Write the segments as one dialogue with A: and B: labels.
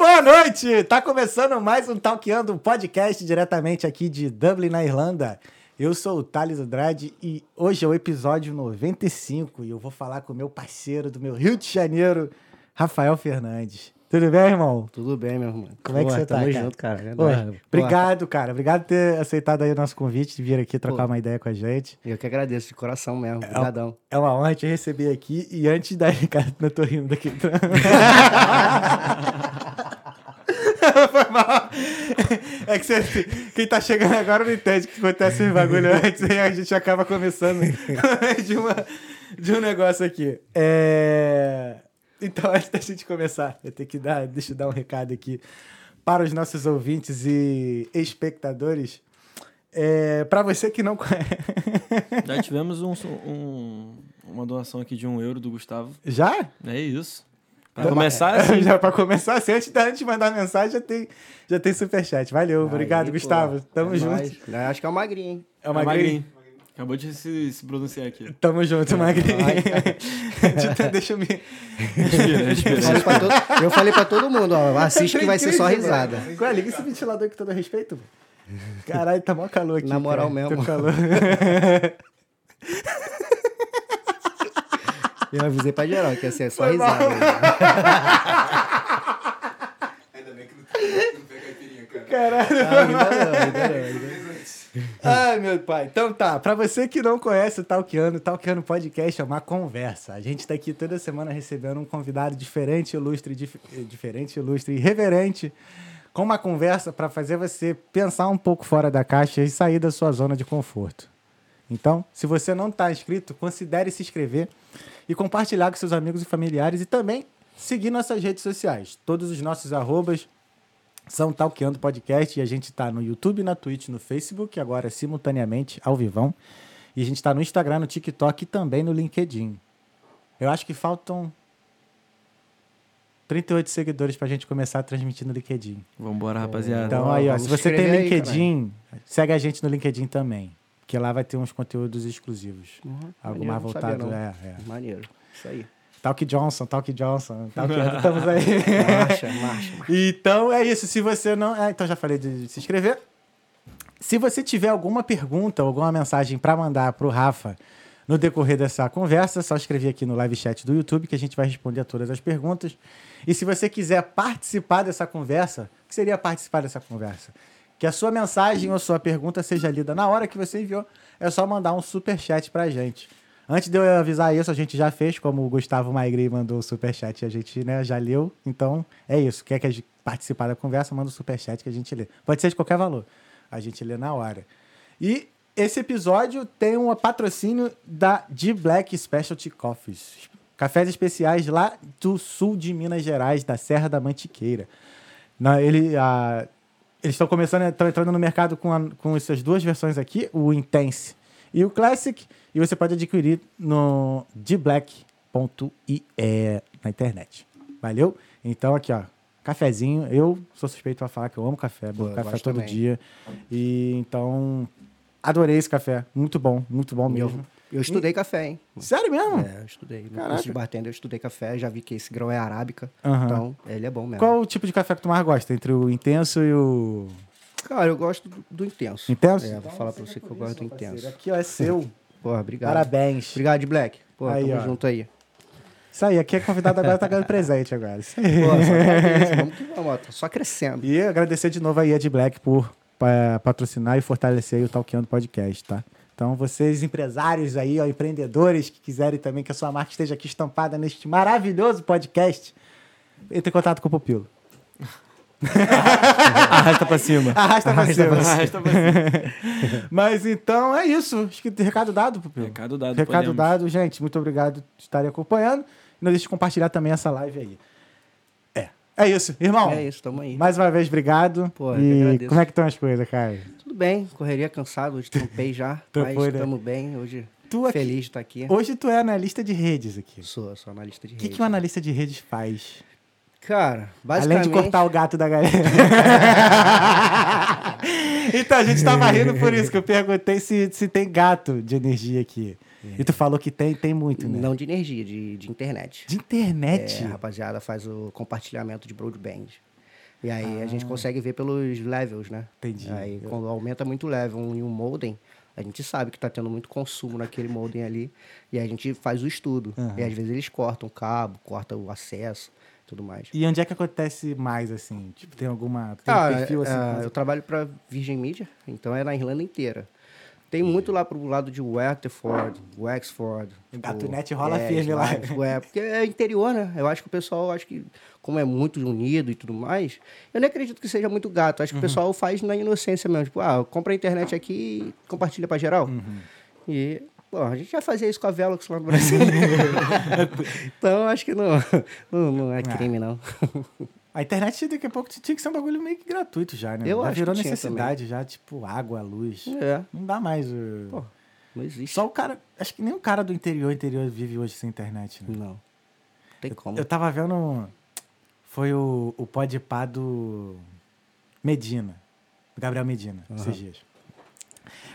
A: Boa noite! Tá começando mais um Talkando, um podcast diretamente aqui de Dublin, na Irlanda. Eu sou o Thales Andrade e hoje é o episódio 95 e eu vou falar com o meu parceiro do meu Rio de Janeiro, Rafael Fernandes. Tudo bem, irmão?
B: Tudo bem, meu irmão.
A: Como é que você tá,
B: tamo
A: cara?
B: junto, cara. É nóis.
A: obrigado, cara. Obrigado por ter aceitado aí o nosso convite de vir aqui trocar
B: Pô.
A: uma ideia com a gente.
B: Eu que agradeço de coração mesmo. Obrigadão.
A: É uma honra te receber aqui. E antes da. Cara, não tô rindo daqui. Foi mal. É que você, quem tá chegando agora não entende que acontece esse bagulho antes e a gente acaba começando de, uma, de um negócio aqui. É... Então, antes da gente começar, eu tenho que dar, deixa eu dar um recado aqui para os nossos ouvintes e espectadores. É, para você que não conhece.
C: Já tivemos um, um- uma doação aqui de um euro do Gustavo.
A: Já?
C: É isso. Pra começar assim.
A: já para começar, assim, antes da gente mandar mensagem, já tem, já tem superchat. Valeu, obrigado,
B: Aí,
A: Gustavo.
B: pô,
A: Tamo
B: é
A: junto.
B: Eu Acho que é o magrinho, hein?
A: É uma
C: É
A: magrinho.
C: magrinho. Acabou de se, se pronunciar aqui.
A: Tamo junto, magrinho.
B: Vai,
A: Deixa eu me.
C: Respira,
B: Eu
C: respira.
B: falei, pra todo, eu falei pra todo mundo, ó, assiste que vai ser só risada.
A: Ué, liga esse ventilador com todo respeito. pô. Caralho, tá mó calor aqui.
B: Na moral
A: cara.
B: mesmo.
A: Tô calor.
B: Eu avisei pra geral que ia ser só
A: Foi
B: risada.
A: Caralho.
B: Ah, ainda não, ainda não, ainda não.
A: Ai, meu pai. Então tá, pra você que não conhece o Talkiano, o Talkiano Podcast é uma conversa. A gente tá aqui toda semana recebendo um convidado diferente, ilustre, dif- diferente, ilustre e reverente, com uma conversa pra fazer você pensar um pouco fora da caixa e sair da sua zona de conforto. Então, se você não tá inscrito, considere se inscrever e compartilhar com seus amigos e familiares e também seguir nossas redes sociais. Todos os nossos arrobas são Talkeando Podcast e a gente tá no YouTube, na Twitch, no Facebook, agora simultaneamente, ao vivão. E a gente tá no Instagram, no TikTok e também no LinkedIn. Eu acho que faltam 38 seguidores pra gente começar a transmitir no LinkedIn.
C: Vambora, rapaziada.
A: Então aí, ó, se você tem
B: escrever aí,
A: LinkedIn, segue a gente no LinkedIn também. Porque lá vai ter uns conteúdos exclusivos.
B: Uhum,
A: Algo
B: maneiro,
A: mais voltado.
B: não.
A: É, é.
B: Maneiro. Isso aí.
A: Talk Johnson, Talk Johnson, Talk estamos aí.
B: Marcha, marcha.
A: Então é isso. Se você não. É, então já falei de se inscrever. Se você tiver alguma pergunta, alguma mensagem para mandar para o Rafa no decorrer dessa conversa, é só escrever aqui no live chat do YouTube que a gente vai responder a todas as perguntas. E se você quiser participar dessa conversa, o que seria participar dessa conversa? Que a sua mensagem ou sua pergunta seja lida na hora que você enviou, é só mandar um super chat pra gente. Antes de eu avisar isso, a gente já fez, como o Gustavo Maigri mandou o superchat e a gente né, já leu. Então, é isso. Quer que a gente participar da conversa, manda o superchat que a gente lê. Pode ser de qualquer valor. A gente lê na hora. E esse episódio tem um patrocínio da D Black Specialty Coffees. Cafés especiais lá do sul de Minas Gerais, da Serra da Mantiqueira. Na, ele, a, eles estão começando, estão entrando no mercado com, a- com essas duas versões aqui, o Intense e o Classic, e você pode adquirir no dblack.ie na internet. Valeu? Então aqui, ó, cafezinho. Eu sou suspeito pra falar que eu amo café, bebo café todo
B: também.
A: dia. E então adorei esse café, muito bom, muito bom mesmo.
B: Eu estudei café, hein?
A: Sério mesmo?
B: É, eu estudei. No
A: Caraca.
B: curso de bartender eu estudei café, já vi que esse grão é arábica.
A: Aham.
B: Então, ele é bom mesmo.
A: Qual o tipo de café que tu mais gosta entre o intenso e o
B: Cara, eu gosto do, do intenso.
A: intenso?
B: É, vou falar pra você que eu gosto do intenso.
A: Aqui ó, é seu.
B: Porra, obrigado.
A: Parabéns.
B: Obrigado, Black. Pô,
A: Aí,
B: tamo
A: ó.
B: junto aí.
A: Isso aí, aqui é convidado agora, tá ganhando presente agora. Isso aí.
B: Pô, só vamos que vamos, ó, tá só crescendo.
A: E agradecer de novo aí a Ed Black por pa- patrocinar e fortalecer aí o Talkando Podcast, tá? Então, vocês empresários aí, ó, empreendedores que quiserem também que a sua marca esteja aqui estampada neste maravilhoso podcast, entre em contato com o Pupilo.
C: Arrasta pra cima.
A: Arrasta pra cima.
C: Arrasta pra cima.
A: Mas então é isso. Acho que recado dado, Pupilo.
C: Recado dado,
A: Recado
C: podemos.
A: dado, gente. Muito obrigado por estarem acompanhando. Não deixe de compartilhar também essa live aí. É. É isso, irmão.
B: É isso, tamo aí.
A: Mais uma vez, obrigado.
B: Pô,
A: e como é que estão as coisas, cara?
B: Bem, correria cansado, hoje trampei já, mas
A: né?
B: estamos bem, hoje
A: Tu aqui-
B: feliz de estar aqui.
A: Hoje tu é analista de redes aqui.
B: Sou, sou analista de
A: O que,
B: rede.
A: que um analista de redes faz?
B: Cara,
A: Além
B: basicamente...
A: de cortar o gato da galera. então, a gente tava rindo por isso, que eu perguntei se, se tem gato de energia aqui. E tu falou que tem, tem muito, né?
B: Não de energia, de, de internet.
A: De internet?
B: É, a rapaziada faz o compartilhamento de broadband. E aí a gente consegue ver pelos levels, né?
A: Entendi.
B: Aí quando aumenta muito o level em um modem, a gente sabe que tá tendo muito consumo naquele modem ali. E a gente faz o estudo. E às vezes eles cortam o cabo, cortam o acesso tudo mais.
A: E onde é que acontece mais, assim? Tipo, tem alguma. Tem
B: Ah,
A: um perfil assim?
B: é, eu trabalho para Virgin Media, então é na Irlanda inteira. Tem muito lá pro lado de Waterford, Wexford.
A: Gatonet rola firme lá.
B: É, porque é interior, né? Eu acho que o pessoal, acho que, como é muito unido e tudo mais, eu nem acredito que seja muito gato.
A: Uhum.
B: Acho que o pessoal faz na inocência mesmo. Tipo, ah, compra a internet aqui e compartilha pra geral.
A: Uhum.
B: E, bom, a gente já fazia isso com a Velox lá no Brasil. então, acho que não, não, não é crime, não.
A: A internet daqui a pouco tinha que ser um bagulho meio que gratuito já, né?
B: Eu
A: já
B: acho que
A: virou
B: tinha
A: necessidade, já, tipo, água, luz.
B: É,
A: Não dá mais. o-
B: pô, não existe.
A: Só o cara. Acho que nem o cara do interior, interior vive hoje sem internet, né?
B: Não. Tem como.
A: Eu tava vendo. Foi o, o podpá do Medina. Do Gabriel Medina, esses dias.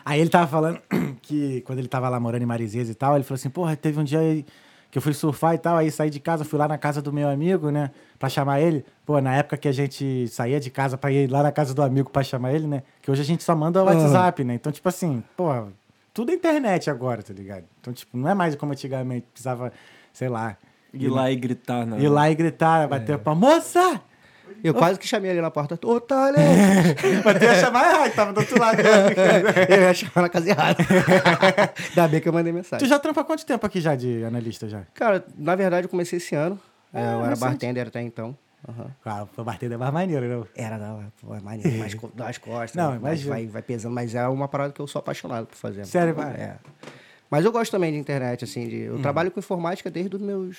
A: Aí ele tava falando que quando ele tava lá morando em Marizias e tal, ele falou assim: porra, teve um dia aí que eu fui surfar e tal, aí saí de casa, fui lá na casa do meu amigo, né? Pra chamar ele. Pô, na época que a gente saía de casa pra ir lá na casa do amigo pra chamar ele, né? Que hoje a gente só manda o WhatsApp, né? Então, tipo assim, porra, tudo é internet agora, tá ligado? Então, tipo, não é mais como antigamente, precisava, sei lá,
C: Ir lá e gritar, né?
A: Ir lá e gritar, bater pra moça!
B: Eu quase que chamei ele na porta. Otário!
A: Mas tu ia chamar errado, tava do outro lado.
B: eu ia chamar na casa errada. Ainda bem que eu mandei
A: tu
B: mensagem.
A: já trampa quanto tempo aqui já de analista já?
B: Cara, na verdade eu comecei esse ano. É, eu era
A: recente.
B: bartender até então. Aham.
A: Ah, o bartender é mais maneiro, né?
B: Era da pô, é maneiro, mais co- das costas.
A: Não,
B: né?
A: imagina.
B: vai, vai pesando, mas é uma parada que eu sou apaixonado por fazer.
A: Sério, vai?
B: É. Mas eu gosto também de internet, assim. De,
A: Hum.
B: eu trabalho com informática desde os meus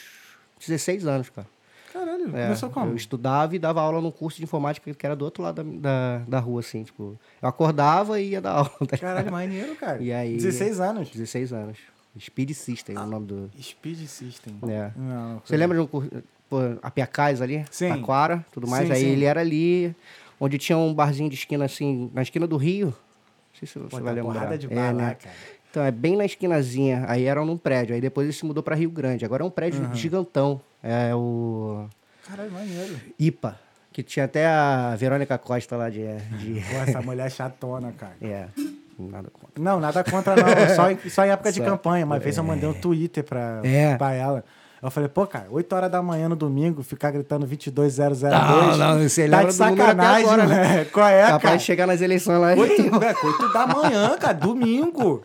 B: 16 anos, cara.
A: Caralho,
B: É,
A: começou como?
B: Eu estudava e dava aula num curso de informática que era do outro lado da, da, da rua, assim, tipo. Eu acordava e ia dar aula. tá?
A: Caralho, maneiro, cara.
B: E aí-
A: 16 anos.
B: 16 anos. Speed System é o nome do.
A: Speed System.
B: É.
A: Não,
B: Você lembra de um curso. Pô, a Piacais ali?
A: Sim.
B: Taquara, tudo mais.
A: Sim,
B: aí
A: sim.
B: ele era ali, onde tinha um barzinho de esquina assim, na esquina do Rio. Não sei se você
A: Pô,
B: vai
A: tá
B: lembrar.
A: porrada de
B: É,
A: bar lá,
B: né?
A: cara.
B: Então, é bem na esquinazinha. Aí era num prédio. Aí depois ele se mudou pra Rio Grande. Agora é um prédio gigantão. É o
A: Caralho, maneiro.
B: IPA. Que tinha até a Verônica Costa lá de. de...
A: Pô, essa mulher é chatona, cara.
B: é, nada contra.
A: Não, nada contra, não. Só em, só em época de
B: Só-
A: campanha. Uma vez eu mandei um Twitter pra,
B: É.
A: pra ela. Eu falei, pô, cara, 8 horas da manhã no domingo, ficar gritando 22002.
B: Não, não, você
A: tá de
B: até
A: sacanagem,
B: agora,
A: né? Qual é,
B: Capaz
A: cara?
B: de chegar nas eleições lá.
A: 8, é, 8 da manhã, cara, domingo.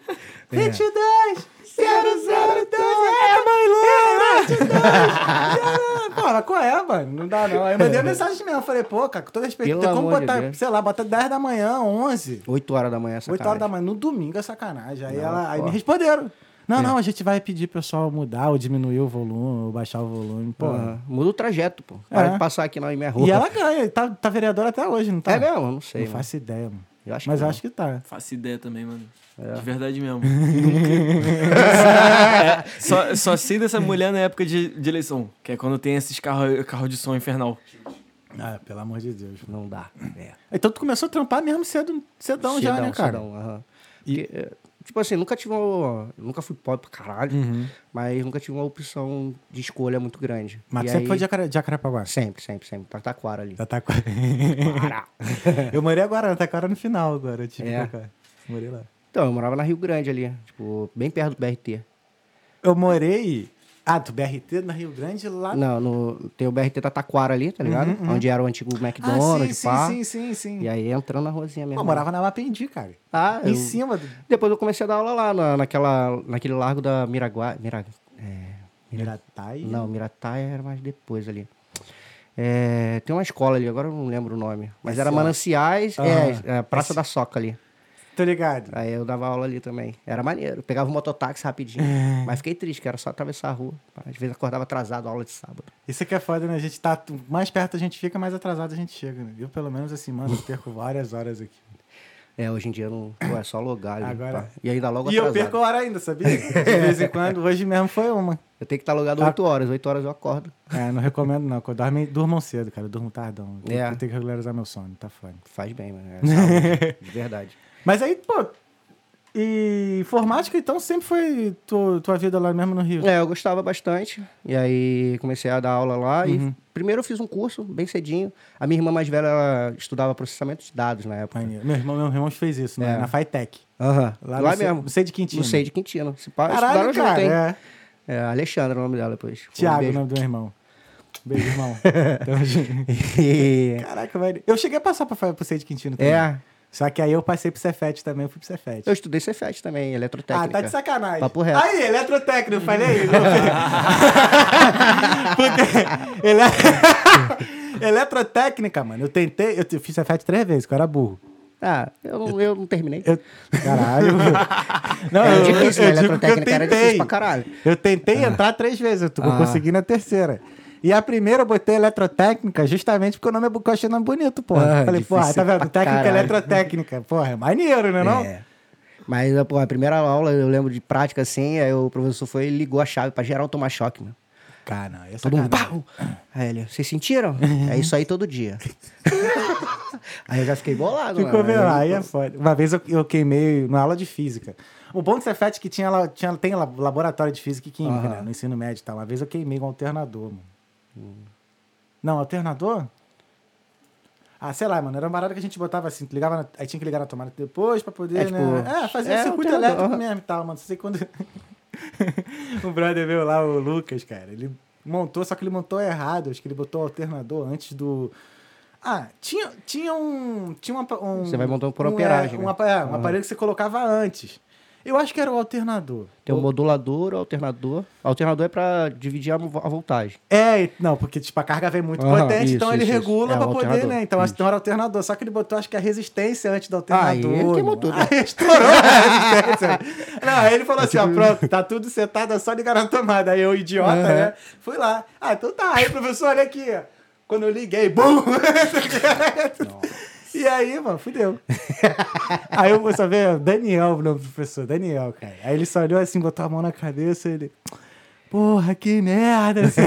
B: É.
A: 22, 002, é, mãe 22. Pô, mas qual é, mano? Não dá, não. Aí eu mandei a mensagem mesmo. Eu falei, pô, cara, com todo respeito,
B: Pelo
A: tem como
B: de
A: botar,
B: Deus.
A: sei lá, bota 10 da manhã, 11.
B: 8 horas da manhã, essa
A: 8 horas da manhã, no domingo é sacanagem. Aí,
B: Não,
A: ela, aí me responderam. Não,
B: É.
A: não, a gente vai pedir pro pessoal mudar ou diminuir o volume, ou baixar o volume. Pô.
B: Muda o trajeto, pô. Para
A: É.
B: de passar aqui na minha rua.
A: E ela ganha, tá, tá vereadora até hoje, não tá?
B: É mesmo? Eu Não sei.
A: Não
B: mano.
A: faço ideia, mano.
B: Eu acho
A: Mas
B: que
A: acho que tá.
C: Faço ideia também, mano.
B: É.
C: De verdade mesmo. Nunca- só, só sei dessa mulher na época de, de eleição, que é quando tem esses carros carro de som infernal.
A: Ah, pelo amor de Deus.
B: Não dá. É.
A: Então tu começou a trampar mesmo cedo, cedão, já,
B: Cedão,
A: né, cara?
B: cedão, aham.
A: E-
B: Porque, é, tipo assim, nunca tive uma... Nunca fui pobre pra caralho,
A: Uhum.
B: mas nunca tive uma opção de escolha muito grande.
A: Mas
B: E
A: sempre
B: aí-
A: foi de de Jacarepaguá?
B: Sempre, sempre, sempre. Taquara ali.
A: Taquara. eu morei agora, na Taquara no final agora. Tipo,
B: É.
A: pra cá. Morei lá.
B: Então, eu morava na Rio Grande ali, tipo, bem perto do BRT.
A: Eu morei... Ah, do BRT na Rio Grande lá...
B: Não, no, tem o BRT da Taquara ali, tá ligado? Onde era o antigo
A: Uhum, Ah,
B: McDonald's,
A: sim,
B: pá.
A: sim, sim, sim, sim.
B: E aí entrando na ruazinha mesmo.
A: Eu morava na Mapendi, cara.
B: Ah,
A: Em
B: eu-
A: cima do...
B: Depois eu comecei a dar aula lá, na, naquela, naquele largo da Miraguá. Mira, é,
A: Miratai.
B: não, Mirataia era mais depois ali. É, tem uma escola ali, agora eu não lembro o nome. Mas era
A: Sei lá.
B: Mananciais, é, é, Praça da Soca ali.
A: Tô ligado.
B: Aí eu dava aula ali também. Era maneiro. Pegava o mototáxi rapidinho. Mas fiquei triste, que era só atravessar a rua. Às vezes acordava atrasado, aula de sábado.
A: Isso que é foda, né? A gente tá... Mais perto a gente fica, mais atrasado a gente chega, né? Eu, pelo menos, assim, mano, eu perco várias horas aqui.
B: É, hoje em dia não. Pô, é só logar ali.
A: Agora-
B: pá. E ainda logo
A: E eu perco hora ainda, sabia? De vez em quando. Hoje mesmo foi uma.
B: Eu tenho que estar logado 8 horas. 8 horas eu acordo.
A: É, não recomendo não. eu dorme- Durmam cedo, cara. Eu durmo tardão. Eu
B: É.
A: tenho que regularizar meu sono, tá foda.
B: Faz bem, mano. É saúde, de verdade.
A: Mas aí, pô, E informática, então, sempre foi tu- tua vida lá mesmo no Rio?
B: É, eu gostava bastante. E aí comecei a dar aula lá. E primeiro eu fiz um curso bem cedinho. A minha irmã mais velha ela estudava processamento de dados na época.
A: Meu irmão, meu irmão fez isso, né?
B: É.
A: Na Fitec.
B: Aham.
A: Lá,
B: Lá,
A: no Ce-
B: mesmo.
A: No Sei de Quintino.
B: Não sei de Quintino. Se pá,
A: Caralho,
B: junto,
A: cara.
B: hein?
A: É.
B: É, Alexandre é o nome dela depois. Um
A: Tiago, o
B: beijo.
A: nome do meu irmão. Beijo, irmão. Tamo junto.
B: E-
A: Caraca, velho. Eu cheguei a passar pra, pro Sei de Quintino também.
B: É,
A: Só que aí eu passei pro Cefet também, eu fui pro Cefet.
B: eu estudei Cefet também,
A: Ah,
B: eletrotécnica.
A: tá de sacanagem.
B: Papo reto.
A: Aí, eletrotécnico, eu falei. Porque ele... eletrotécnica, mano. Eu tentei, eu fiz Cefet três vezes, que eu era burro.
B: Ah, eu, não- eu não terminei.
A: Eu... Caralho. Não,
B: era
A: eu,
B: difícil,
A: eu
B: né?
A: que eu
B: Eletrotécnica era
A: tentei.
B: difícil pra caralho.
A: Eu tentei entrar três vezes, eu tô- eu
B: Ah.
A: consegui na terceira. E a primeira eu botei eletrotécnica justamente porque o nome é, eu achei nome bonito, porra.
B: Ah,
A: Falei, porra, tá vendo? Técnica
B: caralho.
A: eletrotécnica. Porra, é maneiro, né não?
B: É. Mas, pô, a primeira aula, eu lembro de prática assim, aí o professor foi e ligou a chave pra geral tomar choque, mano.
A: Cara, essa
B: Todo mundo, pau! Aí ele, vocês sentiram? é isso aí todo dia. aí eu já fiquei bolado,
A: Ficou
B: mano.
A: lá, aí é foda. Uma vez eu, eu queimei na aula de física. O bom do Cefet é que tinha, tinha, tem laboratório de física e química,
B: Aham.
A: né? No ensino médio e tal. Uma vez eu queimei um alternador, mano. Não, alternador? Ah, sei lá, mano. Era uma parada que a gente botava assim, ligava na- aí tinha que ligar na tomada depois pra poder,
B: É, tipo,
A: né? É, fazer
B: é,
A: circuito elétrico mesmo e tal, mano. Não sei quando. o brother veio lá, o Lucas, cara. Ele montou, só que ele montou errado. Acho que ele botou o alternador antes do. Ah, tinha, tinha um. Tinha uma, um
B: Você vai montando por
A: um, É, um,
B: né?
A: apa- é, um
B: Aham.
A: aparelho que você colocava antes. Eu acho que era o alternador.
B: Tem o modulador, o alternador. O alternador é pra dividir a, a voltagem.
A: É, não, porque tipo, a carga vem muito potente,
B: isso,
A: então ele
B: isso,
A: regula
B: É,
A: pra
B: o
A: poder, né? Então acho que não era alternador, só que ele botou acho que a resistência antes do alternador.
B: Aí ele queimou tudo.
A: Aí estourou a resistência. Não, aí ele falou assim, ó, pronto, tá tudo setado, é só ligar na tomada. Aí eu, idiota,
B: Aham.
A: né? Fui lá. Ah, então tá. Aí, professor, olha aqui, ó. Quando eu liguei, bum! E aí, mano, fudeu. aí eu só ver Daniel, o nome do professor, Daniel, cara. Aí ele só olhou assim, botou a mão na cabeça e ele. Porra, que merda! assim.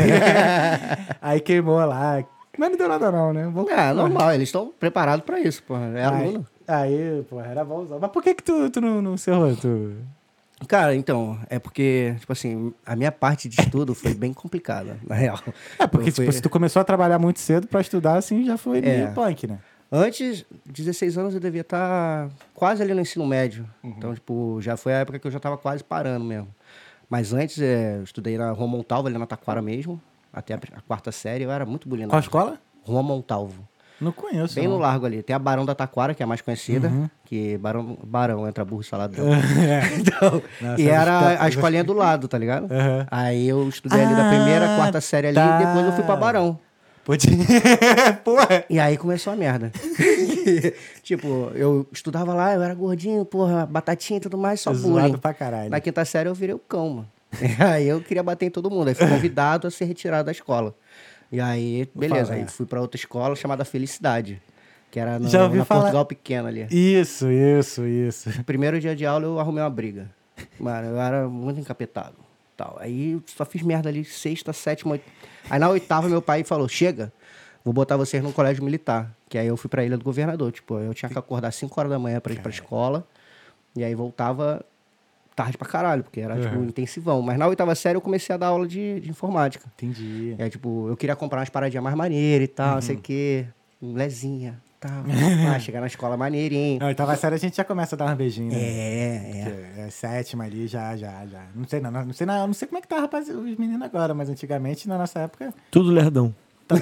A: aí queimou lá. Mas não deu nada, não, né? Vou-
B: É, normal, eles estão preparados pra isso, porra. É aluno.
A: aí, porra, era bom usar. Mas por que que tu, tu não, não cerrou? Tu...
B: Cara, então, é porque, tipo assim, a minha parte de estudo foi bem complicada, na real.
A: É, porque tipo, se tu começou a trabalhar muito cedo pra estudar, assim, já foi meio
B: É.
A: punk, né?
B: Antes, 16 anos, eu devia estar quase ali no ensino médio. Então, tipo, já foi a época que eu já estava quase parando mesmo. Mas antes, é, eu estudei na Rua Montalvo, ali na Taquara mesmo, até a, a quarta série. Eu era muito bulinado.
A: Qual escola?
B: Rua Montalvo.
A: Não conheço.
B: Bem
A: não.
B: no largo ali. Tem a Barão da Taquara, que é a mais conhecida. Que Barão, Barão entra burro e saladrão. então,
A: Nossa,
B: e era a escolinha do lado, tá ligado?
A: Aham.
B: Aí eu estudei ali da primeira,
A: Ah,
B: quarta série ali,
A: tá.
B: e depois eu fui pra Barão.
A: Pode... Porra!
B: E aí começou a merda. tipo, eu estudava lá, eu era gordinho, porra, batatinha e tudo mais, só
A: Zoado
B: bullying.
A: pra caralho.
B: Na quinta série eu virei o cão, mano. aí eu queria bater em todo mundo. Aí fui convidado a ser retirado da escola. E aí, beleza, aí fui pra outra escola chamada Felicidade. Que era no,
A: Já ouvi
B: na
A: falar-
B: Portugal Pequena ali.
A: Isso, isso, isso.
B: Primeiro dia de aula eu arrumei uma briga. Mano, eu era muito encapetado. Tal. Aí só fiz merda ali, sexta, sétima, oit... Aí na oitava meu pai falou, chega, vou botar vocês num colégio militar. Que aí eu fui pra Ilha do Governador. Tipo, eu tinha que acordar 5 horas da manhã pra ir pra escola. E aí voltava tarde pra caralho, porque era, tipo, intensivão. Mas na oitava série eu comecei a dar aula de, de informática.
A: Entendi.
B: Aí, tipo, eu queria comprar umas paradinhas mais maneiras e tal, não sei o quê. Um lezinha, tal. ah, chegar na escola maneirinho.
A: Na oitava série a gente já começa a dar uns beijinhos, né?
B: É, é.
A: É, sétima ali, já, já, já. Não sei, não, não sei, não, não sei como é que tá, rapaz, os meninos agora, mas antigamente, na nossa época.
C: Tudo lerdão.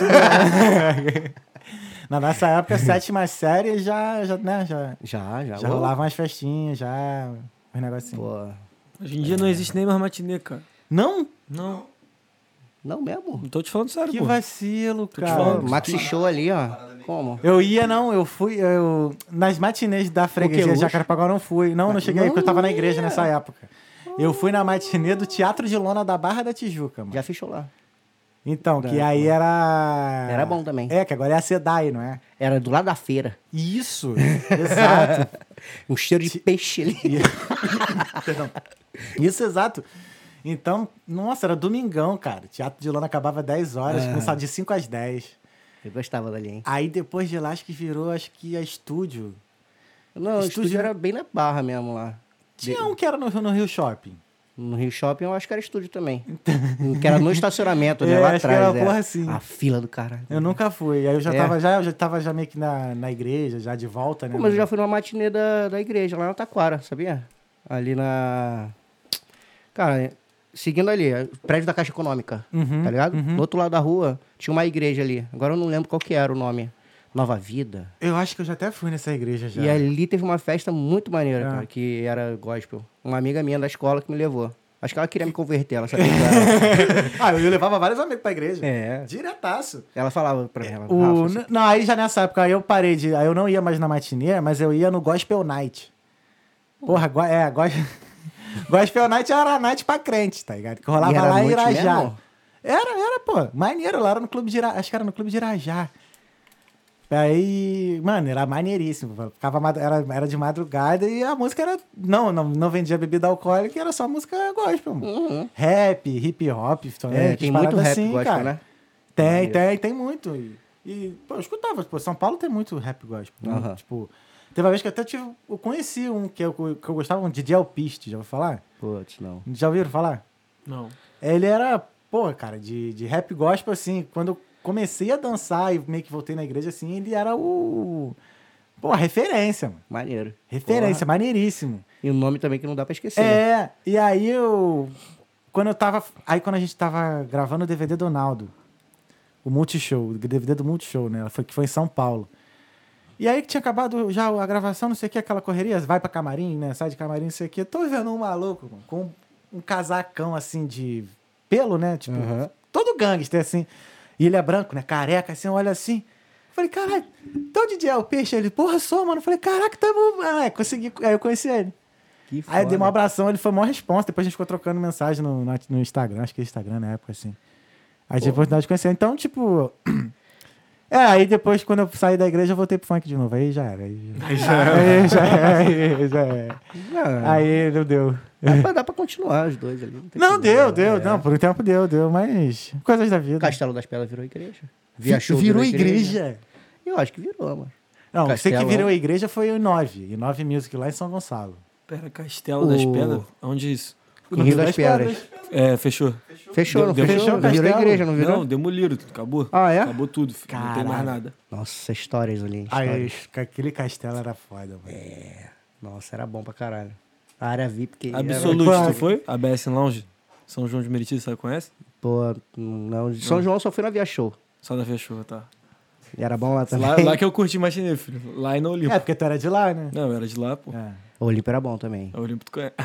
A: na nossa época, sétima série já, já, né, já,
B: Já, já.
A: já rolavam umas festinhas, já. Uns negocinhos.
B: Pô,
C: Hoje em dia não existe nem mais matinê, cara.
A: Não?
C: Não.
B: não mesmo?
C: Não tô te falando sério,
A: Que
C: pô.
A: vacilo,
C: te
A: cara.
C: falando.
B: Maxi Show ali, ó. Como?
A: Eu ia, não, eu fui. Eu, nas matinês da freguesia de? Jacarepaguá eu não fui. Não, não cheguei,
B: não
A: porque eu tava na igreja
B: ia.
A: nessa época. Eu fui na matinê do Teatro de Lona da Barra da Tijuca, mano.
B: Já fechou lá.
A: Então, que
B: Não.
A: aí era.
B: Era bom também.
A: É, que agora é a SEDAI, não é?
B: Era do lado da feira.
A: Isso, exato.
B: Um cheiro de peixe ali.
A: Perdão. Isso, exato. Então, nossa, era domingão, cara. Teatro de Lona acabava 10 horas, começava de 5 às 10.
B: Eu gostava dali, hein?
A: Aí depois de lá, acho que virou, acho que a estúdio.
B: Não, o
A: Estúdio-
B: estúdio era bem na barra mesmo lá.
A: Tinha um que era no, no Rio Shopping.
B: No Rio Shopping eu acho que era estúdio também. que era no estacionamento, né?
A: É,
B: lá
A: acho que
B: atrás.
A: era
B: é.
A: porra assim.
B: A fila do caralho.
A: Eu nunca fui. Aí eu já
B: É.
A: tava já, eu já tava já meio que na, na igreja, já de volta, né?
B: Pô, mas eu já fui numa matinê da, da igreja, lá na Taquara, sabia? Ali na. Cara, seguindo ali, o prédio da Caixa Econômica,
A: Uhum,
B: tá ligado?
A: uhum.
B: Do outro lado da rua tinha uma igreja ali. Agora eu não lembro qual que era o nome. Nova Vida.
A: Eu acho que eu já até fui nessa igreja já.
B: E ali teve uma festa muito maneira,
A: É.
B: cara, que era gospel. Uma amiga minha da escola que me levou. Acho que ela queria me converter, ela sabia que era.
A: ah, eu levava vários amigos pra igreja.
B: É.
A: Diretaço.
B: Ela falava pra ela,
A: O,
B: você-
A: não, aí já nessa época aí eu parei de. Aí eu não ia mais na matinê, mas eu ia no Gospel Night. Porra, go- é, go- Gospel Night era a night pra crente, tá ligado? Que rolava
B: E era
A: lá em Irajá.
B: mesmo?
A: Era, era, pô. Maneiro, lá era no clube de Irajá. Acho que era no clube de Irajá. Aí, mano, era maneiríssimo. Ficava, era, era de madrugada e a música era. Não, não, não vendia bebida alcoólica, era só música gospel. mano.
B: Uhum.
A: Rap, hip hop, também.
B: É, tem muito rap
A: assim,
B: gospel,
A: cara.
B: né?
A: Tem,
B: Maneiro.
A: tem, tem muito. E, e, pô, eu escutava, pô, São Paulo tem muito rap gospel. né?
B: Aham.
A: Tipo, teve uma vez que eu até tive, eu conheci um que eu, que eu gostava, um DJ Alpiste, já ouviu falar?
B: Putz, não.
A: Já ouviram falar?
C: Não.
A: Ele era, pô, cara, de, de rap gospel, assim, quando eu comecei a dançar e meio que voltei na igreja, assim, ele era o... Pô, referência, mano.
B: Maneiro.
A: Referência, maneiríssimo.
B: E o nome também que não dá pra esquecer. né?
A: É, e aí eu. Quando eu tava. Aí quando a gente tava gravando o DVD do Naldo, o Multishow, o DVD do Multishow, né? Foi, que foi em São Paulo. E aí que tinha acabado já a gravação, não sei o que, aquela correria, vai pra camarim, né? Sai de camarim, não sei o que. Tô vendo um maluco, mano, com um casacão assim de pelo, né? Tipo,
B: Aham.
A: todo gangster, assim. E ele é branco, né? Careca, assim, olha assim. Falei, caralho, então DJ é o peixe? Ele, porra, sou, mano. Falei, caraca, tamo. Ah, é, consegui. Aí eu conheci ele.
B: Que
A: Aí eu dei um
B: foda.
A: abração, ele foi a maior resposta. Depois a gente ficou trocando mensagem no, no, no Instagram, acho que é Instagram na época, assim. Aí tive a oportunidade de conhecer. Então, tipo. É, aí depois, quando eu saí da igreja, eu voltei pro funk de novo. Aí já era. Aí já,
C: Aí já
A: aí já era. Aí já era. Aí não deu.
B: dá, pra, dá pra continuar os dois ali.
A: Não,
B: problema.
A: deu, deu.
B: É.
A: Não, por um tempo deu, deu. Mas coisas da vida.
B: Castelo das Pedras virou igreja.
A: Vi-
B: Via show
A: virou igreja.
B: Eu acho que virou, mano.
A: Não, sei que
B: Castelo.
A: virou igreja foi o 9. E 9 Music lá em São Gonçalo.
C: Pera, Castelo das
B: O-
C: Pedras? Onde é isso?
B: Em Rio das Pedras.
C: É, fechou.
B: Fechou, não
C: Deu-
B: fechou?
A: fechou
B: virou igreja, não virou?
C: Não, demoliram tudo, acabou.
B: Ah, é?
C: Acabou tudo, filho. não tem mais nada.
B: Nossa, histórias ali.
A: Aí, aquele castelo era foda, mano.
B: É. Nossa, era bom pra caralho. A área VIP que.
C: Absolute,
A: Era-
C: tu foi? A BS Lounge? São João de Meriti, sabe, conhece?
B: Pô, não. São João só fui na Via Show.
C: Só da fechou, tá.
B: E era bom lá também.
C: Lá, lá que eu curti matinê, filho. Lá e no Olimpo.
A: É, porque tu era de lá, né?
C: Não, eu era de lá, pô.
A: É.
B: O Olimpo era bom também.
C: O Olimpo tu conhece.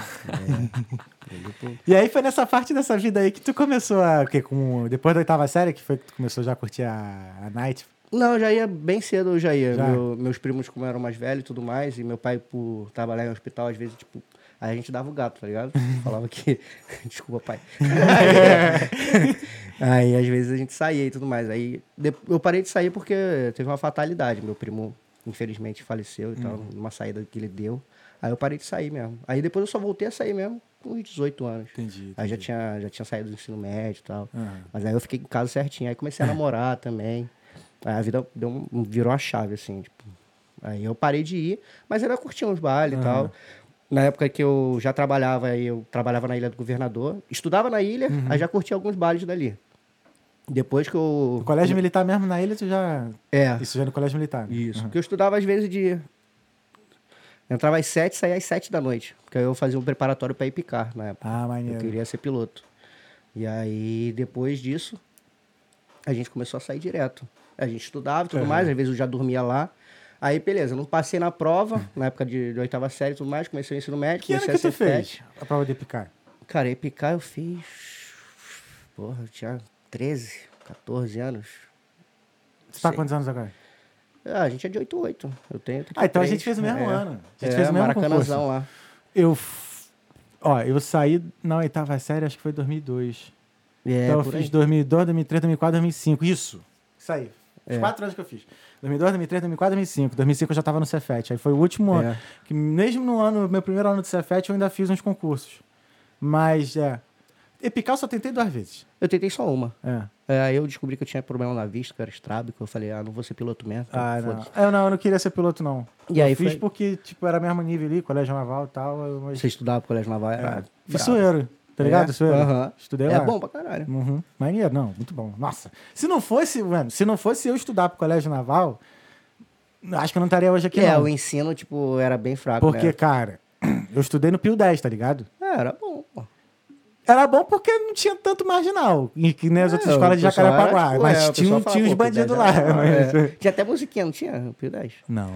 A: E aí foi nessa parte dessa vida aí que tu começou a. O quê? Com, depois da oitava série, que foi que tu começou já a curtir a, a night.
B: Não, eu já ia bem cedo, eu já ia.
A: Já?
B: Meu- meus primos, como eram mais velhos e tudo mais, e meu pai, por trabalhar em hospital, às vezes, tipo, aí a gente dava o gato, tá ligado? Falava que. Desculpa, pai. aí, às vezes, a gente saía e tudo mais. Aí eu parei de sair porque teve uma fatalidade. Meu primo, infelizmente, faleceu e tal, numa saída que ele deu. Aí eu parei de sair mesmo. Aí depois eu só voltei a sair mesmo com uns 18 anos.
A: Entendi.
B: Aí já tinha, já tinha saído do ensino médio e tal.
A: Aham.
B: Mas aí eu fiquei em casa certinho. Aí comecei a namorar também. Aí a vida deu um- virou a chave, assim, tipo. Aí eu parei de ir, mas ainda curtia uns bailes e tal. Na época que eu já trabalhava, aí eu trabalhava na Ilha do Governador. Estudava na ilha, aí já curtia alguns bailes dali. Depois que eu...
A: No colégio militar mesmo, na ilha, tu já.
B: É,
A: Isso já no colégio militar. né?
B: isso. Porque eu estudava às vezes de... Entrava às sete, saía às sete da noite. Porque aí eu fazia um preparatório para ir picar na época.
A: Ah,
B: Eu
A: maneiro.
B: queria ser piloto. E aí, depois disso, a gente começou a sair direto. A gente estudava e tudo
A: Uhum.
B: mais, às vezes eu já dormia lá. Aí, beleza, não passei na prova, na época de, de oitava série e tudo mais, comecei o ensino médio,
A: Que ano
B: comecei
A: que
B: a
A: tu
B: ser
A: fez a prova de picar?
B: Cara, EPK eu fiz. Porra, eu tinha 13, 14 anos.
A: Tu tá quantos anos agora?
B: Ah, a gente é de 88. Eu tenho 33.
A: Ah, então a gente fez o mesmo
B: é.
A: ano. A gente
B: é,
A: fez o mesmo
B: Maracanãzão
A: concurso.
B: lá.
A: Eu. f- Ó, eu saí na oitava série, acho que foi 2002.
B: É,
A: então eu fiz
B: aí.
A: 2002, 2003, 2004, 2005. Isso. Isso aí. Os
B: É.
A: quatro anos que eu fiz. 2002, 2003, 2004, 2005. 2005 eu já tava no Cefet. Aí foi o último ano.
B: É.
A: Que mesmo no ano, meu primeiro ano do Cefet, eu ainda fiz uns concursos. Mas, é. Epical só tentei duas vezes.
B: Eu tentei só uma.
A: É.
B: É, aí eu descobri que eu tinha problema na vista, que eu era estrábico. Eu falei, ah, não vou ser piloto mesmo.
A: Ah, não. Eu não, eu não queria ser piloto, não.
B: E
A: eu
B: aí
A: fiz
B: foi-
A: porque, tipo, era mesmo nível ali, colégio naval e tal. Mas...
B: Você estudava pro colégio naval, era.
A: É. Fiz
B: brabo.
A: sueiro, tá ligado?
B: É?
A: Sueiro.
B: Aham.
A: Estudei
B: É
A: lá.
B: bom pra caralho.
A: Uhum. Maneiro, não, muito bom. Nossa, se não fosse, mano, se não fosse eu estudar pro colégio naval, acho que eu não estaria hoje aqui,
B: é,
A: não.
B: o ensino, tipo, era bem fraco,
A: Porque,
B: né?
A: cara, eu estudei no Pio 10, tá ligado?
B: É, era bom.
A: Era bom porque não tinha tanto marginal, que nem as
B: É,
A: outras escolas de Jacarepaguá.
B: era,
A: mas
B: é,
A: tinha, tinha
B: Pio
A: bandidos
B: 10
A: lá.
B: era-
A: mas-
B: é. Tinha até musiquinha, não tinha? Pio 10?
A: Não,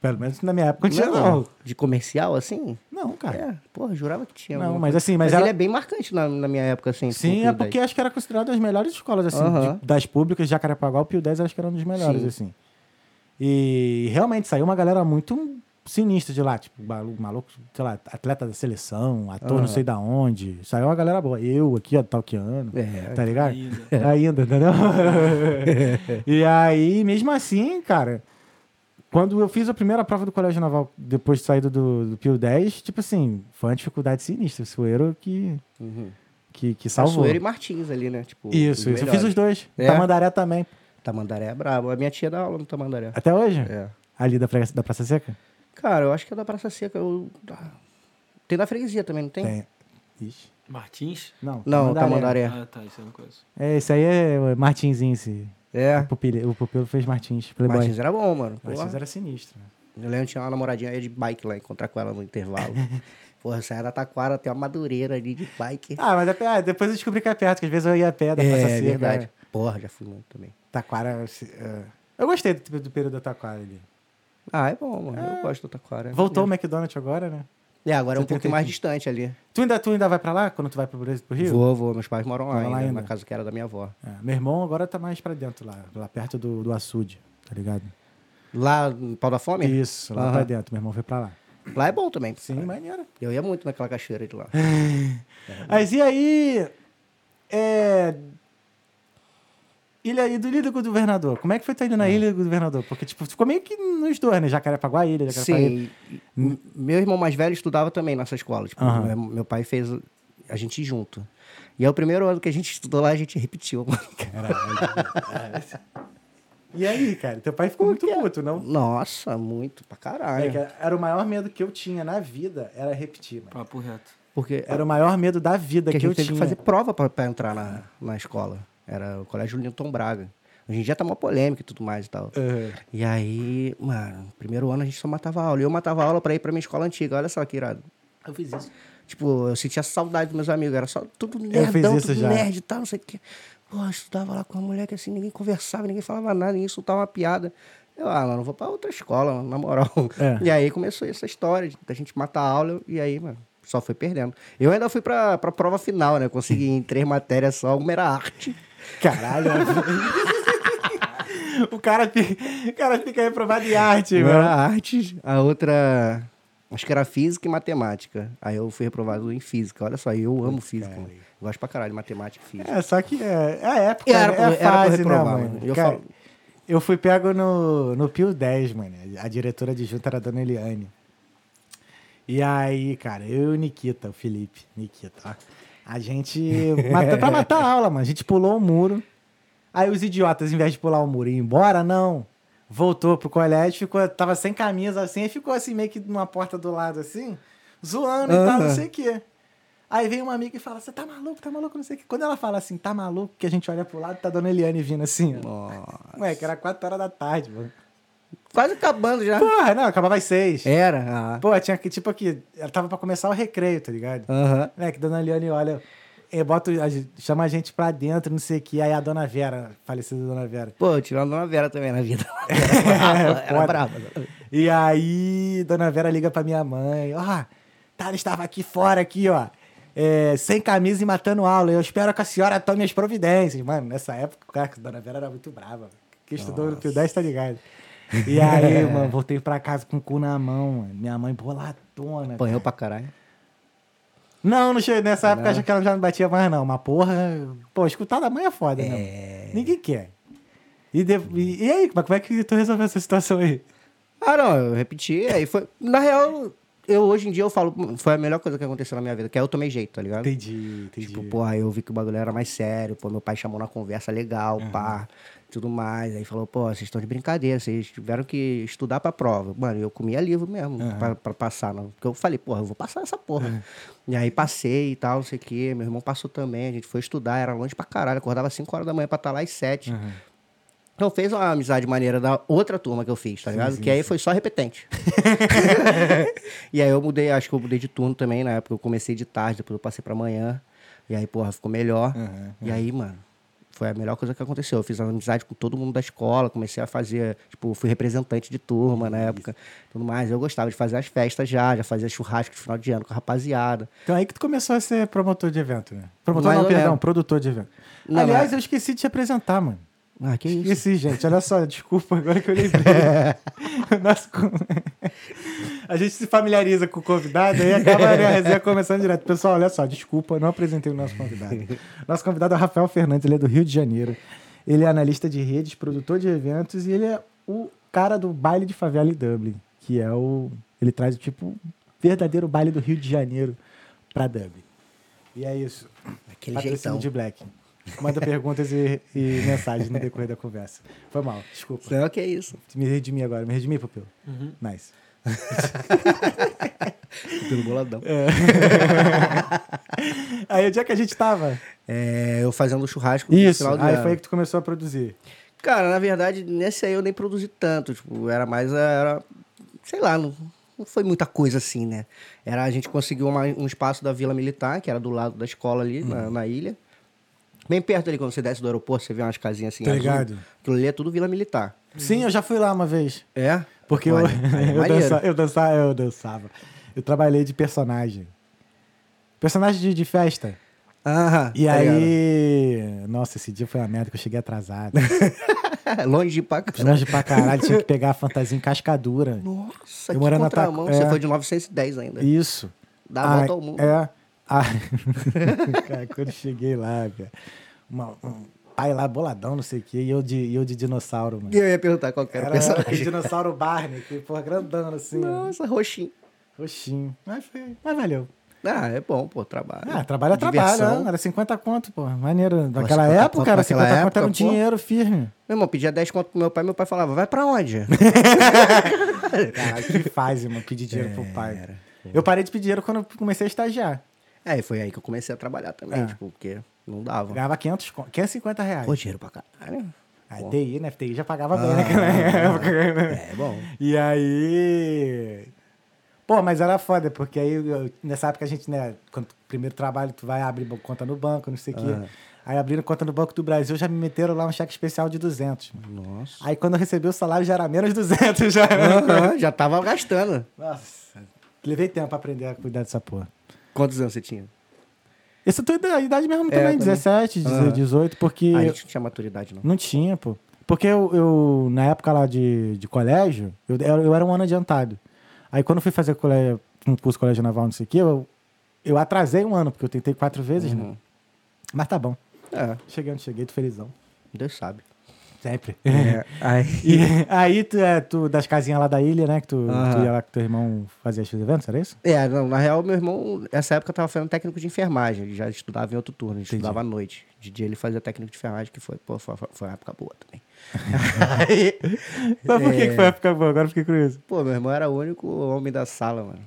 A: pelo menos na minha época não tinha, não.
B: De comercial, assim?
A: Não, cara.
B: É, porra, jurava que tinha.
A: Não, mas assim, mas
B: Mas
A: ela-
B: ele é bem marcante na, na minha época, assim.
A: Sim, é
B: 10.
A: porque acho que era considerado as melhores escolas, assim,
B: Aham.
A: de- das públicas de Jacarepaguá, o Pio 10 acho que era um dos melhores,
B: Sim.
A: assim. E realmente saiu uma galera muito sinistra de lá, tipo, maluco, sei lá, atleta da seleção, ator não
B: Aham.
A: sei da onde. Saiu uma galera boa. Eu aqui, ó, talquiano,
B: É.
A: tá ligado?
C: Ainda.
A: Ainda, entendeu? e aí, mesmo assim, cara, quando eu fiz a primeira prova do Colégio Naval, depois de sair do, do Pio 10, tipo assim, foi uma dificuldade sinistra. O Sueiro que,
B: Uhum.
A: que, que salvou.
B: Caçoeiro e Martins ali, né? Tipo,
A: Isso, isso. Eu fiz os dois.
B: É?
A: Tamandaré também.
B: Tamandaré é brabo. A minha tia dá aula no Tamandaré.
A: Até hoje?
B: É.
A: Ali da, Praça- da Praça Seca?
B: Cara, eu acho que é da Praça Seca. Eu... ah, Tem da freguesia também, não tem?
A: Tem. Ixi.
C: Martins?
A: Não,
B: Não, Tamandaré.
C: Ah, tá, isso eu não conheço.
A: É, esse aí é o Martinzinho, esse.
B: É.
A: O, pupilo, o pupilo fez Martins. Playboy.
B: Martins era bom, mano. Porra.
A: Martins era sinistro.
B: Eu lembro que tinha uma namoradinha eu ia de bike lá, encontrar com ela no intervalo. Porra, eu saía da Taquara até uma madureira ali de bike.
A: Ah, mas é, depois eu descobri que é perto, que às vezes eu ia a pé da Praça
B: é,
A: Seca.
B: verdade.
A: é.
B: Porra, já fui muito também.
A: Taquara. se- é. Eu gostei do, do período da Taquara ali.
B: Ah, é bom, mano. Eu gosto da Taquara.
A: Voltou o McDonald's agora, né?
B: É, agora é um pouquinho mais distante ali.
A: Tu ainda, tu ainda vai pra lá quando tu vai pro, Brasil- pro Rio?
B: Vou, vou. Meus pais moram lá, ainda,
A: lá ainda.
B: na casa que era da minha avó.
A: É, meu irmão agora tá mais pra dentro lá, lá perto do, do açude, tá ligado?
B: Lá no Pau da Fome?
A: Isso, lá
B: Aham.
A: pra dentro. Meu irmão foi pra lá.
B: Lá é bom também.
A: Sim, maneiro.
B: Eu ia muito naquela cachoeira de lá.
A: Mas e aí. É. Ilha, do Ilha do Governador. Como é que foi tu indo na Ilha do Governador? Porque, tipo, ficou meio que nos dois, né? Jacarepaguá, Ilha, Jacarepaguá. Ilha.
B: Sim. Meu irmão mais velho estudava também nessa escola. Tipo,
A: Aham.
B: meu, meu pai fez a gente junto. E é o primeiro ano que a gente estudou lá, a gente repetiu.
A: E aí, cara? Teu pai ficou muito puto, não?
B: Nossa, muito pra
A: É,
B: caralho.
A: que era o maior medo que eu tinha na vida, era repetir, mano.
C: Papo reto.
B: Porque
A: Era o maior medo da vida
B: que
A: que,
B: a
A: eu tinha.
B: que fazer prova pra, pra entrar na, na escola. Era o Colégio Newton Braga. Hoje em dia tá uma polêmica e tudo mais e tal.
A: Uhum.
B: E aí, mano, primeiro ano a gente só matava aula. E eu matava aula pra ir pra minha escola antiga. Olha só que irado.
A: Eu fiz isso.
B: Tipo, eu sentia saudade dos meus amigos. Era só tudo nerdão,
A: isso
B: tudo
A: já.
B: nerd e tal, não sei o quê. Pô, eu estudava lá com uma mulher que assim, ninguém conversava, ninguém falava nada, ninguém soltava uma piada. Eu, ah, mano, vou pra outra escola, mano, na moral.
A: É.
B: E aí começou essa história da gente matar aula, e aí, mano, só foi perdendo. Eu ainda fui pra, pra prova final, né? Consegui em três matérias só, uma era arte.
A: Caralho. o, cara fica, o cara fica reprovado em arte,
B: Uma era
A: mano.
B: arte, a outra. Acho que era física e matemática. Aí eu fui reprovado em física. Olha só, eu amo física, mano. Gosto pra caralho de matemática e física.
A: É, só que é, é a época,
B: Era
A: né? é a fase, né,
B: reprovar,
A: mano?
B: mano. Eu
A: Cara,
B: falo-
A: eu fui pego no, no Pio 10, mano. A diretora de junta era a dona Eliane. E aí, cara, eu e o Nikita, o Felipe, Nikita, ó, a gente. Mata, pra matar a aula, mano. A gente pulou o muro. Aí os idiotas, em vez de pular o muro e ir embora, não. Voltou pro colégio, ficou, tava sem camisa assim, e ficou assim, meio que numa porta do lado assim, zoando e tal, não sei o quê. Aí vem uma amiga e fala: Você tá maluco, tá maluco, não sei o quê. Quando ela fala assim, tá maluco, que a gente olha pro lado, tá a dona Eliane vindo assim, ó.
B: Nossa.
A: Ué, que era 4 horas da tarde, mano.
B: Quase acabando já.
A: Porra, não, acabava às 6.
B: Era? Ah.
A: Pô, tinha que, tipo aqui, ela tava pra começar o recreio, tá ligado?
B: Aham.
A: É, que dona Eliane olha, a gente- chama a gente pra dentro, não sei o que. Aí a dona Vera, falecida dona Vera.
B: Pô, tirando a Vera também na vida. Era era brava.
A: E aí, dona Vera liga pra minha mãe, ó, Tara estava aqui fora, aqui, ó, é, sem camisa e matando aula. Eu espero que a senhora tome as providências. Mano, nessa época, cara, a dona Vera era muito brava. Quem estudou no Pio 10 tá ligado. E aí, mano, voltei pra casa com o cu na mão, mano. Minha mãe boladona.
B: Apanhou pra caralho.
A: Não, não cheguei. Nessa época acho que ela já não batia mais, não. Mas porra, pô, escutar da mãe é foda,
B: É.
A: né? Ninguém quer. E, de- e, e aí, mas como é que tu resolveu essa situação aí?
B: Ah, não, eu repeti, aí foi. Na real, eu hoje em dia eu falo, foi a melhor coisa que aconteceu na minha vida, que aí eu tomei jeito, tá ligado?
A: Entendi, entendi.
B: Tipo, porra, eu vi que o bagulho era mais sério, pô, meu pai chamou na conversa legal, pá, tudo mais. Aí falou, pô, vocês estão de brincadeira, vocês tiveram que estudar pra prova. Mano, eu comia livro mesmo pra, pra passar, não. Porque eu falei, porra, eu vou passar essa porra. E aí passei e tal, não sei o quê. Meu irmão passou também, a gente foi estudar, era longe pra caralho. Acordava às 5 horas da manhã pra estar lá às 7. Então fez uma amizade maneira da outra turma que eu fiz, tá ligado?
A: sim,
B: que aí foi só repetente. e aí eu mudei, acho que eu mudei de turno também, na época eu comecei de tarde, depois eu passei pra manhã. E aí, porra, ficou melhor. E aí, mano, foi a melhor coisa que aconteceu. Eu fiz amizade com todo mundo da escola, comecei a fazer, tipo, fui representante de turma na época, tudo mais. Eu gostava de fazer as festas já, já fazia churrasco de final de ano com a rapaziada.
A: Então aí que tu começou a ser promotor de evento, né? Promotor não,
B: ou
A: perdão, produtor de evento.
B: Não,
A: Aliás,
B: mas-
A: eu esqueci de te apresentar, mano.
B: Ah, que isso?
A: Esqueci, gente. Olha só, desculpa, agora que eu lembrei. Nossa, com- a gente se familiariza com o convidado e acaba né, a resenha começando direto. Pessoal, olha só, desculpa, não apresentei o nosso convidado. Nosso convidado é o Rafael Fernandes, ele é do Rio de Janeiro. Ele é analista de redes, produtor de eventos e ele é o cara do baile de favela em Dublin, que é o. Ele traz o tipo verdadeiro baile do Rio de Janeiro pra Dublin. E é isso.
B: Aquele
A: Patrocínio
B: jeitão.
A: de Black. Manda perguntas e, e mensagens no decorrer da conversa. Foi mal, desculpa.
B: Não, que isso.
A: Me redimi agora, me redimi, Pupilo. Nice.
B: Pelo boladão.
A: Aí, onde é que a gente tava?
B: É, eu fazendo churrasco no
A: Isso,
B: final do
A: aí
B: ano.
A: foi aí que tu começou a produzir.
B: Cara, na verdade, nesse aí eu nem produzi tanto. Tipo, era mais. Era, sei lá, não, não foi muita coisa assim, né? Era, a gente conseguiu uma- um espaço da Vila Militar, que era do lado da escola ali,
A: Uhum.
B: na, na ilha. Bem perto ali, quando você desce do aeroporto, você vê umas casinhas assim.
A: Tô
B: azul.
A: ligado.
B: Aquilo ali é tudo Vila Militar.
A: Sim, eu já fui lá uma vez.
B: É?
A: Porque eu,
B: Olha, aí é
A: eu, dança, eu, dançava, eu dançava. Eu trabalhei de personagem. Personagem de, de festa.
B: Aham.
A: E
B: tá
A: aí. Nossa, esse dia foi uma merda que eu cheguei atrasado.
B: ligado? Longe de pra cá.
A: Longe pra caralho, tinha que pegar a fantasia em cascadura.
B: Nossa,
A: Eu
B: que
A: morando na
B: contramão.
A: Taco-
B: Você
A: é.
B: foi de 910 ainda.
A: Isso.
B: Dá a volta ao mundo.
A: É. Ai. cara, quando cheguei lá, cara, uma- um pai lá boladão, não sei o quê, e eu de, e eu de dinossauro, mano.
B: E eu ia perguntar qual que era,
A: Era
B: o personagem.
A: dinossauro Barney, que, porra, grandão assim, ó,
B: Nossa, roxinho.
A: roxinho. Mas, foi, mas valeu.
B: Ah, é bom, pô, trabalho.
A: Ah, trabalho é trabalho, né? Era 50 conto, pô. Maneiro. Naquela
B: 50
A: época,
B: conto naquela
A: 50 conto
B: época,
A: era um
B: pô.
A: dinheiro firme.
B: Meu irmão, pedia 10 conto pro meu pai, meu pai falava, vai pra onde?
A: Caralho, que fase, mano, pedir dinheiro pro pai.
B: Era.
A: Eu parei de pedir dinheiro quando comecei a estagiar.
B: É, e foi aí que eu comecei a trabalhar também,
A: É.
B: tipo, porque não dava.
A: Ganhava 500, con- 550 reais.
B: Pô, dinheiro pra caralho.
A: Aí,
B: Bom.
A: TI, né? TI já pagava bem
B: Ah,
A: naquela época.
B: É, bom.
A: E aí. Pô, mas era foda, porque aí eu- nessa época a gente, né, quando primeiro trabalho, tu vai abrir conta no banco, não sei o quê. Aí abriram conta no Banco do Brasil, já me meteram lá um cheque especial de 200. mano.
B: Nossa.
A: Aí quando eu recebi o salário já era menos 200 já.
B: Aham, já tava gastando.
A: Nossa, levei tempo pra aprender a cuidar dessa porra.
B: Quantos anos você tinha?
A: Essa é a tua idade mesmo
B: É,
A: também,
B: também.
A: 17,
B: Aham.
A: 18, porque...
B: Ah, a gente não tinha maturidade, não.
A: Não tinha, pô. Porque eu, eu, na época lá de, de colégio, eu, eu era um ano adiantado. Aí quando eu fui fazer colégio, um curso colégio naval, não sei o quê, eu, eu atrasei um ano, porque eu tentei quatro vezes, né?
B: Uhum.
A: Mas tá bom.
B: É,
A: Cheguei onde cheguei, tô felizão.
B: Deus sabe.
A: Sempre.
B: É, aí...
A: E aí, tu, é, tu, das casinhas lá da ilha, né? Que tu, tu ia lá com teu irmão fazia os eventos, era isso?
B: É, não, na real, meu irmão, nessa época, tava fazendo técnico de enfermagem. Ele já estudava em outro turno, ele
A: Entendi.
B: estudava à noite. De dia ele fazia técnico de enfermagem, que foi, pô, foi, foi uma época boa também. Aí,
A: Mas por que,
B: É.
A: que foi a época boa? Agora eu fiquei curioso.
B: pô, meu irmão era o único homem da sala, mano.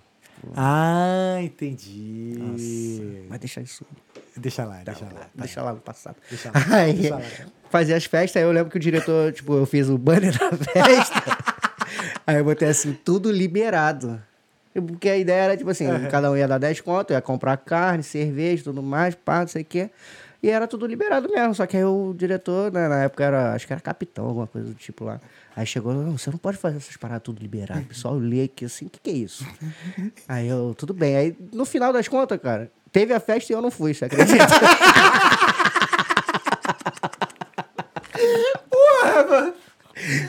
A: Ah, entendi.
B: Nossa, mas deixa isso.
A: Deixa lá, deixa lá. tá.
B: Deixa lá no passado.
A: Deixa lá,
B: Aí,
A: deixa lá.
B: fazia as festas, aí eu lembro que o diretor, tipo, eu fiz o banner da festa. aí eu botei assim, tudo liberado. Porque a ideia era, tipo assim, cada um ia dar 10 conto, ia comprar carne, cerveja, tudo mais, pá, não sei o quê. E era tudo liberado mesmo. Só que aí o diretor, né, na época era, acho que era capitão, alguma coisa do tipo lá. Aí chegou, não, você não pode fazer essas paradas tudo liberado. O pessoal lê aqui assim, o que, que é isso? aí eu, tudo bem. Aí no final das contas, cara, teve a festa e eu não fui, você acredita?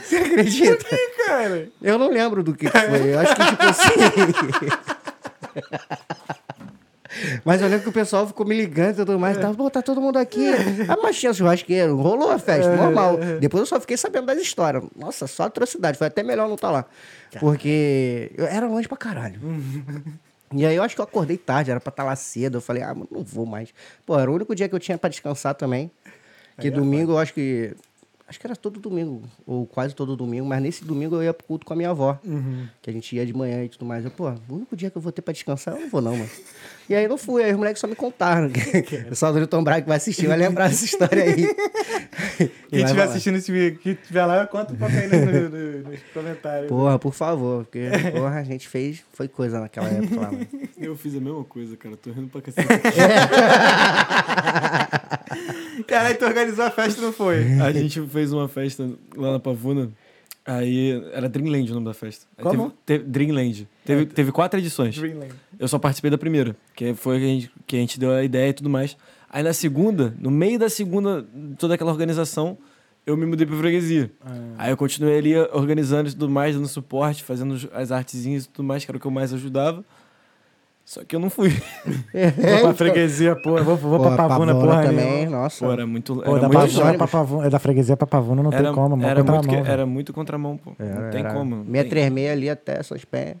B: Você acredita?
A: Cara,
B: Eu não lembro do que, que foi. Eu acho que, tipo assim. Mas eu lembro que o pessoal ficou me ligando e tudo mais. Tava, pô, tá todo mundo aqui. Ah, mas tinha churrasqueiro. Rolou a festa, normal. Depois eu só fiquei sabendo das histórias. Nossa, só atrocidade. Foi até melhor não estar lá. Porque eu era longe pra caralho. E aí eu acho que eu acordei tarde, era pra estar lá cedo. Eu falei, ah, mano, não vou mais. Pô, era o único dia que eu tinha pra descansar também. Que domingo eu acho que. Acho que era todo domingo, ou quase todo domingo, mas nesse domingo eu ia pro culto com a minha avó. Que a gente ia de manhã e tudo mais. Eu, pô, o único dia que eu vou ter pra descansar, eu não vou não, mano. E aí não fui, aí os moleques só me contaram. o pessoal do Newton Braga que vai assistir vai lembrar dessa história aí.
A: Quem estiver assistindo esse vídeo, que estiver lá, conta um pouco aí no- no- no- nos comentários.
B: Porra, por favor, porque porra, a gente fez, foi coisa naquela época lá, mano.
C: Eu fiz a mesma coisa, cara. Tô rindo pra cacete.
A: Caralho, tu organizou a festa, não foi?
C: A gente fez uma festa lá na Pavuna. Aí era Dreamland o nome da festa. Aí
A: Como?
C: Teve, teve- Dreamland. Teve, teve quatro edições.
A: Dreamland.
C: Eu só participei da primeira, que foi a que a, gente, que a gente deu a ideia e tudo mais. Aí na segunda, no meio da segunda, toda aquela organização, eu me mudei pra freguesia. Aí eu continuei ali organizando e tudo mais, dando suporte, fazendo as artezinhas e tudo mais, que era o que eu mais ajudava. Só que eu não fui.
A: Vou pra freguesia, porra. Vou, vou pra Pavuna, porra.
B: também,
A: nenhuma.
B: nossa.
C: Pô, era muito.
A: Pô,
C: Era
A: da
C: muito
A: Pavuna pra Pavuna, é da freguesia pra Pavuna, não
C: Era,
A: tem como, mano.
C: era, muito,
A: contramão,
C: que- era muito contramão, pô. não tem
B: Era
C: como. não tem-
B: 636 ali até essas pés.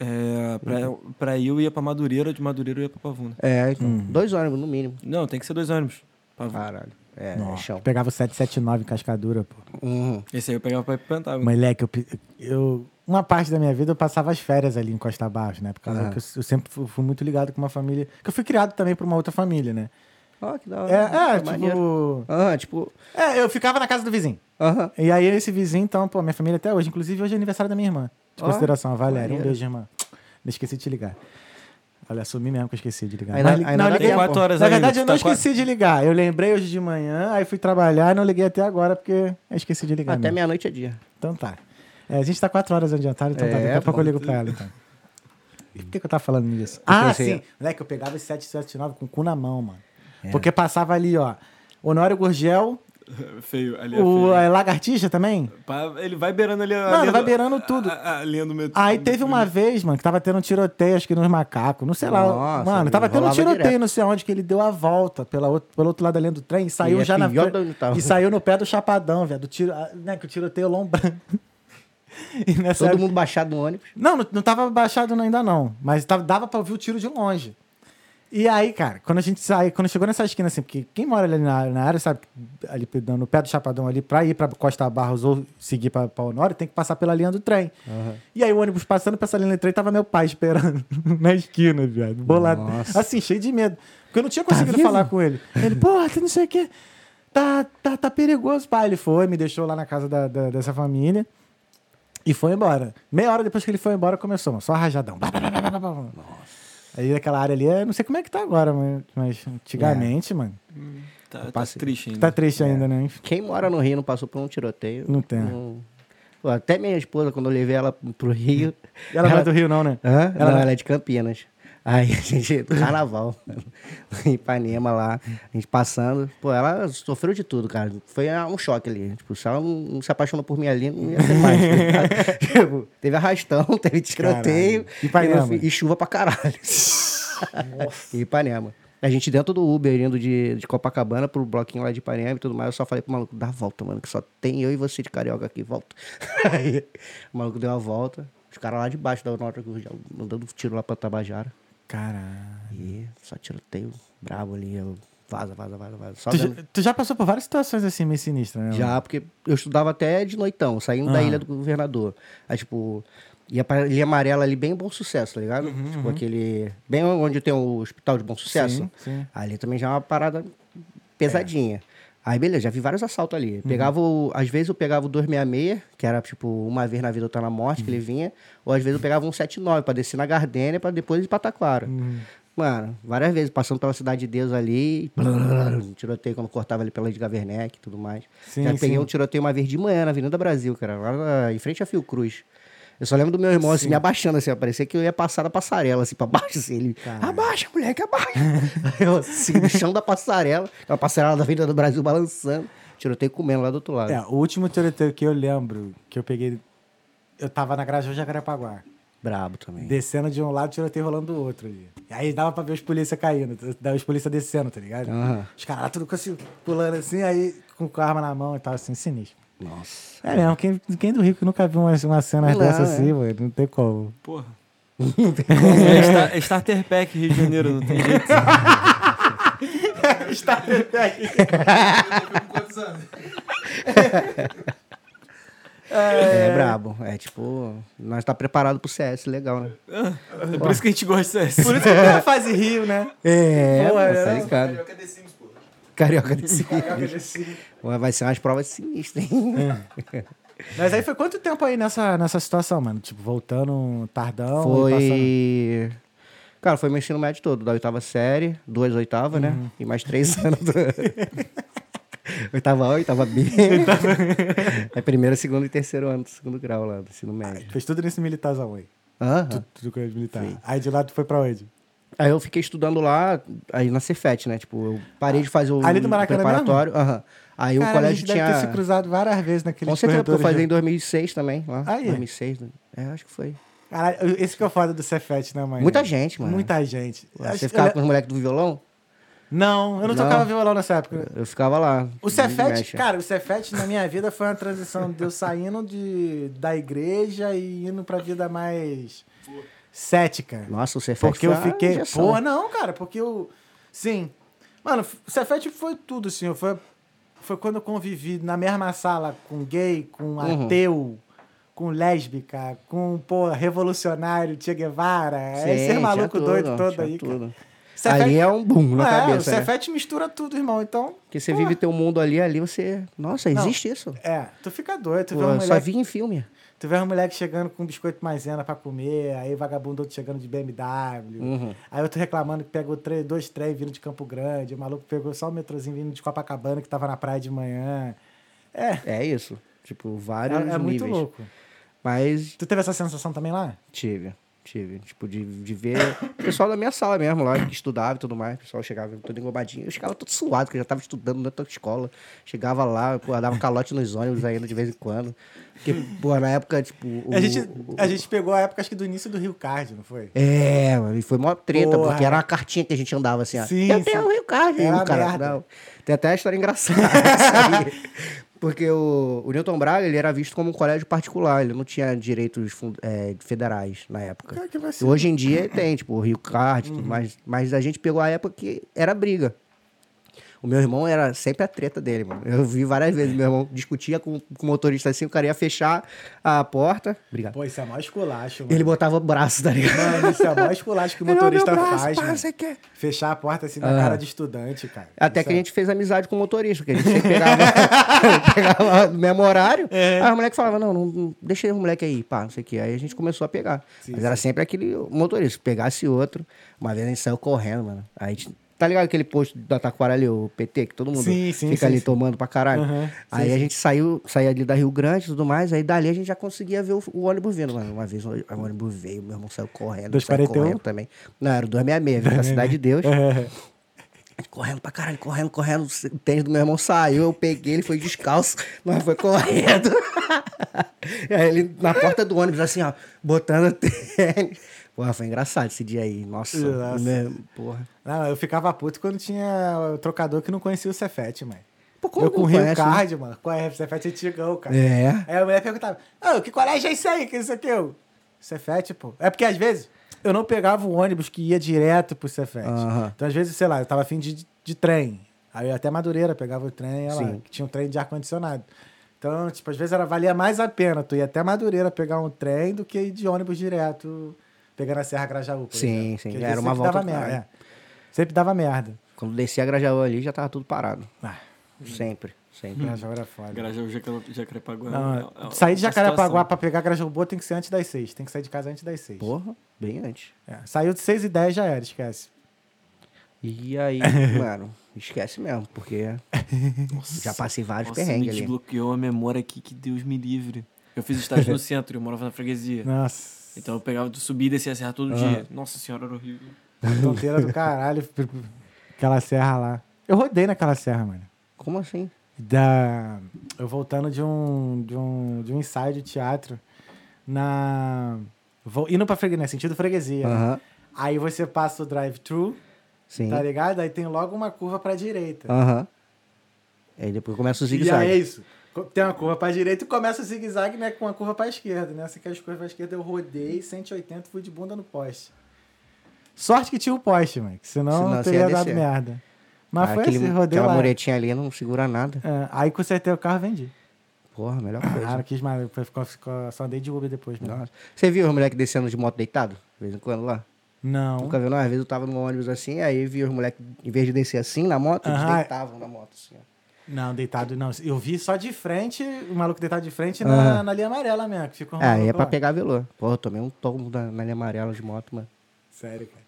C: É, pra, pra ir, eu ia pra Madureira, de Madureira eu ia pra Pavuna.
B: É, então, dois ônibus no mínimo.
C: Não, tem que ser dois ônibus. Pavuna.
B: Caralho. É, é
A: Nossa,
B: chão.
A: pegava o 779 em Cascadura, pô.
B: Uhum.
C: Esse aí eu pegava pra ir pro Pentágono.
A: Moleque, eu, eu- Uma parte da minha vida eu passava as férias ali em Costa Baixo, né? Por causa
B: Aham.
A: que eu, eu sempre fui, muito ligado com uma família. Que eu fui criado também por uma outra família, né?
B: Ó, que da hora.
A: É, é,
B: maneiro.
A: tipo.
B: Aham, tipo...
A: É, eu ficava na casa do vizinho.
B: Aham.
A: E aí esse vizinho, então, pô, minha família até hoje. Inclusive, hoje é aniversário da minha irmã. De
B: Ó,
A: consideração, a Valéria. Um
B: maneiro.
A: beijo, irmã. Não esqueci de te ligar. Olha, assumi mesmo que eu esqueci de ligar. Mas li-
B: ainda
A: não,
B: dá
A: liguei.
C: Quatro horas
A: Na
C: ainda,
A: verdade, eu não
C: tá quase-
A: esqueci de ligar. Eu lembrei hoje de manhã, aí fui trabalhar e não liguei até agora porque eu esqueci de ligar.
B: Até meia-noite é dia.
A: Então tá. É, a gente tá quatro horas adiantado, então tá.
B: É,
A: Daqui a pouco eu ligo pra ela, então. E por que, que eu tava falando nisso? Ah,
B: pensei-
A: sim. Moleque, eu pegava esse 779 com o cu na mão, mano.
B: É.
A: Porque passava ali, ó. Honório Gurgel,
C: Feio, ali é
A: o
C: feio.
A: a Lagartixa também.
C: Ele vai beirando ali a
A: Mano,
C: linha
A: vai
C: do-
A: beirando tudo.
C: A, a, a linha do metrô.
A: Aí teve uma vez, mano, que tava tendo um tiroteio, acho que nos macacos, não sei lá.
B: Nossa,
A: Mano, tava tendo um tiroteio,
B: direto.
A: não sei onde, que ele deu a volta pela outro, pelo outro lado da linha do trem e saiu
B: é
A: já na
B: de onde tava.
A: E saiu no pé do Chapadão, velho. Do tiro, né, que o tiroteio lombrando.
B: Todo
A: época-
B: mundo baixado no ônibus.
A: Não, não, não tava baixado ainda não. Mas tava, dava pra ouvir o tiro de longe. E aí, cara, quando a gente sai, quando chegou nessa esquina, assim, porque quem mora ali na, na área sabe, ali no pé do Chapadão ali, pra ir pra Costa Barros ou seguir pra, pra Honório, tem que passar pela linha do trem. E aí o ônibus passando pra essa linha do trem, tava meu pai esperando na esquina, viado. Bolado.
B: Nossa.
A: Assim, cheio de medo. Porque eu não tinha conseguido
B: vivo?
A: falar com ele. Ele, porra, tu não sei o quê. Tá, tá, tá perigoso, pai. Ele foi, me deixou lá na casa da- da- dessa família. E foi embora. Meia hora depois que ele foi embora, começou, mano, só rajadão. Nossa. Aí aquela área ali, eu não sei como é que tá agora, mas, antigamente, mano.
C: Tá, tá
B: Passei.
C: triste ainda.
A: Tá triste ainda, né?
B: Quem mora no Rio não passou por um tiroteio.
A: Não tem.
B: Pô, até minha esposa, quando eu levei ela pro Rio.
A: E ela não é do Rio, não, né?
B: Hã?
A: Ela-
B: Não, ela é de Campinas. Aí a gente, carnaval, em Ipanema lá, a gente passando. Pô, ela sofreu de tudo, cara. Foi um choque ali. Tipo, se ela não, se apaixonou por mim ali, não ia ter mais. tá? Tipo, teve arrastão, teve tiroteio.
A: Ipanema.
B: E, e chuva pra caralho. E Ipanema. A gente dentro do Uber, indo de, de Copacabana pro bloquinho lá de Ipanema e tudo mais, eu só falei pro maluco, dá a volta, mano, que só tem eu e você de carioca aqui, volta. Aí o maluco deu a volta, os caras lá de baixo da nota, mandando tiro lá pra Tabajara.
A: Caralho.
B: E só tiroteio brabo ali, eu, vaza, vaza, vaza, vaza.
A: Tu, já- tu já passou por várias situações assim meio sinistras, né?
B: Já, porque eu estudava até de noitão, saindo da
A: Ah.
B: ilha do governador. Aí, tipo, ia pra Ilha Amarela ali, bem Bom Sucesso, tá ligado? tipo, aquele... Bem onde tem o Hospital de Bom Sucesso.
A: Sim, sim.
B: Ali também já é uma parada pesadinha. Aí, beleza, já vi vários assaltos ali. Pegava o- às vezes eu pegava o 266, que era, tipo, uma vez na vida eu tá na morte, que ele vinha. Ou às vezes eu pegava um 79 pra descer na Gardênia, pra depois ir pra Taquara. Mano, várias vezes, passando pela Cidade de Deus ali, um tiroteio quando cortava ali pela de Gaverneck e tudo mais.
A: Sim,
B: Já peguei
A: sim.
B: um tiroteio uma vez de manhã na Avenida Brasil, cara, lá na- em frente a Fiocruz. Eu só lembro do meu irmão assim, me abaixando, assim, ó, parecia que eu ia passar da passarela, assim, pra baixo, assim. Ele, abaixa, moleque, abaixa. Eu, assim, no chão da passarela, aquela passarela da Avenida do Brasil balançando, tiroteio comendo lá do outro lado.
A: É, o último tiroteio que eu lembro, que eu peguei. Eu tava na Grajaú Jacarepaguá.
B: Brabo também.
A: Descendo de um lado, tiroteio rolando do outro ali. E aí dava pra ver os polícia caindo, dava os polícia descendo, tá ligado?
B: Aham.
A: Os caras lá tudo assim, pulando assim, aí com a arma na mão e tal, assim, sinistro.
B: Nossa.
A: É mesmo, quem, quem do Rio que nunca viu uma, uma cena
B: Não,
A: dessa
B: é.
A: assim, mano, não tem como.
C: Porra. é, Star- é Starter Pack Rio de Janeiro, não tem jeito.
D: Quantos anos?
B: É, brabo. É tipo, nós tá preparado pro CS, legal, né?
C: É por isso que a gente gosta de CS.
A: Por isso que tem a fase Rio, né?
B: É,
A: Pô,
B: pô,
A: é,
B: tá
A: não.
B: ligado.
D: Carioca Sims, pô.
B: Carioca desse Vai ser umas provas sinistras, hein?
A: Mas aí foi quanto tempo aí nessa, nessa situação, mano? Tipo, voltando tardão e passando...
B: Foi. Cara, foi meu ensino médio todo, da oitava série, duas oitavas, né? E mais três anos. Do... oitava A, oitava B. é primeiro, segundo e terceiro ano do segundo grau lá, do ensino médio.
A: Fez tudo nesse militarzão aí.
B: Aham.
A: Tudo, tudo com militar. Aí de lá tu foi pra onde?
B: Aí eu fiquei estudando lá, aí na Cefet, né? Tipo, eu parei de fazer o
A: Ali do Maracanã
B: preparatório. Aí
A: Cara,
B: o colégio
A: a gente
B: tinha.
A: deve ter se cruzado várias vezes naquele
B: Com certeza, porque eu fazia em 2006 também. Lá.
A: Aí.
B: 2006, né? É, acho que foi.
A: Caralho, esse que é o foda do Cefet, né, mãe?
B: Muita gente, mano.
A: Muita gente.
B: Você ficava
A: eu-
B: com os moleques do violão?
A: Não, eu não,
B: Não?
A: tocava violão nessa época.
B: Eu ficava lá.
A: O Cefet, cara, o Cefet na minha vida foi uma transição de eu saindo de, da igreja e indo pra vida mais cética.
B: Nossa, o Cefet
A: Porque eu fiquei. Porra, não, cara, porque eu. Sim. Mano, o Cefet foi tudo, assim. Foi, foi quando eu convivi na mesma sala com gay, com
B: Uhum.
A: ateu, com lésbica, com, pô, revolucionário, Che Guevara.
B: Sim,
A: esse
B: tinha
A: maluco
B: tudo,
A: doido todo aí, cara.
B: tudo.
A: Cefet-
B: Ali é um boom na
A: é,
B: cabeça,
A: o
B: né?
A: Cefet mistura tudo, irmão. Então,
B: Porque você vive teu mundo ali, ali você... Nossa,
A: Não.
B: existe isso.
A: é, tu fica doido. Tu
B: Pô,
A: vê uma
B: eu só
A: mulher
B: vi em filme.
A: Tu vê um moleque chegando com biscoito maisena pra comer, aí vagabundo outro chegando de BMW.
B: Uhum.
A: Aí outro reclamando que pegou três, dois trem vindo de Campo Grande, o maluco pegou só o metrozinho vindo de Copacabana que tava na praia de manhã. É,
B: É isso. Tipo, vários
A: é, é muito
B: níveis.
A: louco.
B: Mas
A: Tu teve essa sensação também lá?
B: tive, tive. Tipo, de, de ver o pessoal da minha sala mesmo lá, que estudava e tudo mais. O pessoal chegava todo engobadinho. Eu chegava todo suado, porque eu já tava estudando na outra escola. Chegava lá, pô, dava calote nos ônibus ainda de vez em quando. Porque, pô, na época, tipo... o-
A: a, gente,
B: o-
A: a gente pegou a época, acho que do início do Rio Card, não foi?
B: É, mano, e foi mó treta,
A: Porra.
B: porque era uma cartinha que a gente andava assim, ó.
A: Sim,
B: eu tenho o Rio Card,
A: uma
B: cara,
A: merda.
B: não. Tem até a história engraçada. porque o, o Newton Braga, ele era visto como um colégio particular, ele não tinha direitos é, federais na época. Hoje em dia tem, tipo, o Rio Card,
A: Uhum.
B: mais, mas a gente pegou a época que era briga. O meu irmão era sempre a treta dele, mano. Eu vi várias vezes, meu irmão discutia com, com o motorista assim, o cara ia fechar a porta. Obrigado.
A: Pô, isso é mó esculacho, mano.
B: Ele botava o braço, tá ligado?
A: Mano, isso é mó esculacho que o
B: Ele, "Ó, meu
A: motorista
B: braço,
A: faz,
B: pá,
A: mano.
B: você quer?"
A: Fechar a porta assim na
B: Ah.
A: cara de estudante, cara.
B: Até
A: Isso
B: que a
A: é-
B: gente fez amizade com o motorista, que a gente sempre pegava, pegava no mesmo horário.
A: É.
B: Aí o moleque falava, não, não, não, deixa o moleque aí, pá, não sei o quê. Aí a gente começou a pegar.
A: Sim,
B: Mas era sempre aquele motorista. Se pegasse outro, uma vez a gente saiu correndo, mano. Aí a gente, tá ligado aquele posto da Taquara ali, o PT, que todo mundo
A: Sim, sim,
B: fica
A: sim,
B: ali tomando pra caralho.
A: Aham,
B: Aí a gente saiu, saía ali da Rio Grande e tudo mais, aí dali a gente já conseguia ver o, o ônibus vindo, mano. Uma vez o, o ônibus veio, meu irmão saiu correndo, saiu
A: 241?
B: correndo também. Não, era o 266, veio da Cidade de Deus. Correndo pra caralho, correndo, correndo. O tênis do meu irmão saiu, eu peguei, ele foi descalço, nós foi correndo. aí ele na porta do ônibus, assim, ó, botando o tênis. Porra, foi engraçado esse dia aí. Nossa,
A: Nossa.
B: meu- porra.
A: Não, eu ficava puto quando tinha o trocador que não conhecia o Cefete, mano.
B: Pô, como
A: eu com o Rio
B: conhece, né?
A: Card, mano. Qual é? O Cefete é antigão, cara.
B: É.
A: Aí a mulher perguntava, ah, que colégio é isso aí? Que isso aqui? Eu, Cefete, pô. É porque às vezes eu não pegava o ônibus que ia direto pro Cefete.
B: Aham.
A: Então às vezes, sei lá, eu tava afim de, de trem. Aí até Madureira, pegava o trem, ia lá, que tinha um trem de ar-condicionado. Então, tipo, às vezes era, valia mais a pena tu ir até Madureira pegar um trem do que ir de ônibus direto, pegando a Serra Grajaú, por
B: Sim,
A: exemplo.
B: sim.
A: Porque
B: Era uma
A: sempre
B: volta
A: dava merda. é. Sempre dava merda.
B: Quando descia a Grajaú ali, já tava tudo parado.
A: Ah,
B: Sempre, sempre.
A: Grajaú era foda.
C: Grajaú, Jaca- Jacarepaguá.
A: Não,
C: é- é-
A: sair de Jacarepaguá pra pegar Grajaú Boa tem que ser antes das seis. Tem que sair de casa antes das seis.
B: Porra, bem antes.
A: É, Saiu de seis e dez já era, esquece.
B: E aí, mano, esquece mesmo, porque já passei vários
C: Nossa, me
B: perrengues ali.
C: desbloqueou a memória aqui, que Deus me livre. Eu fiz estágio no centro, eu morava na freguesia.
A: Nossa.
C: Então eu pegava, subia e descia a serra todo dia. Nossa senhora, era horrível.
A: Fronteira do caralho. Aquela serra lá. Eu rodei naquela serra, mano.
B: Como assim?
A: Da... Eu voltando de um, de um, de um ensaio de teatro na... Vou, indo pra freguesia, né? Sentido freguesia. né?
B: Aham.
A: Aí você passa o drive-thru,
B: Sim.
A: tá ligado? Aí tem logo uma curva pra direita.
B: Aham. Aí depois começa o
A: E aí é
B: zigue-zague.
A: isso. Tem uma curva pra direita e começa o zigue-zague, né? Com uma curva pra esquerda, né? Você quer as curvas pra esquerda, eu rodei 180 e fui de bunda no poste. Sorte que tinha o poste, mano. que Senão,
B: Senão
A: teria
B: ia
A: dado
B: descer.
A: merda. Mas
B: Ah,
A: foi
B: aquele-
A: assim, rodei
B: Aquela
A: lá.
B: muretinha ali não segura nada.
A: É, aí consertei o carro e vendi.
B: Porra, melhor
A: Ah,
B: coisa.
A: não quis mais. Ficou, ficou, só andei de Uber depois. Né?
B: Nossa. Você viu os moleques descendo de moto deitado? De vez em quando lá?
A: Não.
B: Nunca viu, não? Às vezes eu tava no ônibus assim, aí vi os moleques, em vez de descer assim na moto, eles
A: Aham.
B: deitavam na moto assim, ó.
A: Não, deitado não. Eu vi só de frente, o maluco deitado de frente na, na linha amarela mesmo. Que fica um
B: É, é pra pegar velô. Pô, eu tomei um tombo na, na linha amarela de moto, mano.
A: Sério, cara.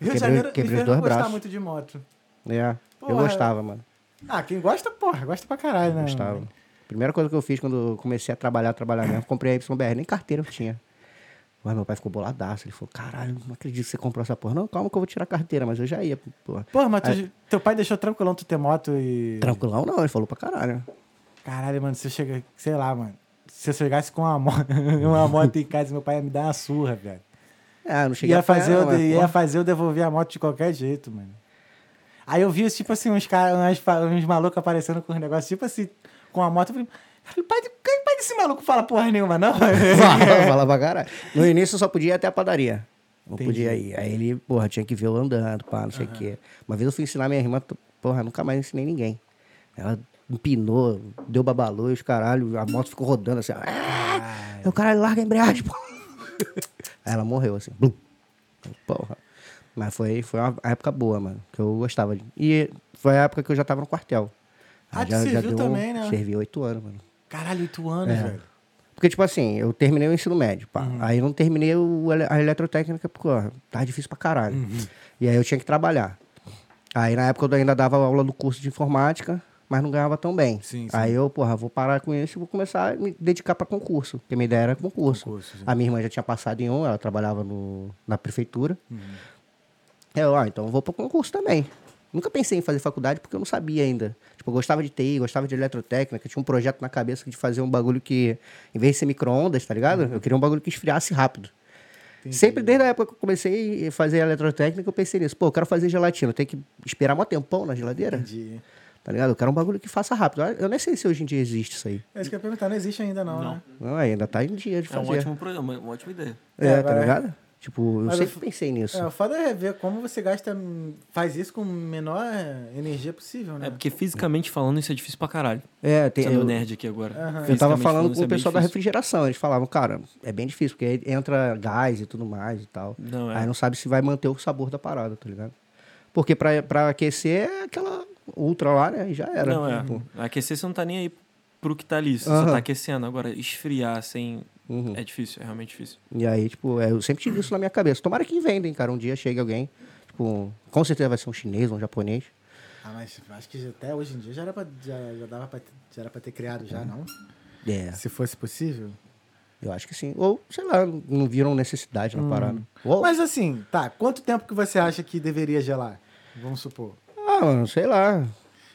A: Rio de Janeiro
B: quebrei os dois
A: gostar
B: braços.
A: muito de moto.
B: É, eu
A: Porra.
B: gostava, mano.
A: Ah, quem gosta, porra, gosta pra caralho, né?
B: Gostava. Primeira coisa que eu fiz quando eu comecei a trabalhar, trabalhar mesmo, comprei a YBR, nem carteira eu tinha. Mas meu pai ficou boladaço. Ele falou, caralho, não acredito que você comprou essa porra. Não, calma que eu vou tirar a carteira, mas eu já ia, porra.
A: Porra, mas tu- teu pai deixou tranquilão tu ter moto e.
B: Tranquilão não, ele falou pra caralho.
A: Caralho, mano, se eu chegar. Sei lá, mano. Se eu chegasse com uma moto, uma moto em casa, meu pai ia me dar uma surra, velho.
B: Ah, eu não cheguei
A: Ia
B: a apanhar,
A: fazer,
B: não,
A: eu, ia fazer eu devolver a moto de qualquer jeito, mano. Aí eu vi, tipo assim, uns, cara, uns, uns malucos aparecendo com uns negócios, tipo assim, com a moto. Eu falei, "Caralho, pai, de- pai desse maluco fala porra nenhuma, não?
B: Fala, fala pra caralho. No início eu só podia ir até a padaria. Não
A: Entendi.
B: podia ir. Aí ele, porra, tinha que ver eu andando, pá, não sei o quê. Uma vez eu fui ensinar minha irmã, porra, nunca mais ensinei ninguém. Ela empinou, deu babalô e os caralho, a moto ficou rodando assim. Ah, eu, caralho, larga a embreagem, pô. Aí ela morreu assim. Blum. Porra. Mas foi, foi uma época boa, mano. Que eu gostava de. E foi a época que eu já tava no quartel.
A: Ah,
B: Aí
A: tu serviu também, né?
B: Servi oito anos, mano.
A: Caralho, oito anos,
B: É.
A: velho.
B: Porque, tipo assim, eu terminei o ensino médio, pá.
A: Uhum.
B: Aí eu não terminei o, a eletrotécnica porque, ó, tava difícil pra caralho.
A: Uhum.
B: E aí eu tinha que trabalhar. Aí na época eu ainda dava aula do curso de informática, mas não ganhava tão bem.
A: Sim, sim.
B: Aí eu, porra, vou parar com isso e vou começar a me dedicar pra concurso. Porque minha ideia era concurso.
A: Concurso,
B: a minha irmã já tinha passado em um, ela trabalhava no, na prefeitura.
A: Uhum.
B: Eu, ah, então eu vou pro concurso também. Nunca pensei em fazer faculdade porque eu não sabia ainda. Tipo, eu gostava de TI, gostava de eletrotécnica, tinha um projeto na cabeça de fazer um bagulho que, em vez de ser micro-ondas, tá ligado? Eu queria um bagulho que esfriasse rápido. Sempre desde a época que eu comecei a fazer eletrotécnica, eu pensei nisso. Pô, eu quero fazer gelatina, eu tenho que esperar um tempão na geladeira,
A: Entendi.
B: tá ligado? Eu quero um bagulho que faça rápido. Eu nem sei se hoje em dia existe isso aí.
A: É isso que eu ia perguntar, não existe ainda não,
C: Não.
A: né?
B: Não, ainda tá em dia de
C: É um
B: fazer.
C: ótimo programa, uma ótima ideia.
B: É,
A: É,
B: tá ligado? Tipo, eu
A: Mas
B: sempre
A: eu-
B: pensei nisso.
A: É, o foda é ver como você gasta, faz isso com a menor energia possível, né?
C: É porque fisicamente falando isso é difícil pra caralho.
B: É, tem,
C: Sendo
B: eu,
C: nerd aqui agora.
A: Aham.
B: Eu tava falando com o
C: é
B: pessoal da refrigeração. Eles falavam, cara, é bem difícil, porque aí entra gás e tudo mais e tal.
C: Não, é.
B: Aí não sabe se vai manter o sabor da parada, tá ligado? Porque pra, pra aquecer é aquela ultra lá, né? E já era.
C: Não, é.
B: Tipo,
C: Aquecer você não tá nem aí pro que tá ali, você
B: Aham.
C: só tá aquecendo. Agora, esfriar sem.
B: Uhum.
C: É difícil, é realmente difícil.
B: E aí, tipo, é, eu sempre tive isso na minha cabeça. Tomara que vendem, cara. Um dia chegue alguém. Tipo, com certeza vai ser um chinês, um japonês.
A: Ah, mas acho que até hoje em dia já era pra, já, já dava pra, ter- já era pra ter criado já, não?
B: É,
A: Se fosse possível.
B: eu acho que sim. Ou, sei lá, não viram necessidade na parada. Ou,
A: Mas assim, tá, quanto tempo que você acha que deveria gelar? Vamos supor.
B: ah, mano, sei lá,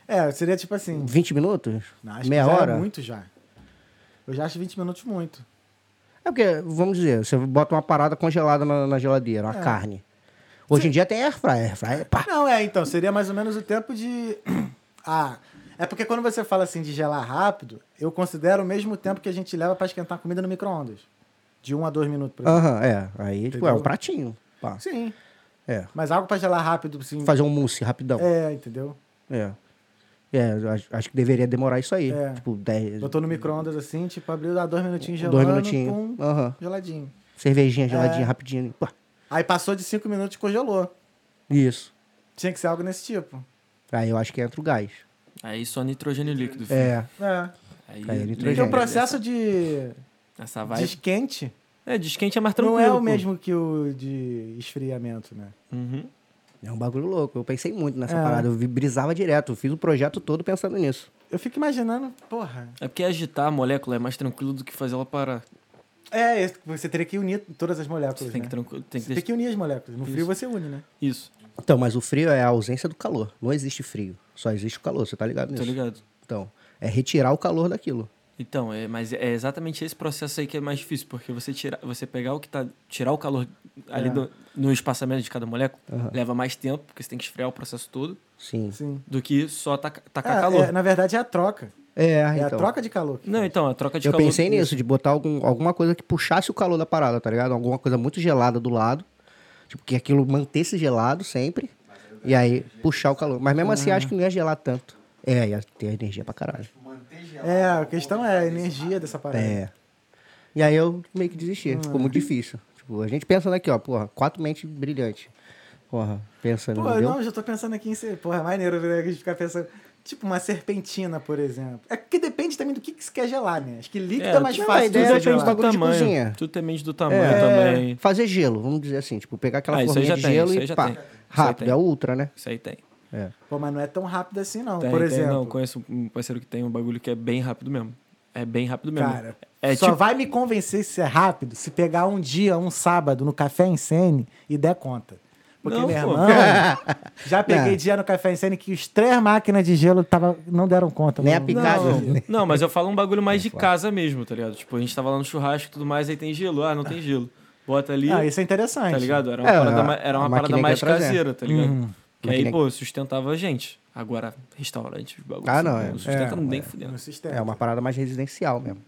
A: É, seria tipo assim.
B: 20 minutos?
A: Não, acho
B: meia
A: que já
B: hora?
A: é muito já. Eu já acho 20 minutos muito.
B: É porque, vamos dizer, você bota uma parada congelada na, na geladeira, uma
A: É.
B: carne. Hoje em dia tem air fryer. Air fryer, pá.
A: Não, é, então, seria mais ou menos o tempo de. Ah, é porque quando você fala assim de gelar rápido, eu considero o mesmo tempo que a gente leva pra esquentar comida no micro-ondas. De 1 a 2 minutos, por exemplo.
B: Aham, é. Aí, tipo, é um pratinho. Pá.
A: Sim.
B: É.
A: Mas algo pra gelar rápido, assim.
B: Fazer um mousse rapidão.
A: É, entendeu?
B: É. É, acho, acho que deveria demorar isso aí.
A: É.
B: Tipo, 10.
A: Botou no micro-ondas assim, tipo, abriu, dá dois minutinhos gelando,
B: Dois minutinhos.
A: pum,
B: Aham.
A: geladinho.
B: Cervejinha geladinha
A: É.
B: rapidinho. Pá.
A: Aí passou de 5 minutos e congelou.
B: Isso.
A: Tinha que ser algo nesse tipo.
B: Aí eu acho que entra o gás.
C: Aí só nitrogênio líquido. filho.
B: É.
A: É.
C: Aí,
B: Aí, nitrogênio.
A: Porque o processo de,
C: Essa
A: de
C: vai.
A: esquente
C: É, de esquente é mais
A: não
C: tranquilo.
A: é o
C: pô.
A: mesmo que o de esfriamento, né?
C: Uhum.
B: É um bagulho louco. Eu pensei muito nessa
A: É.
B: parada. Eu brisava direto. Eu fiz o projeto todo pensando nisso.
A: Eu fico imaginando, porra.
C: É porque agitar a molécula é mais tranquilo do que fazer ela parar.
A: É, esse- você teria que unir todas as
C: Você
A: moléculas,
C: tem
A: né?
C: que, tranqu... tem que
A: Você tem que unir as moléculas. No frio
C: Isso.
A: você une, né?
C: Isso,
B: Então, mas o frio é a ausência do calor. Não existe frio. Só existe o calor. Você tá ligado
C: tô
B: nisso?
C: ligado.
B: Então, é retirar o calor daquilo.
C: Então, é, mas é exatamente esse processo aí que é mais difícil, porque você tirar, você pegar o que tá, tirar o calor ali
A: É.
C: do- no espaçamento de cada molécula, leva mais tempo, porque você tem que esfriar o processo todo,
B: Sim.
A: Sim.
C: do que só taca- tacar
A: É,
C: calor.
A: é, na verdade é a troca.
B: É,
A: É
B: então.
A: a troca de calor.
C: Não,
A: faz.
C: então, a troca de
B: Eu
C: calor.
B: pensei nisso, de botar algum, alguma coisa que puxasse o calor da parada, tá ligado? Alguma coisa muito gelada do lado. Tipo, que aquilo mantesse gelado sempre. E aí puxar o calor. Mas mesmo assim, acho que não ia gelar tanto. É, ia ter energia pra caralho.
A: É, a questão é a energia dessa parada.
B: É. E aí eu meio que desisti. Ficou muito difícil. Tipo, a gente pensando aqui, ó, porra, quatro mentes brilhantes. Porra, pensando,
A: Pô, não, já tô pensando aqui em ser. Porra, é maneiro né, a gente ficar pensando. Tipo uma serpentina, por exemplo. É que depende também do que, que você quer gelar, né? Acho que líquido é,
C: É,
A: mais
C: tudo
A: fácil
B: ideia é
A: você
B: depende do bagulho de
C: tamanho.
B: cozinha.
C: Tudo depende do tamanho
B: É,
C: também.
B: Fazer gelo, vamos dizer assim. Tipo, pegar aquela
C: Ah,
B: forminha de
C: tem,
B: gelo e pá.
C: tem.
B: Rápido, é ultra, né?
C: Isso aí tem.
B: É.
A: Pô, mas não é tão rápido assim, não.
C: Tem,
A: por
C: tem,
A: exemplo.
C: não, conheço um parceiro que tem um bagulho que é bem rápido mesmo. É bem rápido mesmo.
A: Cara,
C: é
A: só
C: tipo,
A: vai me convencer se é rápido se pegar um dia, um sábado, no Café em Sene e der conta. Porque,
C: Não,
A: meu irmão, já peguei
B: Não.
A: dia no Café em Sene que os três máquinas de gelo tava, não deram conta.
B: Nem a picada.
C: Não,
B: né?
C: não, mas eu falo um bagulho mais de casa mesmo, tá ligado? Tipo, a gente tava lá no churrasco e tudo mais, aí tem gelo. Ah, não tem gelo. Bota ali,
A: Ah, isso é interessante.
C: tá ligado? Era uma
B: É,
C: parada, era uma parada mais caseira, tá ligado?
A: Uhum.
C: Que aí,
B: Maquininha-
C: pô, sustentava a gente. Agora, restaurante, os bagulhos.
B: Ah, não, é.
C: Não sustenta
A: É,
C: nem
A: é,
C: fudendo.
B: É uma parada mais residencial mesmo.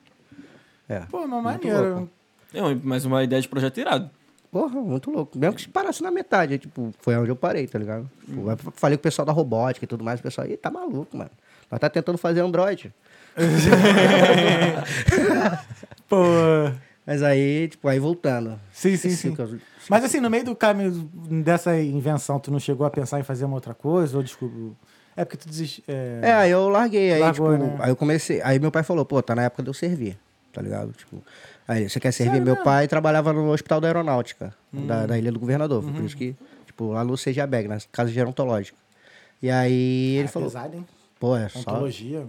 B: É.
A: Pô,
B: Muito
A: maneiro.
B: louco.
C: Não, mas uma ideia de projeto irado.
B: Porra, muito louco. Mesmo que se parasse na metade, tipo, foi onde eu parei, tá ligado? Tipo, eu falei com o pessoal da robótica e tudo mais, o pessoal, ih, tá maluco, mano. Nós tá tentando fazer Android.
A: Pô.
B: Mas aí, tipo, aí voltando.
A: Sim, sim,
B: Esse
A: sim. Mas assim, no meio do caminho dessa invenção, tu não chegou a pensar em fazer uma outra coisa? Ou desculpa. É porque tu desiste. É...
B: É, aí eu larguei, aí,
A: Largou,
B: tipo,
A: né?
B: aí eu comecei. Aí meu pai falou, pô, tá na época de eu servir, tá ligado? Tipo, aí você quer servir?
A: Sério
B: meu pai trabalhava no Hospital da Aeronáutica,
A: Hum.
B: da, da Ilha do Governador.
A: Uhum.
B: por isso que, tipo, lá no CGABEG, na casa gerontológica. E aí ele
A: é
B: falou,
A: pesado, hein?
B: pô, é só.
A: Ontologia.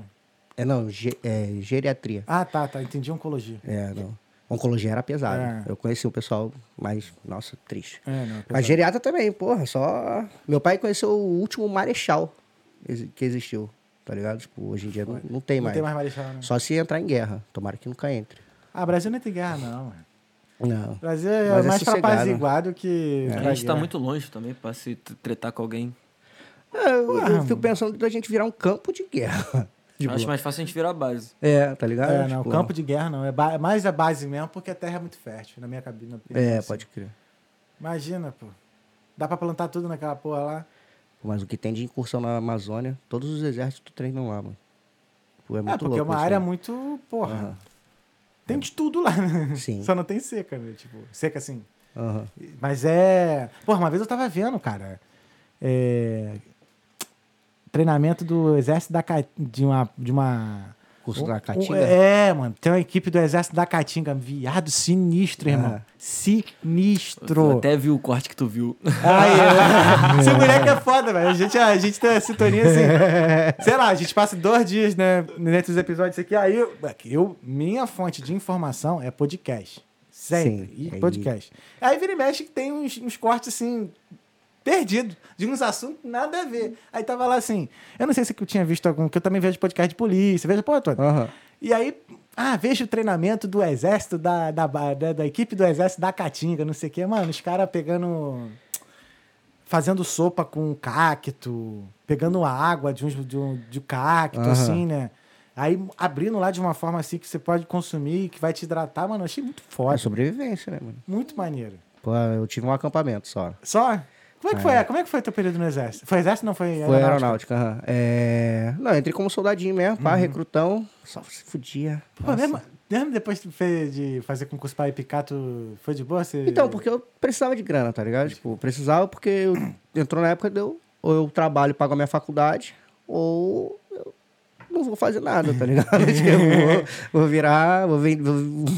B: É, não, ge- é, geriatria.
A: Ah, tá, tá. Entendi oncologia.
B: É, não. Oncologia era pesado.
A: É.
B: Eu conheci um pessoal mais, nossa, triste.
A: É, não. é
B: Mas
A: pesado.
B: geriatra também, porra, só. Meu pai conheceu o último marechal que existiu, tá ligado? Tipo, hoje em dia não, não tem
A: Não
B: mais.
A: tem mais marechal, né?
B: Só se entrar em guerra. Tomara que nunca entre.
A: Ah, Brasil não tem guerra, não. mano.
B: Não.
A: Brasil é
B: Mas é
A: mais pra
B: sossegado.
A: apaziguar do que.
C: A
A: pra
C: gente tá
A: guerra.
C: muito longe também pra se tretar com alguém.
B: É, eu, eu fico pensando da gente virar um campo de guerra. De
C: Acho
B: boa.
C: mais fácil a gente virar a base.
B: É, tá ligado?
A: É, não,
B: Tipo,
A: campo de guerra não. É ba- mais a base mesmo, porque a terra é muito fértil, na minha cabine.
B: É, pode crer.
A: Imagina, pô. Dá pra plantar tudo naquela porra lá.
B: Mas o que tem de incursão na Amazônia, todos os exércitos treinam lá, mano. Pô, é
A: É,
B: muito
A: porque é
B: louco
A: uma
B: isso,
A: área
B: né?
A: muito. Porra. Tem de tudo lá, né?
B: Sim.
A: Só não tem seca, né? Tipo, seca assim.
B: Aham.
A: Mas é. Porra, uma vez eu tava vendo, cara. É... Treinamento do exército da Ca- de uma. De uma...
B: Curso da Caatinga?
A: É, mano. Tem uma equipe do exército da Caatinga. Viado sinistro, irmão.
B: Ah.
A: Sinistro.
C: Eu até vi o corte que tu viu.
A: Aí, Esse moleque é foda, velho. A gente, a gente tem a sintonia assim. sei lá, a gente passa dois dias, né, entre os episódios aqui. Aí, eu, eu, minha fonte de informação é podcast. Sempre.
B: Sim,
A: e
B: aí-
A: podcast. Aí vira e mexe que tem uns, uns cortes assim. Perdidos, de uns assuntos nada a ver. Aí tava lá assim. Eu não sei se eu tinha visto algum, que eu também vejo podcast de polícia, vejo a porra toda.
B: Aham.
A: E aí, ah, vejo o treinamento do exército, da, da, da, da equipe do exército da Caatinga, não sei o quê. Mano, os caras pegando. Fazendo sopa com cacto, pegando água de, uns, de, um, de cacto,
B: Aham.
A: assim, né? Aí abrindo lá de uma forma assim que você pode consumir, que vai te hidratar, mano. Achei muito
B: É
A: foda.
B: sobrevivência, né, mano?
A: Muito maneiro.
B: Pô, eu tive um acampamento só.
A: Só? Como é que foi? Como é que foi teu período no exército? Foi exército não foi
B: Foi aeronáutica, aham. É... Não, entrei como soldadinho mesmo,
A: Uhum.
B: pá, recrutão. Só se fudia.
A: Pô,
B: Nossa.
A: mesmo, mesmo depois de fazer concurso para picar, tu foi de boa? Você...
B: Então, porque eu precisava de grana, tá ligado? Tipo, precisava porque eu, entrou na época de eu, ou eu trabalho e pago a minha faculdade, ou eu não vou fazer nada, tá ligado? Tipo, eu vou, vou virar, vou, ven- vou-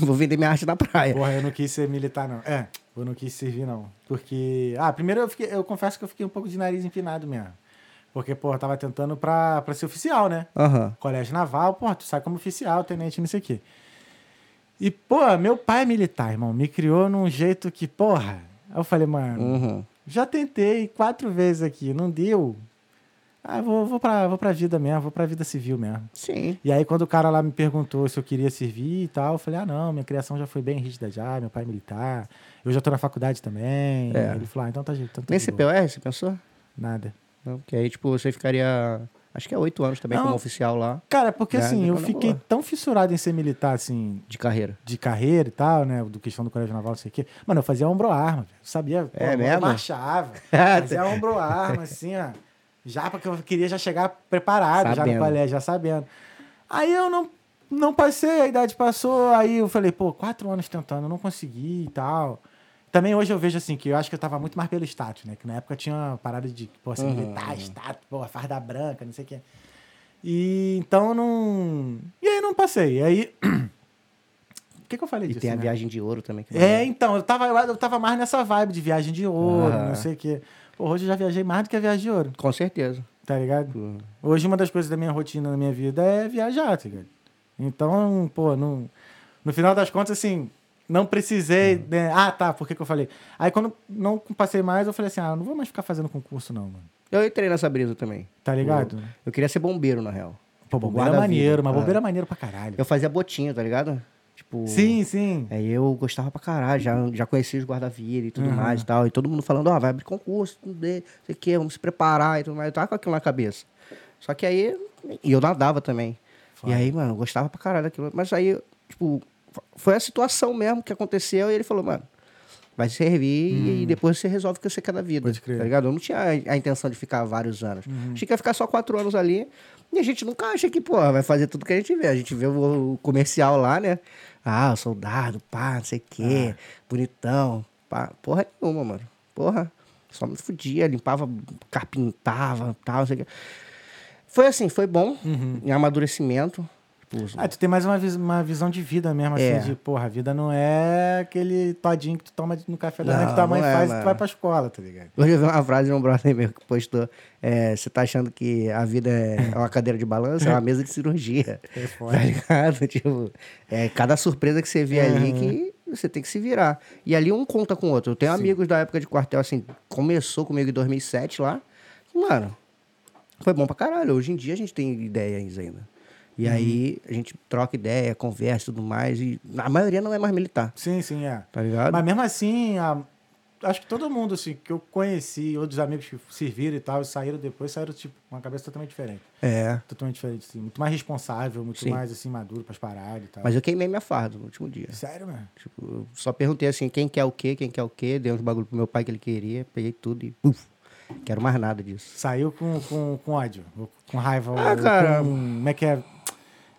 B: vou vender minha arte na praia.
A: Porra, eu não quis ser militar, não. É, eu não quis servir, não. Porque. Ah, primeiro eu, fiquei, eu confesso que eu fiquei um pouco de nariz empinado mesmo. Porque, pô, eu tava tentando pra, pra ser oficial, né?
B: Aham.
A: Colégio Naval, pô, tu sai como oficial, tenente, não sei o quê. E, pô, meu pai é militar, irmão. Me criou num jeito que, porra. Aí eu falei, mano,
B: Uhum.
A: já tentei quatro vezes aqui, não deu. Ah, vou, vou, pra, vou pra vida mesmo, vou pra vida civil mesmo.
B: Sim.
A: E aí, quando o cara lá me perguntou se eu queria servir e tal, eu falei, ah, não, minha criação já foi bem rígida já, meu pai é militar, eu já tô na faculdade também.
B: É.
A: Ele falou, ah, então tá, de- então tá
B: Nem. CPOR, você pensou?
A: Nada.
B: Não, porque aí, tipo, você ficaria. Acho que é oito anos também
A: Não.
B: como oficial lá,
A: Cara, porque
B: Já,
A: assim, eu fiquei
B: boa.
A: tão fissurado em ser militar, assim,
B: de carreira.
A: de carreira e tal, né? Do questão do colégio naval, não sei o quê. Mano, eu fazia ombro-arma. Eu sabia. pô,
B: É
A: eu
B: mesmo?
A: marchava. fazia ombro-arma, assim, ó. Já porque eu queria já chegar preparado, já
B: Sabendo.
A: no colégio, já sabendo. Aí eu não, não passei, a idade passou, aí eu falei, pô, quatro anos tentando, não consegui e tal. Também hoje eu vejo assim, que eu acho que eu tava muito mais pelo status, né? Que na época tinha parada de, pô, assim,
B: Uhum.
A: militar, status, pô, farda branca, não sei o quê. E então eu não. E aí não passei. E aí. O que, que eu falei
B: E
A: disso?
B: tem a
A: né?
B: viagem de ouro também. que
A: É, então, eu tava, eu tava mais nessa vibe de viagem de ouro,
B: Ah.
A: não sei o quê. Pô, hoje eu já viajei mais do que a viagem de ouro,
B: Com certeza.
A: tá ligado?
B: Uhum.
A: Hoje uma das coisas da minha rotina na minha vida é viajar, tá ligado? Então, pô, no, no final das contas, assim, não precisei. né? Ah, tá, por que, que eu falei? Aí quando não passei mais, eu falei assim, ah, não vou mais ficar fazendo concurso, não, mano.
B: Eu entrei nessa brisa também.
A: Tá ligado?
B: Eu queria ser bombeiro, na real.
A: Pô, bombeiro é maneiro, mas
B: Ah.
A: bombeiro é maneiro pra caralho.
B: Eu fazia botinho, tá ligado? Tipo.
A: Sim, sim.
B: Aí eu gostava pra caralho, já, já conhecia os guarda-vida e tudo
A: Uhum.
B: mais e tal. E todo mundo falando, ó, vai abrir concurso, tudo de, sei o quê, vamos se preparar e tudo mais. Eu tava com aquilo na cabeça. Só que aí. E eu nadava também.
A: Foda.
B: E aí, mano, eu gostava pra caralho daquilo. Mas aí, tipo, foi a situação mesmo que aconteceu e ele falou, mano. Vai servir e depois você resolve o que você quer da vida.
A: Hum. Pode crer. Uhum.
B: Tá ligado? Eu não tinha a, intenção de ficar vários anos. Achei que ia ficar só quatro anos ali. E a gente nunca acha que, pô, vai fazer tudo que a gente vê. A gente vê o, comercial lá, né? Ah, o soldado, pá, não sei o quê,
A: Ah.
B: bonitão. Pá. Porra nenhuma, mano. Porra. Só me fudia, limpava, carpintava, tal, não sei o quê. Foi assim, foi bom, em amadurecimento. Tipo,
A: Ah, tu tem mais uma, vis- uma visão de vida mesmo,
B: É.
A: assim, de, porra, a vida não é aquele todinho que tu toma no café da manhã que tua mãe
B: é,
A: faz e tu
B: mano.
A: vai pra escola, tá ligado?
B: Hoje eu vi uma frase de um brother meu que postou: é, Você tá achando que a vida é uma cadeira de balanço? É uma mesa de cirurgia.
A: É foda.
B: Tá ligado? Tipo, é cada surpresa que você vê ali que você tem que se virar. E ali um conta com o outro. Eu tenho amigos da época de quartel, assim, começou comigo em 2007 lá. Mano, foi bom pra caralho. Hoje em dia a gente tem ideias ainda. E aí a gente troca ideia, conversa e tudo mais. E a maioria não é mais militar,
A: Sim, sim, é.
B: tá ligado?
A: Mas mesmo assim, a- acho que todo mundo, assim, que eu conheci, outros amigos que serviram e tal, e saíram depois, saíram, tipo, com uma cabeça totalmente diferente.
B: É.
A: Totalmente diferente, assim. Muito mais responsável, muito
B: Sim.
A: mais, assim, maduro pras paradas e tal.
B: Mas eu queimei minha farda no último dia.
A: Sério, mano?
B: Tipo, eu só perguntei assim, quem quer o quê, quem quer o quê, dei uns bagulho pro meu pai que ele queria, peguei tudo e uf, quero mais nada disso.
A: Saiu com, com, com ódio, com raiva,
B: Ah, cara.
A: com, como é que é?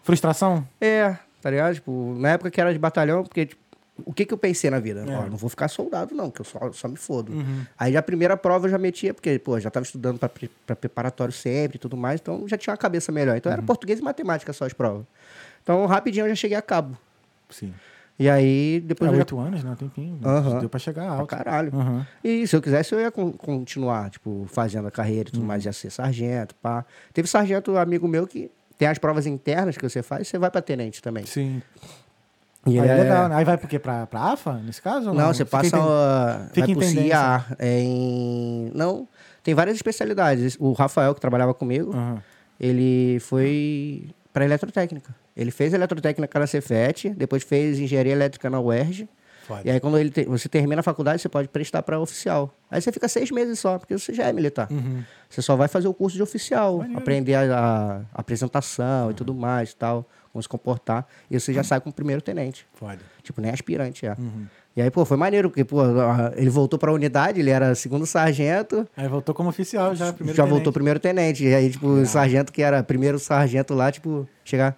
A: Frustração?
B: É, tá ligado? Tipo, na época que era de batalhão, porque, tipo, o que que eu pensei na vida?
A: É.
B: Ó, não vou ficar soldado não, que eu só, só me fodo.
A: Uhum.
B: Aí a primeira prova eu já metia, porque, pô, já tava estudando pra, pre- pra preparatório sempre e tudo mais, então já tinha uma cabeça melhor. Então
A: Uhum.
B: era português e matemática só as provas. Então, rapidinho eu já cheguei a cabo.
A: Sim.
B: E aí, depois
A: É
B: eu já...
A: oito anos, né? Um tempinho. Deu pra chegar alto.
B: caralho.
A: Uhum.
B: E se eu quisesse, eu ia con- continuar, tipo, fazendo a carreira e tudo mais, ia ser sargento, pá. Teve sargento amigo meu que tem as provas internas que você faz, você vai pra tenente também.
A: Sim.
B: E
A: Aí,
B: ele é-
A: legal, né? Aí vai por quê? Pra, pra AFA, nesse caso? ou
B: Não, você
A: Fica
B: passa.
A: em-
B: uh,
A: fica
B: vai pro. CIA. É em... Não, tem várias especialidades. O Rafael, que trabalhava comigo, ele foi pra eletrotécnica. Ele fez eletrotécnica na Cefet, depois fez engenharia elétrica na UERJ.
A: Foda.
B: E aí, quando ele te- você termina a faculdade, você pode prestar para oficial. Aí você fica seis meses só, porque você já é militar.
A: Uhum.
B: Você só vai fazer o curso de oficial, aprender a, a apresentação e tudo mais e tal, como se comportar. E você já sai com o primeiro tenente.
A: Foda.
B: Tipo, nem aspirante, é.
A: Uhum.
B: E aí, pô, foi maneiro, porque, pô, ele voltou pra unidade, ele era segundo sargento,
A: Aí voltou como oficial já, primeiro
B: já
A: tenente.
B: voltou primeiro tenente. E aí, tipo, o sargento que era primeiro sargento lá, tipo, chegar.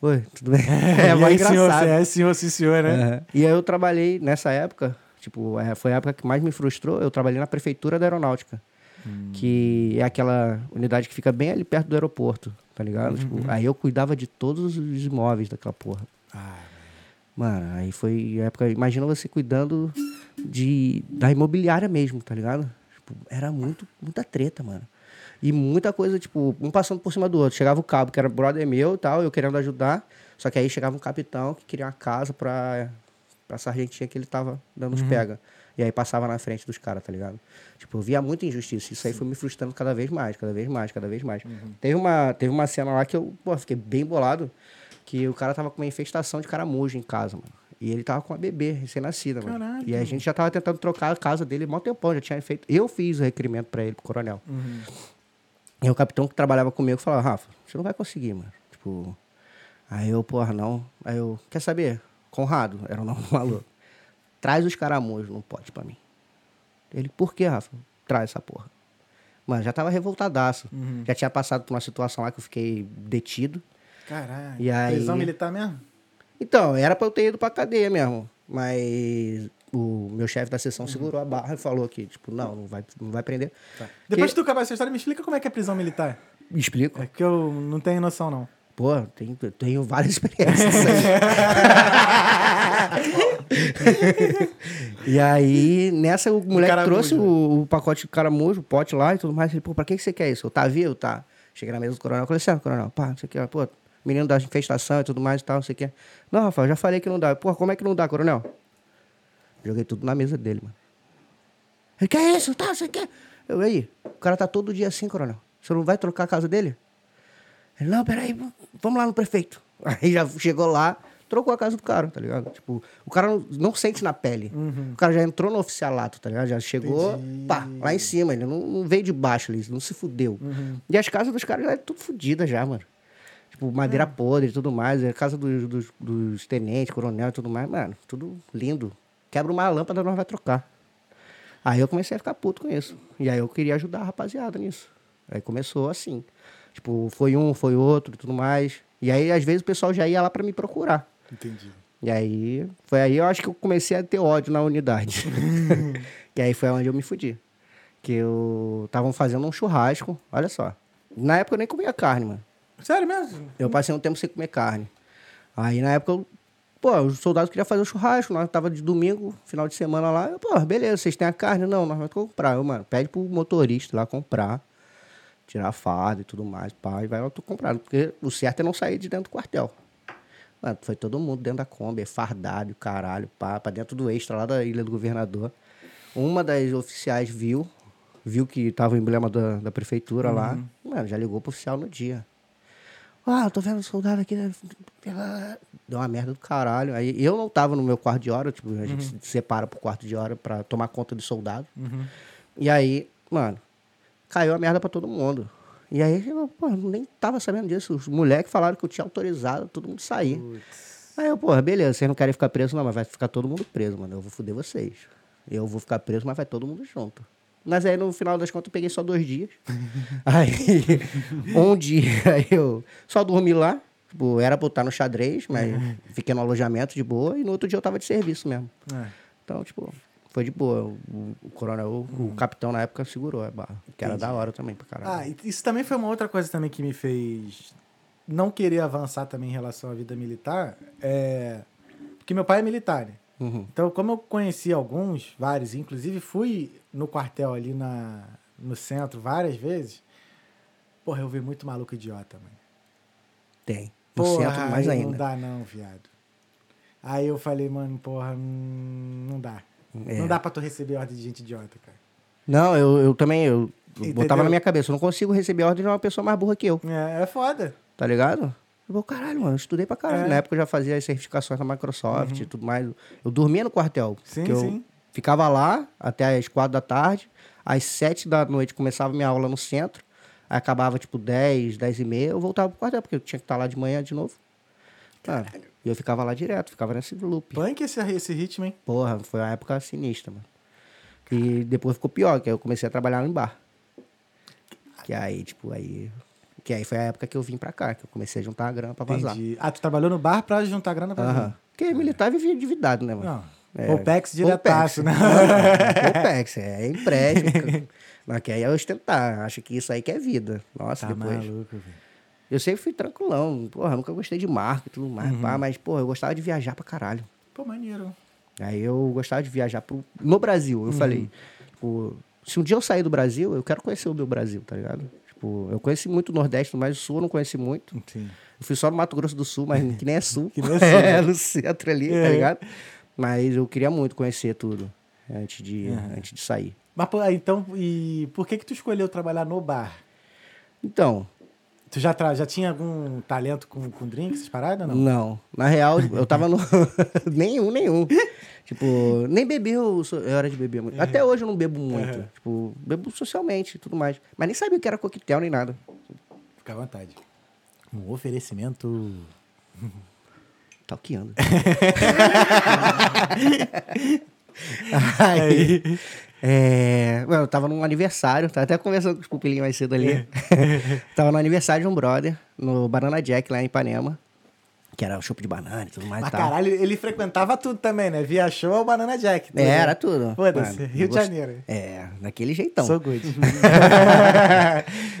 B: Oi, tudo bem?
A: É,
B: mais
A: senhor,
B: engraçado.
A: você é senhor, sim, senhor, né?
B: Aham. E aí eu trabalhei nessa época, tipo, é, foi a época que mais me frustrou, eu trabalhei na prefeitura da aeronáutica.
A: Hum.
B: Que é aquela unidade que fica bem ali perto do aeroporto, tá ligado?
A: Uhum.
B: Tipo, aí eu cuidava de todos os imóveis daquela porra.
A: Ah,
B: Mano, aí foi a época. Imagina você cuidando de, da imobiliária mesmo, tá ligado? Tipo, era muito, muita treta, mano. E muita coisa, tipo, um passando por cima do outro. Chegava o cabo, que era brother meu e tal, eu querendo ajudar. Só que aí chegava um capitão que queria uma casa pra pra sargentinha que ele tava dando os pega. E aí passava na frente dos caras, tá ligado? Tipo, eu via muita injustiça. Isso aí foi me frustrando cada vez mais, cada vez mais, cada vez mais. Teve, uma, teve uma cena lá que eu, pô, fiquei bem bolado, que o cara tava com uma infestação de caramujo em casa, mano. E ele tava com uma bebê recém-nascida, mano. E a gente já tava tentando trocar a casa dele mó tempão, já tinha feito. Eu fiz o requerimento pra ele, pro coronel. E o capitão que trabalhava comigo falava, Rafa, você não vai conseguir, mano. Tipo. Aí eu, porra, não. Aí eu, quer saber? Conrado, era o nome do maluco. Traz os caramujos no pote pra mim. Ele, por que, Rafa? Traz essa porra. Mano, já tava revoltadaço. Já tinha passado por uma situação lá que eu fiquei detido.
A: Caralho.
B: E aí-
A: Prisão militar mesmo?
B: Então, era pra eu ter ido pra cadeia mesmo. Mas o meu chefe da sessão segurou a barra e falou que, tipo, não, não vai, não vai prender.
A: Depois que tu acabar essa história, me explica como é que é prisão militar.
B: Me explico.
A: É que eu não tenho noção, não.
B: Pô, tenho, tenho várias experiências. aí. e aí, nessa, o moleque
A: caramujo.
B: trouxe o, o pacote de caramujo, o pote lá e tudo mais. Ele, pô, pra que, que você quer isso? Eu, tá vivo? Tá. Cheguei na mesa do coronel, falei, assim, coronel, pá, não sei o que, pô, menino da infestação e tudo mais e tal, não sei o que. Não, Rafael, já falei que não dá. Pô, como é que não dá, coronel? Joguei tudo na mesa dele, mano. Ele, que é isso? Tá, você quer? Eu, aí, o cara tá todo dia assim, coronel. Você não vai trocar a casa dele? Ele, não, peraí, vamos lá no prefeito. Aí já chegou lá, trocou a casa do cara, tá ligado? Tipo, o cara não, não sente na pele. O cara já entrou no oficialato, tá ligado? Já chegou,
A: Entendi.
B: pá, lá em cima. Ele não, não veio de baixo ali, não se fudeu. E as casas dos caras já é tudo fodida já, mano. Tipo, madeira podre e tudo mais. É a casa dos, dos, dos tenentes, coronel e tudo mais. Mano, tudo lindo. Quebra uma lâmpada, nós vai trocar. Aí eu comecei a ficar puto com isso. E aí eu queria ajudar a rapaziada nisso. Aí começou assim. Tipo, foi um, foi outro e tudo mais. E aí, às vezes, o pessoal já ia lá pra me procurar.
A: Entendi.
B: E aí, foi aí eu acho que eu comecei a ter ódio na unidade. e aí foi onde eu me fudi. Que eu estavam fazendo um churrasco, olha só. Na época eu nem comia carne, mano.
A: Sério mesmo?
B: Eu passei um tempo sem comer carne. Aí na época, eu, pô, os soldados queriam fazer o churrasco, nós tava de domingo, final de semana lá. Eu, pô, beleza, vocês têm a carne? Não, nós vamos comprar. Eu, mano, pede pro motorista lá comprar, tirar a farda e tudo mais, pá, e vai lá tu comprar. Porque o certo é não sair de dentro do quartel. Mano, foi todo mundo dentro da Kombi, fardado, caralho, pá, pra dentro do extra lá da Ilha do Governador. Uma das oficiais viu, viu que tava o emblema da, da prefeitura lá. Mano, já ligou pro oficial no dia. Ah, tô vendo um soldado aqui. né? Deu uma merda do caralho. Aí eu não tava no meu quarto de hora, tipo, a gente se separa pro quarto de hora pra tomar conta do soldado. E aí, mano, caiu a merda pra todo mundo. E aí, eu, pô, nem tava sabendo disso. Os moleques falaram que eu tinha autorizado todo mundo sair. Aí eu, porra, beleza, vocês não querem ficar presos, não, mas vai ficar todo mundo preso, mano. Eu vou foder vocês. Eu vou ficar preso, mas vai todo mundo junto. Mas aí, no final das contas, eu peguei só dois dias. aí, um dia, aí eu só dormi lá. Tipo, era estar no xadrez, mas fiquei no alojamento de boa. E no outro dia eu tava de serviço mesmo.
A: É.
B: Então, tipo, foi de boa. O, o coronel, o, o capitão na época segurou a barra. Que era da hora também pra caralho.
A: Ah, isso também foi uma outra coisa também que me fez não querer avançar também em relação à vida militar. É... Porque meu pai é militar, né?
B: Uhum.
A: Então, como eu conheci alguns, vários, inclusive fui no quartel ali na, no centro várias vezes, porra, eu vi muito maluco idiota, mano.
B: Tem.
A: Porra,
B: mais
A: aí
B: ainda.
A: Não dá não, viado. Aí eu falei, mano, porra, hum, não dá.
B: É.
A: Não dá pra tu receber ordem de gente idiota, cara.
B: Não, eu, eu também, eu
A: Entendeu?
B: botava na minha cabeça, eu não consigo receber ordem de uma pessoa mais burra que eu,
A: É, é foda.
B: tá ligado? Eu vou, caralho, mano, eu estudei pra caralho.
A: É. Uhum.
B: Na época eu já fazia as certificações da Microsoft e tudo mais. Eu dormia no quartel.
A: Sim,
B: porque eu
A: sim.
B: ficava lá até as quatro da tarde, às sete da noite começava minha aula no centro, aí acabava tipo 10, 10 e meia, eu voltava pro quartel, porque eu tinha que estar lá de manhã de novo. Cara, e eu ficava lá direto, ficava nesse loop.
A: Punk esse, esse ritmo, hein?
B: Porra, foi uma época sinistra, mano. E depois ficou pior, que aí eu comecei a trabalhar em bar. Que aí, tipo, aí. Que aí foi a época que eu vim pra cá, que eu comecei a juntar a grana pra vazar.
A: Entendi. Ah, tu trabalhou no bar pra juntar grana pra
B: Aham. Porque militar vivia endividado, né, mano?
A: Não.
B: É,
A: Opex diretaço, né?
B: Opex, é empréstimo. Mas que aí é ostentar. Acho que isso aí que é vida. Nossa,
A: Tá
B: depois.
A: maluco, velho.
B: Eu sempre fui tranquilão. Porra, nunca gostei de marca e tudo mais.
A: Uhum.
B: pá, mas, porra, eu gostava de viajar pra caralho.
A: Pô, maneiro.
B: Aí eu gostava de viajar pro, no Brasil.
A: Uhum.
B: Eu falei, tipo, se um dia eu sair do Brasil, eu quero conhecer o meu Brasil, tá ligado? Tipo, eu conheci muito o Nordeste, mas o Sul eu não conheci muito.
A: Sim.
B: Eu fui só no Mato Grosso do Sul, mas que nem é Sul.
A: Que nem é Sul,
B: é, no centro ali, tá
A: É.
B: ligado? Mas eu queria muito conhecer tudo antes de, antes de sair.
A: Mas, então, e por que que tu escolheu trabalhar no bar?
B: Então,
A: Tu já, já tinha algum talento com, com drinks, essas paradas, não?
B: Não. Na real, eu tava no. nenhum, nenhum. tipo, nem beber eu, sou- eu era de beber muito. Até hoje eu não bebo muito. Tipo, bebo socialmente e tudo mais. Mas nem sabia o que era coquetel nem nada.
A: Fica à vontade. Um oferecimento...
B: Talqueando.
A: Aí.
B: É, eu tava num aniversário, tava até conversando com os pupilinhos mais cedo ali. tava no aniversário de um brother, no Banana Jack, lá em Ipanema. Que era o chopp de banana e tudo mais
A: Mas
B: e tal.
A: caralho, ele frequentava tudo também, né? Via show ao Banana Jack. tudo,
B: É,
A: né?
B: era tudo.
A: Foda-se, Rio de
B: gost-
A: Janeiro.
B: É, daquele jeitão.
A: Sou good.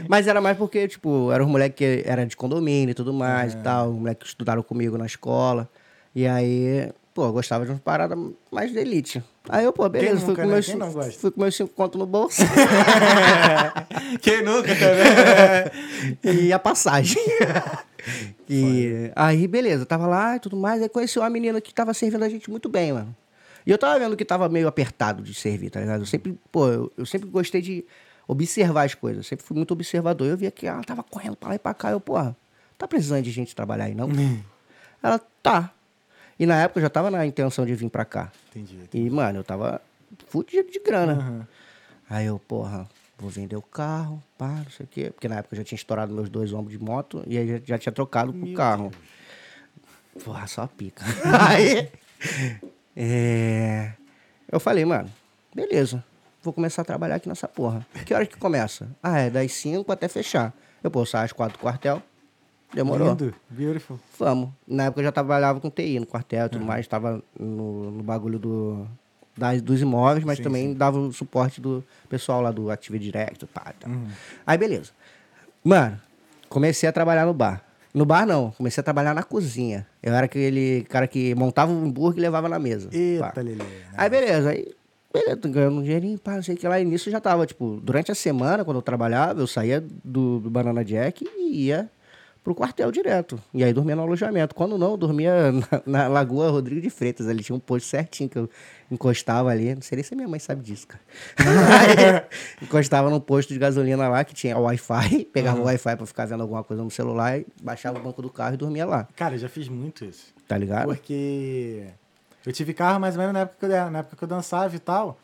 B: Mas era mais porque, tipo, eram os moleques que era de condomínio e tudo mais e tal. Os moleques que estudaram comigo na escola. E aí, pô, eu gostava de umas paradas mais de elite. Aí eu, pô, beleza, fui,
A: nunca,
B: com
A: né?
B: meus,
A: Quem não gosta?
B: fui com meus cinco contos no bolso
A: Quem nunca também?
B: e a passagem. e aí, beleza, tava lá e tudo mais. Aí conheci uma menina que tava servindo a gente muito bem, mano. E eu tava vendo que tava meio apertado de servir, tá ligado? Eu sempre, pô, eu, eu sempre gostei de observar as coisas. Sempre fui muito observador. Eu via que ela tava correndo pra lá e pra cá. Eu, porra, tá precisando de gente trabalhar aí, não? ela, tá. E na época eu já tava na intenção de vir pra cá.
A: Entendi.
B: E, mano, eu tava fudido de grana. Aí eu, porra, vou vender o carro, pá, não sei o quê. Porque na época eu já tinha estourado meus dois ombros de moto e aí já, tinha trocado pro carro. Porra, só pica. aí, é, eu falei, mano, beleza, vou começar a trabalhar aqui nessa porra. Que hora que começa? Ah, é das 5 até fechar. Eu, pô, saio às 4 do quartel. Demorou.
A: Lindo. Beautiful.
B: Vamos. Na época eu já trabalhava com TI no quartel e tudo mais, estava no, no bagulho do, das, dos imóveis, mas também dava o suporte do pessoal lá do Active Direct, pá, tá. Aí beleza. Mano, comecei a trabalhar no bar. No bar não, comecei a trabalhar na cozinha. Eu era aquele cara que montava um hambúrguer e levava na mesa.
A: Eita,
B: pá.
A: Lelê. né?
B: Aí beleza, aí beleza, ganhando um dinheirinho, pá, não sei o que lá. E nisso eu já tava, tipo, durante a semana, quando eu trabalhava, eu saía do, do Banana Jack e ia pro quartel direto. E aí dormia no alojamento. Quando não, eu dormia na, na Lagoa Rodrigo de Freitas. Ali tinha um posto certinho que eu encostava ali. Não sei nem se minha mãe sabe disso, cara. Aí, encostava num posto de gasolina lá que tinha Wi-Fi, pegava o Wi-Fi pra ficar vendo alguma coisa no celular, e baixava o banco do carro e dormia lá.
A: Cara, eu já fiz muito isso.
B: Tá ligado?
A: Porque eu tive carro mais ou menos na época, que eu, na época que eu dançava e tal.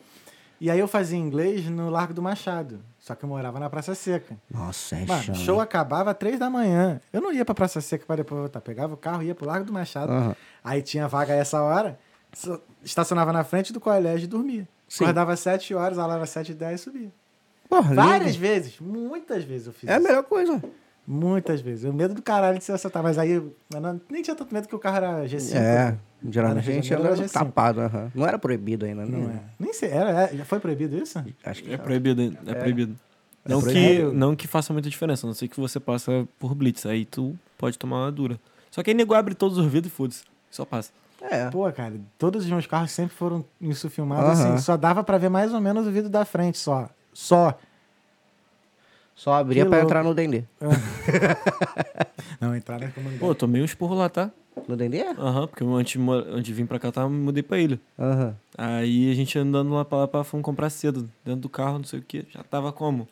A: E aí eu fazia inglês no Largo do Machado. Só que eu morava na Praça Seca.
B: Nossa, é
A: Mano, o show acabava às três da manhã. Eu não ia pra Praça Seca pra depois voltar. Pegava o carro, ia pro Largo do Machado.
B: Aham.
A: Aí tinha vaga a essa hora. Estacionava na frente do colégio e dormia.
B: Sim.
A: Acordava às sete horas, a aula era sete e dez e subia.
B: Porra,
A: Várias
B: lindo.
A: vezes, muitas vezes eu fiz
B: É a
A: isso.
B: melhor coisa.
A: Muitas vezes. O medo do caralho de se assaltar. Mas aí não- nem tinha tanto medo que o carro era G5.
B: É,
A: né?
B: geralmente a
A: no Rio de
B: gente
A: Janeiro
B: anda
A: era G5.
B: tapado. Não era proibido ainda,
A: Não
B: né?
A: é. Nem sei. Era, é, já foi proibido isso?
B: Acho que
C: É
B: já.
C: proibido, é, proibido. Não, que,
A: proibido?
C: não que faça muita diferença, a não sei que você passa por blitz, aí tu pode tomar uma dura. Só que aí nego abre todos os vidros e foda-se, só passa.
B: É.
A: Pô, cara, todos os meus carros sempre foram isso filmados
B: Aham.
A: assim. Só dava pra ver mais ou menos o vidro da frente, só. Só.
B: Só abria pra
A: louco.
B: entrar no Dendê.
A: Não, entrar na comandante.
C: Pô, eu tomei um esporro lá, tá?
B: No Dendê?
C: Aham, porque eu, antes, antes de vir pra cá, tava, me mudei pra ilha.
B: Aham.
C: Aí a gente andando lá pra lá, pra, fomos comprar cedo, dentro do carro, não sei o que, já tava como?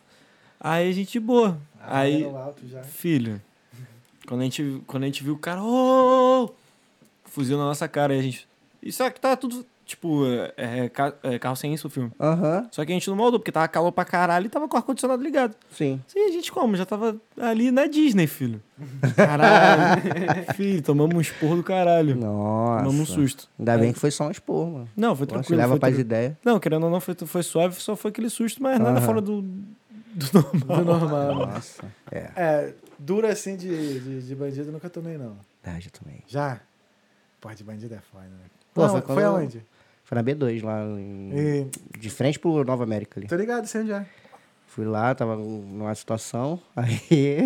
C: Aí a gente, boa. Aí,
A: alto já.
C: filho, quando a gente, quando a gente viu o cara, ô! fuzil na nossa cara, aí a gente... Isso aqui tá tudo, tipo, é, é, é carro sem isso o filme.
B: Aham.
C: Só que a gente não moldou, porque tava calor pra caralho e tava com o ar-condicionado ligado.
B: Sim.
C: Sim, a gente como? Já tava ali na Disney, filho. Caralho. filho, tomamos um esporro do caralho.
B: Nossa.
C: Tomamos um susto.
B: Ainda bem que foi só um esporro, mano.
C: Não, foi
B: Você
C: tranquilo.
B: leva
C: foi
B: pras
C: tranquilo.
B: ideias.
C: Não, querendo ou não, foi, foi suave, só foi aquele susto, mas nada
B: Aham.
C: fora do, do normal.
A: Do normal.
B: Nossa. É.
A: É, dura assim de, de, de bandido eu nunca tomei, não.
B: É, já também.
A: Já? Pô, de bandido é foda, né?
B: Pô,
A: Não,
B: foi
A: foi,
B: quando-
A: aonde?
B: Foi na B2, lá em...
A: E,
B: De frente pro Nova América ali.
A: tô ligado, sei onde é.
B: Fui lá, tava numa situação. Aí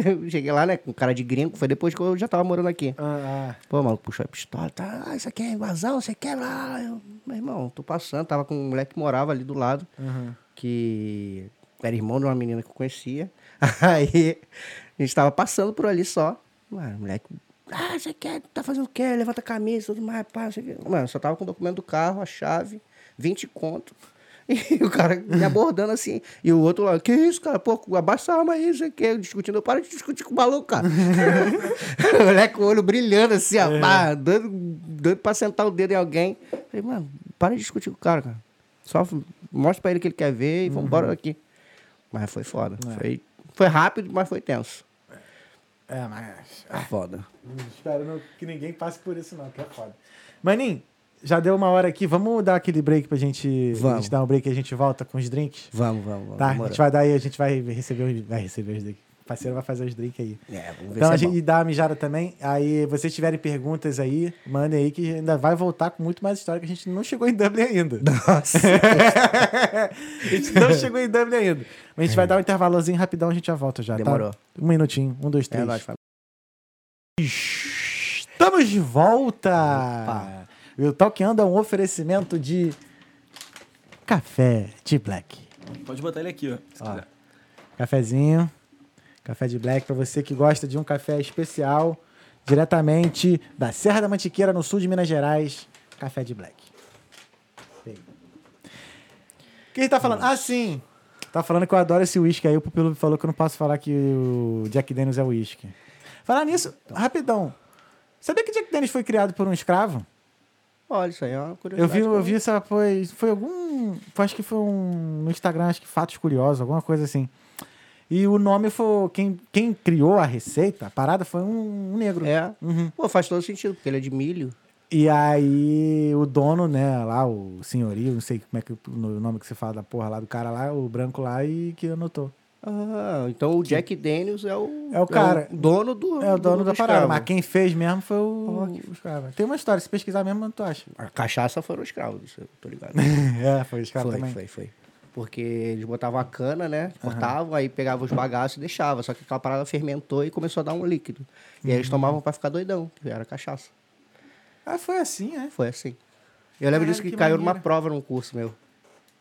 B: eu cheguei lá, né, com cara de gringo. Foi depois que eu já tava morando aqui.
A: Ah, ah.
B: Pô, maluco, puxou a pistola, tá? Ah, isso aqui é invasão, você quer lá? Eu, meu irmão, tô passando, tava com um moleque que morava ali do lado,
A: Uhum.
B: que era irmão de uma menina que eu conhecia. Aí a gente tava passando por ali só. Mano, moleque Ah, você quer, tá fazendo o quê? Levanta a camisa, tudo mais, pá, você quer. Mano, só tava com o documento do carro, a chave, 20 conto. E o cara me abordando assim. E o outro lá, que isso, cara? Pô, abaixa a arma aí, você quer discutindo. Para de discutir com o maluco, cara. o moleque com o olho brilhando assim, ó, pá, doido, doido pra sentar o dedo em alguém. Falei, mano, para de discutir com o cara, cara. Só mostra pra ele que ele quer ver e vamos embora daqui. Mas foi foda. Foi, foi rápido, mas foi tenso.
A: É, mas.
B: É foda.
A: Espero não- que ninguém passe por isso, não, que é foda. Maninho, já deu uma hora aqui. Vamos dar aquele break pra gente, a
B: Vamos.
A: gente dar um break e a gente volta com os drinks?
B: Vamos, vamos, vamos.
A: Tá? A
B: demorou.
A: gente vai dar aí, a gente vai receber vai receber os drinks. Parceiro vai fazer os drinks aí.
B: É, vamos ver
A: Então
B: se
A: a
B: é
A: gente
B: bom.
A: e dá a mijada também. Aí, vocês tiverem perguntas aí, mandem aí que ainda vai voltar com muito mais história que a gente não chegou em Dublin ainda.
B: Nossa.
A: a gente não chegou em Dublin ainda. Mas a gente vai dar um intervalozinho rapidão, a gente já volta já.
B: Demorou.
A: Tá? Um minutinho. Um, dois,
B: É
A: três.
B: nóis, família.
A: Estamos de volta! E o Talkando é um oferecimento de café de black.
C: Pode botar ele aqui, ó. Se
A: Ó.
C: quiser.
A: Cafezinho, café de black para você que gosta de um café especial, diretamente da Serra da Mantiqueira, no sul de Minas Gerais. Café de black. Aí. O que ele tá falando? Ah, sim! Tá falando que eu adoro esse uísque aí. O Pupilo falou que eu não posso falar que o Jack Daniels é uísque. Falar nisso, rapidão. Sabia que Jack Daniels foi criado por um escravo?
B: Olha, isso aí é uma
A: Eu
B: curiosidade.
A: vi,
B: que
A: eu vi essa. Foi, foi algum. Foi, acho que foi um. No Instagram, acho que Fatos Curiosos, alguma coisa assim. E o nome foi. Quem, quem criou a receita, a parada, foi um, um negro.
B: É.
A: Uhum.
B: Pô, faz todo sentido, porque ele é de milho.
A: E aí o dono, né, lá, o senhorio, não sei como é que o nome que você fala da porra lá do cara lá, o branco lá, e que anotou.
B: Ah, então o Jack Daniels é o...
A: É o cara.
B: dono do...
A: É o dono da parada, mas quem fez mesmo foi o, o escravo. Tem uma história, se pesquisar mesmo, tu acha.
B: A cachaça foram escravos, isso eu tô ligado.
A: é, foi o escravo
B: foi,
A: também.
B: foi, foi. Porque eles botavam a cana, né? Cortavam, aí pegavam os bagaços e deixavam. Só que aquela parada fermentou e começou a dar um líquido. E aí
A: Uhum.
B: eles tomavam pra ficar doidão, que era cachaça.
A: Ah, foi assim, é?
B: Foi assim. Eu lembro
A: Caralho,
B: disso que,
A: que
B: caiu numa
A: maneiro.
B: prova num curso meu.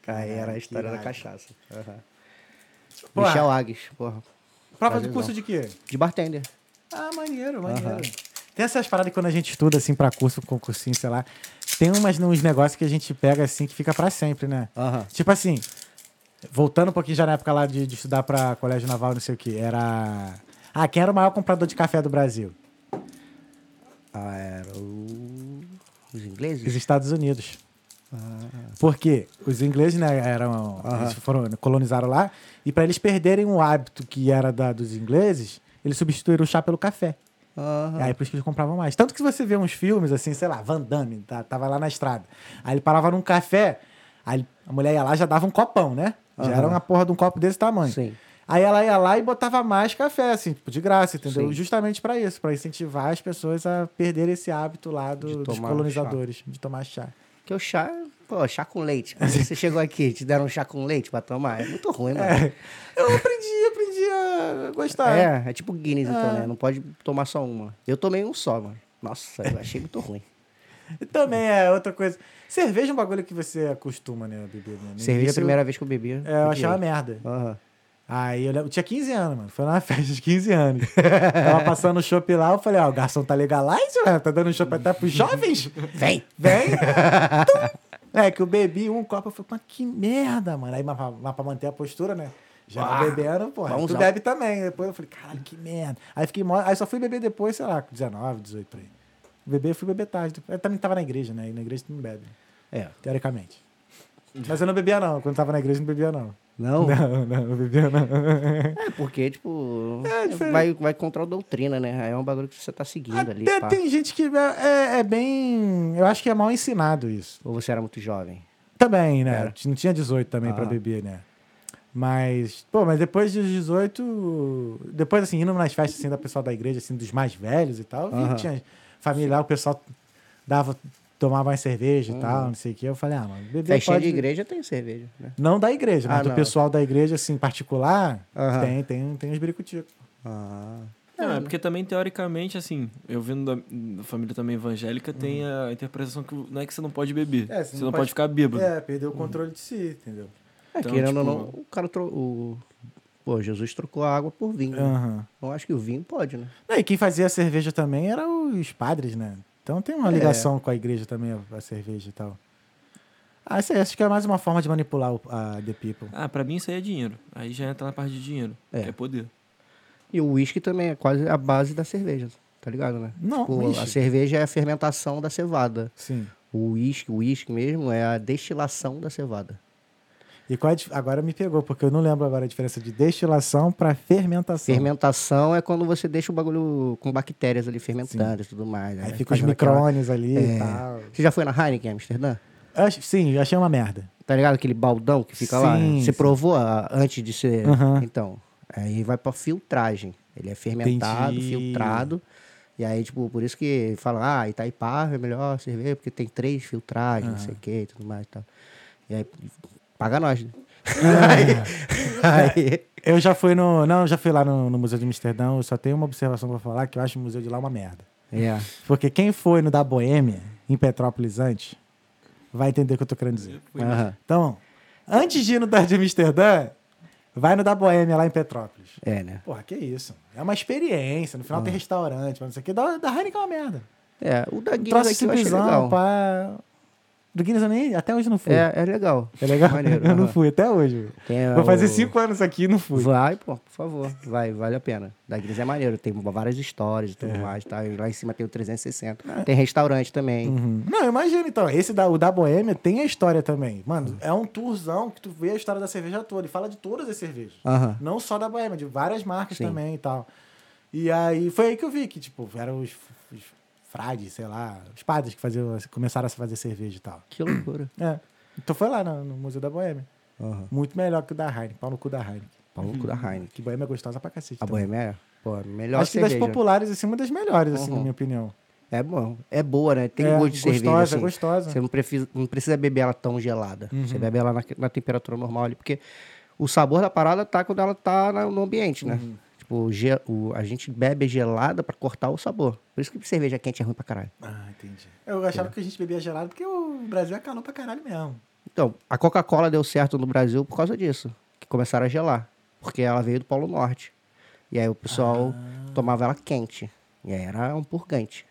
B: Aí
A: Caralho,
B: era a história da cachaça. Aham.
A: Porra.
B: Michel Agues, porra.
A: Prova de curso de quê?
B: De bartender.
A: Ah, maneiro, maneiro.
B: Aham.
A: Tem essas paradas que quando a gente estuda, assim, pra curso, concursinho, sei lá, tem umas, uns negócios que a gente pega, assim, que fica pra sempre, né?
B: Aham.
A: Tipo assim, voltando um pouquinho já na época lá de, de estudar pra colégio naval, não sei o que, era... Ah, quem era o maior comprador de café do Brasil?
B: Ah, era o... Os ingleses?
A: Os Estados Unidos.
B: Ah.
A: Porque os ingleses, né, eram... Eles foram, colonizaram lá, e pra eles perderem o hábito que era da, dos ingleses, eles substituíram o chá pelo café.
B: Aham.
A: Aí por isso que eles compravam mais. Tanto que você vê uns filmes, assim, sei lá, Van Damme, tá, tava lá na estrada. Aí ele parava num café, aí a mulher ia lá e já dava um copão, né? Já era uma porra de um copo desse tamanho.
B: Sim.
A: Aí ela ia lá e botava mais café, assim, tipo, de graça, entendeu?
B: Sim.
A: Justamente pra isso, pra incentivar as pessoas a perder esse hábito lá do- dos colonizadores, de tomar chá.
B: Que o chá, pô, chá com leite. Você chegou aqui, te deram um chá com leite pra tomar. É muito ruim, mano.
A: É, eu aprendi, aprendi a gostar.
B: É, é tipo Guinness, então, né? Não pode tomar só uma. Eu tomei um só, mano. Nossa, eu achei muito ruim.
A: E também é outra coisa. Cerveja é um bagulho que você acostuma, né, a beber. Né? No
B: Cerveja a
A: início,
B: primeira vez que eu bebi.
A: É, eu achava merda.
B: Aham.
A: Aí eu lembro, eu tinha 15 anos, mano. Foi numa festa de 15 anos. Tava passando o chopp lá, eu falei, ó, o garçom tá legalize, ué? Tá dando chopp até pros jovens?
B: Vem!
A: Vem! é, que eu bebi um copo, eu falei, mas que merda, mano. Aí, mas, pra- mas pra manter a postura, né? Já
B: Ah,
A: bebendo, porra. Tu bebe também. Depois eu falei, caralho, que merda. Aí fiquei mó... Aí só fui beber depois, sei lá, com 19, 18 por aí. Beber, fui beber tarde. Eu também tava na igreja, né? E na igreja tu não bebe,
B: É.
A: teoricamente. Mas eu não bebia, não. Quando tava na igreja, não bebia, não.
B: Não?
A: Não, não, não bebia, não.
B: É, porque, tipo,
A: É, diferente.
B: vai, vai contra a doutrina, né? É um bagulho que você tá seguindo ali.
A: Até
B: pá.
A: tem gente que é, é- é bem. Eu acho que é mal ensinado isso.
B: Ou você era muito jovem?
A: Também, né?
B: Era.
A: Não tinha 18 também pra
B: Ah.
A: beber, né? Mas, pô, mas depois dos 18. Depois, assim, indo nas festas assim, da pessoal da igreja, assim, dos mais velhos e tal, que
B: Aham.
A: tinha família lá, o pessoal dava, tomava mais cerveja
B: Uhum.
A: e tal, não sei o quê. Eu falei, ah, mano, beber
B: Festinha
A: pode...
B: de igreja tem cerveja, né?
A: Não da igreja, mas
B: Ah,
A: do
B: não.
A: pessoal da igreja, assim, particular,
B: Aham.
A: tem, tem, tem os biricuticos.
B: Ah.
C: Não, é porque também, teoricamente, assim, eu vindo da, da família também evangélica, tem a interpretação que não é que você não pode beber.
A: É,
C: você, não pode, ficar bêbado.
A: É, perdeu o controle de si, entendeu?
B: É,
C: Então,
B: querendo ou
C: tipo-
B: não, o cara trou... o Pô, Jesus trocou a água por vinho. né?
A: Aham.
B: Eu acho que o vinho pode, né?
A: Não, E quem fazia a cerveja também eram os padres, né? Então tem uma
B: É.
A: ligação com a igreja também, a- cerveja e tal. Ah, isso aí, acho que é mais uma forma de manipular o- a The People.
C: Ah, pra mim isso aí é dinheiro. Aí já entra na parte de dinheiro.
B: É.
C: Que é poder.
B: E o uísque também é quase a base da cerveja, tá ligado, né?
A: Não,
B: Tipo, a cerveja é a fermentação da cevada.
A: Sim.
B: O uísque, o uísque mesmo é a destilação da cevada.
A: E qual é agora me pegou, porque eu não lembro agora a diferença de destilação para fermentação.
B: Fermentação é quando você deixa o bagulho com bactérias ali fermentando e tudo mais.
A: Aí
B: né?
A: fica os
B: aquela-
A: micrones ali e
B: É.
A: tal.
B: Você já foi na Heineken, Amsterdã?
A: Ach- sim, eu achei uma merda.
B: Tá ligado? Aquele baldão que fica lá.
A: Sim,
B: Você
A: sim.
B: provou a- antes de ser.
A: Aham.
B: Então, aí vai pra filtragem. Ele é fermentado,
A: Entendi.
B: filtrado. E aí, tipo, por isso que fala, ah, Itaipava é melhor cerveja, porque tem três filtragens, não sei o que e tudo mais e tal. E aí, paga nós. né? aí,
A: Eu já fui no. Não, eu já fui lá no, no Museu de Amsterdã. Eu só tenho uma observação pra falar que eu acho o museu de lá uma merda.
B: é.
A: Porque quem foi no da Boêmia, em Petrópolis antes, vai entender o que eu tô querendo dizer.
B: Aham.
A: Então, antes de ir no da de Amsterdã, vai no da Boêmia lá em Petrópolis.
B: É, né?
A: Porra, que isso. É uma experiência. No final tem restaurante, mas não sei o que. Da, da Heineken é uma merda.
B: É, o da Guinness aqui eu
A: simplesão,
B: legal.
A: pá. Do Guinness eu nem. Até hoje não fui.
B: É, é legal.
A: É legal?
B: Maneiro,
A: eu não fui até hoje.
B: Tem
A: Vou fazer
B: o-
A: cinco anos aqui e não fui.
B: Vai, pô, por favor. Vai, vale a pena. Da Guinness é maneiro. Tem várias histórias e tudo mais, tá? E lá em cima tem o 360. Tem restaurante também.
A: Uhum. Não, imagina então. Esse da, o da Boêmia tem a história também. Mano, é um tourzão que tu vê a história da cerveja toda. E fala de todas as cervejas.
B: Aham.
A: Não só da Boêmia, de várias marcas
B: Sim.
A: também e tal. E aí foi aí que eu vi que, tipo, eram os, os frades, sei lá, os padres que faziam, começaram a fazer cerveja e tal.
B: Que loucura.
A: É. Então foi lá no, no Museu da Boêmia.
B: Aham.
A: Muito melhor que o da Heineken. Pau no cu da Heineken.
B: Pau no cu da Heineken.
A: Que Boêmia é gostosa pra cacete.
B: A
A: também.
B: Boêmia é, pô, melhor
A: Acho que
B: cerveja.
A: das populares, assim, uma das melhores, assim,
B: Uhum.
A: na minha opinião.
B: É bom. É boa, né? Tem
A: É,
B: gosto de cerveja,
A: gostosa,
B: assim.
A: é gostosa.
B: Você não precisa, não precisa beber ela tão gelada.
A: Uhum.
B: Você bebe ela na, na temperatura normal ali, porque o sabor da parada tá quando ela tá na- no ambiente, né?
A: Uhum.
B: Tipo, o a gente bebe gelada pra cortar o sabor. Por isso que cerveja quente é ruim pra caralho.
A: Ah, entendi. Eu achava que a gente bebia gelado porque o Brasil é calor pra caralho mesmo.
B: Então, a Coca-Cola deu certo no Brasil por causa disso. Que começaram a gelar. Porque ela veio do Polo Norte. E aí o pessoal
A: Ah.
B: tomava ela quente. E aí era um purgante.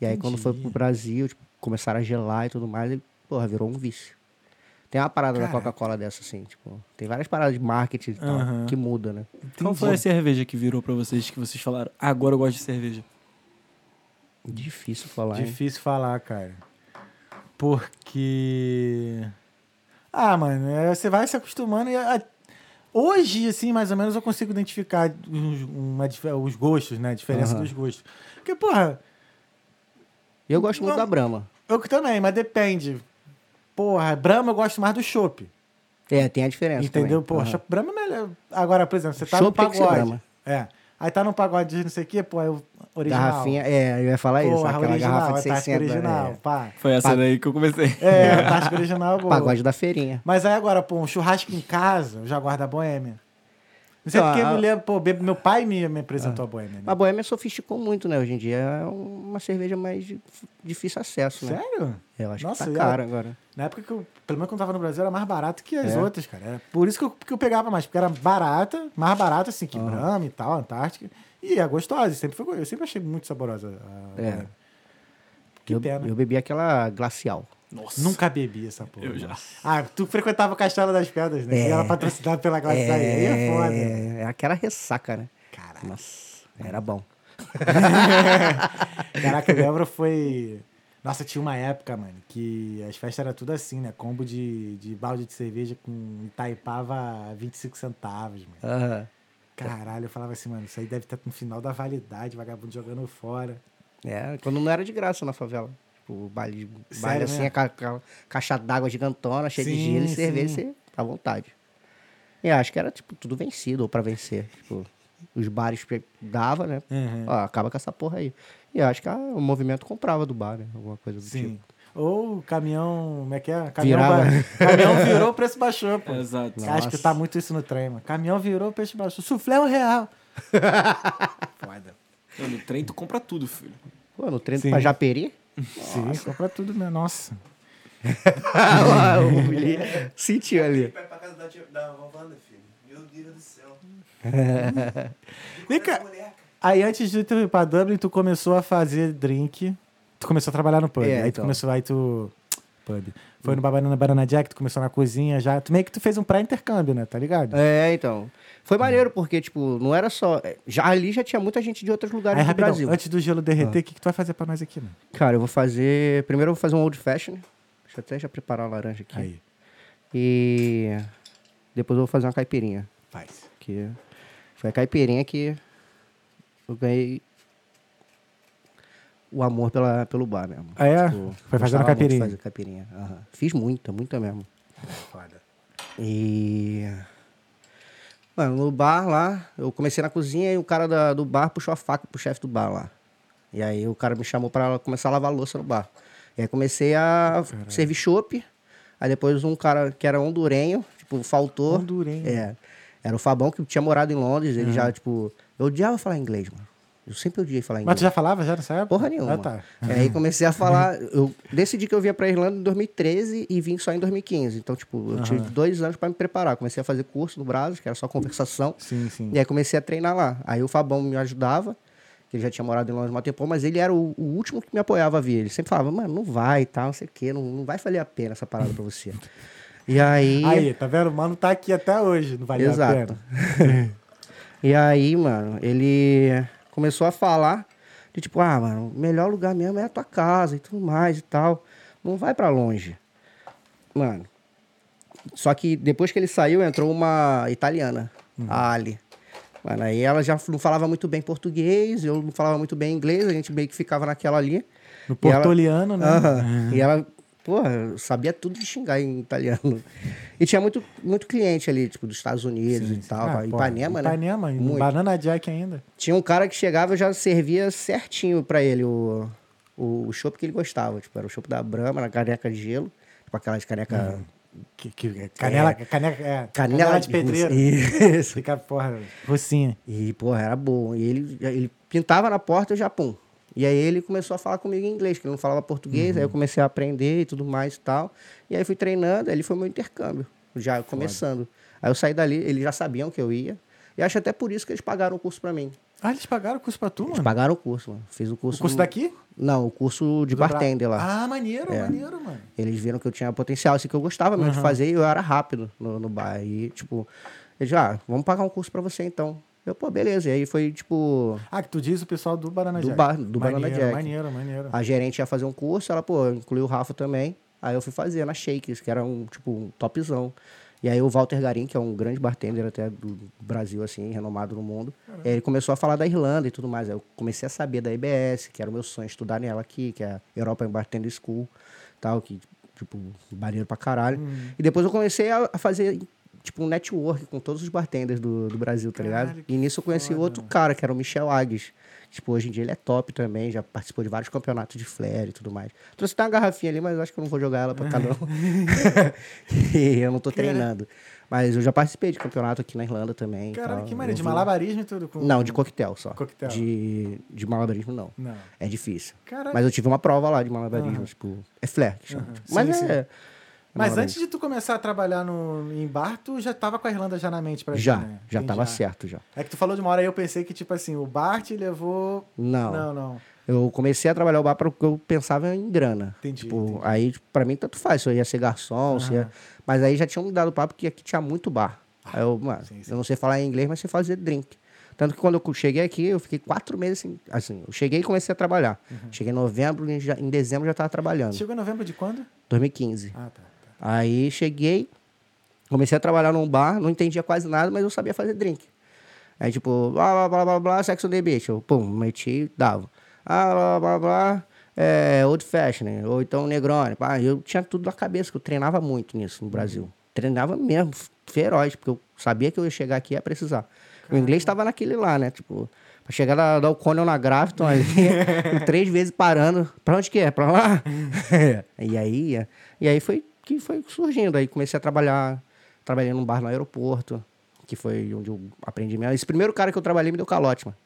B: E aí quando foi
A: Entendi.
B: pro Brasil, tipo, começaram a gelar e tudo mais, ele, porra, virou um vício. Tem uma parada da. Coca-Cola dessa, assim, tipo, tem várias paradas de marketing e tal, que muda, né?
C: Qual foi a cerveja que virou pra vocês que vocês falaram, agora eu gosto de cerveja?
B: Difícil falar, hein?
A: Difícil falar, cara. Porque. Ah, mano, é, você vai se acostumando e. a- Hoje, assim, mais ou menos, eu consigo identificar uns- uma os gostos, né? A diferença
B: Aham.
A: dos gostos. Porque, porra,
B: Eu gosto muito
A: Não.
B: da Brahma.
A: eu também, mas depende. Porra, Brahma eu gosto mais do chopp.
B: É, tem a diferença
A: Entendeu?
B: também. Aham.
A: chopp Brahma é melhor. Agora, por exemplo, você tá
B: Chopp
A: no
B: tem que ser
A: pagode.
B: Brahma.
A: É. Aí tá no pagode de não sei o quê, pô, é o original.
B: Garrafinha, é, eu ia falar isso,
A: Porra,
B: aquela
A: original,
B: garrafa de
A: a tática
B: 600.
A: original,
B: é.
A: pá.
C: Foi essa
B: Pa-
C: daí que eu comecei.
A: É, a tática original, boa.
B: Pagode da feirinha.
A: Mas aí agora, pô, um churrasco em casa, eu já guardo a boêmia. Não sei
B: Não,
A: porque eu
B: a-
A: me lembro, pô, meu pai me, me apresentou a boêmia. Né?
B: A Boêmia sofisticou muito, né? Hoje em dia é uma cerveja mais di- difícil acesso, né?
A: Sério?
B: Eu acho
A: Nossa,
B: que tá
A: a-
B: caro agora.
A: Na época que eu, pelo menos quando eu tava no Brasil, era mais barato que as
B: É.
A: outras, cara. Era por isso que eu, que eu pegava mais, porque era barata, mais barata assim que
B: Aham.
A: Brahma e tal, Antártica. E é gostosa, sempre foi, eu sempre achei muito saborosa a
B: É.
A: boêmia. Que
B: eu,
A: pena.
B: eu bebi aquela glacial.
C: Nossa.
A: Nunca bebi essa porra.
C: Eu já.
A: Ah, tu frequentava o Castelo das Pedras, né?
B: É.
A: E era patrocinado pela aí. Aí é foda.
B: É, é aquela ressaca, né?
A: Caralho.
B: Nossa, era bom.
A: Caraca, eu lembro foi. Nossa, tinha uma época, mano, que as festas eram tudo assim, né? Combo de, de balde de cerveja com Itaipava 25 centavos, mano.
B: Aham.
A: Caralho, eu falava assim, mano, isso aí deve estar no final da validade, vagabundo jogando fora.
B: É, quando não era de graça na favela. Tipo, baile, baile
A: Sério
B: assim, a ca- ca- caixa d'água gigantona, cheia de
A: Sim,
B: gelo e cerveja,
A: sim.
B: você à vontade. E acho que era, tipo, tudo vencido ou pra vencer. Tipo, os bares dava, né?
A: Uhum.
B: Ó, acaba com essa porra aí. E acho que a- o movimento comprava do bar, né? Alguma coisa do
A: Sim.
B: tipo.
A: Ou o caminhão, como é que é? Caminhão,
B: Virava.
A: ba- caminhão virou, o preço baixou, pô.
C: Exato.
A: Acho que
B: Nossa.
A: tá muito isso no trem, mano. Caminhão virou, o preço baixou. Suflé é um real. Foda.
C: Não, No trem tu compra tudo, filho.
B: Pô, no trem
A: Sim.
B: pra Japeri.
A: Sim, compra tudo, né? Nossa.
B: O sentiu ali.
D: Vai pra casa da, filho. Meu Deus do céu.
A: Vem cá. Aí antes de tu ir pra Dublin, tu começou a fazer drink. Tu começou a trabalhar no pub.
B: É,
A: aí tu
B: então.
A: começou, aí tu. Pub. Foi no Banana Banana Jack, tu começou na cozinha já. Tu meio que tu fez um pré-intercâmbio, né? Tá ligado?
B: É, então. Foi maneiro, porque, tipo, não era só. Já, ali já tinha muita gente de outros lugares
A: Aí,
B: do
A: rapidão,
B: Brasil.
A: antes do gelo derreter, o que, que tu vai fazer pra nós aqui, mano?
B: Cara, eu vou fazer. Primeiro eu vou fazer um old fashion. Deixa eu até já preparar a laranja aqui.
A: Aí,
B: E depois eu vou fazer uma caipirinha.
A: faz.
B: Que foi a caipirinha que eu ganhei o amor pela, pelo bar mesmo.
A: Ah, é?
B: Tipo,
A: Foi fazendo caipirinha.
B: fazer caipirinha. aham. Fiz muita, muita mesmo.
A: Foda.
B: E. Mano, no bar lá, eu comecei na cozinha e o cara da- do bar puxou a faca pro chefe do bar lá. E aí o cara me chamou pra começar a lavar louça no bar. E aí comecei a servir chopp. Aí depois um cara que era hondurenho, tipo, faltou.
A: Hondurenho.
B: É. Era o Fabão que tinha morado em Londres. Ele já, tipo. Eu odiava falar inglês, mano. Eu sempre odiei falar inglês.
A: Mas tu já falava já nessa época?
B: Porra nenhuma.
A: Ah, tá.
B: E aí comecei a falar. Eu decidi que eu vinha pra Irlanda em 2013 e vim só em 2015. Então, tipo, eu tive dois anos pra me preparar. Comecei a fazer curso no Brasil, que era só conversação.
A: Sim, sim.
B: E aí comecei a treinar lá. Aí o Fabão me ajudava, que ele já tinha morado em Londres há um tempo, mas ele era o, o último que me apoiava a vir. Ele sempre falava, mano, não vai e tal, não sei o quê, não, não vai valer a pena essa parada pra você. E aí.
A: Aí, tá vendo? O mano tá aqui até hoje, não vale a
B: Exato.
A: pena.
B: E aí, mano, ele começou a falar de tipo, ah, mano, o melhor lugar mesmo é a tua casa e tudo mais e tal. Não vai pra longe. Mano. Só que depois que ele saiu, entrou uma italiana, a Ali. Mano, aí ela já não falava muito bem português, eu não falava muito bem inglês, a gente meio que ficava naquela ali.
A: No
B: E ela-
A: portoliano, né?
B: Aham. E ela, porra, sabia tudo de xingar em italiano. E tinha muito, muito cliente ali, tipo, dos Estados Unidos e tal.
A: Ah, pô,
B: Ipanema, né?
A: Ipanema,
B: Muito.
A: Banana Jack ainda.
B: Tinha um cara que chegava e já servia certinho pra ele o, o, o chopp que ele gostava. Tipo, era o chopp da Brahma, na caneca de gelo. Tipo, aquelas caneca...
A: Que, que- canela, canela, é,
B: Canela,
A: de pedreiro.
B: Isso.
A: Fica, porra, rocinha.
B: E, porra, era bom. E ele, ele pintava na porta e já pum. E aí ele começou a falar comigo em inglês, que ele não falava português, aí eu comecei a aprender e tudo mais e tal. E aí fui treinando, aí ele foi meu intercâmbio, já começando. Aí eu saí dali, eles já sabiam que eu ia. E acho até por isso que eles pagaram o curso pra mim.
A: Ah, eles pagaram o curso pra tu,
B: Eles
A: mano?
B: pagaram o curso, mano. Fiz o curso.
A: O curso
B: do-
A: daqui?
B: Não, o curso de
A: Do Bra-
B: bartender lá.
A: Ah, maneiro, maneiro, mano.
B: Eles viram que eu tinha potencial, assim, que eu gostava mesmo de fazer e eu era rápido no, no bar. E, tipo, eles, ah, vamos pagar um curso pra você então. Eu, pô, beleza. E aí foi, tipo,
A: Ah, que tu diz o pessoal do Banana
B: Do
A: Jack.
B: do Banana
A: maneiro,
B: Jack.
A: Maneiro, maneiro.
B: a gerente ia fazer um curso, ela, pô, incluiu o Rafa também. Aí eu fui fazer na Shakes, que era um, tipo, um topzão. E aí o Walter Garim, que é um grande bartender até do Brasil, assim, renomado no mundo, ele começou a falar da Irlanda e tudo mais. Aí eu comecei a saber da IBS, que era o meu sonho, estudar nela aqui, que é a European Bartender School, tal, que, tipo, maneiro pra caralho. E depois eu comecei a fazer, tipo, um network com todos os bartenders do, do Brasil, tá ligado?
A: Caralho, que
B: E nisso eu conheci
A: foda,
B: outro cara, que era o Michel Agues. Tipo, hoje em dia ele é top também, já participou de vários campeonatos de flare e tudo mais. Trouxe até uma garrafinha ali, mas eu acho que eu não vou jogar ela pra cá, não. e eu não tô treinando. Mas eu já participei de campeonato aqui na Irlanda também.
A: Caralho,
B: tal.
A: que maneiro. De malabarismo e tudo? Com...
B: Não, de coquetel só.
A: Coquetel.
B: De, de malabarismo, não.
A: Não.
B: É difícil.
A: Caralho.
B: Mas eu tive uma prova lá de malabarismo, tipo... É flare que chama.
A: Aham.
B: Mas
A: Sim,
B: é...
A: Mas antes de tu começar a trabalhar no, em bar, tu já tava com a Irlanda já na mente pra
B: Já,
A: né?
B: já
A: Entendi.
B: tava certo já.
A: É que tu falou de uma hora aí, eu pensei que, tipo assim, o bar te levou...
B: Não.
A: Não, não.
B: Eu comecei a trabalhar o bar porque eu pensava em grana.
A: Entendi,
B: Tipo,
A: entendi.
B: aí, tipo, pra mim, tanto faz. Se eu ia ser garçom, se ia... Mas aí já tinham me dado papo que aqui tinha muito bar. Aí eu, mano,
A: sim, sim.
B: eu não sei falar em inglês, mas sei fazer drink. Tanto que quando eu cheguei aqui, eu fiquei quatro meses assim. assim eu cheguei e comecei a trabalhar. Cheguei em novembro, em, ja- em dezembro já tava trabalhando.
A: Chegou em novembro de quando?
B: 2015.
A: Ah, tá.
B: Aí cheguei, comecei a trabalhar num bar, não entendia quase nada, mas eu sabia fazer drink. Aí, tipo, blá, blá, blá, blá, blá, sex on the beach. Eu, pum, meti e dava. Ah, blá, blá, blá, é, old fashion, ou então negrone. Pá, eu tinha tudo na cabeça, que eu treinava muito nisso no Brasil. Treinava mesmo, feroz, porque eu sabia que eu ia chegar aqui e ia precisar. O inglês estava naquele lá, né? Tipo, pra chegar da, da O'Connell na Grafton ali, três vezes parando. Pra onde que é? Pra lá? e aí, e aí foi que foi surgindo. Aí comecei a trabalhar, trabalhei num bar no aeroporto, que foi onde eu aprendi mesmo. Esse primeiro cara que eu trabalhei me deu calote, mano.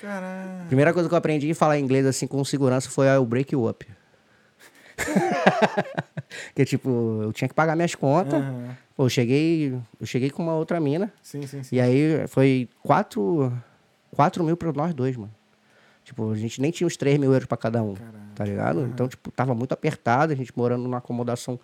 A: Caralho.
B: Primeira coisa que eu aprendi a falar inglês assim com segurança foi ah, o break you up. que tipo, eu tinha que pagar minhas contas.
A: Aham.
B: Pô, eu cheguei, eu cheguei com uma outra mina.
A: Sim, sim, sim.
B: E aí foi 4, quatro mil pra nós dois, mano. Tipo, a gente nem tinha os 3 mil euros pra cada um. Tá ligado? Então, tipo, tava muito apertado, a gente morando numa acomodação,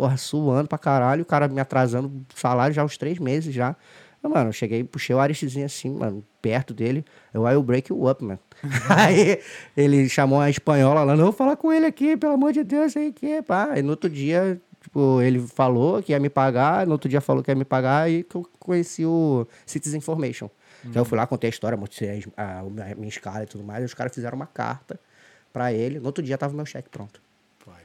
B: porra, suando pra caralho, o cara me atrasando salário já uns três meses já. Mas, Mano, eu cheguei, puxei o Aristezinho assim, mano, perto dele. Eu, I will break you up, mano. aí ele chamou a espanhola lá, não, vou falar com ele aqui, pelo amor de Deus, sei que, pá. Aí no outro dia, tipo, ele falou que ia me pagar, no outro dia falou que ia me pagar, e que eu conheci o Citizen Information. Então eu fui lá, contei a história, mostrei a, a minha escala e tudo mais. E os caras fizeram uma carta pra ele. No outro dia tava meu cheque pronto.
A: Pode.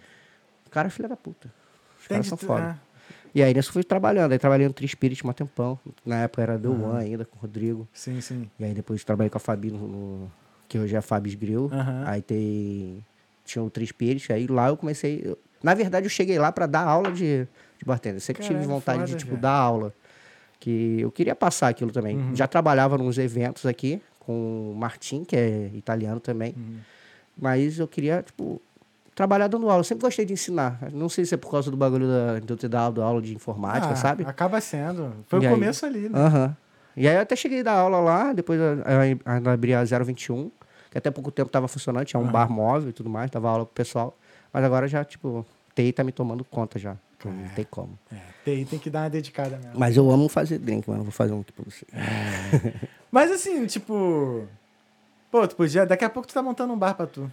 B: O cara é filho da puta. Os caras são foda.
A: é.
B: E aí nisso eu fui trabalhando. Aí trabalhei no Tri Spirit um tempão. Na época era The One ainda, com o Rodrigo.
A: Sim, sim.
B: E aí depois trabalhei com a Fabi, no, no- que hoje é a Fabis Grill.
A: Aham.
B: Aí tem, tinha o Tri Spirit. Aí lá eu comecei... eu- na verdade eu cheguei lá pra dar aula de, de bartender. Sempre tive
A: Caralho,
B: vontade
A: foda,
B: de tipo,
A: velho.
B: dar aula. Que eu queria passar aquilo também.
A: Uhum.
B: Já trabalhava nos eventos aqui com o Martim, que é italiano também.
A: Uhum.
B: Mas eu queria, tipo, trabalhar dando aula. Eu sempre gostei de ensinar. Não sei se é por causa do bagulho da, de eu ter dado aula de informática,
A: Ah,
B: sabe?
A: Acaba sendo. Foi
B: E
A: o
B: aí?
A: começo ali, né?
B: Aham. E aí eu até cheguei a dar aula lá, depois eu- abri a 021, que até pouco tempo tava funcionando, tinha um bar móvel e tudo mais, dava aula pro pessoal. Mas agora já, tipo, TI tá me tomando conta já. Então Não tem como.
A: É, TI tem que dar uma dedicada mesmo.
B: Mas eu amo fazer drink, mano. Vou fazer um aqui pra você.
A: Mas assim, tipo. Pô, tu podia. Daqui a pouco tu tá montando um bar pra tu.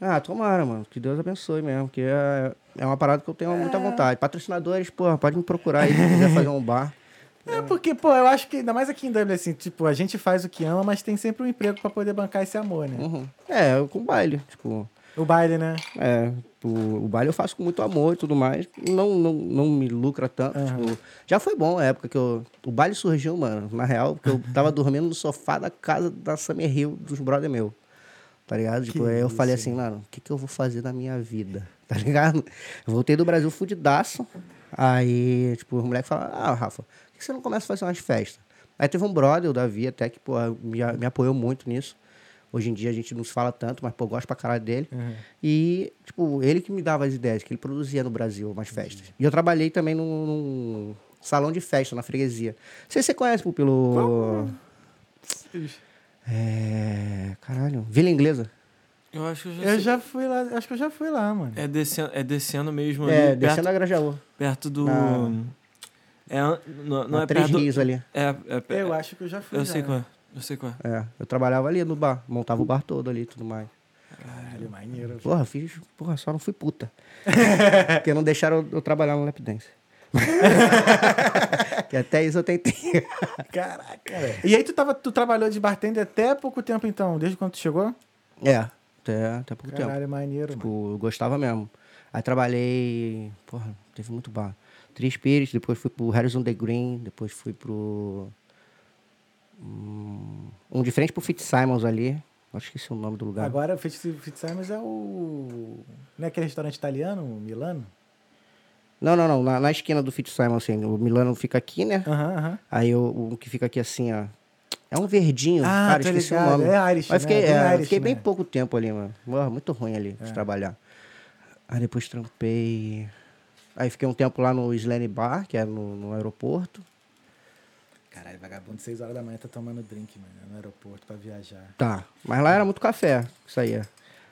B: Ah, tomara, mano. Que Deus abençoe mesmo. Que é, é uma parada que eu tenho muita vontade. Patrocinadores, porra, pode me procurar aí se quiser fazer um bar.
A: É, porque, pô, eu acho que, ainda mais aqui em Dublin, assim, tipo, a gente faz o que ama, mas tem sempre um emprego pra poder bancar esse amor, né?
B: Uhum. É, com baile. Tipo,
A: O baile, né?
B: é, o, o baile eu faço com muito amor e tudo mais. Não, não, não me lucra tanto. tipo, já foi bom a época que eu. O baile surgiu, mano, na real, porque eu tava dormindo no sofá da casa da Summer Hill, dos brother meu. Tá ligado? Tipo, aí eu falei assim, mano, o que, que eu vou fazer da minha vida? Tá ligado? Eu voltei do Brasil fudidaço. Aí, tipo, os moleques falaram, ah, Rafa, por que você não começa a fazer umas festas? Aí teve um brother, o Davi, até que, pô, me, me apoiou muito nisso. Hoje em dia a gente não se fala tanto, mas, pô, eu gosto pra caralho dele. E, tipo, ele que me dava as ideias, que ele produzia no Brasil umas festas. E eu trabalhei também num, num salão de festa na freguesia. Não sei se você conhece, pô, pelo... É... Caralho, Vila Inglesa.
C: Eu acho que eu já,
A: Eu
C: sei.
A: já fui lá, acho que eu já fui lá, mano.
C: É descendo, é descendo mesmo
B: É,
C: ali,
B: descendo
C: perto,
B: a Grajaú.
C: perto do...
B: Na-
C: É, não, não é
B: Três
C: perto do...
B: Ali.
C: É, é, é,
A: Eu acho que eu já fui
C: eu
A: já.
C: sei qual é. Eu sei qual é.
B: É, eu trabalhava ali no bar, montava o bar todo ali e tudo mais.
A: Caralho, maneiro.
B: Porra, fiz. Porra, só não fui puta. Porque não deixaram eu, eu trabalhar no lap dance. que até isso eu tentei.
A: Caraca, velho. E aí tu, tava, tu trabalhou de bartender até pouco tempo, então? Desde quando tu chegou?
B: É, até, até pouco tempo.
A: Caralho, maneiro, mano.
B: Tipo, eu gostava mesmo. Aí trabalhei. Porra, teve muito bar. Tree Spirits, depois fui pro Harrison The Green, depois fui pro. hum, um de frente pro Fitzsimons ali. Acho que esse é o nome do lugar.
A: Agora o Fit Simons é o... Não é aquele restaurante italiano, Milano?
B: Não, não, não. Na, na esquina do Fitzsimons, assim. O Milano fica aqui, né?
A: Aham, aham.
B: Aí o, o que fica aqui assim, ó. É um verdinho,
A: Ah,
B: cara, esqueci
A: ligado.
B: o nome.
A: É Irish,
B: Mas fiquei,
A: né? Bem
B: é,
A: Irish,
B: fiquei bem
A: né?
B: pouco tempo ali, mano. Muito ruim ali
A: É.
B: de trabalhar. Aí depois trampei. Aí fiquei um tempo lá no Slane Bar, que é no, no aeroporto.
A: Caralho, vagabundo, 6 horas da manhã tá tomando drink, mano, no aeroporto pra viajar.
B: Tá. Mas lá era muito café, isso aí. é.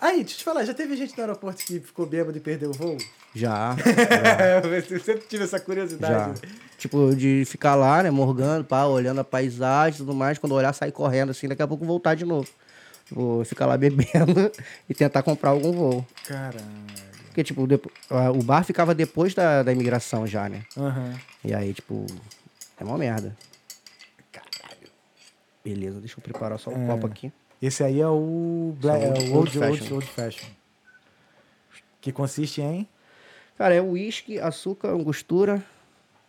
A: Aí, deixa eu te falar, já teve gente no aeroporto que ficou bêbado e perdeu o voo?
B: Já.
A: eu sempre tive essa
B: já.
A: curiosidade.
B: Tipo, de ficar lá, né, morgando, pá, olhando a paisagem e tudo mais. Quando olhar, sair correndo, assim, daqui a pouco voltar de novo. Tipo, ficar lá bebendo e tentar comprar algum voo.
A: Caralho.
B: Porque, tipo, o bar ficava depois da, da imigração já, né?
A: Aham.
B: E aí, tipo, é uma merda. Beleza, deixa eu preparar só um
A: É.
B: copo aqui.
A: Esse aí é o, Bla-
B: Old-
A: é o
B: Old
A: old, old,
B: Fashion.
A: old Fashion. Que consiste em...
B: Cara, é uísque, açúcar, angostura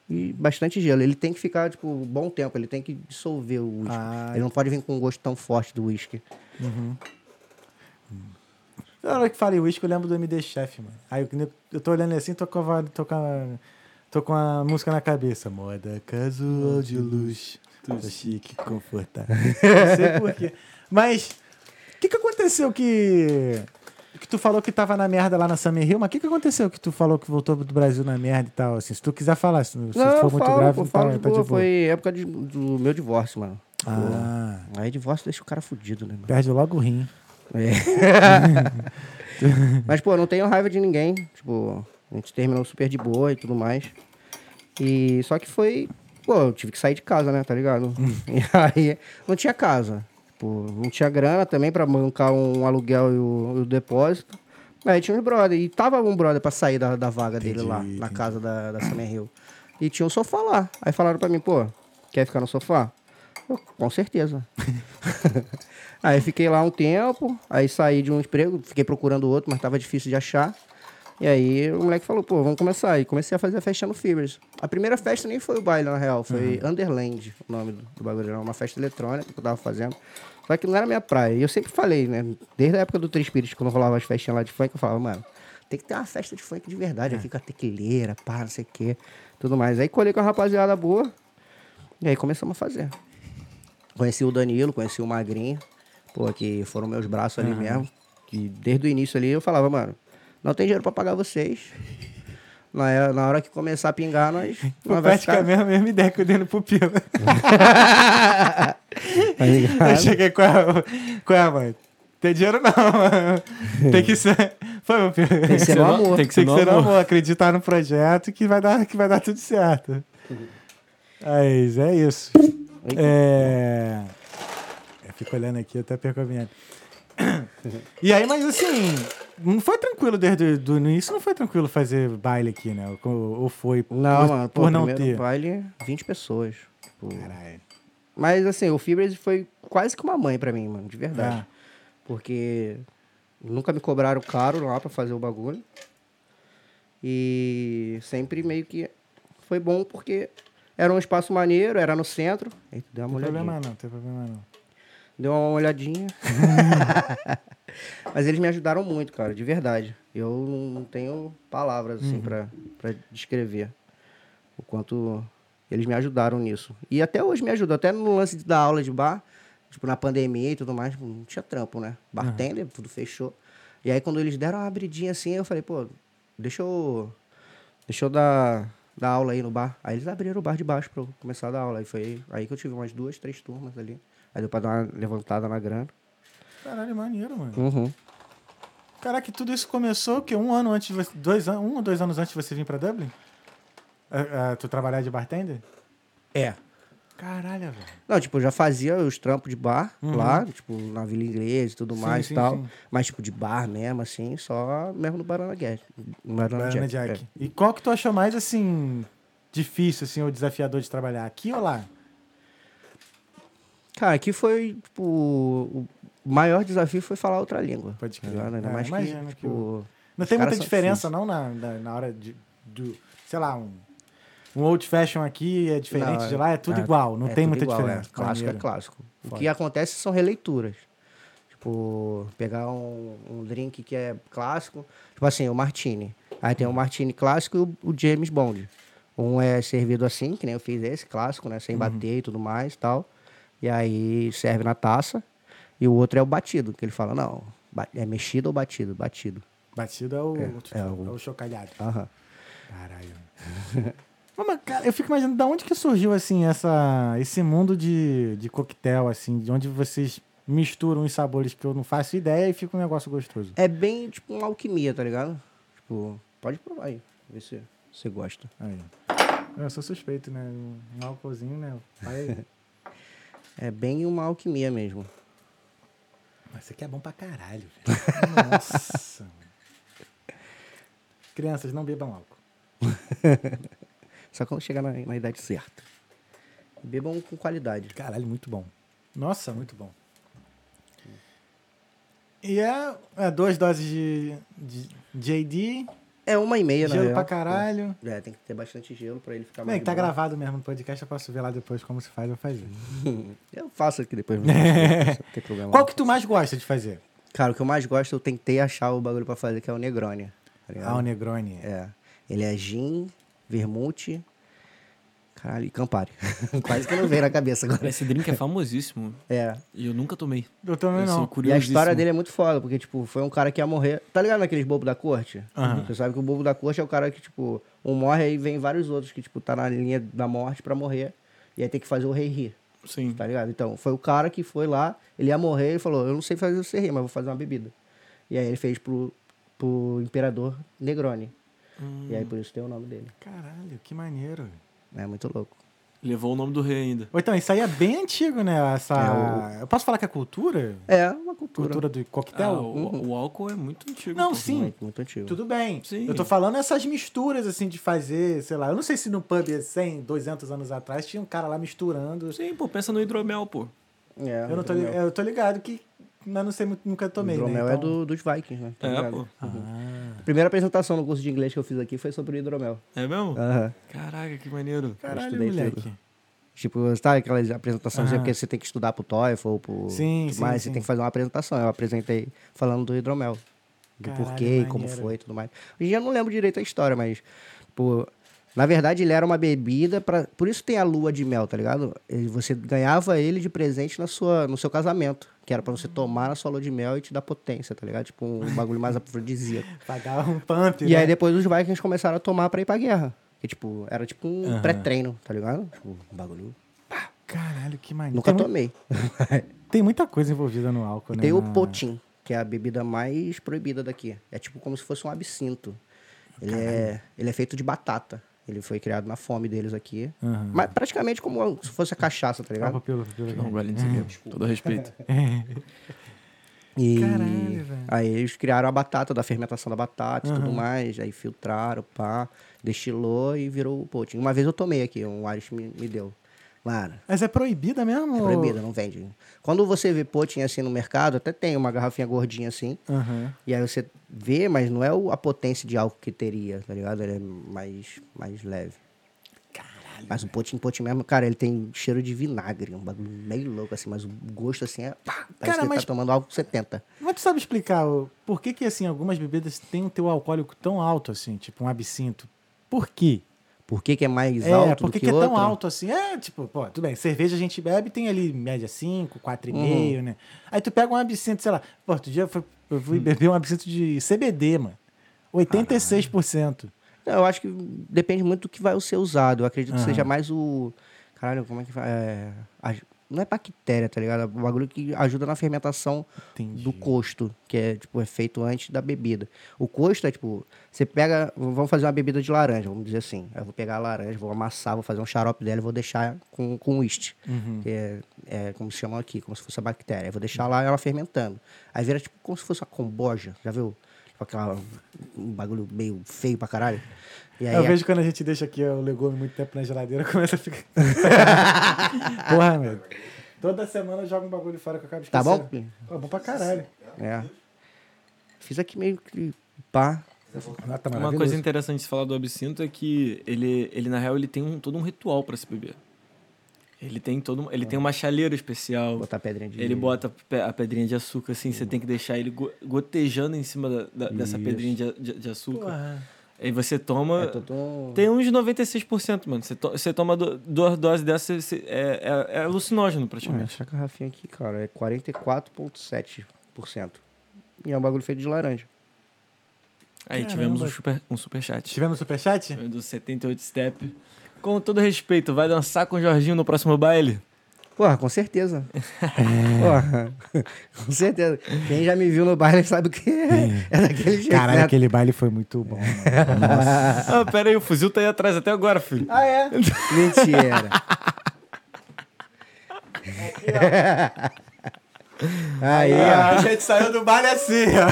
B: e bastante gelo. Ele tem que ficar, tipo, um bom tempo. Ele tem que dissolver o uísque.
A: Ah,
B: ele não pode vir com um gosto tão forte do uísque.
A: Na hora que falei uísque, eu lembro do MD Chef, mano. Aí eu, eu tô olhando assim, tô com, a, tô, com a, tô com a música na cabeça. Moda casual de luxo. Tudo chique, confortável. Não sei porquê. Mas, o que que aconteceu que... que tu falou que tava na merda lá na Summer Hill, mas o que, que aconteceu que tu falou que voltou do Brasil na merda e tal? Assim, se tu quiser falar, se, se
B: Não,
A: for
B: eu
A: muito
B: falo,
A: grave,
B: pô,
A: tá,
B: falo de
A: tá de boa.
B: Foi época de- do meu divórcio, mano.
A: Ah,
B: Aí divórcio deixa o cara fudido, né, mano?
A: perde logo o rim.
B: É. Mas, pô, não tenho raiva de ninguém. Tipo, a gente terminou super de boa e tudo mais. E só que foi. Pô, eu tive que sair de casa, né? Tá ligado? e aí não tinha casa. Tipo, não tinha grana também pra bancar um aluguel e o, o depósito. Aí tinha uns brother. E tava um brother pra sair da, da vaga dele
A: Entendi,
B: lá, na
A: entendi.
B: casa da, da Summer Hill. E tinha um sofá lá. Aí falaram pra mim, pô, quer ficar no sofá? Eu, com certeza. aí fiquei lá um tempo, aí saí de um emprego, fiquei procurando outro, mas tava difícil de achar. E aí o moleque falou, pô, vamos começar. E comecei a fazer a festa no Fibers. A primeira festa nem foi o baile, na real, foi Underland, o nome do, do bagulho. Era uma festa eletrônica que eu tava fazendo. Só que não era minha praia. E eu sempre falei, né? Desde a época do Três Espíritos, quando rolava as festinhas lá de funk, eu falava, mano, tem que ter uma festa de funk de verdade aqui com a tequileira, pá, não sei o quê, tudo mais. Aí colhei com a rapaziada boa, e aí começamos a fazer. Conheci o Danilo, conheci o Magrinho, pô, que foram meus braços ali mesmo. Que desde o início ali eu falava, mano, não tem dinheiro pra pagar vocês. Na, na hora que começar a pingar, nós. nós vai ficar-
A: a mesma ideia que eu dei no pupilo.
B: Tá ligado?
A: Eu cheguei com a, com a mãe. Tem dinheiro não, mano. Tem que ser. Foi, meu filho.
B: Tem que ser no amor.
C: Tem que
A: Tem
C: ser
A: que ser
C: no amor.
A: amor, acreditar no projeto que vai dar, que vai dar tudo certo. Mas é isso. É... Eu fico olhando aqui, até perco a minha. E aí, mas assim, não foi tranquilo desde do início, não foi tranquilo fazer baile aqui, né? Ou, ou foi
B: Não,
A: por,
B: mano, pô,
A: por não ter?
B: baile, 20 pessoas. Tipo,
A: Caralho.
B: Mas assim, o Fibers foi quase que uma mãe pra mim, mano, de verdade.
A: Ah.
B: Porque nunca me cobraram caro lá pra fazer o bagulho. E sempre meio que foi bom porque era um espaço maneiro, era no centro. Eita, deu uma
A: Não tem
B: olhadinha.
A: problema não, não tem problema não.
B: Deu uma olhadinha. Mas eles me ajudaram muito, cara, de verdade. Eu não tenho palavras, assim, pra, pra descrever o quanto eles me ajudaram nisso. E até hoje me ajudam. Até no lance dar aula de bar, tipo, na pandemia e tudo mais, tipo, não tinha trampo, né? Bartender, tudo fechou. E aí, quando eles deram uma abridinha assim, eu falei, pô, deixa eu, deixa eu dar, dar aula aí no bar. Aí eles abriram o bar de baixo eu começar a dar aula. Aí foi aí que eu tive umas duas, três turmas ali. Aí deu pra dar uma levantada na grana.
A: Caralho, maneiro, mano.
B: Uhum.
A: Caraca, tudo isso começou o quê? Um ano antes de você. Dois anos, um ou dois anos antes de você vir pra Dublin? Ah, ah, tu trabalhar de bartender?
B: É.
A: Caralho, velho.
B: Não, tipo, eu já fazia os trampos de bar lá, tipo, na Vila Inglesa e tudo
A: Sim,
B: mais
A: sim,
B: e tal.
A: sim.
B: mas, tipo, de bar mesmo, assim, só mesmo no Banana Jack. No Banana
A: Banana
B: Jack.
A: Jack.
B: é.
A: E qual que tu achou mais, assim, difícil, assim, ou desafiador de trabalhar? Aqui ou lá?
B: Cara, aqui foi, tipo, o maior desafio foi falar outra língua.
A: Pode crer.
B: Ainda
A: É,
B: mais que,
A: que
B: tipo,
A: o- Não tem muita diferença, não, na, na, hora de, do, sei lá, um, um old fashion aqui é diferente
B: Não,
A: de lá, é tudo
B: é-
A: igual, não
B: é
A: tem muita
B: igual,
A: diferença.
B: É. Clássico é clássico. O que acontece são releituras. Tipo, pegar um, um drink que é clássico, tipo assim, o Martini. Aí tem o Martini clássico e o, o James Bond. Um é servido assim, que nem eu fiz esse, clássico, né?
A: Uhum.
B: Sem bater e tudo mais e tal. E aí serve na taça. E o outro é o batido, que ele fala, não, é mexido ou batido? Batido.
A: Batido é o,
B: É,
A: é,
B: é
A: o...
B: o-
A: chocalhado.
B: Aham.
A: Caralho. Mas, cara, eu fico imaginando de onde que surgiu, assim, essa, esse mundo de, de coquetel, assim, de onde vocês misturam os sabores que eu não faço ideia e fica um negócio gostoso.
B: É bem tipo uma alquimia, tá ligado? Tipo, pode provar aí, ver se você gosta.
A: Aí. Eu sou suspeito, né? Um álcoolzinho, né? Pai...
B: É bem uma alquimia mesmo.
A: Mas isso aqui é bom pra caralho, velho. Nossa. Crianças, não bebam álcool.
B: Só quando chegar na, na idade certa. Bebam com qualidade.
A: Caralho, muito bom. Nossa, muito bom. E é, é duas doses de, de JD,
B: É uma e meia, na
A: gelo pra caralho.
B: É, tem que ter bastante gelo pra ele ficar
A: Bem,
B: mais.
A: que tá gravado mesmo no podcast, eu posso ver lá depois como se faz, eu fazer.
B: Eu faço aqui depois. Não tem problema.
A: Qual que tu mais gosta de fazer?
B: Cara, o que eu mais gosto, eu tentei achar o bagulho pra fazer, que é o Negroni. Tá?
A: Ah, o Negroni.
B: É. Ele é gin, vermute. Caralho, e Campari. Quase que não veio na cabeça agora.
C: Esse drink é famosíssimo.
B: É.
C: E eu nunca tomei.
A: Eu também
C: Eu sou
A: não.
B: E a história dele é muito foda, porque, tipo, foi um cara que ia morrer. Tá ligado naqueles bobos da corte?
A: Aham.
B: Você sabe que o bobo da corte é o cara que, tipo, um morre e vem vários outros que, tipo, tá na linha da morte pra morrer. E aí tem que fazer o rei rir,
C: Sim.
B: tá ligado? Então, foi o cara que foi lá, ele ia morrer e falou: Eu não sei fazer você rir, mas vou fazer uma bebida. E aí ele fez pro, pro imperador Negroni. E aí por isso tem o nome dele.
A: Caralho, que maneiro.
B: É muito louco.
C: Levou o nome do rei ainda.
A: Ou então, isso aí é bem antigo, né? Essa... Eu posso falar que é cultura?
B: É, uma cultura.
A: Cultura do
C: Ah,
A: coquetel?
C: o, o álcool é muito antigo.
A: Não, sim.
B: Muito, muito antigo.
A: Tudo bem.
C: Sim.
A: Eu tô falando essas misturas, assim, de fazer, sei lá. Eu não sei se no pub 100, 200 anos atrás tinha um cara lá misturando.
C: Sim, pô, pensa no hidromel, pô.
B: É,
A: Eu, não tô, eu tô ligado que. Mas não sei, muito- nunca tomei,
B: hidromel
A: né?
B: é
A: Então-
B: do, dos Vikings, né? Tá
C: É, pô.
A: Ah,
B: A primeira apresentação no curso de inglês que eu fiz aqui foi sobre o hidromel.
C: É mesmo?
B: Aham.
C: Caraca, que maneiro.
A: caralho,
B: estudei
A: moleque.
B: tudo. Tipo, sabe aquelas apresentações
A: Aham.
B: porque você tem que estudar pro TOEFL ou pro...
A: Sim, sim,
B: mais,
A: sim.
B: você tem que fazer uma apresentação. Eu apresentei falando do hidromel. Do
A: Caralho,
B: porquê e como
A: maneiro.
B: foi e tudo mais. Hoje em dia eu não lembro direito a história, mas... Pô, na verdade, ele era uma bebida para Por isso tem a lua de mel, tá ligado? Você ganhava ele de presente na sua, no seu casamento. Que era pra você tomar na sua lua de mel e te dar potência, tá ligado? Tipo, um bagulho mais afrodisíaco.
A: Pagava um pump,
B: E
A: né?
B: aí depois os Vikings começaram a tomar pra ir pra guerra. Que, tipo, era tipo um
A: Aham.
B: pré-treino, tá ligado? Tipo, um bagulho.
A: Caralho, que maneiro.
B: Nunca
A: tem,
B: tomei.
A: tem muita coisa envolvida no álcool, né?
B: Tem o potin, que é a bebida mais proibida daqui. É tipo como se fosse um absinto. Ele é, ele é feito de batata. Ele foi criado na fome deles aqui.
A: Aham.
B: Mas praticamente como se fosse a cachaça, tá
A: Ah,
B: ligado?
A: pupila, pupila.
C: Não, golinho disso aqui. Todo respeito.
B: E
A: Caralho, velho.
B: aí eles criaram a batata, da fermentação da batata e tudo mais. Aí filtraram, pá, destilou e virou o potin. Uma vez eu tomei aqui, um Irish me, me deu. Mano,
A: Mas é proibida mesmo?
B: É proibida, não vende. Quando você vê potin assim no mercado, até tem uma garrafinha gordinha assim.
A: Aham.
B: E aí você vê, mas não é o- a potência de álcool que teria, tá ligado? Ele é mais, mais leve. Caralho. Mas o potin, potin mesmo, cara, ele tem cheiro de vinagre, um bagulho meio louco assim, mas o gosto assim é. Pá, parece
A: Cara,
B: que ele
A: mas-
B: tá tomando álcool 70.
A: Mas tu sabe explicar o- por que, que assim, algumas bebidas têm um teu alcoólico tão alto assim, tipo um absinto? Por quê?
B: Por que, que é mais
A: É,
B: alto
A: por que,
B: que,
A: que é tão alto assim? É, tipo, pô, tudo bem, cerveja a gente bebe, tem ali média 5, 4,5, né? Aí tu pega um absinto, sei lá, pô, outro dia eu fui, eu fui beber um absinto de CBD, mano. 86%.
B: Não, eu acho que depende muito do que vai ser usado. Eu acredito que
A: Aham.
B: seja mais o. Caralho, como é que vai? É, não é bactéria, tá ligado? É um bagulho que ajuda na fermentação
A: Entendi.
B: do costo, que é, tipo, é feito antes da bebida. O costo é, tipo, você pega, vamos fazer uma bebida de laranja, vamos dizer assim. Eu vou pegar a laranja, vou amassar, vou fazer um xarope dela e vou deixar com, com uísque,
A: Uhum.
B: que é, é como se chama aqui, como se fosse a bactéria. Eu vou deixar lá ela fermentando. Aí vira, tipo, como se fosse uma comboja, já viu? Tipo, aquela, um bagulho meio feio pra caralho. E aí,
A: Eu
B: a-
A: vejo quando a gente deixa aqui ó, o legume muito tempo na geladeira, começa a ficar. Porra, meu. Toda semana eu jogo um bagulho fora que eu acabo
B: Tá
A: esquecendo.
B: bom? Pim?
A: Pô, bom pra caralho.
B: É. Fiz aqui meio que pá.
A: Ah, tá
C: Uma coisa interessante de se falar do absinto é que ele, ele na real, ele tem um, todo um ritual pra se beber. Ele tem todo, um- ele tem uma chaleira especial.
B: Botar pedrinha de
C: Ele bota a pedrinha de açúcar assim, você tem que deixar ele go- gotejando em cima da- da- dessa pedrinha de, de- de açúcar.
A: Porra.
C: Aí você toma.
B: É, todo um-
C: Tem uns 96%, mano. Você, to- você toma do- duas doses dessa, você- é, é, é alucinógeno praticamente.
B: essa garrafinha aqui, cara, é 44,7%. E é um bagulho feito de laranja.
C: Aí
A: Caramba.
C: tivemos um super, um super chat.
A: Tivemos superchat?
C: Do 78 Step. Com todo respeito, vai dançar com o Jorginho no próximo baile?
B: Porra, com certeza. Porra, com certeza. Quem já me viu no baile sabe que é, é daquele jeito.
A: Caralho,
B: né?
A: aquele baile foi muito bom. mano.
C: Ah, pera aí, o fuzil tá aí atrás até agora, filho.
B: Ah, é? Mentira. Aí, ó.
A: a gente saiu do baile assim, ó.